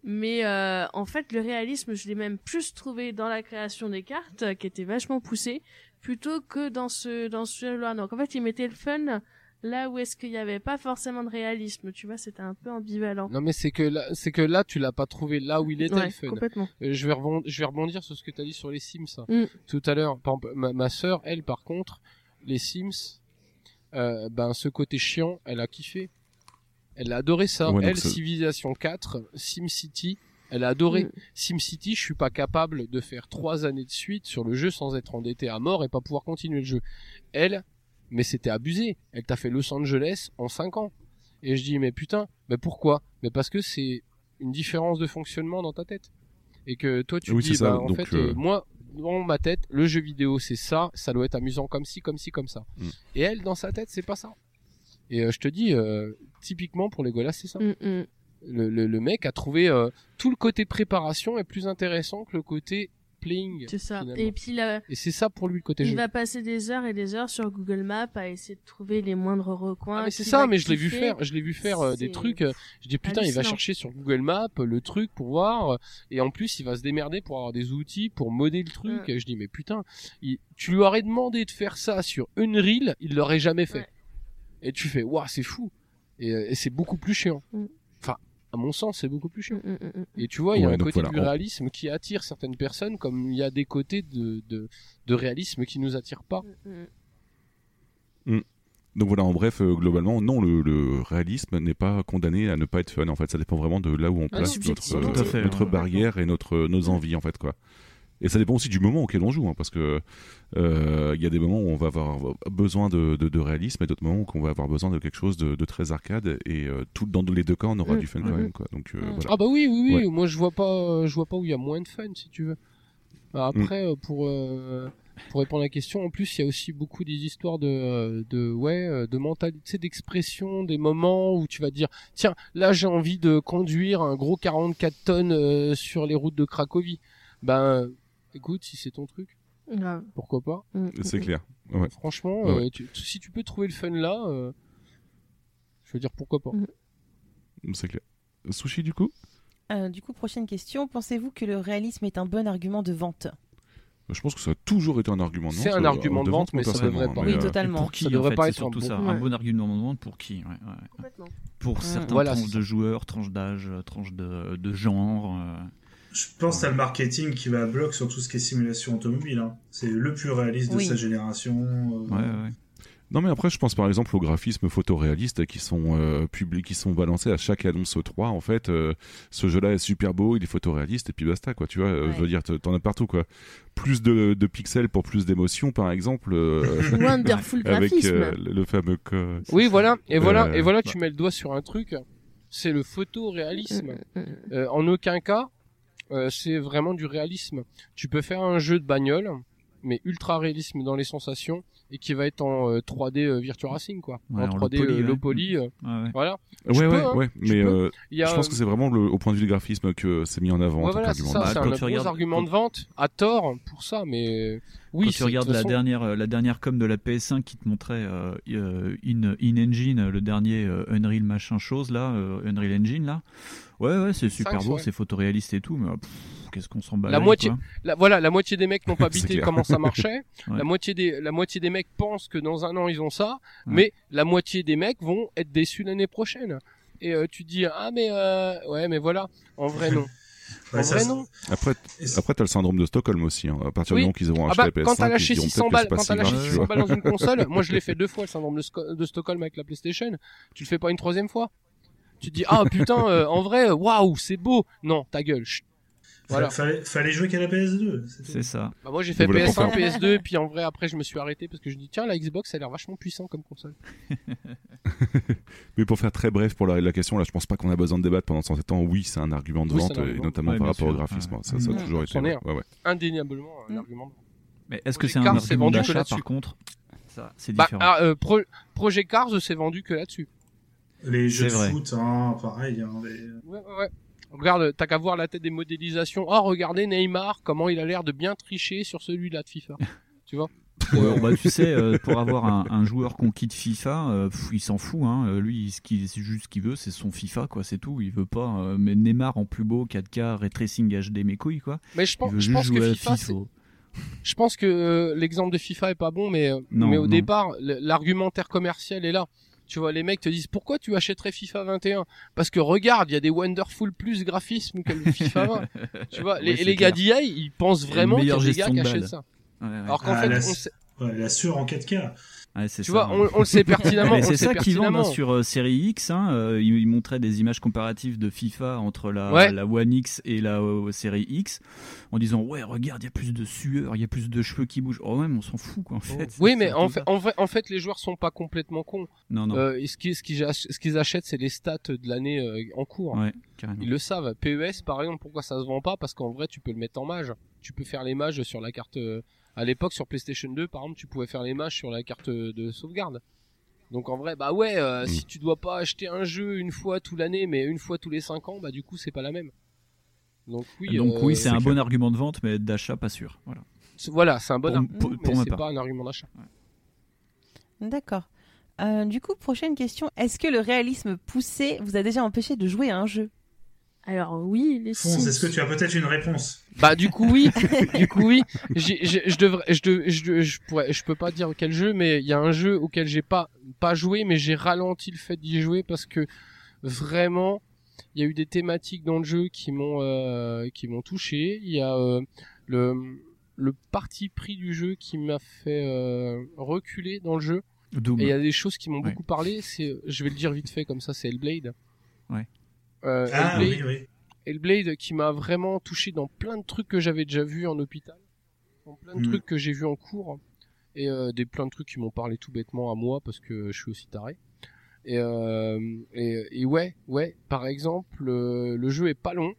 Mais euh, en fait, le réalisme, je l'ai même plus trouvé dans la création des cartes, qui était vachement poussée, plutôt que dans ce dans ce jeu-là. Donc en fait, il mettait le fun là où est-ce qu'il n'y avait pas forcément de réalisme, tu vois, c'était un peu ambivalent. Non mais c'est que là, c'est que là tu l'as pas trouvé là où il était Ouais, le fun. complètement. Euh, je vais rebondir, je vais rebondir sur ce que tu as dit sur les Sims. Mm. tout à l'heure. Ma, ma sœur, elle par contre, les Sims, euh, ben ce côté chiant, elle a kiffé. Elle a adoré ça. Ouais, elle, Civilization 4, SimCity, elle a adoré. Mm. SimCity, je suis pas capable de faire trois années de suite sur le jeu sans être endetté à mort et pas pouvoir continuer le jeu. Elle, mais c'était abusé. Elle t'a fait Los Angeles en 5 ans. Et je dis, mais putain, mais pourquoi? Mais parce que c'est une différence de fonctionnement dans ta tête. Et que toi, tu Oui, dis, bah, en Donc, fait, euh, euh, moi, dans ma tête, le jeu vidéo, c'est ça, ça doit être amusant comme ci, comme ci, comme ça. Mm. Et elle, dans sa tête, c'est pas ça. Et euh, je te dis, euh, typiquement pour les Golas, c'est ça. Mm, mm. Le, le, le mec a trouvé euh, tout le côté préparation est plus intéressant que le côté playing. C'est ça. finalement. Et puis là, Et c'est ça pour lui le côté il jeu. va passer des heures et des heures sur Google Maps à essayer de trouver les moindres recoins. Ah, mais c'est ça, mais je l'ai vu faire, je l'ai vu faire euh, des trucs. euh, je dis putain, il va chercher sur Google Maps le truc pour voir, euh, et en plus il va se démerder pour avoir des outils pour modder le truc. Ouais. Et je dis mais putain, il- tu lui aurais demandé de faire ça sur Unreal, il l'aurait jamais fait. Ouais. Et tu fais waouh, c'est fou. Et, euh, et c'est beaucoup plus chiant. Mm. Enfin, à mon sens, c'est beaucoup plus chiant. Mm, mm, mm. Et tu vois, il y a Ouais, un côté voilà, du on- réalisme qui attire certaines personnes, comme il y a des côtés de, de, de réalisme qui nous attirent pas. Mm. Donc voilà, en bref, euh, globalement, non, le, le réalisme n'est pas condamné à ne pas être fun. En fait, ça dépend vraiment de là où on Ah, place notre, fait, notre ouais. barrière et notre nos envies, en fait, quoi. Et ça dépend aussi du moment auquel on joue, hein, parce que euh, il y a des moments où on va avoir besoin de, de, de réalisme et d'autres moments où on va avoir besoin de quelque chose de, de très arcade. Et euh, tout dans les deux cas, on aura Mm. du fun quand Mhm. même, quoi. Donc euh, Mm. voilà. Ah bah oui, oui, oui. Ouais. Moi, je vois pas, je vois pas où il y a moins de fun, si tu veux. Bah, Après, euh, pour euh, pour répondre à la question, en plus, il y a aussi beaucoup des histoires de de ouais, euh, de mentalité, d'expression, des moments où tu vas dire, tiens, là, j'ai envie de conduire un gros 44 tonnes euh, sur les routes de Cracovie. Ben, écoute, si c'est ton truc. Grave. Pourquoi pas Mm. C'est clair. Ouais. Franchement, Ouais, euh, tu- si tu peux trouver le fun là, euh, je veux dire pourquoi pas. C'est clair. Sushi, du coup? Euh, du coup, prochaine question. Pensez-vous que le réalisme est un bon argument de vente? Je pense que ça a toujours été un argument de vente. C'est un argument de vente, mais ça devrait pas. mais, Oui, totalement. Pour qui Ça en devrait fait, pas c'est être surtout un ça. bon- Un bon argument de vente pour qui ouais, ouais. Complètement. Pour Mm. certains Voilà, tranches de joueurs, tranches d'âge, tranches de, de genre. Je pense que t'as le marketing qui va à bloc sur tout ce qui est simulation automobile. hein. C'est le plus réaliste de sa génération. euh, Ouais, ouais. Non, mais après, je pense par exemple aux graphismes photoréalistes qui sont euh, publiés, qui sont balancés à chaque annonce 3. En fait, euh, ce jeu-là est super beau, il est photoréaliste, et puis basta, quoi. Tu vois, euh, Ouais. je veux dire, t'en as partout, quoi. Plus de, de pixels pour plus d'émotion, par exemple. euh, Wonderful avec graphisme. euh, le le fameux. co- Oui, voilà. Et voilà, Euh, et voilà, bah. tu mets le doigt sur un truc. C'est le photoréalisme. En aucun cas, c'est vraiment du réalisme. Tu peux faire un jeu de bagnole, mais ultra réalisme dans les sensations et qui va être en euh, 3D euh, Virtua Racing, quoi. Ouais, en en 3D low poly, euh, low poly. euh, Ouais, ouais. voilà. Ouais, Tu ouais, peux, hein. ouais. Mais euh, je pense que c'est vraiment le, au point de vue du graphisme que c'est mis en avant en voilà, c'est ça, c'est un tu gros regardes- argument de vente à tort pour ça, mais oui. Quand tu regardes la façon- dernière, euh, la dernière com de la PS5 qui te montrait euh, euh, in, in Engine, le dernier euh, Unreal machin chose là, euh, Unreal Engine là. Ouais, ouais, c'est super beau, ouais. c'est photoréaliste et tout, mais euh, pff, qu'est-ce qu'on s'en bat La moitié-. La, voilà, la moitié des mecs n'ont pas bité comment ça marchait. Ouais. La moitié des, la moitié des mecs pensent que dans un an ils ont ça, Ouais. mais la moitié des mecs vont être déçus l'année prochaine. Et euh, tu dis ah mais euh, ouais mais voilà, en vrai non. ouais, en ça, vrai non. Après, après t'as le syndrome de Stockholm aussi. hein. À partir Oui. du moment qu'ils auront Ah acheté bah la PS5, quand t'as lâché diront 600 peut-être que balles, quand t'as lâché grave, tu 600 vois. balles dans une console, moi je l'ai fait deux fois le syndrome de, de Stockholm avec la PlayStation. Tu le fais pas une troisième fois? Tu te dis ah putain euh, en vrai waouh c'est beau. Non ta gueule. chut. Voilà. Fallait, fallait jouer qu'à la PS2. c'est ça. Bah moi j'ai fait Voilà, PS1, pour PS2, puis en vrai après je me suis arrêté parce que je dis tiens la Xbox ça a l'air vachement puissant comme console. Mais pour faire très bref pour la, la question, là, je pense pas qu'on a besoin de débattre pendant 107 ans. Oui, c'est un argument de Oui, vente, et notamment Ouais, par rapport au graphisme. Ouais. Ça, ça a Mm. toujours été. Ouais, un. ouais, ouais. Indéniablement un Mm. argument. Mais est-ce que c'est un argument vendu que d'achat par contre? Ça, c'est Bah, différent. ah, euh, Pro- Projet Cars c'est vendu que là-dessus. Les jeux de foot, hein, pareil. Hein, les- ouais, ouais. Regarde, t'as qu'à voir la tête des modélisations. Oh, regardez Neymar, comment il a l'air de bien tricher sur celui-là de FIFA. tu vois Ouais, bah, tu sais, euh, pour avoir un, un joueur conquis de FIFA, euh, pff, il s'en fout. Hein. Euh, Lui, ce qu'il- c'est juste ce qu'il veut, c'est son FIFA, quoi. C'est tout. Il veut pas. euh, mais Neymar en plus beau, 4K, ray tracing HD, mes couilles, quoi. Mais je Il pense, veut je juste pense jouer que à FIFA, je pense que l'exemple de FIFA est pas bon, mais, Non, mais au non. départ, l'argumentaire commercial est là. Tu vois, les mecs te disent pourquoi tu achèterais FIFA 21 Parce que regarde, il y a des Wonderful plus graphismes que le FIFA 20. tu vois, Oui, les, les gars d'EA, ils pensent vraiment qu'il y a des gars gestion qui de achètent ça. Ouais, ouais. Alors qu'en Ah, fait, la- on sait- Ouais, la sur en 4K. Ouais, tu ça, vois, on, on le sait pertinemment. C'est ça qu'ils vendent hein, sur euh, série X. Hein, euh, ils, ils montraient des images comparatives de FIFA entre la, Ouais. la One X et la euh, série X, en disant ouais regarde il y a plus de sueur, il y a plus de cheveux qui bougent. Oh même on s'en fout quoi en fait. Oui, mais en fait, en, vrai, en fait, les joueurs sont pas complètement cons. non non. Euh, ce qu'ils ce ce qu'ils achètent, c'est les stats de l'année euh, en cours. ouais carrément. Ils le savent. PES, par exemple, pourquoi ça se vend pas? Parce qu'en vrai, tu peux le mettre en mage. Tu peux faire les mages sur la carte. À l'époque, sur PlayStation 2, par exemple, tu pouvais faire les mages sur la carte de sauvegarde. Donc en vrai, bah ouais, euh, Mm. si tu dois pas acheter un jeu une fois toute l'année, mais une fois tous les 5 ans, bah du coup, c'est pas la même. Donc oui, Donc euh, oui c'est un clair. bon argument de vente mais d'achat pas sûr. Voilà. c'est- voilà, c'est un bon Pour- argument, pour- mais pour ma c'est part. pas un argument d'achat. D'accord. Euh, du coup, prochaine question. Est-ce que le réalisme poussé vous a déjà empêché de jouer à un jeu? Alors oui, les Fonce, est-ce que tu as peut-être une réponse Bah du coup oui, du coup oui. Je devrais, je, je, je pourrais, je peux pas dire quel jeu, mais il y a un jeu auquel j'ai pas pas joué, mais j'ai ralenti le fait d'y jouer parce que vraiment, il y a eu des thématiques dans le jeu qui m'ont euh, qui m'ont touché. Il y a euh, le le parti pris du jeu qui m'a fait euh, reculer dans le jeu. Doom. Et il y a des choses qui m'ont Ouais. beaucoup parlé. C'est, je vais le dire vite fait comme ça, c'est Hellblade. Ouais. Euh, Ah Hellblade, oui, oui. Hellblade qui m'a vraiment touché dans plein de trucs que j'avais déjà vus en hôpital, dans plein de Mm. trucs que j'ai vus en cours, et euh, des plein de trucs qui m'ont parlé tout bêtement à moi parce que je suis aussi taré. Et, euh, et, et ouais, ouais, par exemple, euh, le jeu est pas long,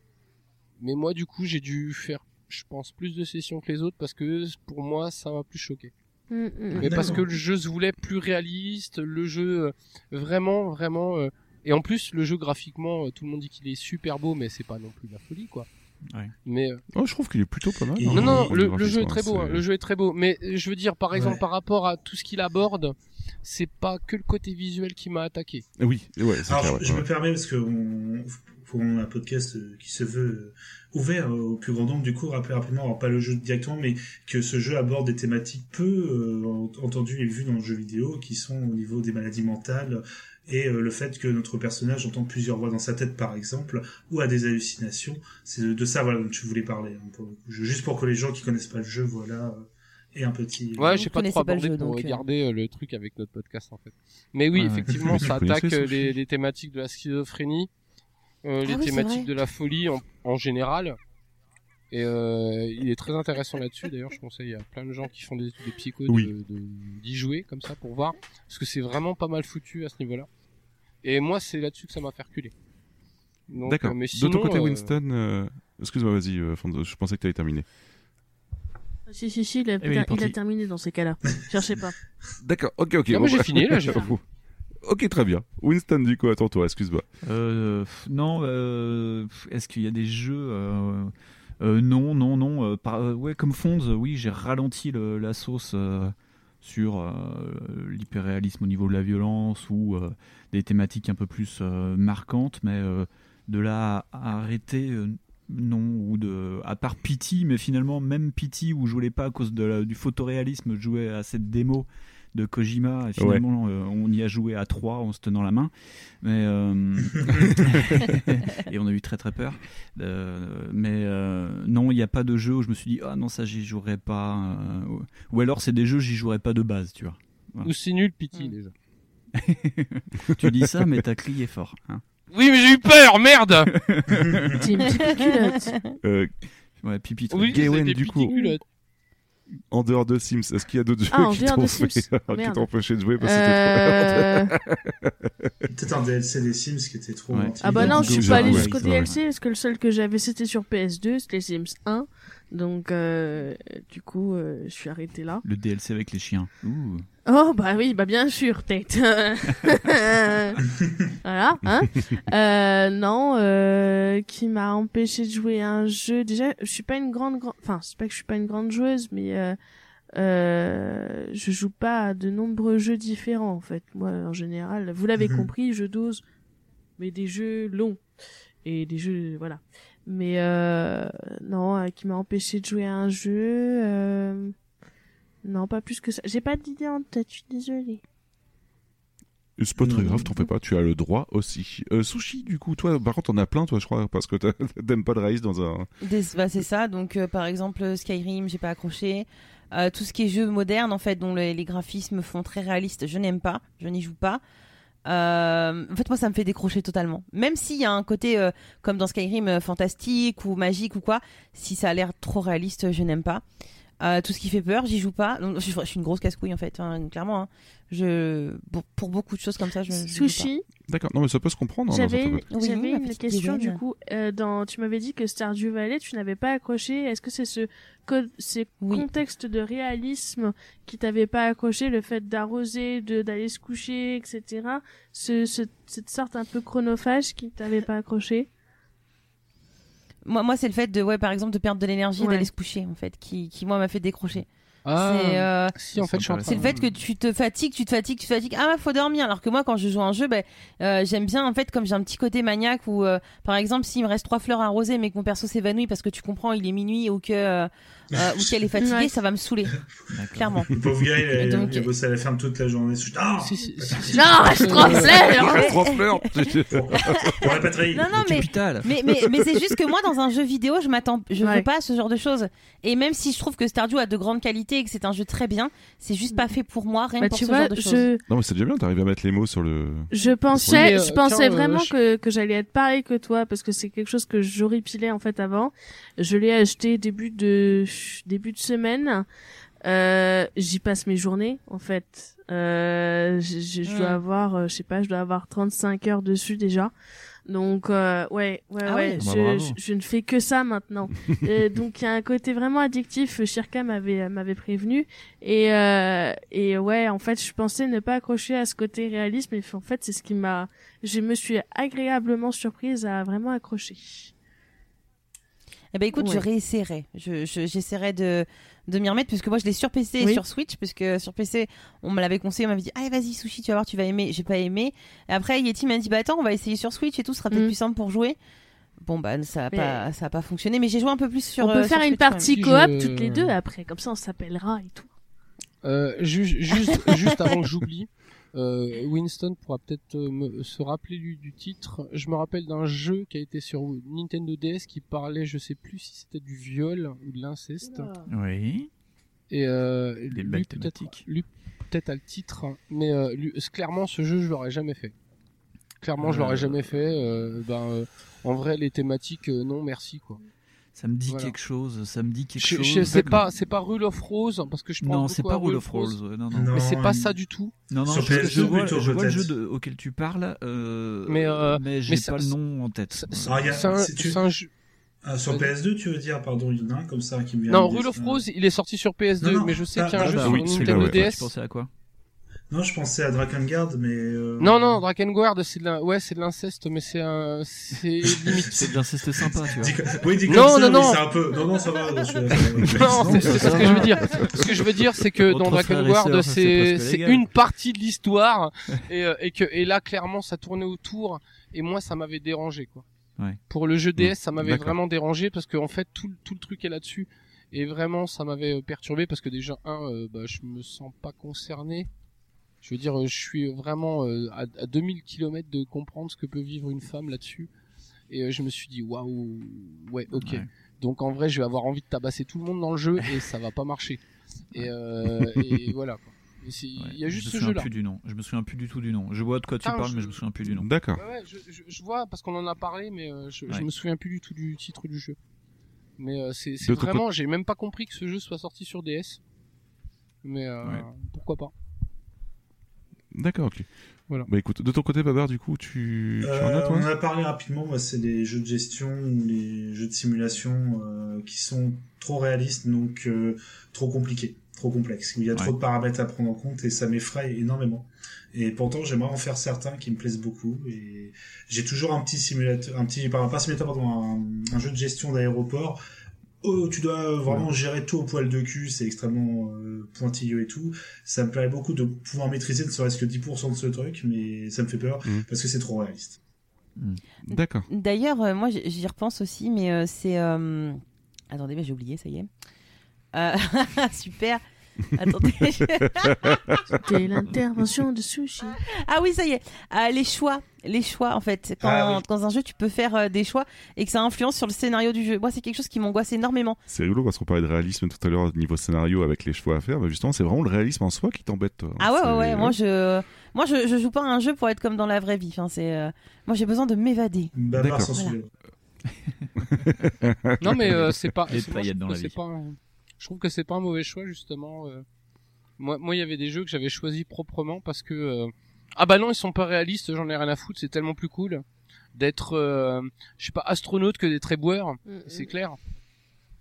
mais moi du coup j'ai dû faire, je pense, plus de sessions que les autres parce que pour moi ça m'a plus choqué. Mm, mm. Mais parce que le jeu se voulait plus réaliste, le jeu vraiment, vraiment. Euh, et en plus, le jeu graphiquement, euh, tout le monde dit qu'il est super beau, mais c'est pas non plus la folie, quoi. Ouais. Mais euh, Oh, je trouve qu'il est plutôt pas mal. Non, hein, non, non, le, jeu est très beau. hein, hein, Le jeu est très beau. Mais je veux dire, par exemple, Ouais. par rapport à tout ce qu'il aborde, c'est pas que le côté visuel qui m'a attaqué. Oui, ouais, c'est Alors, clair. je ouais, me permets parce que on, pour un podcast euh, qui se veut euh, ouvert euh, au plus grand nombre, du coup, rappeler rapidement, alors pas le jeu directement, mais que ce jeu aborde des thématiques peu euh, ent- entendues et vues dans le jeu vidéo, qui sont au niveau des maladies mentales et euh, le fait que notre personnage entend plusieurs voix dans sa tête, par exemple, ou a des hallucinations. C'est de, de ça, voilà, dont tu voulais parler. hein, pour juste pour que les gens qui connaissent pas le jeu, voilà, euh, et un petit. Ouais, Vous j'ai pas trop abordé jeu, pour donc, euh. regarder euh, le truc avec notre podcast en fait. Mais oui, Ouais, ouais. effectivement, ça attaque euh, les, les thématiques de la schizophrénie, euh, les Ah oui, c'est thématiques de la folie en, en général. Et euh, il est très intéressant là-dessus. D'ailleurs, je conseille à plein de gens qui font des études de psycho de- Oui. de- d'y jouer comme ça pour voir, parce que c'est vraiment pas mal foutu à ce niveau-là. Et moi, c'est là-dessus que ça m'a fait reculer. Donc, D'accord. euh, De ton côté, euh, Winston, euh, excuse-moi, vas-y, euh, Fonzo, je pensais que tu avais terminé. Si, si, si, il a, Eh il il a terminé dans ces cas-là. Cherchez pas. D'accord, ok, ok. Non, mais j'ai fini, là, j'ai ok, très bien. Winston, du coup, attends toi, excuse-moi. Euh, non, euh, est-ce qu'il y a des jeux euh, Non, non, non. euh, euh, ouais, comme euh, oui, j'ai ralenti le- la sauce euh, sur euh, l'hyperréalisme au niveau de la violence ou euh, des thématiques un peu plus euh, marquantes, mais euh, de là à arrêter, euh, non. Ou de, à part Pity, mais finalement, même Pity, où je jouais pas à cause du photoréalisme, je jouais à cette démo de Kojima, et finalement, euh, on y a joué à trois en se tenant la main. Mais euh, et on a eu très très peur. Euh, mais euh, non, il n'y a pas de jeu où je me suis dit ah non ça j'y jouerai pas. ou- alors c'est des jeux j'y jouerai pas de base, tu vois. Ou c'est nul, Pity Mm. déjà. tu dis ça mais t'as crié fort. hein. Oui, mais j'ai eu peur, merde. T'es une petite culotte. Euh, Ouais, pipi. Oui, du coup. culotte. En dehors de Sims, est-ce qu'il y a d'autres jeux Ah, en qui t'ont de fait- t'ont empêché de jouer parce que c'était Euh... Peut-être un DLC des Sims qui était trop. Ouais. Ah bah non, je suis pas allé jusqu'au Ouais. DLC parce que le seul que j'avais c'était sur PS2, c'était Sims 1. Donc euh, du coup, euh, je suis arrêté là. Le DLC avec les chiens. Ouh. Oh bah oui, bah bien sûr, tête. voilà, hein. Euh, non, euh, qui m'a empêché de jouer à un jeu. Déjà, je suis pas une grande, grande, enfin, c'est pas que je suis pas une grande joueuse, mais euh, euh, je joue pas à de nombreux jeux différents en fait. Moi, en général, vous l'avez Mhm. compris, je dose, mais des jeux longs et des jeux, voilà. Mais euh, non, euh, qui m'a empêché de jouer à un jeu. Euh... Non, pas plus que ça. J'ai pas d'idée en tête, je suis désolée. C'est pas très Non. grave, t'en fais pas, tu as le droit aussi. Euh, sushi, du coup, toi, par contre, t'en as plein, toi, je crois, parce que t'aimes pas de raïs dans un. Des- bah, c'est ça. Donc, euh, par exemple, Skyrim, j'ai pas accroché. Euh, tout ce qui est jeu moderne, en fait, dont les, les graphismes font très réalistes, je n'aime pas. Je n'y joue pas. Euh, en fait, moi, ça me fait décrocher totalement. Même s'il y a un côté, euh, comme dans Skyrim, euh, fantastique ou magique ou quoi, si ça a l'air trop réaliste, je n'aime pas. Euh, tout ce qui fait peur, j'y joue pas. Donc, je, suis- je suis une grosse casse-couille, en fait, hein, clairement. hein. Je, pour, pour beaucoup de choses comme ça, je. Sushi, D'accord, non, mais ça peut se comprendre. hein, j'avais une, Oui, la une question du coup. Euh, dans, tu m'avais dit que Stardew Valley, tu n'avais pas accroché. Est-ce que c'est ce co- ces Oui. contextes de réalisme qui t'avait pas accroché, le fait d'arroser, de d'aller se coucher, etc. Ce, ce- cette sorte un peu chronophage qui t'avait pas accroché? Moi, moi c'est le fait de, ouais, par exemple, de perdre de l'énergie et Ouais. d'aller se coucher, en fait, qui, qui moi, m'a fait décrocher. Ah, C'est, euh, si, en fait, je suis en train C'est le fait que tu te fatigues, tu te fatigues, tu te fatigues. Ah, faut dormir. Alors que moi, quand je joue à un jeu, ben, euh, j'aime bien, en fait, comme j'ai un petit côté maniaque où, euh, par exemple, s'il me reste trois fleurs à arroser, mais que mon perso s'évanouit parce que tu comprends, il est minuit ou que, euh, euh, ou qu'elle est fatiguée, Ouais. ça va me saouler. Clairement. Le pauvre gars, il donc- il a bossé à la ferme toute la journée. Ah Si, si, si, si. Non, reste Je transfère Pour la patrie. Non, non, mais, mais, mais, mais c'est juste que moi, dans un jeu vidéo, je m'attends, je Ouais. veux pas à ce genre de choses. Et même si je trouve que Stardew a de grandes qualités et que c'est un jeu très bien, c'est juste pas fait pour moi, rien Bah, que pour tu ce vois, genre de choses. je, Non, mais c'est déjà bien, t'arrives à mettre les mots sur le. Je pensais, mais, euh, je pensais tiens, euh, vraiment je- que, que j'allais être pareil que toi parce que c'est quelque chose que j'horripilais en fait avant. Je l'ai acheté début de début de semaine. Euh, j'y passe mes journées en fait. Euh, je, je- je dois Mm. avoir, euh, je sais pas, je dois avoir 35 heures dessus déjà. Donc euh, ouais, ouais, Ah ouais, oui. Bah, je, je, je ne fais que ça maintenant. Euh, donc il y a un côté vraiment addictif. Shirka m'avait m'avait prévenu et euh, et ouais, en fait, je pensais ne pas accrocher à ce côté réalisme, mais en fait, c'est ce qui m'a, je me suis agréablement surprise à vraiment accrocher. Eh ben écoute, je réessayerai. Je, je- j'essaierai de, de m'y remettre, puisque moi je l'ai sur PC et Oui. sur Switch, puisque sur PC, on me l'avait conseillé, on m'avait dit, allez vas-y Sushi, tu vas voir, tu vas aimer. J'ai pas aimé. Et après, Yeti m'a dit, bah attends, on va essayer sur Switch et tout, ce sera peut-être Mm. plus simple pour jouer. Bon bah ça a Mais- pas ça a pas fonctionné, mais j'ai joué un peu plus sur. on peut euh, faire sur une Switch, partie coop je- toutes les deux après, comme ça on s'appellera et tout. Euh, ju- juste, juste avant que j'oublie, euh, Winston pourra peut-être euh, me- se rappeler du, du titre. Je me rappelle d'un jeu qui a été sur Nintendo DS qui parlait, je sais plus si c'était du viol ou de l'inceste. Oui. Et euh, Des lui, belles peut-être, thématiques. lui peut-être a le titre, mais euh, lui- clairement ce jeu je l'aurais jamais fait. Clairement je l'aurais jamais fait. euh, ben, euh, en vrai les thématiques euh, non merci quoi. Ça me dit Voilà. quelque chose. Ça me dit quelque Je, chose. je- c'est pas c'est pas Rule of Rose parce que je pense Non, c'est pas Rule of Rose. Non, non. Non, Mais c'est pas ça du tout. Non, non, Sur je, PS2 je vois, plutôt, je vois le jeu de- auquel tu parles, euh, Mais, euh, j'ai mais ça- pas le nom en tête. C'est- Ah, c'est un- jeu- Ah, sur Vas-y. PS2, tu veux dire, pardon, il y en a un comme ça qui me vient. Non. Rule of Rose, il est sorti sur PS2, Non, non, mais je sais ah, qu'il y a un ah, jeu bah sur Nintendo ouais. DS. Tu pensais à quoi? Non, je pensais à Drakengard, mais. euh, Non, non, Drakengard, c'est de ouais, c'est de l'inceste, mais c'est un, c'est limite. C'est de l'inceste sympa, tu vois. Dis comme- Oui, comme Non, ça, non, non. c'est un peu. Non, non, ça va. je. Non, c'est ce que je veux dire. Ce que je veux dire, c'est que dans Drakengard, c'est c'est une partie de l'histoire et, euh, et que et là clairement ça tournait autour et moi ça m'avait dérangé quoi. Ouais. Pour le jeu DS, ça m'avait vraiment dérangé parce que en fait tout le- tout le truc est là-dessus et vraiment ça m'avait euh, perturbé parce que déjà un euh, bah je me sens pas concerné. Je veux dire, euh, je suis vraiment euh, à, à 2000 km de comprendre ce que peut vivre une femme là-dessus. Et euh, je me suis dit, waouh, ouais, ok. Ouais. Donc en vrai, je vais avoir envie de tabasser tout le monde dans le jeu et ça va pas marcher. Et, euh, et voilà. Quoi. Et Il y a juste je ce me souviens jeu-là. plus du nom. Je me souviens plus du tout du nom. Je vois de quoi tu parles, je- mais je me souviens plus du nom. D'accord. Ouais, ouais, je, je, je vois parce qu'on en a parlé, mais euh, je, je me souviens plus du tout du titre du jeu. Mais euh, c'est vraiment, j'ai même pas compris que ce jeu soit sorti sur DS. Mais euh, Ouais. pourquoi pas D'accord, ok. Voilà. Bah écoute, de ton côté, Babar, du coup, tu, tu en as, Euh, toi on en a parlé rapidement, moi, c'est les jeux de gestion ou les jeux de simulation euh, qui sont trop réalistes, donc euh, trop compliqués, trop complexes, où il y a trop de paramètres à prendre en compte et ça m'effraie énormément. Et pourtant, j'aimerais en faire certains qui me plaisent beaucoup. Et j'ai toujours un petit simulateur, un petit, pardon, pas un simulateur, pardon, un, un jeu de gestion d'aéroport. Où tu dois vraiment gérer tout au poil de cul, c'est extrêmement euh, pointilleux et tout. Ça me plairait beaucoup de pouvoir maîtriser ne serait-ce que 10% de ce truc, mais ça me fait peur Mhm. parce que c'est trop réaliste. D'accord. D'ailleurs, euh, moi j'y j'y repense aussi, mais euh, c'est. euh, Attendez, mais j'ai oublié, ça y est. Euh, Super. Attendez. C'était l'intervention de Sushi. ah oui, ça y est. Euh, les choix, les choix en fait. Quand Ah oui. dans un jeu, tu peux faire euh, des choix et que ça influence sur le scénario du jeu. Moi, c'est quelque chose qui m'angoisse énormément. C'est rigolo parce qu'on parlait de réalisme tout à l'heure niveau scénario avec les choix à faire. Mais justement, c'est vraiment le réalisme en soi qui t'embête, toi. Ah ouais, ouais, ouais. Moi, je, moi, je, je joue pas à un jeu pour être comme dans la vraie vie. Enfin, c'est, euh, moi, j'ai besoin de m'évader. D'accord. Voilà. Non, mais euh, c'est pas. C'est- trouve dans la c'est vie. pas un- Je trouve que c'est pas un mauvais choix justement. euh. Moi, moi, il y avait des jeux que j'avais choisis proprement parce que euh, ah bah non, ils sont pas réalistes. J'en ai rien à foutre. C'est tellement plus cool d'être, euh, je sais pas, astronaute que d'être éboueur. Mm, C'est clair.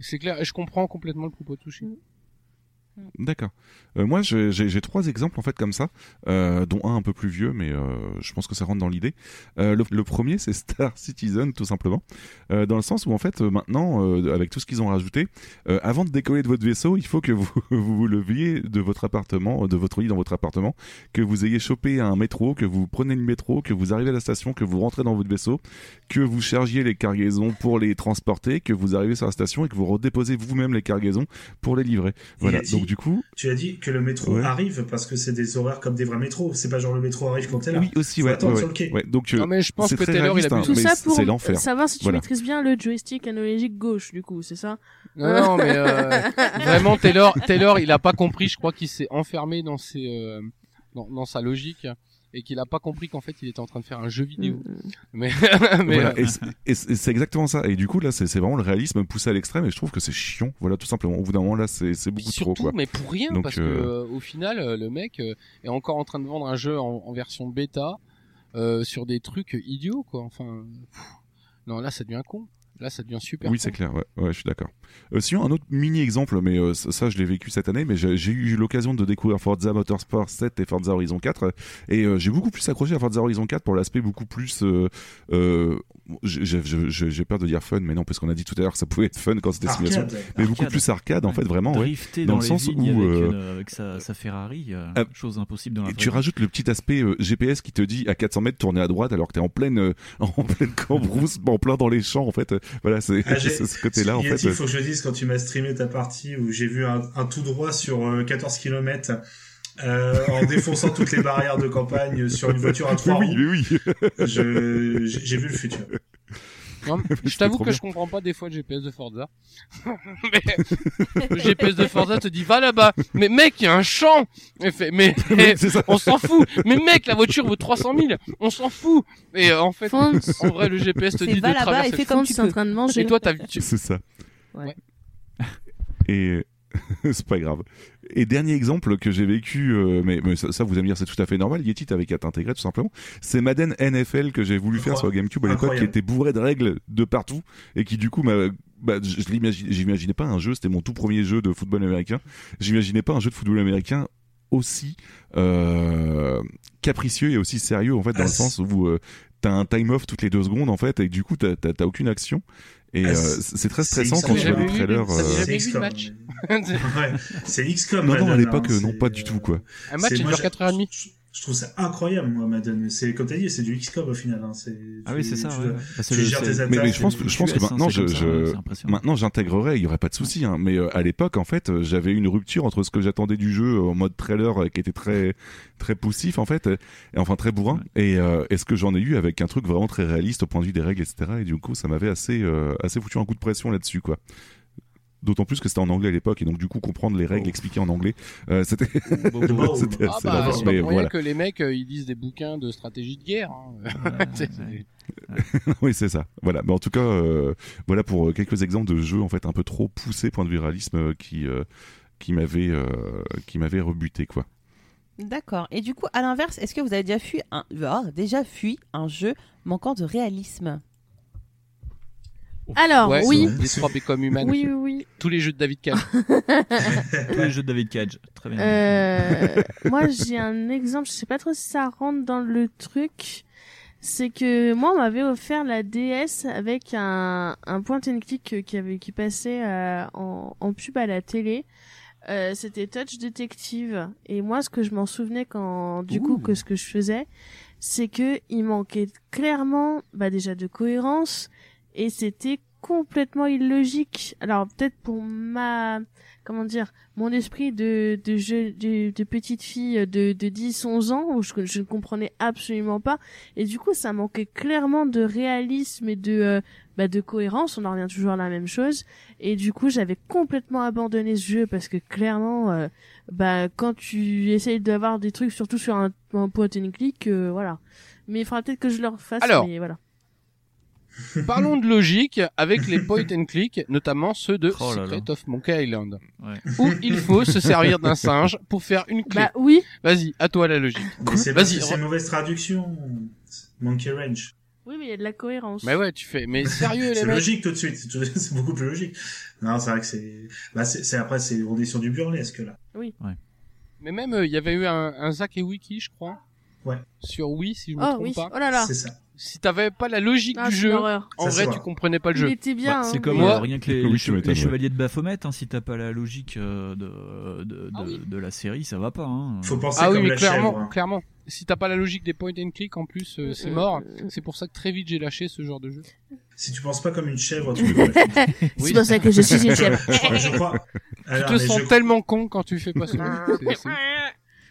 C'est clair. Et je comprends complètement le propos de Sushi. D'accord. Euh, moi, j'ai trois exemples en fait comme ça, euh, dont un un peu plus vieux, mais euh, je pense que ça rentre dans l'idée. Euh, le, le premier, c'est Star Citizen, tout simplement, euh, dans le sens où en fait maintenant, euh, avec tout ce qu'ils ont rajouté, euh, avant de décoller de votre vaisseau, il faut que vous vous vous leviez de votre appartement, de votre lit dans votre appartement, que vous ayez chopé un métro, que vous prenez le métro, que vous arrivez à la station, que vous rentrez dans votre vaisseau, que vous chargiez les cargaisons pour les transporter, que vous arrivez sur la station et que vous redéposez vous-même les cargaisons pour les livrer. Voilà. dit- Donc du coup, Tu as dit que le métro Ouais. arrive parce que c'est des horaires comme des vrais métros. C'est pas genre le métro arrive quand t'es là. Oui, aussi, ouais. ouais, sur ouais. le quai. Ouais, donc, euh, Non mais je pense que Taylor il a hein, bu Tout mais ça c'est pour l'enfer. savoir si tu Voilà. maîtrises bien le joystick analogique gauche, du coup, c'est ça Non, non, mais euh, vraiment Taylor, Taylor, il a pas compris. Je crois qu'il s'est enfermé dans ses, euh, dans, dans sa logique et qu'il a pas compris qu'en fait il était en train de faire un jeu vidéo. Mais, mais Voilà, euh, et c'est- exactement ça. Et du coup, là, c'est c'est vraiment le réalisme poussé à l'extrême. Et je trouve que c'est chiant. Voilà, tout simplement. Au bout d'un moment, là, c'est c'est beaucoup trop, surtout, quoi. mais pour rien, Donc, parce que euh, euh, au final, euh, le mec euh, est encore en train de vendre un jeu en, en version bêta euh, sur des trucs idiots, quoi. Enfin, pff, non, là, ça devient con. Là, ça devient super. Oui, c'est clair, ouais, ouais, je suis d'accord. Euh, sinon, un autre mini-exemple, mais euh, ça, je l'ai vécu cette année, mais j'ai eu l'occasion de découvrir Forza Motorsport 7 et Forza Horizon 4, et euh, j'ai beaucoup plus accroché à Forza Horizon 4 pour l'aspect beaucoup plus... euh, euh, j'ai peur de dire fun, mais non, parce qu'on a dit tout à l'heure que ça pouvait être fun quand c'était simulation, Arcade. mais beaucoup Arcade. plus arcade, en Ouais. fait, vraiment, ouais. Dans dans, le sens où, avec, euh, une- avec sa, sa Ferrari, euh, Ah, chose impossible dans la tu rajoutes le petit aspect euh, GPS qui te dit à 400 mètres tourner à droite alors que t'es en pleine euh, en pleine cambrousse, en plein dans les champs en fait. Euh, Voilà, c'est Ah, c'est ce côté-là en fait. euh, faut que je dise quand tu m'as streamé ta partie où j'ai vu un, un tout droit sur euh, 14 km en défonçant toutes les barrières de campagne sur une voiture à trois Oui, roues. oui, oui. J'ai vu le futur. Non, je t'avoue que bien. je comprends pas des fois le GPS de Forza. mais le GPS de Forza te dit va là-bas. Mais mec, il y a un champ. Et fait, mais ça. on s'en fout. Mais mec, la voiture vaut 300 000. On s'en fout. Et euh, en fait, en vrai, le GPS te dit va de là-bas traverser. et fais comme tu c'est en train de manger. Et toi, t'as tu- C'est ça. Ouais. Et c'est pas grave. Et dernier exemple que j'ai vécu, euh, mais, mais ça, ça, vous allez me dire c'est tout à fait normal. Yeti t'avais qu'à t'intégrer tout simplement. C'est Madden NFL que j'ai voulu faire sur GameCube à l'époque, qui était bourré de règles de partout et qui du coup m'a bah, je je j'imaginais pas un jeu, c'était mon tout premier jeu de football américain. J'imaginais pas un jeu de football américain aussi euh, capricieux et aussi sérieux en fait dans Ah, le c'est- sens où euh, t'as un time off toutes les deux secondes en fait et du coup t'as aucune action et Ah, euh, c'est- très stressant quand tu vois jamais le vu, trailer. ça, j'ai euh, jamais C'est vu le XCOM. match. Ouais, c'est XCOM. Non, non, à l'époque, hein, non, pas du tout, quoi. un match il dure j'ai- 4h30. Je, trouve ça incroyable, moi, Madden. C'est, comme t'as dit, c'est du XCOM au final. Hein. Ah oui, c'est ça. tu ouais. Bah, c'est tu le- gères tes attaques. Mais, mais je pense, que- je pense que US, maintenant, je, ça, je- maintenant, j'intégrerai, il y aurait pas de souci. Hein, mais euh, à l'époque, en fait, euh, j'avais une rupture entre ce que j'attendais du jeu en mode trailer euh, qui était très, très poussif en fait, et enfin très bourrin, et, euh, et ce que j'en ai eu avec un truc vraiment très réaliste au point de vue des règles, etc. Et du coup, ça m'avait assez, euh, assez foutu un coup de pression là-dessus, quoi. D'autant plus que c'était en anglais à l'époque, et donc du coup comprendre les règles Oh. expliquées en anglais, euh, c'était, Oh. c'était Ah bah, c'est pas Mais voilà. que les mecs euh, ils lisent des bouquins de stratégie de guerre. hein. C'est- oui, c'est ça. Voilà. Mais en tout cas, euh, voilà pour quelques exemples de jeux en fait un peu trop poussés point de vue réalisme euh, qui euh, qui m'avaient euh, qui m'avaient rebuté quoi. D'accord. Et du coup, à l'inverse, est-ce que vous avez déjà fui un, ah, déjà fui un jeu manquant de réalisme? Alors, ouais, oui. Les trois Become Human. Oui, oui, oui. Tous les jeux de David Cage. Tous les jeux de David Cage. Très bien. Euh, moi, j'ai un exemple, je sais pas trop si ça rentre dans le truc. C'est que moi, on m'avait offert la DS avec un, un point and click qui avait qui passait euh, en, en pub à la télé. Euh, C'était Touch Detective. Et moi, ce que je m'en souvenais quand, du coup, que ce que je faisais, c'est que il manquait clairement, bah déjà de cohérence et c'était complètement illogique. Alors peut-être pour ma comment dire mon esprit de de jeu de, de petite fille de de 10 11 ans où je, je ne comprenais absolument pas et du coup ça manquait clairement de réalisme et de euh, bah, de cohérence, on en revient toujours à la même chose et du coup j'avais complètement abandonné ce jeu parce que clairement euh, bah quand tu essayes d'avoir des trucs surtout sur un, un point and click euh, voilà. Mais il faudra peut-être que je le refasse Alors. mais voilà. Parlons de logique avec les point and click, notamment ceux de Oh là là. Secret of Monkey Island, Ouais. où il faut se servir d'un singe pour faire une clé. Bah oui, Vas-y, à toi la logique. Mais c'est parce Vas-y, c'est une mauvaise traduction. Monkey Range. oui mais il y a de la cohérence. Mais ouais, tu fais. Mais sérieux les C'est logique tout de suite. C'est beaucoup plus logique. Non, c'est vrai que c'est, bah, c'est, c'est- après, c'est, on est sur du burlesque, là. Mais même euh, il y avait eu un, un Zack et Wiki, je crois. Ouais. Sur Wii, si je me Oh trompe oui, pas. oh là là. C'est ça. Si t'avais pas la logique Ah, du jeu, en Ça, vrai tu comprenais pas le Il jeu. était bien. Bah, c'est hein, comme Moi- euh, rien que les, che- chevaliers de Baphomet, hein, si t'as pas la logique euh, de, de, Ah de, oui. de la série, ça va pas. Hein. Faut penser Ah oui, mais la clairement, chèvre. hein. clairement. Si t'as pas la logique des point and click, en plus, euh, c'est mort. C'est pour ça que très vite j'ai lâché ce genre de jeu. Si tu penses pas comme une chèvre, tu peux pas le faire. Oui. C'est pour ça que je suis une chèvre. je, crois- je crois. Tu te sens je- tellement con quand tu fais pas ce jeu. C'est- c'est-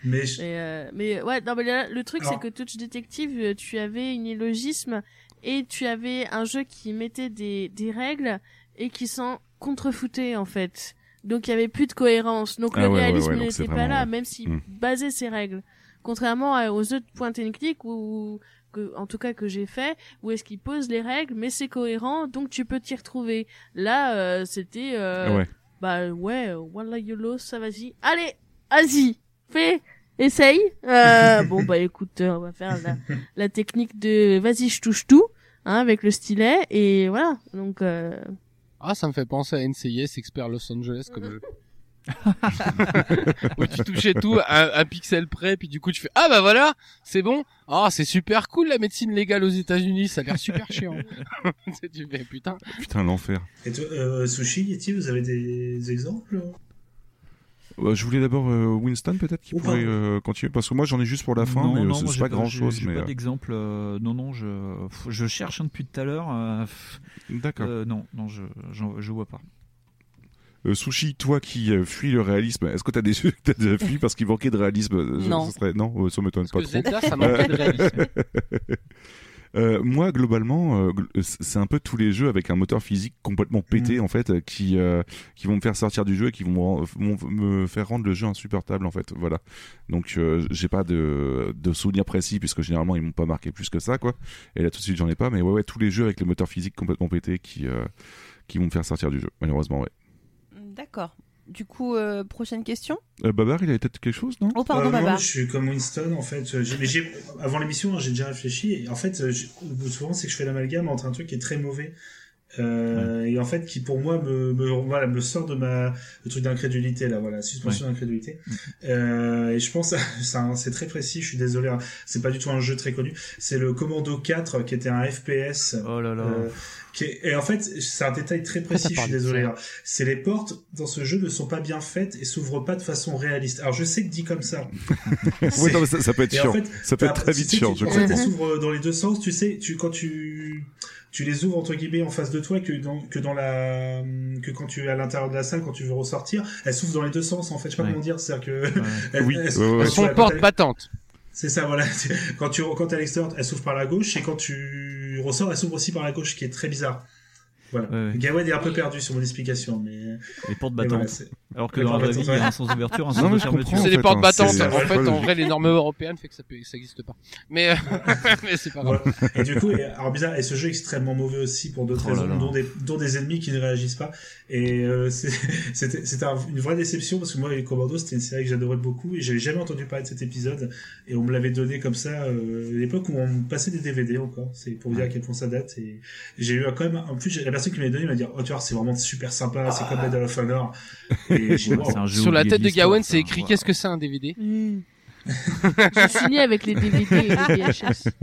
mais je- Mais, euh, mais ouais, non, mais là, le truc, c'est que Touch Detective, euh, tu avais un illogisme et tu avais un jeu qui mettait des, des règles et qui s'en contrefoutait, en fait. Donc, il y avait plus de cohérence. Donc, Ah le ouais, réalisme ouais, n'était pas vraiment, là, même s'il Hmm. basait ses règles. Contrairement aux autres point and click où, que, en tout cas que j'ai fait, où est-ce qu'il pose les règles, mais c'est cohérent, donc tu peux t'y retrouver. Là, euh, c'était, euh, Ouais. bah ouais, euh, voilà YOLO, ça vas-y. Allez, vas-y, fais, essaye. Euh, bon bah écoute, euh, on va faire la, la technique de vas-y, je touche tout. hein, avec le stylet et voilà. Donc euh, Ah, ça me fait penser à NCIS Expert Los Angeles comme jeu. Où tu touchais tout à un pixel près, puis du coup tu fais ah bah voilà, c'est bon. Ah c'est super cool la médecine légale aux États-Unis, ça a l'air super chiant. tu fais putain. Putain, l'enfer. Et toi, euh, Sushi, Yeti, vous avez des exemples? Je voulais d'abord euh, Winston peut-être qui Ou pourrait euh, continuer parce que moi j'en ai juste pour la fin non, mais euh, non, c'est pas grand j'ai- chose j'ai mais pas d'exemple. euh, non, non, je, je cherche un depuis tout à l'heure. euh, d'accord. euh, non, non, je, j'en- je vois pas. Euh, Sushi, toi qui euh, fuis le réalisme, est-ce que t'as des jeux que t'as déjà fui parce qu'il manquait de réalisme je- Non. ce serait... Non, ça m'étonne Parce pas que trop. Zelda, ça manquait de réalisme. Euh, moi, globalement, euh, gl- c'est un peu tous les jeux avec un moteur physique complètement pété en fait, euh, qui euh, qui vont me faire sortir du jeu et qui vont me, ren- vont me faire rendre le jeu insupportable en fait. Voilà. Donc euh, j'ai pas de de souvenirs précis puisque généralement ils m'ont pas marqué plus que ça quoi. Et là tout de suite j'en ai pas, mais ouais ouais tous les jeux avec le moteur physique complètement pété qui euh, qui vont me faire sortir du jeu. Malheureusement ouais. D'accord. Du coup, euh, prochaine question. Euh, Babar, il avait peut-être quelque chose non? Oh, pardon, Euh, moi, Baba. je suis comme Winston en fait. Euh, j'ai- Mais j'ai, avant l'émission, hein, j'ai déjà réfléchi. Et en fait, souvent, c'est que je fais l'amalgame entre un truc qui est très mauvais euh, et en fait qui pour moi me, me voilà me sort de ma le truc d'incrédulité là voilà suspension d'incrédulité euh, et je pense c'est un- c'est très précis je suis désolé hein, c'est pas du tout un jeu très connu c'est le Commando 4 qui était un FPS Oh là là. euh, qui est- et en fait, c'est un détail très précis, je suis désolé. ça hein. C'est les portes dans ce jeu ne sont pas bien faites et s'ouvrent pas de façon réaliste. Alors je sais que dit comme ça. Oui, non, mais ça, ça peut être et en chiant. fait, ça peut être t'as- très tu vite sais, chiant, tu- je En crois. fait, elles s'ouvrent dans les deux sens. Tu sais, tu quand tu tu les ouvres entre guillemets en face de toi que dans que dans la que quand tu es à l'intérieur de la salle quand tu veux ressortir, elles s'ouvrent dans les deux sens en fait. Je sais pas Ouais. comment dire, c'est-à-dire que Ouais. elles- Oui, elles- ouais, elles sont à- porte elles- battante. c'est ça, voilà. Quand tu quand t'es à l'extérieur, elle s'ouvre par la gauche, et quand tu ressors, elle s'ouvre aussi par la gauche, ce qui est très bizarre. Voilà. Ouais, ouais. Gawain est un peu perdu sur mon explication, mais. Les portes voilà, battantes. Alors que Les dans la vie, il battantes, y a un sens d'ouverture, un sens de comprends. fermeture. C'est en les fait, portes hein, battantes. En fait, en vrai, les normes européennes fait que ça peut, ça existe pas. Mais, euh, mais c'est pas grave. Voilà. Et du coup, et, alors bizarre, et ce jeu est extrêmement mauvais aussi pour d'autres Oh raisons, là. dont des, dont des ennemis qui ne réagissent pas. Et euh, c'est- c'était c'était un- une vraie déception parce que moi, les Commando, c'était une série que j'adorais beaucoup et j'avais jamais entendu parler de cet épisode. Et on me l'avait donné comme ça euh, à l'époque où on me passait des DVD encore. C'est pour vous dire à quel point ça date. Et j'ai eu quand même, en plus, la personne qui me l'a donné m'a dit, oh tu vois, c'est vraiment super sympa, c'est comme Medal of Honor. Et j'ai dit, Ouais, c'est un jeu Sur la tête de Gawain, c'est écrit voilà. qu'est-ce que c'est un DVD suis née avec les DVD et les VHS.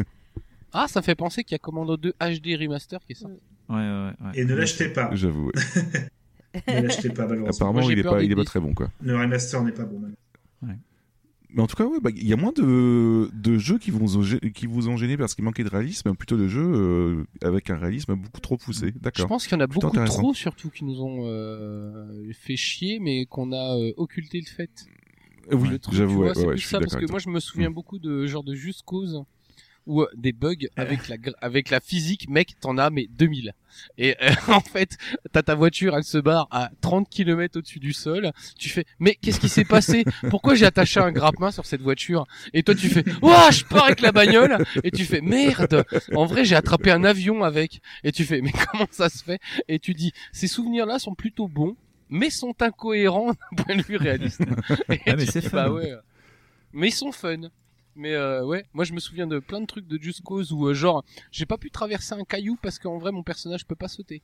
Ah, ça fait penser qu'il y a Commando 2 HD Remaster qui est sorti. Ouais, ouais, ouais. Et ne l'achetez pas. J'avoue. ouais. ne l'achetez pas, malheureusement. Apparemment, Moi, il est pas, il est pas très bon, quoi. Le remaster n'est pas bon. Mais en tout cas, ouais, bah, il y a moins de, de jeux qui vous, ont, gê- qui vous ont gêné parce qu'il manquait de réalisme, plutôt de jeux euh, avec un réalisme beaucoup trop poussé. Je D'accord. pense qu'il y en a beaucoup trop, surtout, qui nous ont euh, fait chier, mais qu'on a euh, occulté le fait. Oui, j'avoue, vois, ouais, c'est ouais, plus je ça, parce que moi, je me souviens Mm. beaucoup de genre de Just Cause ou euh, des bugs avec la avec la physique, mec, t'en as mais 2000. Et euh, en fait, t'as ta voiture, elle se barre à 30 km au-dessus du sol. Tu fais, mais qu'est-ce qui s'est passé? Pourquoi j'ai attaché un grappin sur cette voiture? Et toi, tu fais, ouah, je pars avec la bagnole. Et tu fais, merde. En vrai, j'ai attrapé un avion avec. Et tu fais, mais comment ça se fait? Et tu dis, ces souvenirs-là sont plutôt bons, mais sont incohérents d'un point de vue réaliste. Et Ah, mais c'est. Bah ouais. Mais ils sont fun. Mais euh, ouais, moi je me souviens de plein de trucs de Just Cause où euh, genre j'ai pas pu traverser un caillou parce qu'en vrai mon personnage peut pas sauter.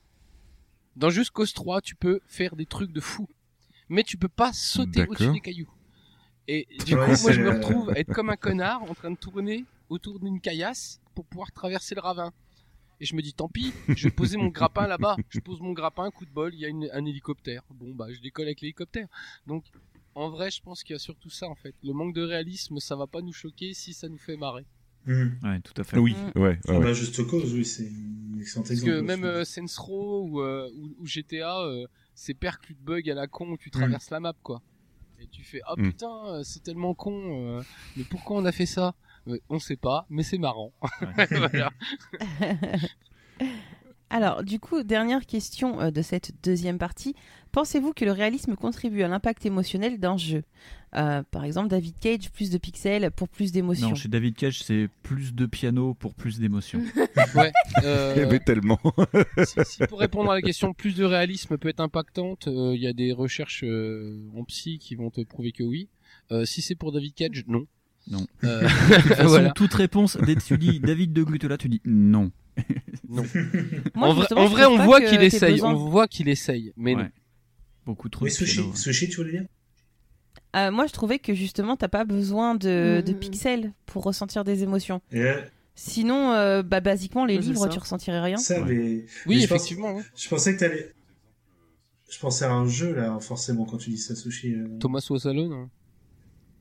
Dans Just Cause 3, tu peux faire des trucs de fou, mais tu peux pas sauter au-dessus des cailloux. Et du Ouais, coup, moi je me euh, retrouve à être comme un connard en train de tourner autour d'une caillasse pour pouvoir traverser le ravin. Et je me dis tant pis, je vais poser mon grappin là-bas. Je pose mon grappin, coup de bol, il y a une- un hélicoptère. Bon bah je décolle avec l'hélicoptère. Donc en vrai, je pense qu'il y a surtout ça en fait. Le manque de réalisme, ça va pas nous choquer si ça nous fait marrer. Hmm. Ouais, tout à fait. Oui, ouais, ouais, Ah ouais. bah, juste cause, oui, c'est un excellent Parce que même aussi. euh, Saints Row ou, euh, ou, ou GTA, euh, c'est perclus de bugs à la con où tu Mm. traverses la map quoi. Et tu fais ah Mm. putain, c'est tellement con. euh, mais pourquoi on a fait ça? On sait pas, mais c'est marrant. Voilà. Alors, du coup, dernière question euh, de cette deuxième partie. Pensez-vous que le réalisme contribue à l'impact émotionnel d'un jeu? Euh, Par exemple, David Cage, plus de pixels pour plus d'émotions. Non, chez David Cage, c'est plus de piano pour plus d'émotion. Ouais. euh, Il y avait tellement. si, si pour répondre à la question, plus de réalisme peut être impactante, euh, il y a des recherches euh, en psy qui vont te prouver que oui. Euh, si c'est pour David Cage, non. Non. Euh, De toute façon, voilà. toute réponse, dès que tu dis David de Glutela, tu dis non. Non. Moi, en vrai, en on voit qu'il essaye. On voit qu'il essaye, mais non. Beaucoup trop Oui, de sushi, piano, ouais. sushi, tu voulais dire? Euh, moi, je trouvais que justement, t'as pas besoin de, de Mhm. pixels pour ressentir des émotions. Sinon, euh, bah, basiquement, les livres, ça. tu ressentirais rien. Ça, mais. mais Oui, je pense- effectivement. ouais. Je pensais que t'allais. Je pensais à un jeu, là, forcément, quand tu dis ça, sushi. euh. Thomas Wassalone. hein.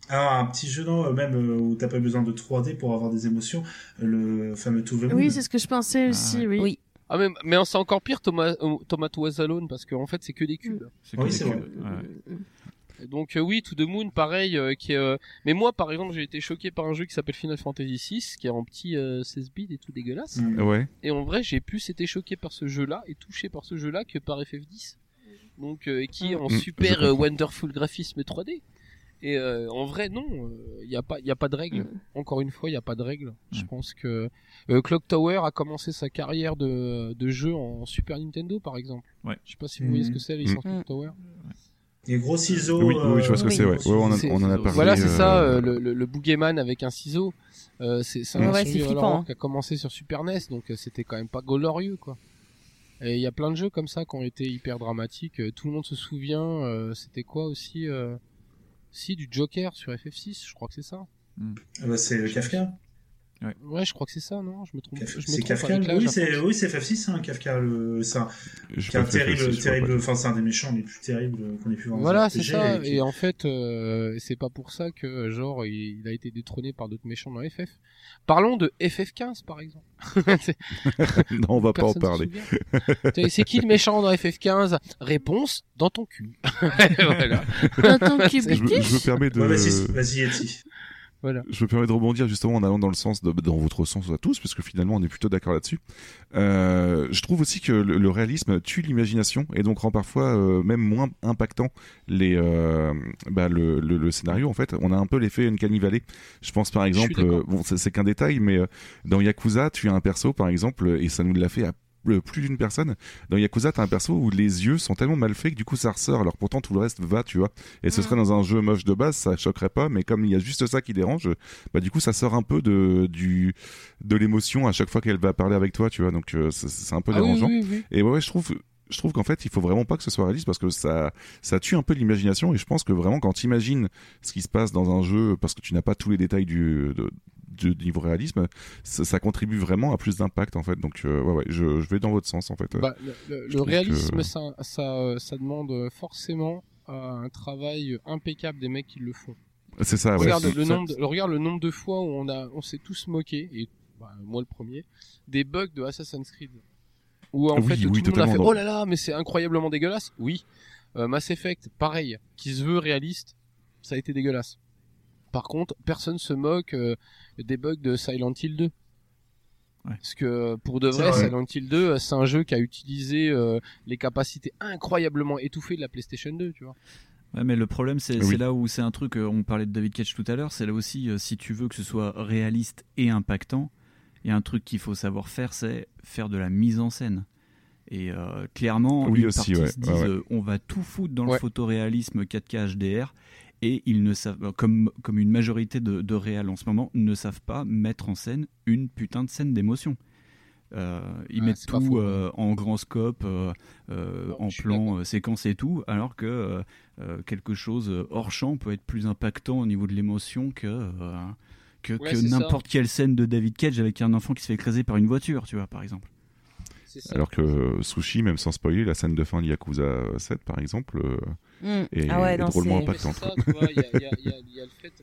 Ah, un petit jeu, non, euh, même euh, où t'as pas besoin de 3D pour avoir des émotions. euh, Le fameux Moon. Oui, c'est ce que je pensais Ah, aussi, oui. Oui. Ah mais mais c'est encore pire Thomas euh, Thomas Wassalone parce qu'en fait c'est que des cubes. C'est que Oui, des c'est vrai. Ouais. Donc euh, oui, To the Moon, pareil. euh, qui est, euh, Mais moi, par exemple, j'ai été choqué par un jeu qui s'appelle Final Fantasy VI, qui est en petit euh, 16 bits et tout dégueulasse. Mm. Ouais. Et en vrai, j'ai plus été choqué par ce jeu-là et touché par ce jeu-là que par FF10. Donc euh, qui est en Mm, super euh, wonderful graphisme 3D. Et euh, en vrai, non, il n'y a pas, il y a pas de règle. Mm. Encore une fois, il n'y a pas de règle. Je Mm. pense que euh, Clock Tower a commencé sa carrière de, de jeu en Super Nintendo, par exemple. Ouais. Je sais pas si vous voyez ce que c'est, licence Mm. Clock Tower. Les gros ciseaux. Oui, oui, je vois ce que oui. c'est. Ouais. Ouais, on, en a- C'est- on en a c'est- parlé. Voilà, c'est euh, ça, euh, le, le, le Boogeyman avec un ciseau. Euh, c'est un Ouais, hein. qui a commencé sur Super NES, donc euh, c'était quand même pas glorieux, quoi. Et il y a plein de jeux comme ça qui ont été hyper dramatiques. Euh, Tout le monde se souvient, euh, c'était quoi aussi euh, Si, du Joker sur FF6, je crois que c'est ça. Ah bah, c'est Kafka. Ouais, je crois que c'est ça, non? Je me trompe. Kaf- je C'est trompe Kafka. l'âge, Oui, c'est oui, c'est FF6, hein, Kafka. Le... C'est un, un terrible, FF6, je vois terrible. Enfin, c'est un des méchants les plus terribles qu'on ait pu voir. Voilà, c'est ça. qui- Et en fait, euh, c'est pas pour ça que genre il, il a été détrôné par d'autres méchants dans FF. Parlons de FF15 par exemple. C'est- non, on va pas en parler. C'est qui le méchant dans FF15 Réponse dans ton cul. voilà. Dans ton Je, cube. me- je me permets de. Ouais, vas-y, vas-y. Voilà. Je me permets de rebondir justement en allant dans le sens de, dans votre sens à tous, parce que finalement on est plutôt d'accord là-dessus. Euh, je trouve aussi que le, le réalisme tue l'imagination et donc rend parfois euh, même moins impactant les euh, bah, le, le, le scénario. En fait, on a un peu l'effet Uncanny Valley. Je pense par exemple, euh, bon c'est qu'un détail, mais euh, dans Yakuza, tu as un perso par exemple et ça nous l'a fait à plus d'une personne. Dans Yakuza, t'as un perso où les yeux sont tellement mal faits que du coup ça ressort, alors pourtant tout le reste va, tu vois. Et ce Mm. serait dans un jeu moche de base, ça choquerait pas, mais comme il y a juste ça qui dérange, bah du coup ça sort un peu de du de l'émotion à chaque fois qu'elle va parler avec toi, tu vois. Donc euh, c'est un peu Ah dérangeant. oui, oui. Et ouais, ouais, je trouve je trouve qu'en fait, il faut vraiment pas que ce soit réaliste parce que ça ça tue un peu l'imagination et je pense que vraiment quand tu imagines ce qui se passe dans un jeu parce que tu n'as pas tous les détails du de, du niveau réalisme, ça, ça contribue vraiment à plus d'impact en fait. Donc euh, ouais ouais, je, je vais dans votre sens en fait. Bah, le, réalisme, que- ça, ça, euh, ça demande forcément euh, un travail impeccable des mecs qui le font. C'est ça. Ouais, regarde, le nombre de, regarde le nombre de fois où on a, on s'est tous moqué et bah, moi le premier, des bugs de Assassin's Creed. Où en Oui, fait oui, tout le monde a fait oh là là mais c'est incroyablement dégueulasse. Oui, Euh, Mass Effect pareil, qui se veut réaliste, ça a été dégueulasse. Par contre, personne se moque euh, des bugs de Silent Hill 2. Parce que pour de vrai, vrai. Silent Hill 2, euh, c'est un jeu qui a utilisé euh, les capacités incroyablement étouffées de la PlayStation 2, tu vois. Ouais, mais le problème, c'est Oui. là où c'est un truc, euh, on parlait de David Cage tout à l'heure, c'est là aussi, euh, si tu veux que ce soit réaliste et impactant, il y a un truc qu'il faut savoir faire, c'est faire de la mise en scène. Et euh, clairement, Oui, une aussi, partie ouais, se disent, ouais, ouais. euh, on va tout foutre dans Ouais. le photoréalisme 4K HDR, et ils ne savent, comme, comme une majorité de, de réals en ce moment, ne savent pas mettre en scène une putain de scène d'émotion. Euh, ils Ouais, mettent tout faux. euh, en grand scope, euh, euh, Non, en plan, euh, séquence et tout, alors que quelque chose hors champ peut être plus impactant au niveau de l'émotion que, euh, que, Ouais, n'importe quelle scène de David Cage avec un enfant qui se fait écraser par une voiture, tu vois, par exemple. Alors que euh, Sushi, même sans spoiler, la scène de fin de Yakuza 7 par exemple, euh, Mm. est, Ah ouais, est non, drôlement impactante.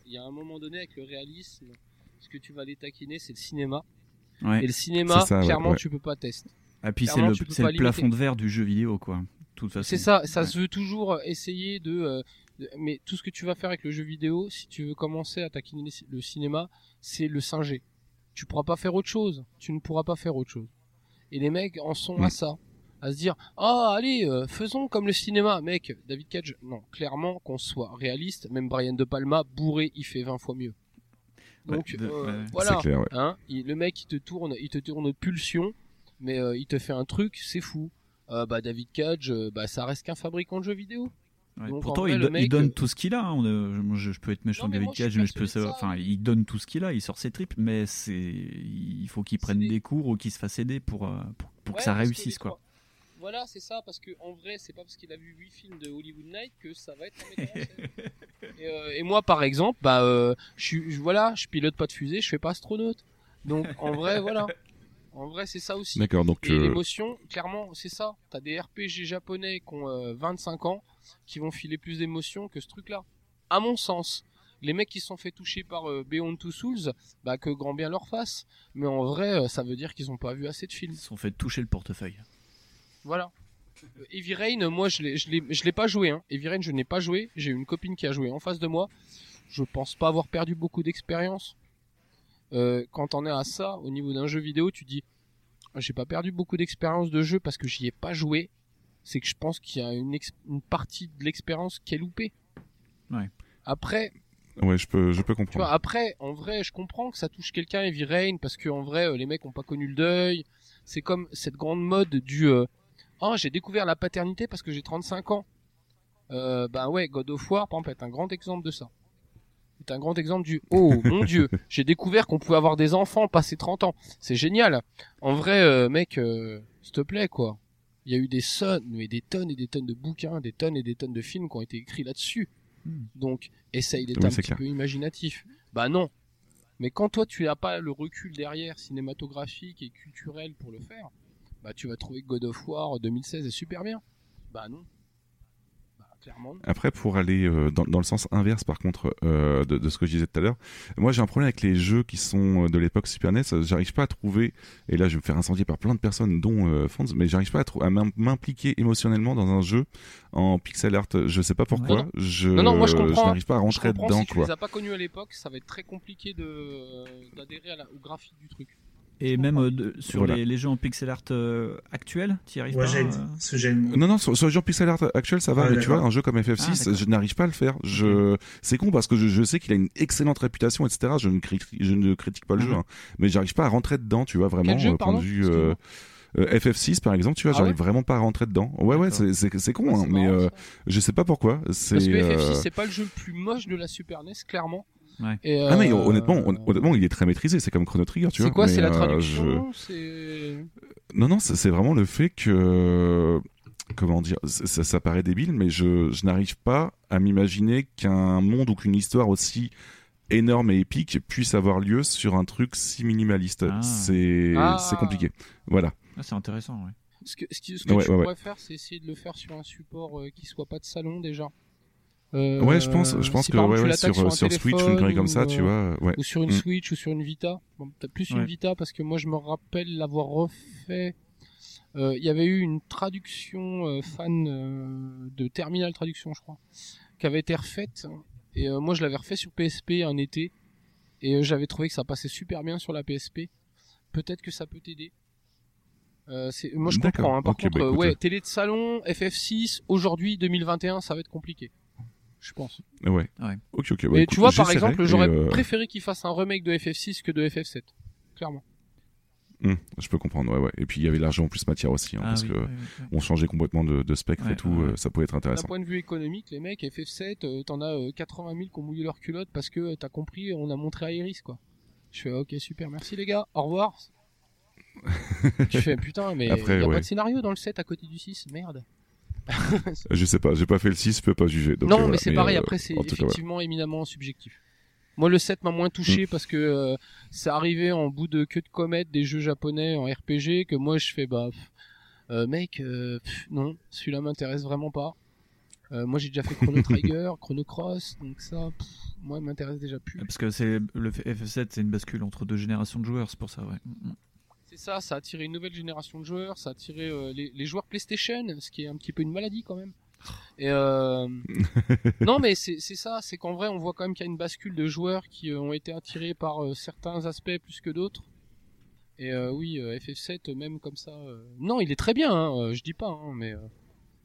il y a, un moment donné avec le réalisme, ce que tu vas aller taquiner, c'est le cinéma. Ouais. Et le cinéma, ça, clairement, ouais. tu peux pas tester. Et puis c'est clairement, le, tu peux c'est pas le plafond de verre du jeu vidéo, quoi. De toute façon. C'est ça, ça Ouais. se veut toujours essayer de, euh, de- mais tout ce que tu vas faire avec le jeu vidéo, si tu veux commencer à taquiner le cinéma, c'est le singer. Tu pourras pas faire autre chose. Tu ne pourras pas faire autre chose. Et les mecs en sont à ça. À se dire, ah, allez, euh, faisons comme le cinéma. Mec, David Cage, non, clairement, qu'on soit réaliste, même Brian De Palma, bourré, il fait 20 fois mieux. Donc, euh, ouais. voilà. C'est clair, ouais. Hein, il- le mec, il te tourne, il te tourne de pulsion, mais euh, il te fait un truc, c'est fou. Bah David Cage, bah ça reste qu'un fabricant de jeux vidéo. Ouais, Donc, en pourtant, vrai, il, le do- mec, il donne euh, tout ce qu'il a. hein. Euh, je, je peux être méchant Non, mais David moi, je suis Cage, mais je peux savoir-. Enfin, il donne tout ce qu'il a. Il sort ses tripes, mais c'est, il faut qu'il prenne des- des... cours ou qu'il se fasse aider pour euh, pour, pour Ouais, que ça réussisse quoi. trois- Voilà, c'est ça, parce que en vrai, c'est pas parce qu'il a vu 8 films de Hollywood Night que ça va être et, euh, et moi, par exemple, bah, euh, je suis, je- voilà, je pilote pas de fusée, je fais pas astronaute. Donc, en vrai, voilà. En vrai, c'est ça aussi. D'accord, donc Et euh, l'émotion, clairement, c'est ça. T'as des RPG japonais qui ont euh, 25 ans qui vont filer plus d'émotions que ce truc-là. À mon sens, les mecs qui se sont fait toucher par euh, Beyond Two Souls, bah que grand bien leur fasse. Mais en vrai, euh, ça veut dire qu'ils ont pas vu assez de films. Ils se sont fait toucher le portefeuille. Voilà. Euh, Heavy Rain, moi je l'ai, je pas joué. Hein. Heavy Rain, je n'ai pas joué. J'ai une copine qui a joué en face de moi. Je pense pas avoir perdu beaucoup d'expérience. Euh, quand on est à ça, au niveau d'un jeu vidéo, tu dis, j'ai pas perdu beaucoup d'expérience de jeu parce que j'y ai pas joué. C'est que je pense qu'il y a une, une partie de l'expérience qui est loupée. Ouais. Après, ouais, je peux, je peux tu comprendre. vois, après, en vrai, je comprends que ça touche quelqu'un, Heavy Rain, parce que en vrai, euh, les mecs ont pas connu le deuil. C'est comme cette grande mode du euh, Oh, j'ai découvert la paternité parce que j'ai 35 ans. Euh, bah ouais, God of War, par exemple, est un grand exemple de ça. C'est un grand exemple du Oh mon dieu, j'ai découvert qu'on pouvait avoir des enfants passé 30 ans. C'est génial. En vrai, euh, mec, euh, s'il te plaît, quoi. Il y a eu des tonnes, mais des tonnes et des tonnes de bouquins, des tonnes et des tonnes de films qui ont été écrits là-dessus. Hmm. Donc, essaye d'être Oui, un petit clair. peu imaginatif. Bah non. Mais quand toi tu n'as pas le recul derrière cinématographique et culturel pour le faire, bah tu vas trouver que God of War 2016 est super bien. Bah non. Après, pour aller euh, dans, dans le sens inverse, par contre, euh, de, de ce que je disais tout à l'heure, moi j'ai un problème avec les jeux qui sont euh, de l'époque Super NES. J'arrive pas à trouver, et là je vais me faire incendier par plein de personnes, dont euh, Fonz, mais j'arrive pas à, à m'im- m'impliquer émotionnellement dans un jeu en pixel art. Je sais pas pourquoi. Non, non. Je, Non, non, moi, je comprends. n'arrive pas à Je rentrer comprends, dedans, si tu quoi. les as pas connus à l'époque, ça va être très compliqué de d'adhérer la- au graphique du truc. Et même euh, de- sur Voilà. les, les jeux en pixel art euh, actuels, tu y arrives Ouais, pas euh une- Non, non, sur, sur le jeu pixel art actuel, ça va, Ah, mais tu vois, un jeu comme FF6, Ah, je n'arrive pas à le faire. Je, c'est con parce que je, je sais qu'il a une excellente réputation, etc. Je ne critique, je ne critique pas le Mhm. jeu, hein. mais j'arrive pas à rentrer dedans, tu vois, vraiment, Quel jeu, euh, point de vue, euh, euh, FF6 par exemple, tu vois, Ah j'arrive ouais vraiment pas à rentrer dedans. Ouais, ouais, c'est, con, Ouais, hein, mais euh, je sais pas pourquoi. Parce que FF6 euh, c'est pas le jeu le plus moche de la Super NES clairement. Ouais. Et, Ah mais euh, honnêtement, hon- honnêtement, il est très maîtrisé. C'est comme Chrono Trigger, tu vois. C'est quoi C'est la euh, traduction je- Non, non, c'est vraiment le fait que. Comment dire ça, paraît débile, mais je, je n'arrive pas à m'imaginer qu'un monde ou qu'une histoire aussi énorme et épique puisse avoir lieu sur un truc si minimaliste. Ah. C'est Ah. c'est compliqué. Voilà. Ah, c'est intéressant, ouais. Ce que, ce que Ouais, tu ouais, pourrais faire, c'est essayer de le faire sur un support euh, qui soit pas de salon déjà. Euh, ouais, je pense, je pense que ouais, ouais, sur, un sur Switch ou une connerie comme ça, tu euh, vois. Ouais. Ou sur une Mm. Switch ou sur une Vita. Bon, peut-être plus une. Vita parce que moi je me rappelle l'avoir refait. Euh, Il y avait eu une traduction euh, fan euh, de Terminal Traduction, je crois, qui avait été refaite. Et euh, moi je l'avais refait sur PSP un été. Et euh, j'avais trouvé que ça passait super bien sur la PSP. Peut-être que ça peut t'aider. Euh, c'est- moi je D'accord. comprends. hein. Par contre, bah, euh, écoute, ouais, euh. télé de salon, FF6, aujourd'hui 2021, ça va être compliqué. Je pense. Ouais. Ouais. Ok, ok. bah, Mais écoute, tu vois, par exemple, et, j'aurais euh, préféré qu'il fasse un remake de FF6 que de FF7. Clairement. hum, je peux comprendre. Ouais, ouais. Et puis il y avait largement plus matière aussi, hein, Ah parce oui, que ouais, ouais, ouais. on changeait complètement de, de spectre et Ouais, tout. ouais, euh, ouais. ça pouvait être D'un intéressant. point de vue économique, les mecs, FF7, euh, t'en as euh, 80 000 qui ont mouillé leur culotte parce que euh, t'as compris, on a montré à Iris, quoi. Je fais, ok, super, merci les gars, au revoir. tu fais, putain, mais Après, y a ouais. pas de scénario dans le 7 à côté du 6, merde. Je sais pas, j'ai pas fait le 6, je peux pas juger. donc, non, euh, mais c'est pareil, euh, après, c'est cas, voilà. effectivement éminemment subjectif. Moi, le 7 m'a moins Mm. touché parce que euh, c'est arrivé en bout de queue de comète des jeux japonais en RPG que moi je fais, bah, pff, euh, mec, euh, pff, non, celui-là m'intéresse vraiment pas. Euh, moi, j'ai déjà fait Chrono Trigger, Chrono Cross, donc ça, pff, moi, il m'intéresse déjà plus. Parce que c'est le FF7, c'est une bascule entre deux générations de joueurs, c'est pour ça, ouais. C'est ça, ça a attiré une nouvelle génération de joueurs, ça a attiré euh, les, les joueurs PlayStation, ce qui est un petit peu une maladie quand même. Et euh... non, mais c'est ça, c'est qu'en vrai, on voit quand même qu'il y a une bascule de joueurs qui euh, ont été attirés par certains aspects plus que d'autres. Et oui, euh, FF7, euh, même comme ça. Non, il est très bien, hein, je dis pas, hein, mais.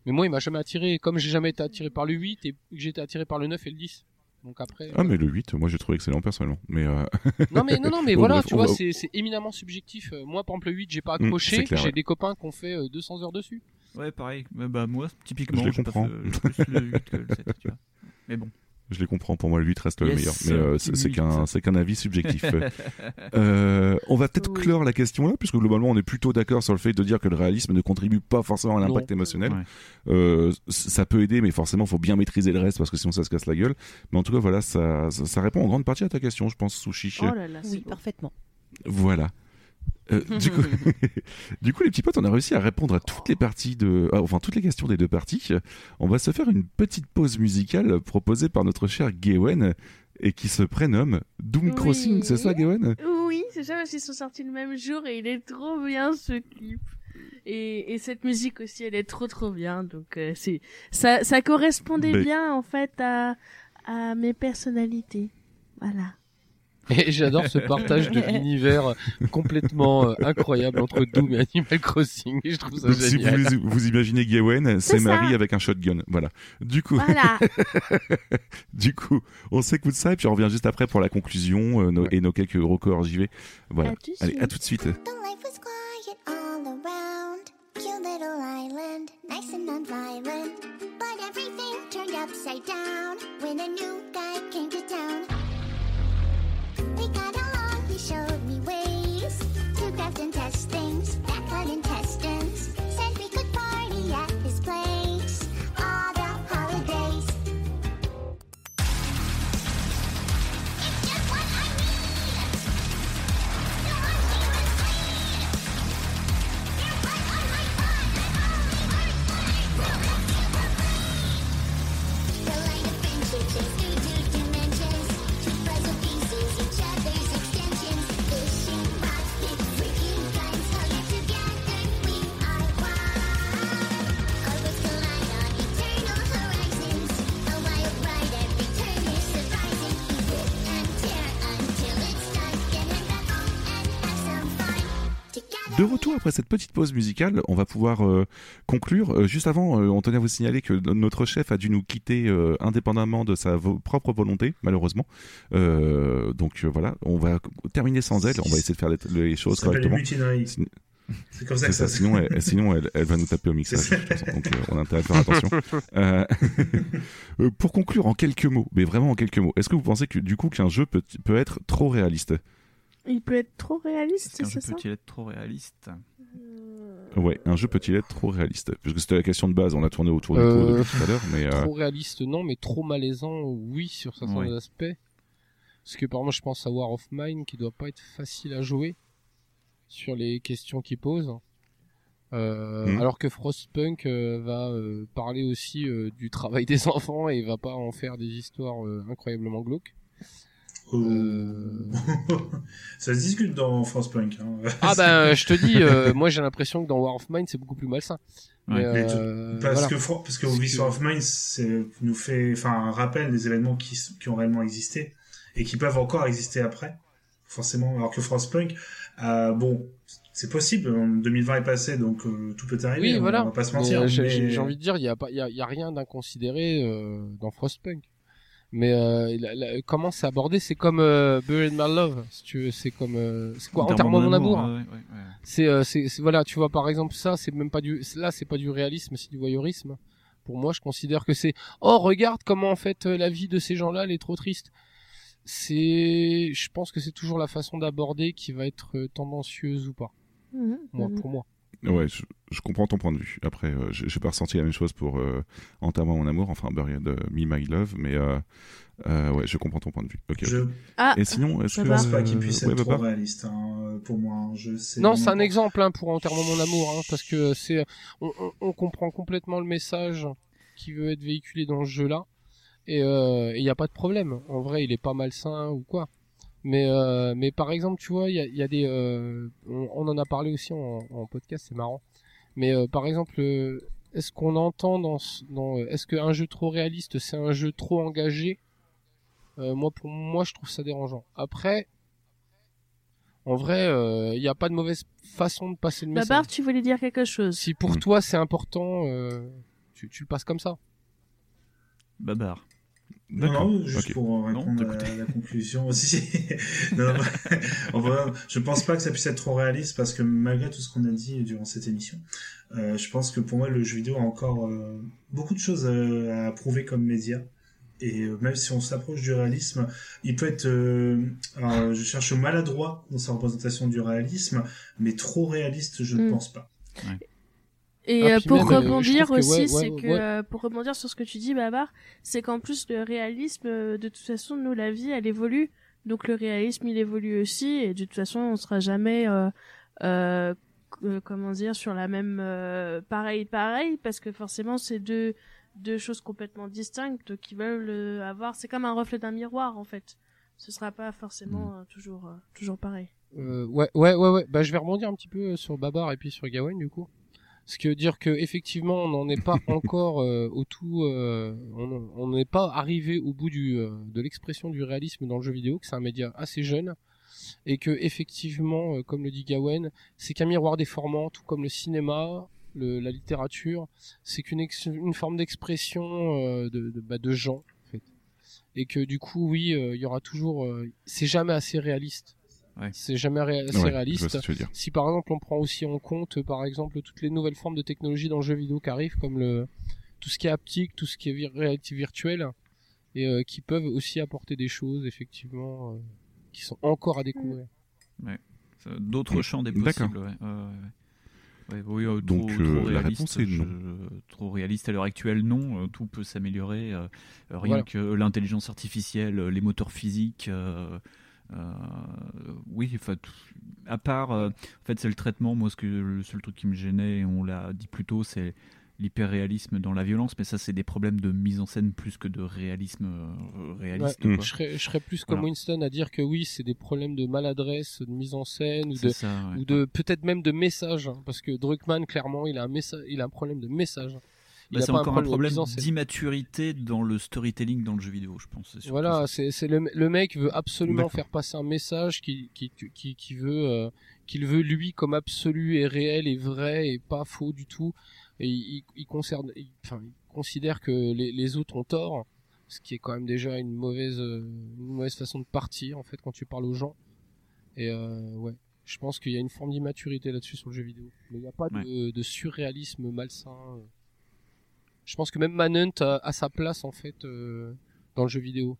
Mais moi, il m'a jamais attiré, comme j'ai jamais été attiré par le 8 et que j'ai été attiré par le 9 et le 10. Donc après. Ah, mais le 8, moi j'ai trouvé excellent personnellement. Mais euh, Non mais non non mais Bon, voilà bref, tu vois va- c'est éminemment subjectif. Euh, Moi par exemple le 8 j'ai pas Mm, accroché, clair, j'ai ouais. des copains qui ont fait euh, 200 heures dessus. Ouais, pareil. Bah, bah, moi, typiquement, Je passe comprends. plus le 8 que le 7, tu vois. Mais bon. Je les comprends. Pour moi, le 8 reste le meilleur. Mais euh, c'est qu'un c'est qu'un avis subjectif. Euh, on va peut-être Oui. clore la question là, puisque globalement, on est plutôt d'accord sur le fait de dire que le réalisme ne contribue pas forcément à l'impact émotionnel. Ouais. Euh, ça peut aider, mais forcément, faut bien maîtriser le reste parce que sinon, ça se casse la gueule. Mais en tout cas, voilà, ça, ça, ça répond en grande partie à ta question, je pense, Sushi. Oh là là, c'est Oui, parfaitement. Voilà. Euh, du, coup, du coup, les petits potes, on a réussi à répondre à toutes les parties de, ah, enfin toutes les questions des deux parties. On va se faire une petite pause musicale proposée par notre cher Gawen et qui se prénomme Doom Oui. Crossing, c'est ça, Gawen? Oui, c'est ça parce qu'ils sont sortis le même jour et il est trop bien ce clip. Et, et cette musique aussi, elle est trop trop bien. Donc euh, c'est ça, ça correspondait Mais- bien en fait à, à mes personnalités. Voilà. Et j'adore ce partage de l'univers complètement euh, incroyable entre Doom et Animal Crossing. Je trouve ça Donc, si génial. vous, vous imaginez Gawen, c'est. Marie avec un shotgun. Voilà. Du coup, Voilà. du coup, on s'écoute ça et puis on revient juste après pour la conclusion euh, nos- Ouais. et nos quelques records JV. Voilà. À Allez, suite. à tout de suite. Après cette petite pause musicale, on va pouvoir euh, conclure. Euh, juste avant, on tenait à vous signaler que notre chef a dû nous quitter euh, indépendamment de sa propre volonté, malheureusement. Donc voilà, on va terminer sans elle. On va essayer de faire les, les choses correctement. C'est comme ça que ça. ça, Sinon, elle, sinon elle, elle va nous taper au mixage. Donc, euh, on a intérêt à faire attention. Euh, pour conclure en quelques mots, mais vraiment en quelques mots, est-ce que vous pensez que du coup qu'un jeu peut, peut être trop réaliste? Il peut être trop réaliste, c'est jeu ça peut-il être trop réaliste Ouais, un jeu peut-il être trop réaliste? Puisque c'était la question de base, on a tourné autour du pot Euh, depuis tout à l'heure, mais euh, Trop réaliste, non, mais trop malaisant, oui, sur certains Ouais. aspects. Parce que par exemple, je pense à War of Mine qui doit pas être facile à jouer sur les questions qu'il pose. Euh, Mhm. Alors que Frostpunk euh, va euh, parler aussi euh, du travail des enfants et va pas en faire des histoires euh, incroyablement glauques. Euh, ça se discute dans France Punk. Hein. Ah ben, je te dis, euh, moi j'ai l'impression que dans War of Mine c'est beaucoup plus malsain. Ouais. Mais, euh, Parce voilà. que parce que que- of Mine c'est nous fait enfin un rappel des événements qui, ont réellement existé et qui peuvent encore exister après forcément alors que Frostpunk euh, bon c'est possible en 2020 est passé donc euh, tout peut arriver Oui, voilà. on va pas se mentir j'ai- mais- envie de dire, il y a pas, il y a, il y a rien d'inconsidéré euh, dans Frostpunk. Mais euh, la- la- comment c'est abordé? C'est comme euh, Buried My Love, si tu veux. C'est comme, euh, c'est quoi? Enterrement mon amour. ouais, ouais, ouais. C'est, euh, c'est, voilà, tu vois par exemple ça, c'est même pas du, là c'est pas du réalisme, c'est du voyeurisme. Pour moi, je considère que c'est, oh regarde comment en fait euh, la vie de ces gens-là, elle est trop triste. C'est, je pense que c'est toujours la façon d'aborder qui va être euh, tendancieuse ou pas. Mhm, Moi, mhm. pour moi. Ouais, je, je comprends ton point de vue. Après, euh, j'ai j'ai pas ressenti la même chose pour euh, Enterrement mon amour, enfin Buried euh, Me My Love, mais euh, euh, ouais, je comprends ton point de vue. Je Ah, Et sinon, que pense pas qu'il puisse ouais, être trop Papa réaliste hein, pour moi un jeu c'est Non, c'est un exemple hein, pour Enterrement mon amour, hein, parce que c'est, on, on, on comprend complètement le message qui veut être véhiculé dans ce jeu-là, et il n'y a pas de problème. En vrai, il est pas malsain ou quoi. Mais euh, mais par exemple, tu vois, il y a, il y a des, euh, on, on en a parlé aussi en, en podcast, c'est marrant. Mais euh, par exemple, euh, est-ce qu'on entend dans, ce- dans, euh, est-ce qu'un jeu trop réaliste, c'est un jeu trop engagé? Euh, Moi, pour moi, je trouve ça dérangeant. Après. En vrai, il n'y a pas de mauvaise façon de passer le message. Babar, tu voulais dire quelque chose Si pour Mm. toi c'est important, euh, tu, tu le passes comme ça. Babar. Non, non, juste pour répondre à la conclusion. Si, si. non, vrai, je pense pas que ça puisse être trop réaliste parce que malgré tout ce qu'on a dit durant cette émission, euh, je pense que pour moi le jeu vidéo a encore euh, beaucoup de choses euh, à prouver comme média. Et euh, même si on s'approche du réalisme, il peut être, euh, alors, je cherche maladroit dans sa représentation du réalisme, mais trop réaliste, je ne Mm. pense pas. Et Ah, euh, pour même, euh, rebondir aussi, ouais, ouais, c'est que ouais. euh, pour rebondir sur ce que tu dis, Babar, c'est qu'en plus le réalisme, euh, de toute façon, nous la vie, elle évolue, donc le réalisme, il évolue aussi, et de toute façon, on sera jamais, euh, euh, euh, comment dire, sur la même euh, pareil pareil, parce que forcément, c'est deux deux choses complètement distinctes qui veulent avoir. C'est comme un reflet d'un miroir en fait. Ce sera pas forcément euh, toujours toujours pareil. Euh, ouais, ouais, ouais, ouais. Bah, je vais rebondir un petit peu sur Babar et puis sur Gawain du coup. Parce que dire que effectivement, on n'en est pas encore euh, au tout, euh, on n'est pas arrivé au bout du euh, de l'expression du réalisme dans le jeu vidéo, que c'est un média assez jeune et que effectivement, euh, comme le dit Gawain, c'est qu'un miroir déformant, tout comme le cinéma, le, la littérature, c'est qu'une une forme d'expression euh, de, de, bah, de gens en fait. Et que du coup, oui, euh, il y aura toujours, euh, c'est jamais assez réaliste. Ouais. C'est jamais ré- assez Ouais, réaliste. Si par exemple on prend aussi en compte, par exemple, toutes les nouvelles formes de technologie dans le jeu vidéo qui arrivent, comme le tout ce qui est haptique, tout ce qui est vir- réalité virtuelle, et euh, qui peuvent aussi apporter des choses effectivement euh, qui sont encore à découvrir. D'autres champs des D'accord. possibles. Ouais. Ouais, ouais. Ouais, oui, euh, Donc, trop, euh, trop la réaliste, réponse est je- trop réaliste à l'heure actuelle, non. Euh, tout peut s'améliorer. rien Voilà. que l'intelligence artificielle, les moteurs physiques. Euh, oui, enfin, à part, euh, en fait, c'est le traitement. Moi, ce que le seul truc qui me gênait, et on l'a dit plus tôt, c'est l'hyperréalisme dans la violence. Mais ça, c'est des problèmes de mise en scène plus que de réalisme euh, réaliste. Ouais. quoi. Je serais, je serais plus comme Voilà. Winston à dire que oui, c'est des problèmes de maladresse, de mise en scène ou de ça, ouais. ou de peut-être même de message, hein, parce que Druckmann clairement, il a un message, il a un problème de message. Il Bah, a c'est encore un problème d'immaturité dans le storytelling dans le jeu vidéo, je pense. Voilà, c'est le, le mec veut absolument faire passer un message qui qui qui, qui veut euh, qu'il veut lui comme absolu et réel et vrai et pas faux du tout. Et il, il concerne il- enfin il considère que les, les autres ont tort ce qui est quand même déjà une mauvaise euh, une mauvaise façon de partir en fait quand tu parles aux gens. Et euh, ouais je pense qu'il y a une forme d'immaturité là-dessus sur le jeu vidéo. Mais il n'y a pas de, de surréalisme malsain. Je pense que même Manhunt a, a sa place en fait euh, dans le jeu vidéo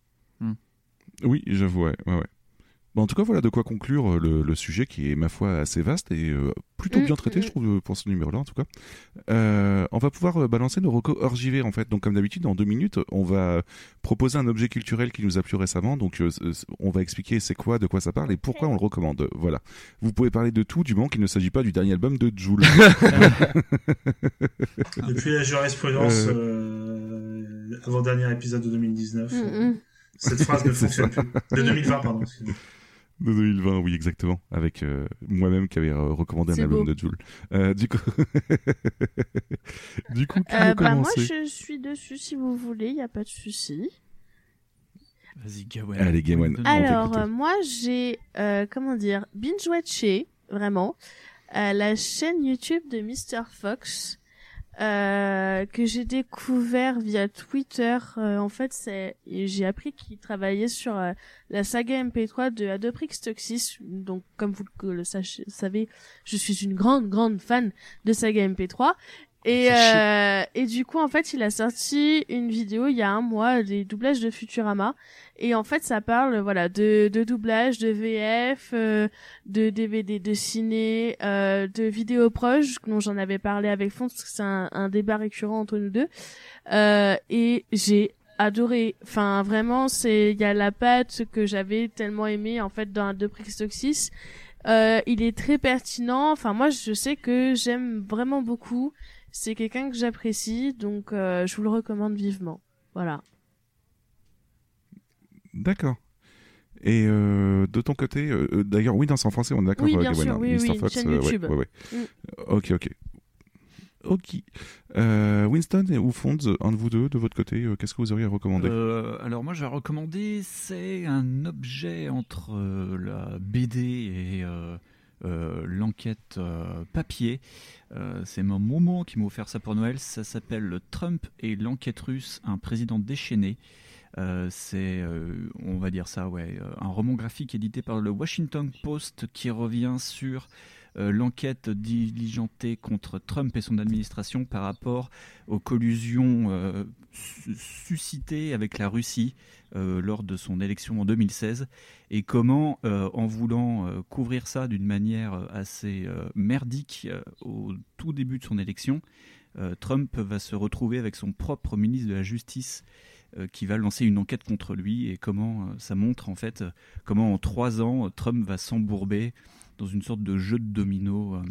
Oui, j'avoue, ouais, ouais, ouais. Bon, en tout cas, voilà de quoi conclure euh, le, le sujet qui est, ma foi, assez vaste et euh, plutôt Mm, bien traité, mm. je trouve, euh, pour ce numéro-là, en tout cas. Euh, on va pouvoir balancer nos recos hors JV, en fait. Donc, comme d'habitude, dans deux minutes, on va proposer un objet culturel qui nous a plu récemment. Donc, euh, on va expliquer c'est quoi, de quoi ça parle et pourquoi on le recommande. Voilà. Vous pouvez parler de tout, du moment qu'il ne s'agit pas du dernier album de Joule. Depuis la jurisprudence, Euh. euh, avant-dernier épisode de 2019, Mm, cette phrase ne fonctionne plus. De 2020, pardon. De 2020, oui, exactement. Avec euh, moi-même qui avait euh, recommandé un album beau. de Joule. Euh, du coup, du coup, qui Euh, bah moi je suis dessus si vous voulez, y a pas de souci. Vas-y, Gawain. Allez, Gawain. Alors euh, moi j'ai euh, comment dire binge watché vraiment euh, la chaîne YouTube de Mr Fox euh, que j'ai découvert via Twitter. Euh, en fait, c'est j'ai appris qu'il travaillait sur euh, la saga MP3 de Adoprix Toxis. Donc, comme vous le, savez, je suis une grande grande fan de saga MP3. Et, euh, et du coup, en fait, il a sorti une vidéo il y a un mois des doublages de Futurama. Et en fait, ça parle voilà de, de doublage, de VF, euh, de DVD, de ciné, euh, de vidéos proches, dont j'en avais parlé avec Fons, parce que c'est un, un débat récurrent entre nous deux. Euh, et j'ai adoré. Enfin, vraiment, c'est il y a la patte que j'avais tellement aimé en fait dans deux Toxis. Euh, il est très pertinent. Enfin, moi, je sais que j'aime vraiment beaucoup. C'est quelqu'un que j'apprécie, donc euh, je vous le recommande vivement. Voilà. D'accord. Et euh, de ton côté, euh, d'ailleurs, oui, c'est en français, on est d'accord Oui, bien sûr, hein, oui, Mr. oui, Fox, chaîne euh, ouais, YouTube. ouais, ouais. Mm. Ok, ok. Ok. Euh, Winston et ou Fonds, un de vous deux, de votre côté, euh, qu'est-ce que vous auriez à recommander? Euh, alors moi je vais recommander c'est un objet entre euh, la BD et euh, l'enquête euh, papier. Euh, c'est mon moment qui m'a offert ça pour Noël. Ça s'appelle Trump et l'enquête russe, un président déchaîné. C'est, on va dire ça, ouais, un roman graphique édité par le Washington Post qui revient sur euh, l'enquête diligentée contre Trump et son administration par rapport aux collusions euh, su- suscitées avec la Russie euh, lors de son élection en 2016 et comment, en voulant couvrir ça d'une manière assez merdique au tout début de son élection, Trump va se retrouver avec son propre ministre de la Justice qui va lancer une enquête contre lui et comment ça montre en fait comment en trois ans Trump va s'embourber dans une sorte de jeu de domino euh,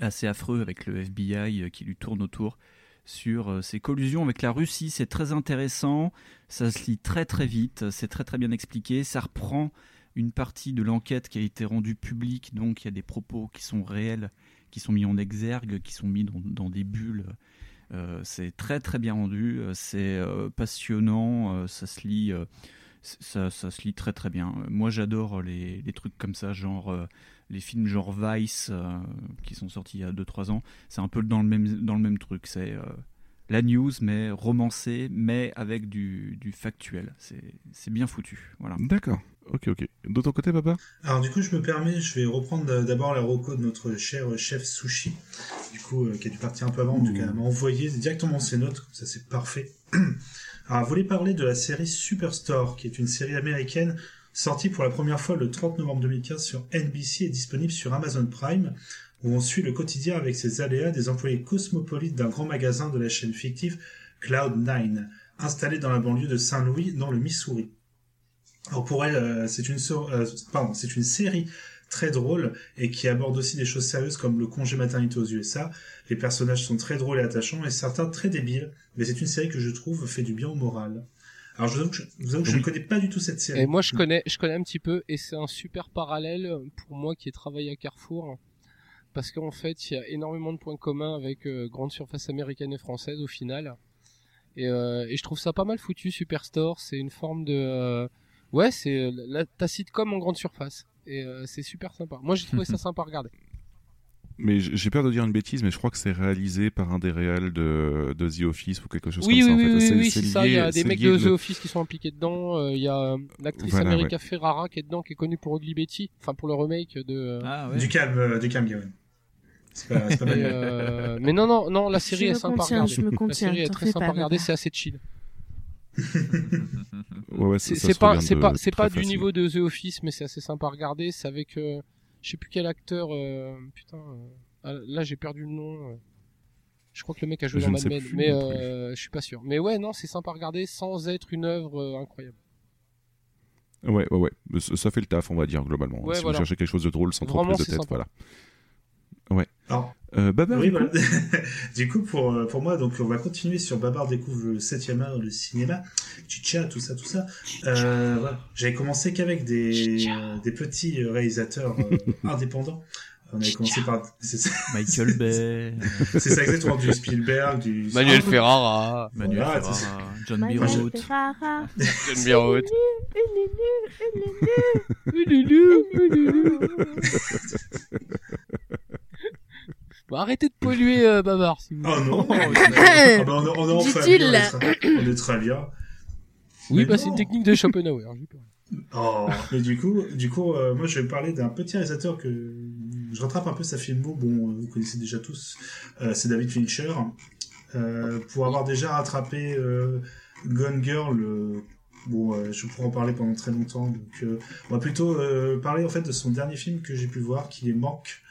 assez affreux avec le FBI euh, qui lui tourne autour sur euh, ses collusions avec la Russie. C'est très intéressant, ça se lit très très vite, c'est très très bien expliqué, ça reprend une partie de l'enquête qui a été rendue publique, donc il y a des propos qui sont réels, qui sont mis en exergue, qui sont mis dans, des bulles. C'est très très bien rendu, c'est passionnant, ça se lit, ça, se lit très très bien. Moi j'adore les, trucs comme ça, genre les films genre Vice euh, qui sont sortis il y a 2-3 ans. C'est un peu dans le même dans le même truc. C'est euh, la news mais romancée, mais avec du, du factuel. C'est c'est bien foutu. Voilà. D'accord. Ok, ok. De ton côté, papa? Alors du coup, je me permets, je vais reprendre d'abord la roco de notre cher euh, chef Sushi, du coup, euh, qui a dû partir un peu avant, en tout cas, elle m'a envoyé directement ses notes, comme ça c'est parfait. Alors, elle voulait parler de la série Superstore, qui est une série américaine sortie pour la première fois le 30 novembre 2015 sur NBC et disponible sur Amazon Prime, où on suit le quotidien avec ses aléas des employés cosmopolites d'un grand magasin de la chaîne fictive Cloud9, installé dans la banlieue de Saint-Louis, dans le Missouri. Alors pour elle, euh, c'est une, euh, c'est une série très drôle et qui aborde aussi des choses sérieuses comme le congé maternité aux USA. Les personnages sont très drôles et attachants et certains très débiles, mais c'est une série que je trouve fait du bien au moral. Alors je vous avoue que je, je vous avoue que je Oui. ne connais pas du tout cette série. Et moi, je connais, je connais un petit peu, et c'est un super parallèle pour moi qui ai travaillé à Carrefour, parce qu'en fait, il y a énormément de points communs avec euh, grande surface américaine et française au final. Et, euh, et je trouve ça pas mal foutu, Superstore. C'est une forme de, euh, ouais, c'est euh, la, ta sitcom en grande surface, et c'est super sympa. Moi, j'ai trouvé ça sympa à regarder. Mais j'ai peur de dire une bêtise, mais je crois que c'est réalisé par un des réals de, de The Office ou quelque chose Oui, oui, comme ça. oui, en fait. oui, C'est- oui, c'est ça. Il y a des mecs de The Office qui sont impliqués dedans. Euh, Il y a euh, l'actrice Voilà, America Ferrara qui est dedans, qui est connue pour Ugly Betty, enfin pour le remake de. euh, Ah Du calme, euh, du calme, Gawain. C'est pas, pas mal. euh, mais non, non, non, la série est sympa à regarder. je me La série est très sympa à regarder, c'est assez chill. Ouais, ouais, C'est pas, c'est pas, c'est pas du niveau de The Office, mais c'est assez sympa à regarder. C'est avec, euh, je sais plus quel acteur. euh, putain, euh, ah, là j'ai perdu le nom. euh. Je crois que le mec a joué Je dans Mad Men, mais euh, je suis pas sûr. Mais ouais, non, c'est sympa à regarder sans être une œuvre euh, incroyable. Ouais, ouais, ouais. Ça fait le taf, on va dire, globalement. Ouais, si voilà. vous cherchez quelque chose de drôle sans trop prise de tête, sympa. voilà. Alors, Euh, Babar, oui, du coup voilà. du coup, pour, euh, pour moi, donc, on va continuer sur Babar découvre le 7 art, le cinéma, Chicha, tout ça, tout ça. Euh, voilà. J'avais commencé qu'avec des, euh, des petits euh, réalisateurs euh, indépendants. On avait commencé par, ça, Michael Bay, c'est ça exactement, du Spielberg, du... Manuel peu- Ferrara, Manuel Voilà, Ferrara, John. Ferrara. John Birhout. Arrêtez de polluer, euh, Bavard, si vous Oh non! Oh, ah bah, on, est- on est en Dit-il. on est très- on bien. Oui, Mais bah non. c'est une technique de Schopenhauer. peur. Oh, mais du coup, du coup, euh, moi je vais parler d'un petit réalisateur que je rattrape un peu sa filmo. Bon, euh, vous connaissez déjà tous, euh, c'est David Fincher. Euh, pour avoir déjà rattrapé euh, Gone Girl, euh, bon, euh, je pourrais en parler pendant très longtemps. Donc, euh, on va plutôt euh, parler en fait de son dernier film que j'ai pu voir, qui est Manque,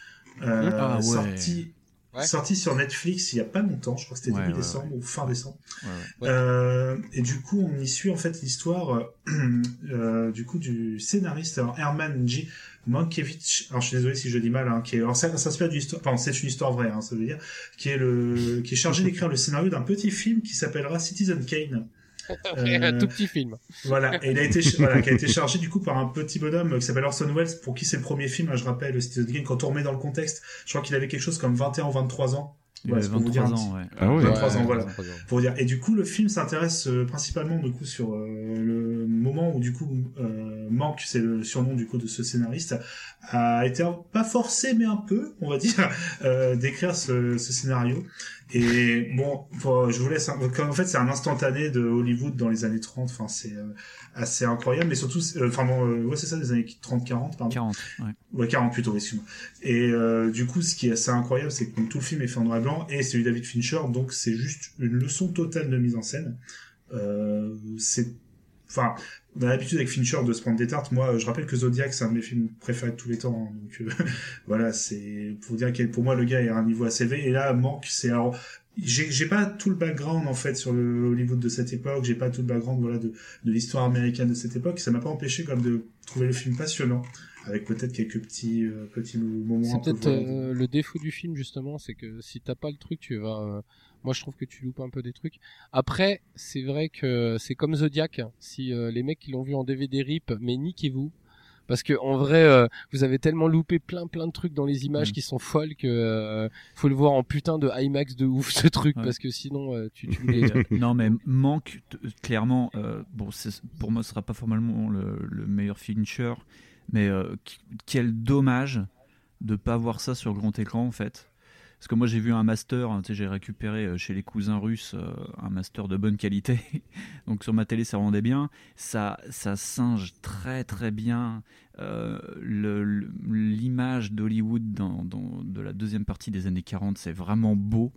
euh, Ah, ouais. sorti. Ouais. Sorti sur Netflix il y a pas longtemps, je crois que c'était Ouais, début ouais, décembre ou fin décembre. Ouais, ouais. Euh, et du coup, on y suit en fait l'histoire euh, euh, du coup du scénariste alors, Herman J. Mankiewicz. Alors je suis désolé si je dis mal, hein, qui est alors ça, ça s'inspire d'une histoire, enfin c'est une histoire vraie, hein, ça veut dire, qui est le qui est chargé d'écrire le scénario d'un petit film qui s'appellera Citizen Kane. un tout petit film. Voilà, et il a été voilà, qui a été chargé du coup par un petit bonhomme qui s'appelle Orson Welles, pour qui c'est le premier film. hein, je rappelle, Citizen Kane. Quand on remet dans le contexte, je crois qu'il avait quelque chose comme 21 ou 23 ans. Il Voilà, avait c'est pour vous dire 23 un petit- ans, ouais. Ah ouais. 23 ans, voilà. 23 ans. pour dire. Et du coup, le film s'intéresse euh, principalement du coup sur euh, le moment où du coup euh, Manque, c'est le surnom du coup de ce scénariste, a été un- pas forcé mais un peu, on va dire, euh, d'écrire ce, ce scénario. Et bon, je vous laisse. un- En fait, c'est un instantané de Hollywood dans les années 30. Enfin, c'est euh, assez incroyable, mais surtout, euh, enfin bon, euh, ouais, c'est ça, des années 30-40, pardon. 40, ouais. Ouais, 40 plutôt, excuse-moi. Et euh, du coup, ce qui est assez incroyable, c'est que donc, tout le film est fait en noir et blanc, et c'est du David Fincher, donc c'est juste une leçon totale de mise en scène. Euh, c'est, enfin, on a l'habitude avec Fincher de se prendre des tartes. Moi, je rappelle que Zodiac, c'est un de mes films préférés de tous les temps. hein. donc euh, voilà, c'est pour dire que pour moi, le gars est à un niveau assez élevé. Et là, manque, c'est alors. J'ai pas tout le background en fait sur le Hollywood de cette époque, j'ai pas tout le background voilà de, de l'histoire américaine de cette époque, ça m'a pas empêché comme de trouver le film passionnant avec peut-être quelques petits euh, petits moments C'est peu peut-être euh, le défaut du film justement, c'est que si t'as pas le truc, tu vas. Moi, je trouve que tu loupes un peu des trucs. Après, c'est vrai que c'est comme Zodiac. Si euh, les mecs qui l'ont vu en DVD rip, mais niquez-vous. Parce que en vrai, euh, vous avez tellement loupé plein plein de trucs dans les images Mm. qui sont folles que euh, faut le voir en putain de IMAX de ouf ce truc Ouais. parce que sinon tu, tu les- non mais manque clairement bon pour moi ce sera pas formellement le, le meilleur Fincher mais quel dommage de pas voir ça sur grand écran en fait parce que moi j'ai vu un master hein, j'ai récupéré euh, chez les cousins russes euh, un master de bonne qualité donc sur ma télé ça rendait bien ça ça singe très très bien euh, l'image d'Hollywood dans, dans- de la deuxième partie des années 40 c'est vraiment beau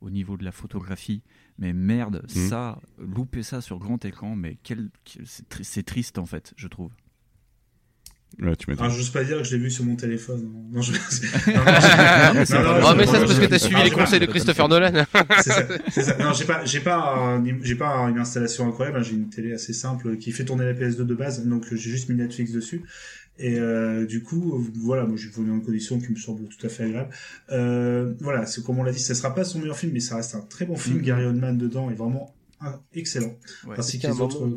au niveau de la photographie mais merde, Mhm. ça, louper ça sur grand écran, mais quel, c'est triste en fait, je trouve. Ouais, tu m'étonnes. Alors, j'ose pas dire que je l'ai vu sur mon téléphone. Non, je... non, Non, non, mais ça c'est parce que t'as suivi les conseils de Christopher Nolan. c'est ça, ça. Non, j'ai pas, j'ai pas, j'ai pas une installation incroyable. hein. J'ai une télé assez simple qui fait tourner la PS2 de base, donc j'ai juste mis Netflix dessus. Et euh, du coup, voilà, moi j'ai voulu une condition qui me semble tout à fait agréable. Euh, voilà, c'est comme on l'a dit, ce sera pas son meilleur film, mais ça reste un très bon film. Mhm. Gary Oldman dedans est vraiment un- excellent, Ouais. ainsi que les autres,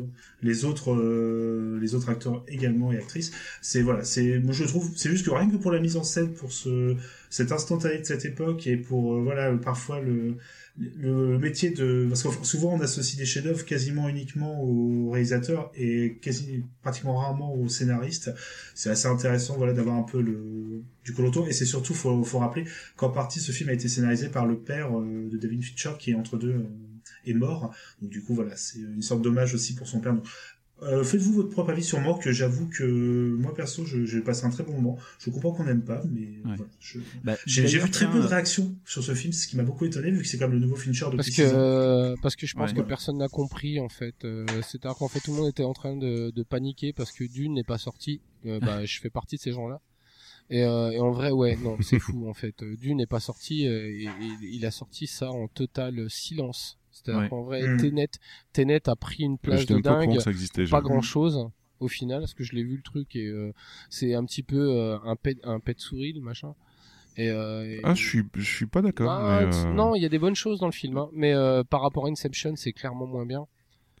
les autres, euh, les autres acteurs également et actrices. C'est voilà, c'est, moi je trouve, c'est juste que rien que pour la mise en scène, pour ce, cet instantané de cette époque et pour euh, voilà parfois le le métier de parce que souvent on associe des chefs-d'œuvre quasiment uniquement aux réalisateurs et quasi pratiquement rarement aux scénaristes. C'est assez intéressant voilà d'avoir un peu le du coloton et c'est surtout faut faut rappeler qu'en partie ce film a été scénarisé par le père euh, de David Fincher qui est entre deux euh, est mort. Donc du coup voilà, c'est une sorte d'hommage aussi pour son père. Donc, euh, Faites-vous votre propre avis sur Mork. J'avoue que moi perso, je- j'ai passé un très bon moment. Je comprends qu'on n'aime pas, mais voilà, je- Bah, j'ai vu très peu de euh, réactions sur ce film, ce qui m'a beaucoup étonné vu que c'est comme le nouveau Fincher depuis Parce que ans. euh, parce que je pense Ouais. que personne n'a compris en fait. Euh, C'est-à-dire qu'en fait tout le monde était en train de, de paniquer parce que Dune n'est pas sorti. Euh, bah, je fais partie de ces gens-là. Et, euh, et en vrai, ouais, non, c'est fou en fait. Dune n'est pas sorti et, et il a sorti ça en total silence. C'est-à-dire Ouais. qu'en vrai, Mm. Tenet, Tenet a pris une place de dingue ça existait. pas je- grand chose au final parce que je l'ai vu le truc et euh, c'est un petit peu euh, un pet un pet souris le machin et, euh, et- Ah, je suis, je suis pas d'accord. Ah, euh, non il y a des bonnes choses dans le film hein, mais euh, par rapport à Inception c'est clairement moins bien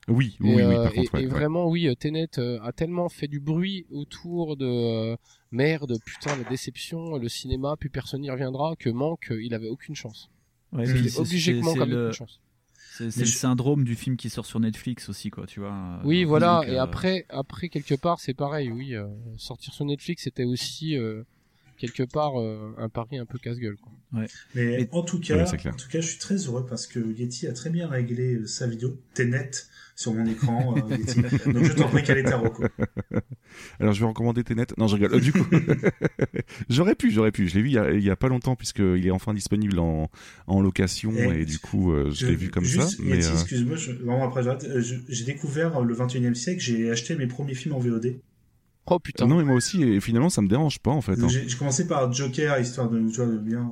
Oui, oui, et, oui, par contre, et- ouais, et ouais. vraiment oui Tenet a tellement fait du bruit autour de euh, merde putain la déception le cinéma plus personne n'y reviendra que manque il avait aucune chance ouais, Il obligé que manque avait le- aucune chance C'est le syndrome du film qui sort sur Netflix aussi, quoi, tu vois. Oui, voilà. euh, Et après, après quelque part, c'est pareil. Oui, euh, sortir sur Netflix, c'était aussi euh, quelque part euh, un pari un peu casse-gueule. quoi. Mais Et- en tout cas, Ouais, en tout cas, je suis très heureux parce que Getty a très bien réglé euh, sa vidéo. T'es net sur mon écran, euh. Donc je t'en prie, quel est ta reco Alors je vais recommander Tenet. Non, je rigole. Euh, Du coup, j'aurais pu, j'aurais pu. Je l'ai vu il y, a, il y a pas longtemps puisqu'il est enfin disponible en, en location Et et, du coup euh, je, l'ai vu comme juste, ça. Mais Yeti, euh, excuse-moi, je- vraiment après J'ai découvert le 21 e siècle, j'ai acheté mes premiers films en VOD. Oh putain. non, mais moi aussi. Et finalement, ça me dérange pas en fait. hein. J'ai commencé par Joker, histoire de, tu vois, de bien,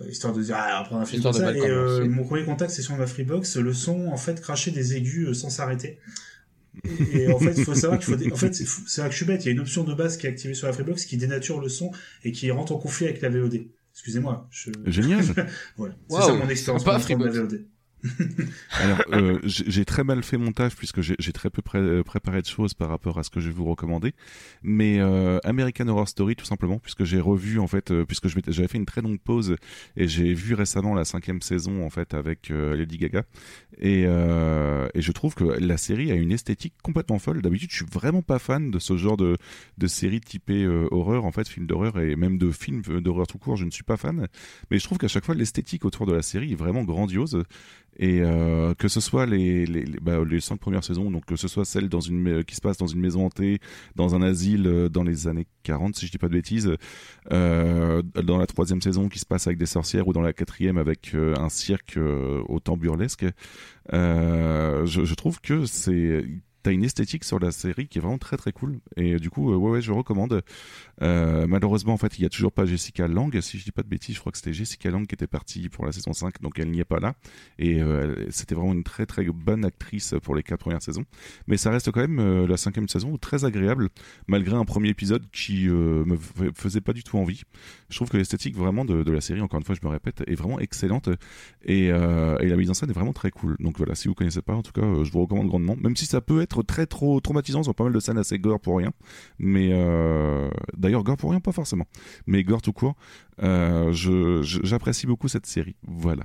euh, histoire de dire, ah, après un film comme de ça. Et euh, mon premier contact, c'est sur ma Freebox. Le son, en fait, crachait des aigus euh, sans s'arrêter. Et, et en fait, il faut savoir qu'il faut, en fait, c'est vrai que je suis bête. Il y a une option de base qui est activée sur la Freebox qui dénature le son et qui rentre en conflit avec la VOD. Excusez-moi. Je... Génial. Voilà. C'est ça mon expérience la Freebox. VOD. Alors, euh, j'ai très mal fait mon taf puisque j'ai très peu euh, préparé de choses par rapport à ce que je vais vous recommander. Mais euh, American Horror Story, tout simplement, puisque j'ai revu en fait, puisque j'avais fait une très longue pause et j'ai vu récemment la cinquième saison en fait avec Lady Gaga et, je trouve que la série a une esthétique complètement folle. D'habitude, je suis vraiment pas fan de ce genre de, série typée horreur, en fait, film d'horreur et même de films d'horreur tout court. Je ne suis pas fan, mais je trouve qu'à chaque fois l'esthétique autour de la série est vraiment grandiose et euh, que ce soit les les, les, bah, les cinq premières saisons donc que ce soit celle dans une qui se passe dans une maison hantée dans un asile euh, dans les années 40 si je dis pas de bêtises euh, dans la troisième saison qui se passe avec des sorcières ou dans la quatrième avec un cirque autant burlesque je trouve que c'est T'as une esthétique sur la série qui est vraiment très très cool. Et du coup euh, ouais ouais je recommande. Euh, malheureusement en fait il y a toujours pas Jessica Lang. Si je dis pas de bêtises je crois que c'était Jessica Lang qui était partie pour la saison 5 donc elle n'y est pas là. Et euh, c'était vraiment une très très bonne actrice pour les quatre premières saisons. Mais ça reste quand même euh, la cinquième saison très agréable malgré un premier épisode qui me faisait pas du tout envie. Je trouve que l'esthétique vraiment de, de la série encore une fois je me répète est vraiment excellente. Et, et la mise en scène est vraiment très cool. Donc voilà si vous connaissez pas en tout cas je vous recommande grandement. Même si ça peut être très trop traumatisant ils ont pas mal de scènes assez gore pour rien mais euh, d'ailleurs gore pour rien pas forcément mais gore tout court euh, j'apprécie beaucoup cette série voilà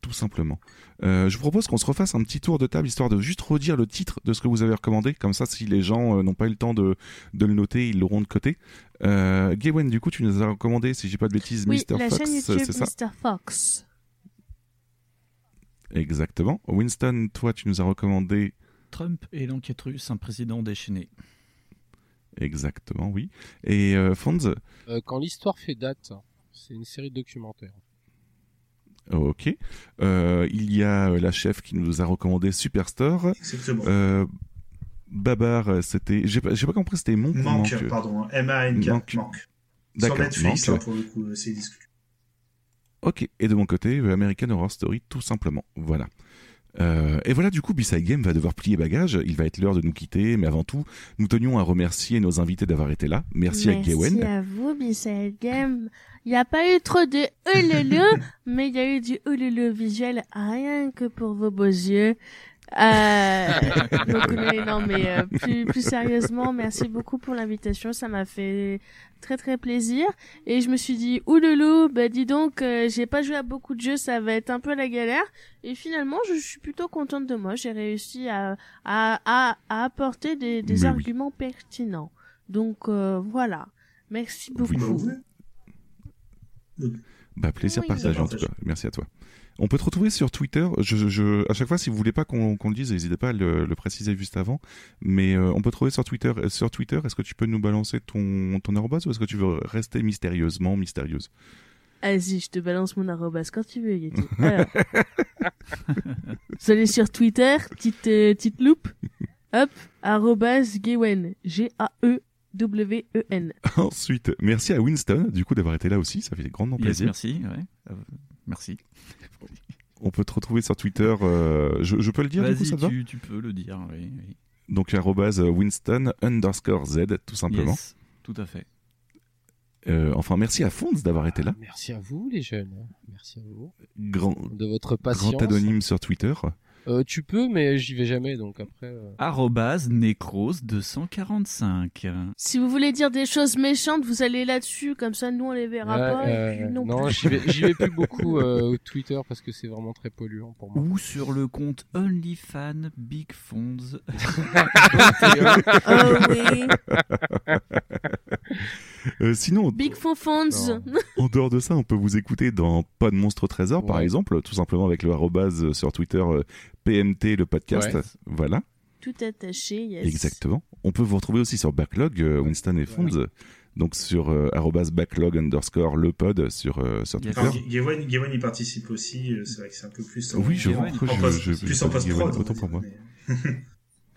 tout simplement. Euh, je vous propose qu'on se refasse un petit tour de table histoire de juste redire le titre de ce que vous avez recommandé. Comme ça, si les gens euh, n'ont pas eu le temps de, de le noter, ils l'auront de côté. Euh, Gawain, du coup, tu nous as recommandé, si j'ai pas de bêtises, Oui, Mr. la Fox, chaîne c'est ça Mr. Fox. Exactement. Winston, toi, tu nous as recommandé Trump et l'enquête russe, un président déchaîné. exactement, oui. Et euh, Fonz, Euh, quand l'histoire fait date, c'est une série de documentaires. ok. Euh, il y a euh, la chef qui nous a recommandé Superstore. Exactement. Euh, Babar, c'était, j'ai pas, pas compris, c'était Monk Manque, Manque? pardon. M-A-N-K. Manque. Manque. Sur D'accord, Netflix, Manque. hein, pour le coup, c'est discuté. Ok, et de mon côté, American Horror Story, tout simplement. Voilà. Euh, et voilà, du coup, B-Side Game va devoir plier bagage. Il va être l'heure de nous quitter, mais avant tout, nous tenions à remercier nos invités d'avoir été là. Merci, à Gawen. Merci à vous, Bissell Game. Il n'y a pas eu trop de ululu, mais il y a eu du ululu visuel rien que pour vos beaux yeux. Euh, donc, mais non, mais euh, plus, plus sérieusement, merci beaucoup pour l'invitation. Ça m'a fait très très plaisir. Et je me suis dit, ouloulou, bah dis donc, euh, j'ai pas joué à beaucoup de jeux, ça va être un peu la galère. Et finalement, je suis plutôt contente de moi. J'ai réussi à, à, à, à apporter des, des Mais oui. arguments pertinents. Donc euh, voilà. Merci beaucoup. Oui. Bah, plaisir Oui. partagé en tout cas. Merci à toi. On peut te retrouver sur Twitter. Je, je, à chaque fois, si vous voulez pas qu'on le dise, n'hésitez pas à le, le préciser juste avant. Mais euh, on peut te trouver sur Twitter. Euh, Sur Twitter, est-ce que tu peux nous balancer ton, ton arrobase ou est-ce que tu veux rester mystérieusement mystérieuse? Vas-y, je te balance mon arrobas quand tu veux, Yeti. Alors. Vous allez sur Twitter, petite, euh, petite loupe. Hop, arrobas Gewen. G-A-E-W-E-N. Ensuite, merci à Winston, du coup, d'avoir été là aussi. Ça fait grandement Yes, plaisir. merci. Ouais. Euh, merci. On peut te retrouver sur Twitter. euh, je, je peux le dire, du coup, ça te va tu, tu peux le dire. Oui, oui. Donc, arrobase Winston underscore Z, tout simplement. Yes, tout à fait. Euh, enfin, merci à Fonds d'avoir été là. Merci à vous, les jeunes. Merci à vous. Grand, De votre patience. grand anonyme sur Twitter. Euh, tu peux, mais j'y vais jamais, donc après. euh, Arrobase Necros245. Si vous voulez dire des choses méchantes, vous allez là-dessus, comme ça nous on les verra ouais, pas. et euh, puis non, j'y vais, plus beaucoup euh, au Twitter parce que c'est vraiment très polluant pour moi. Ou sur le compte OnlyFan Big Fonds. Oh oui. Euh, sinon, Big Fonfons. Non. en dehors de ça, on peut vous écouter dans Pas de monstre au trésor, par exemple, tout simplement avec le arrobase sur Twitter euh, PMT, le podcast. Ouais. Voilà, Tout attaché, yes. exactement. On peut vous retrouver aussi sur Backlog, euh, Winston et Fonds. Donc sur euh, backlog underscore le pod sur, euh, sur. Twitter. Gawain, il participe aussi. euh, C'est vrai que c'est un peu plus. en- Oui, je vois. en je- je- plus en post-prod. Autant pour moi.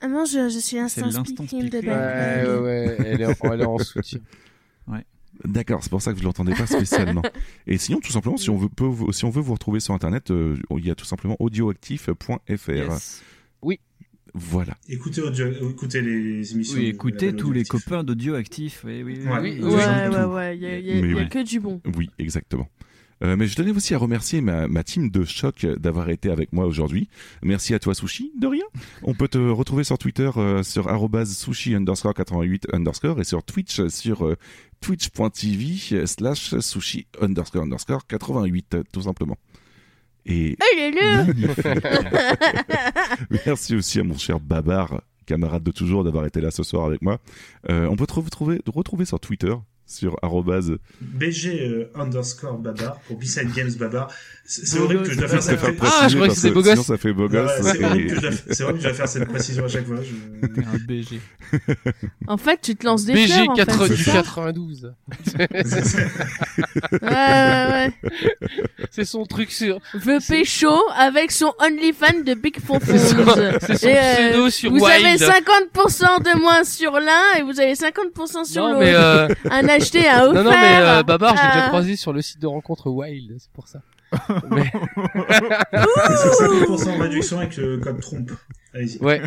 Ah non, je, je suis instant l'instant speaking de speaking. Ouais, Backlog. ouais, ouais, elle est, en- elle est en soutien. D'accord, c'est pour ça que je l'entendais pas spécialement. Et sinon, tout simplement, si on veut, peut vous- si on veut vous retrouver sur Internet, euh, il y a tout simplement audioactif.fr. Yes. Voilà. Écoutez, audio- écoutez les émissions. Oui, écoutez tous les copains d'Audio Actif. Oui, oui, oui. Ouais. oui. Oui, Ouais, j'aime ouais, tout. ouais, il y a, y a- Mais y a oui. que du bon. Oui, exactement. Euh, mais je tenais aussi à remercier ma, ma team de choc d'avoir été avec moi aujourd'hui. Merci à toi Sushi, de rien. On peut te retrouver sur Twitter euh, sur sushi underscore 88 underscore et sur Twitch sur euh, twitch.tv slash sushi underscore underscore 88 tout simplement. Et merci aussi à mon cher Babar, camarade de toujours, d'avoir été là ce soir avec moi. Euh, on peut te retrouver, te retrouver sur Twitter sur arrobase BG euh, underscore babar pour B-Side Games babar. C'est c'est horrible que je dois faire cette préfère pré- Ah, je que beau gosse. ça fait beau Ouais, c'est horrible que je dois- c'est horrible que je dois faire cette précision à chaque fois. je- un BG. En fait, tu te lances des BG fleurs, en fait, 4 c'est du ça 92. Ouais, ouais, ouais. C'est son truc sur. Veut pécho avec son OnlyFans de Big Fonfons. C'est son, c'est euh, sur vous Wild. avez 50% de moins sur l'un et vous avez 50% sur l'autre. euh, Un acheté, un offert. non non mais euh, Babar, j'ai déjà Ah. croisé sur le site de rencontre Wild, c'est pour ça. Mais, Et c'est 50% de réduction avec le code trompe. Allez-y. ouais.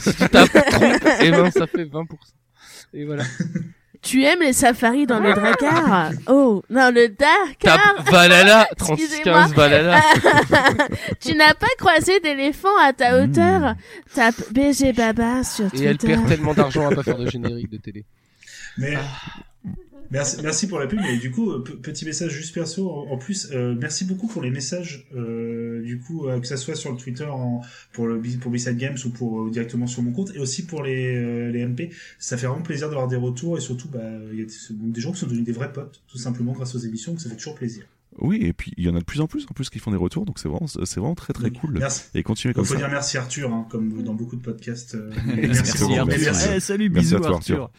si tu tapes trompe, et ben ça fait 20%. Et voilà. Tu aimes les safaris dans le Drakkar? Oh, dans le Dakar Tape Valhalla, Excusez-moi. 3615 Valhalla. Tu n'as pas croisé d'éléphant à ta Mmh. hauteur? Tape BG Baba sur Et Twitter. elle perd tellement d'argent à pas faire de générique de télé. Mais merci, merci pour la pub. Et du coup, euh, pe- petit message juste perso. En, en plus, euh, merci beaucoup pour les messages. Euh, du coup, euh, que ça soit sur le Twitter en, pour le pour B-Side Games ou pour euh, directement sur mon compte, et aussi pour les euh, les MP. Ça fait vraiment plaisir d'avoir des retours et surtout, bah, il y a des, des gens qui sont devenus des vrais potes, tout simplement grâce aux émissions. Donc ça fait toujours plaisir. Oui, et puis il y en a de plus en plus en plus qui font des retours, donc c'est vraiment, c'est vraiment très très cool. Merci. Et continuez Il comme faut ça. dire merci Arthur, hein, comme dans beaucoup de podcasts. euh, Merci, merci, Arthur. Merci. Merci. Eh, salut, Merci bisous à toi, Arthur. Arthur.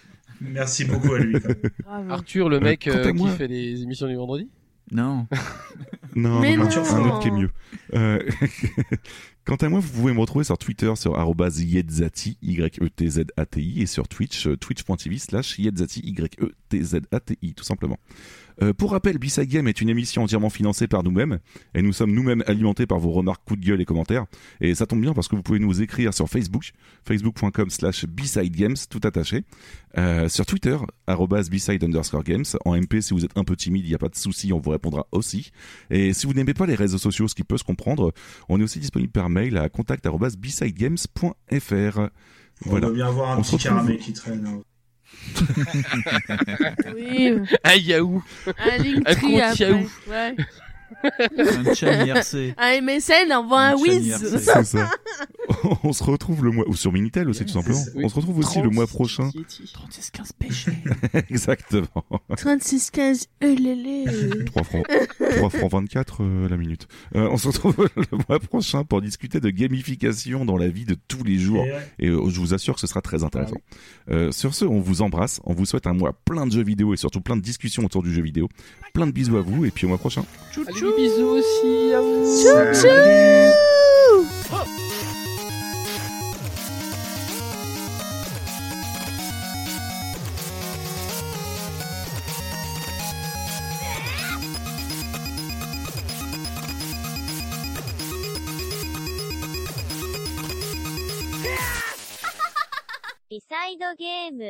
Merci beaucoup à lui. Bravo. Arthur, le mec euh, qui fait les émissions du vendredi? Non. Non, Mais non, non. un autre qui est mieux. Euh, Quant à moi, vous pouvez me retrouver sur Twitter sur yetzati, Y-E-T-Z-A-T-I, et sur Twitch, euh, twitch.tv slash yetzati, Y-E-T-Z-A-T-I, tout simplement. Euh, pour rappel, B-Side Game est une émission entièrement financée par nous-mêmes, et nous sommes nous-mêmes alimentés par vos remarques, coups de gueule et commentaires. Et ça tombe bien parce que vous pouvez nous écrire sur Facebook, facebook.com slash B-Side Games, tout attaché. Euh, sur Twitter, arrobase B-Side underscore Games. En MP, si vous êtes un peu timide, il n'y a pas de souci, on vous répondra aussi. Et si vous n'aimez pas les réseaux sociaux, ce qui peut se comprendre, on est aussi disponible par mail à contact arobase bsidegames.fr. On Voilà. doit bien avoir un On petit caramel qui traîne. Oui, Ah, Yahoo! un Linktree Un compte après. Yahoo. Ouais. Un chan IRC. Un MSN envoie un Un whiz. C'est ça. on se retrouve le mois, ou sur Minitel aussi, tout simplement. On se retrouve aussi le mois prochain. 36 15 péché. Exactement. 36 15 euh, lélé. 3 francs, 3 francs 24 euh, la minute. Euh, on se retrouve le mois prochain pour discuter de gamification dans la vie de tous les jours. Et, euh, je vous assure que ce sera très intéressant. Euh, sur ce, on vous embrasse, on vous souhaite un mois plein de jeux vidéo et surtout plein de discussions autour du jeu vidéo. Plein de bisous à vous et puis au mois prochain. Bisous aussi à vous! salut. リサイドゲーム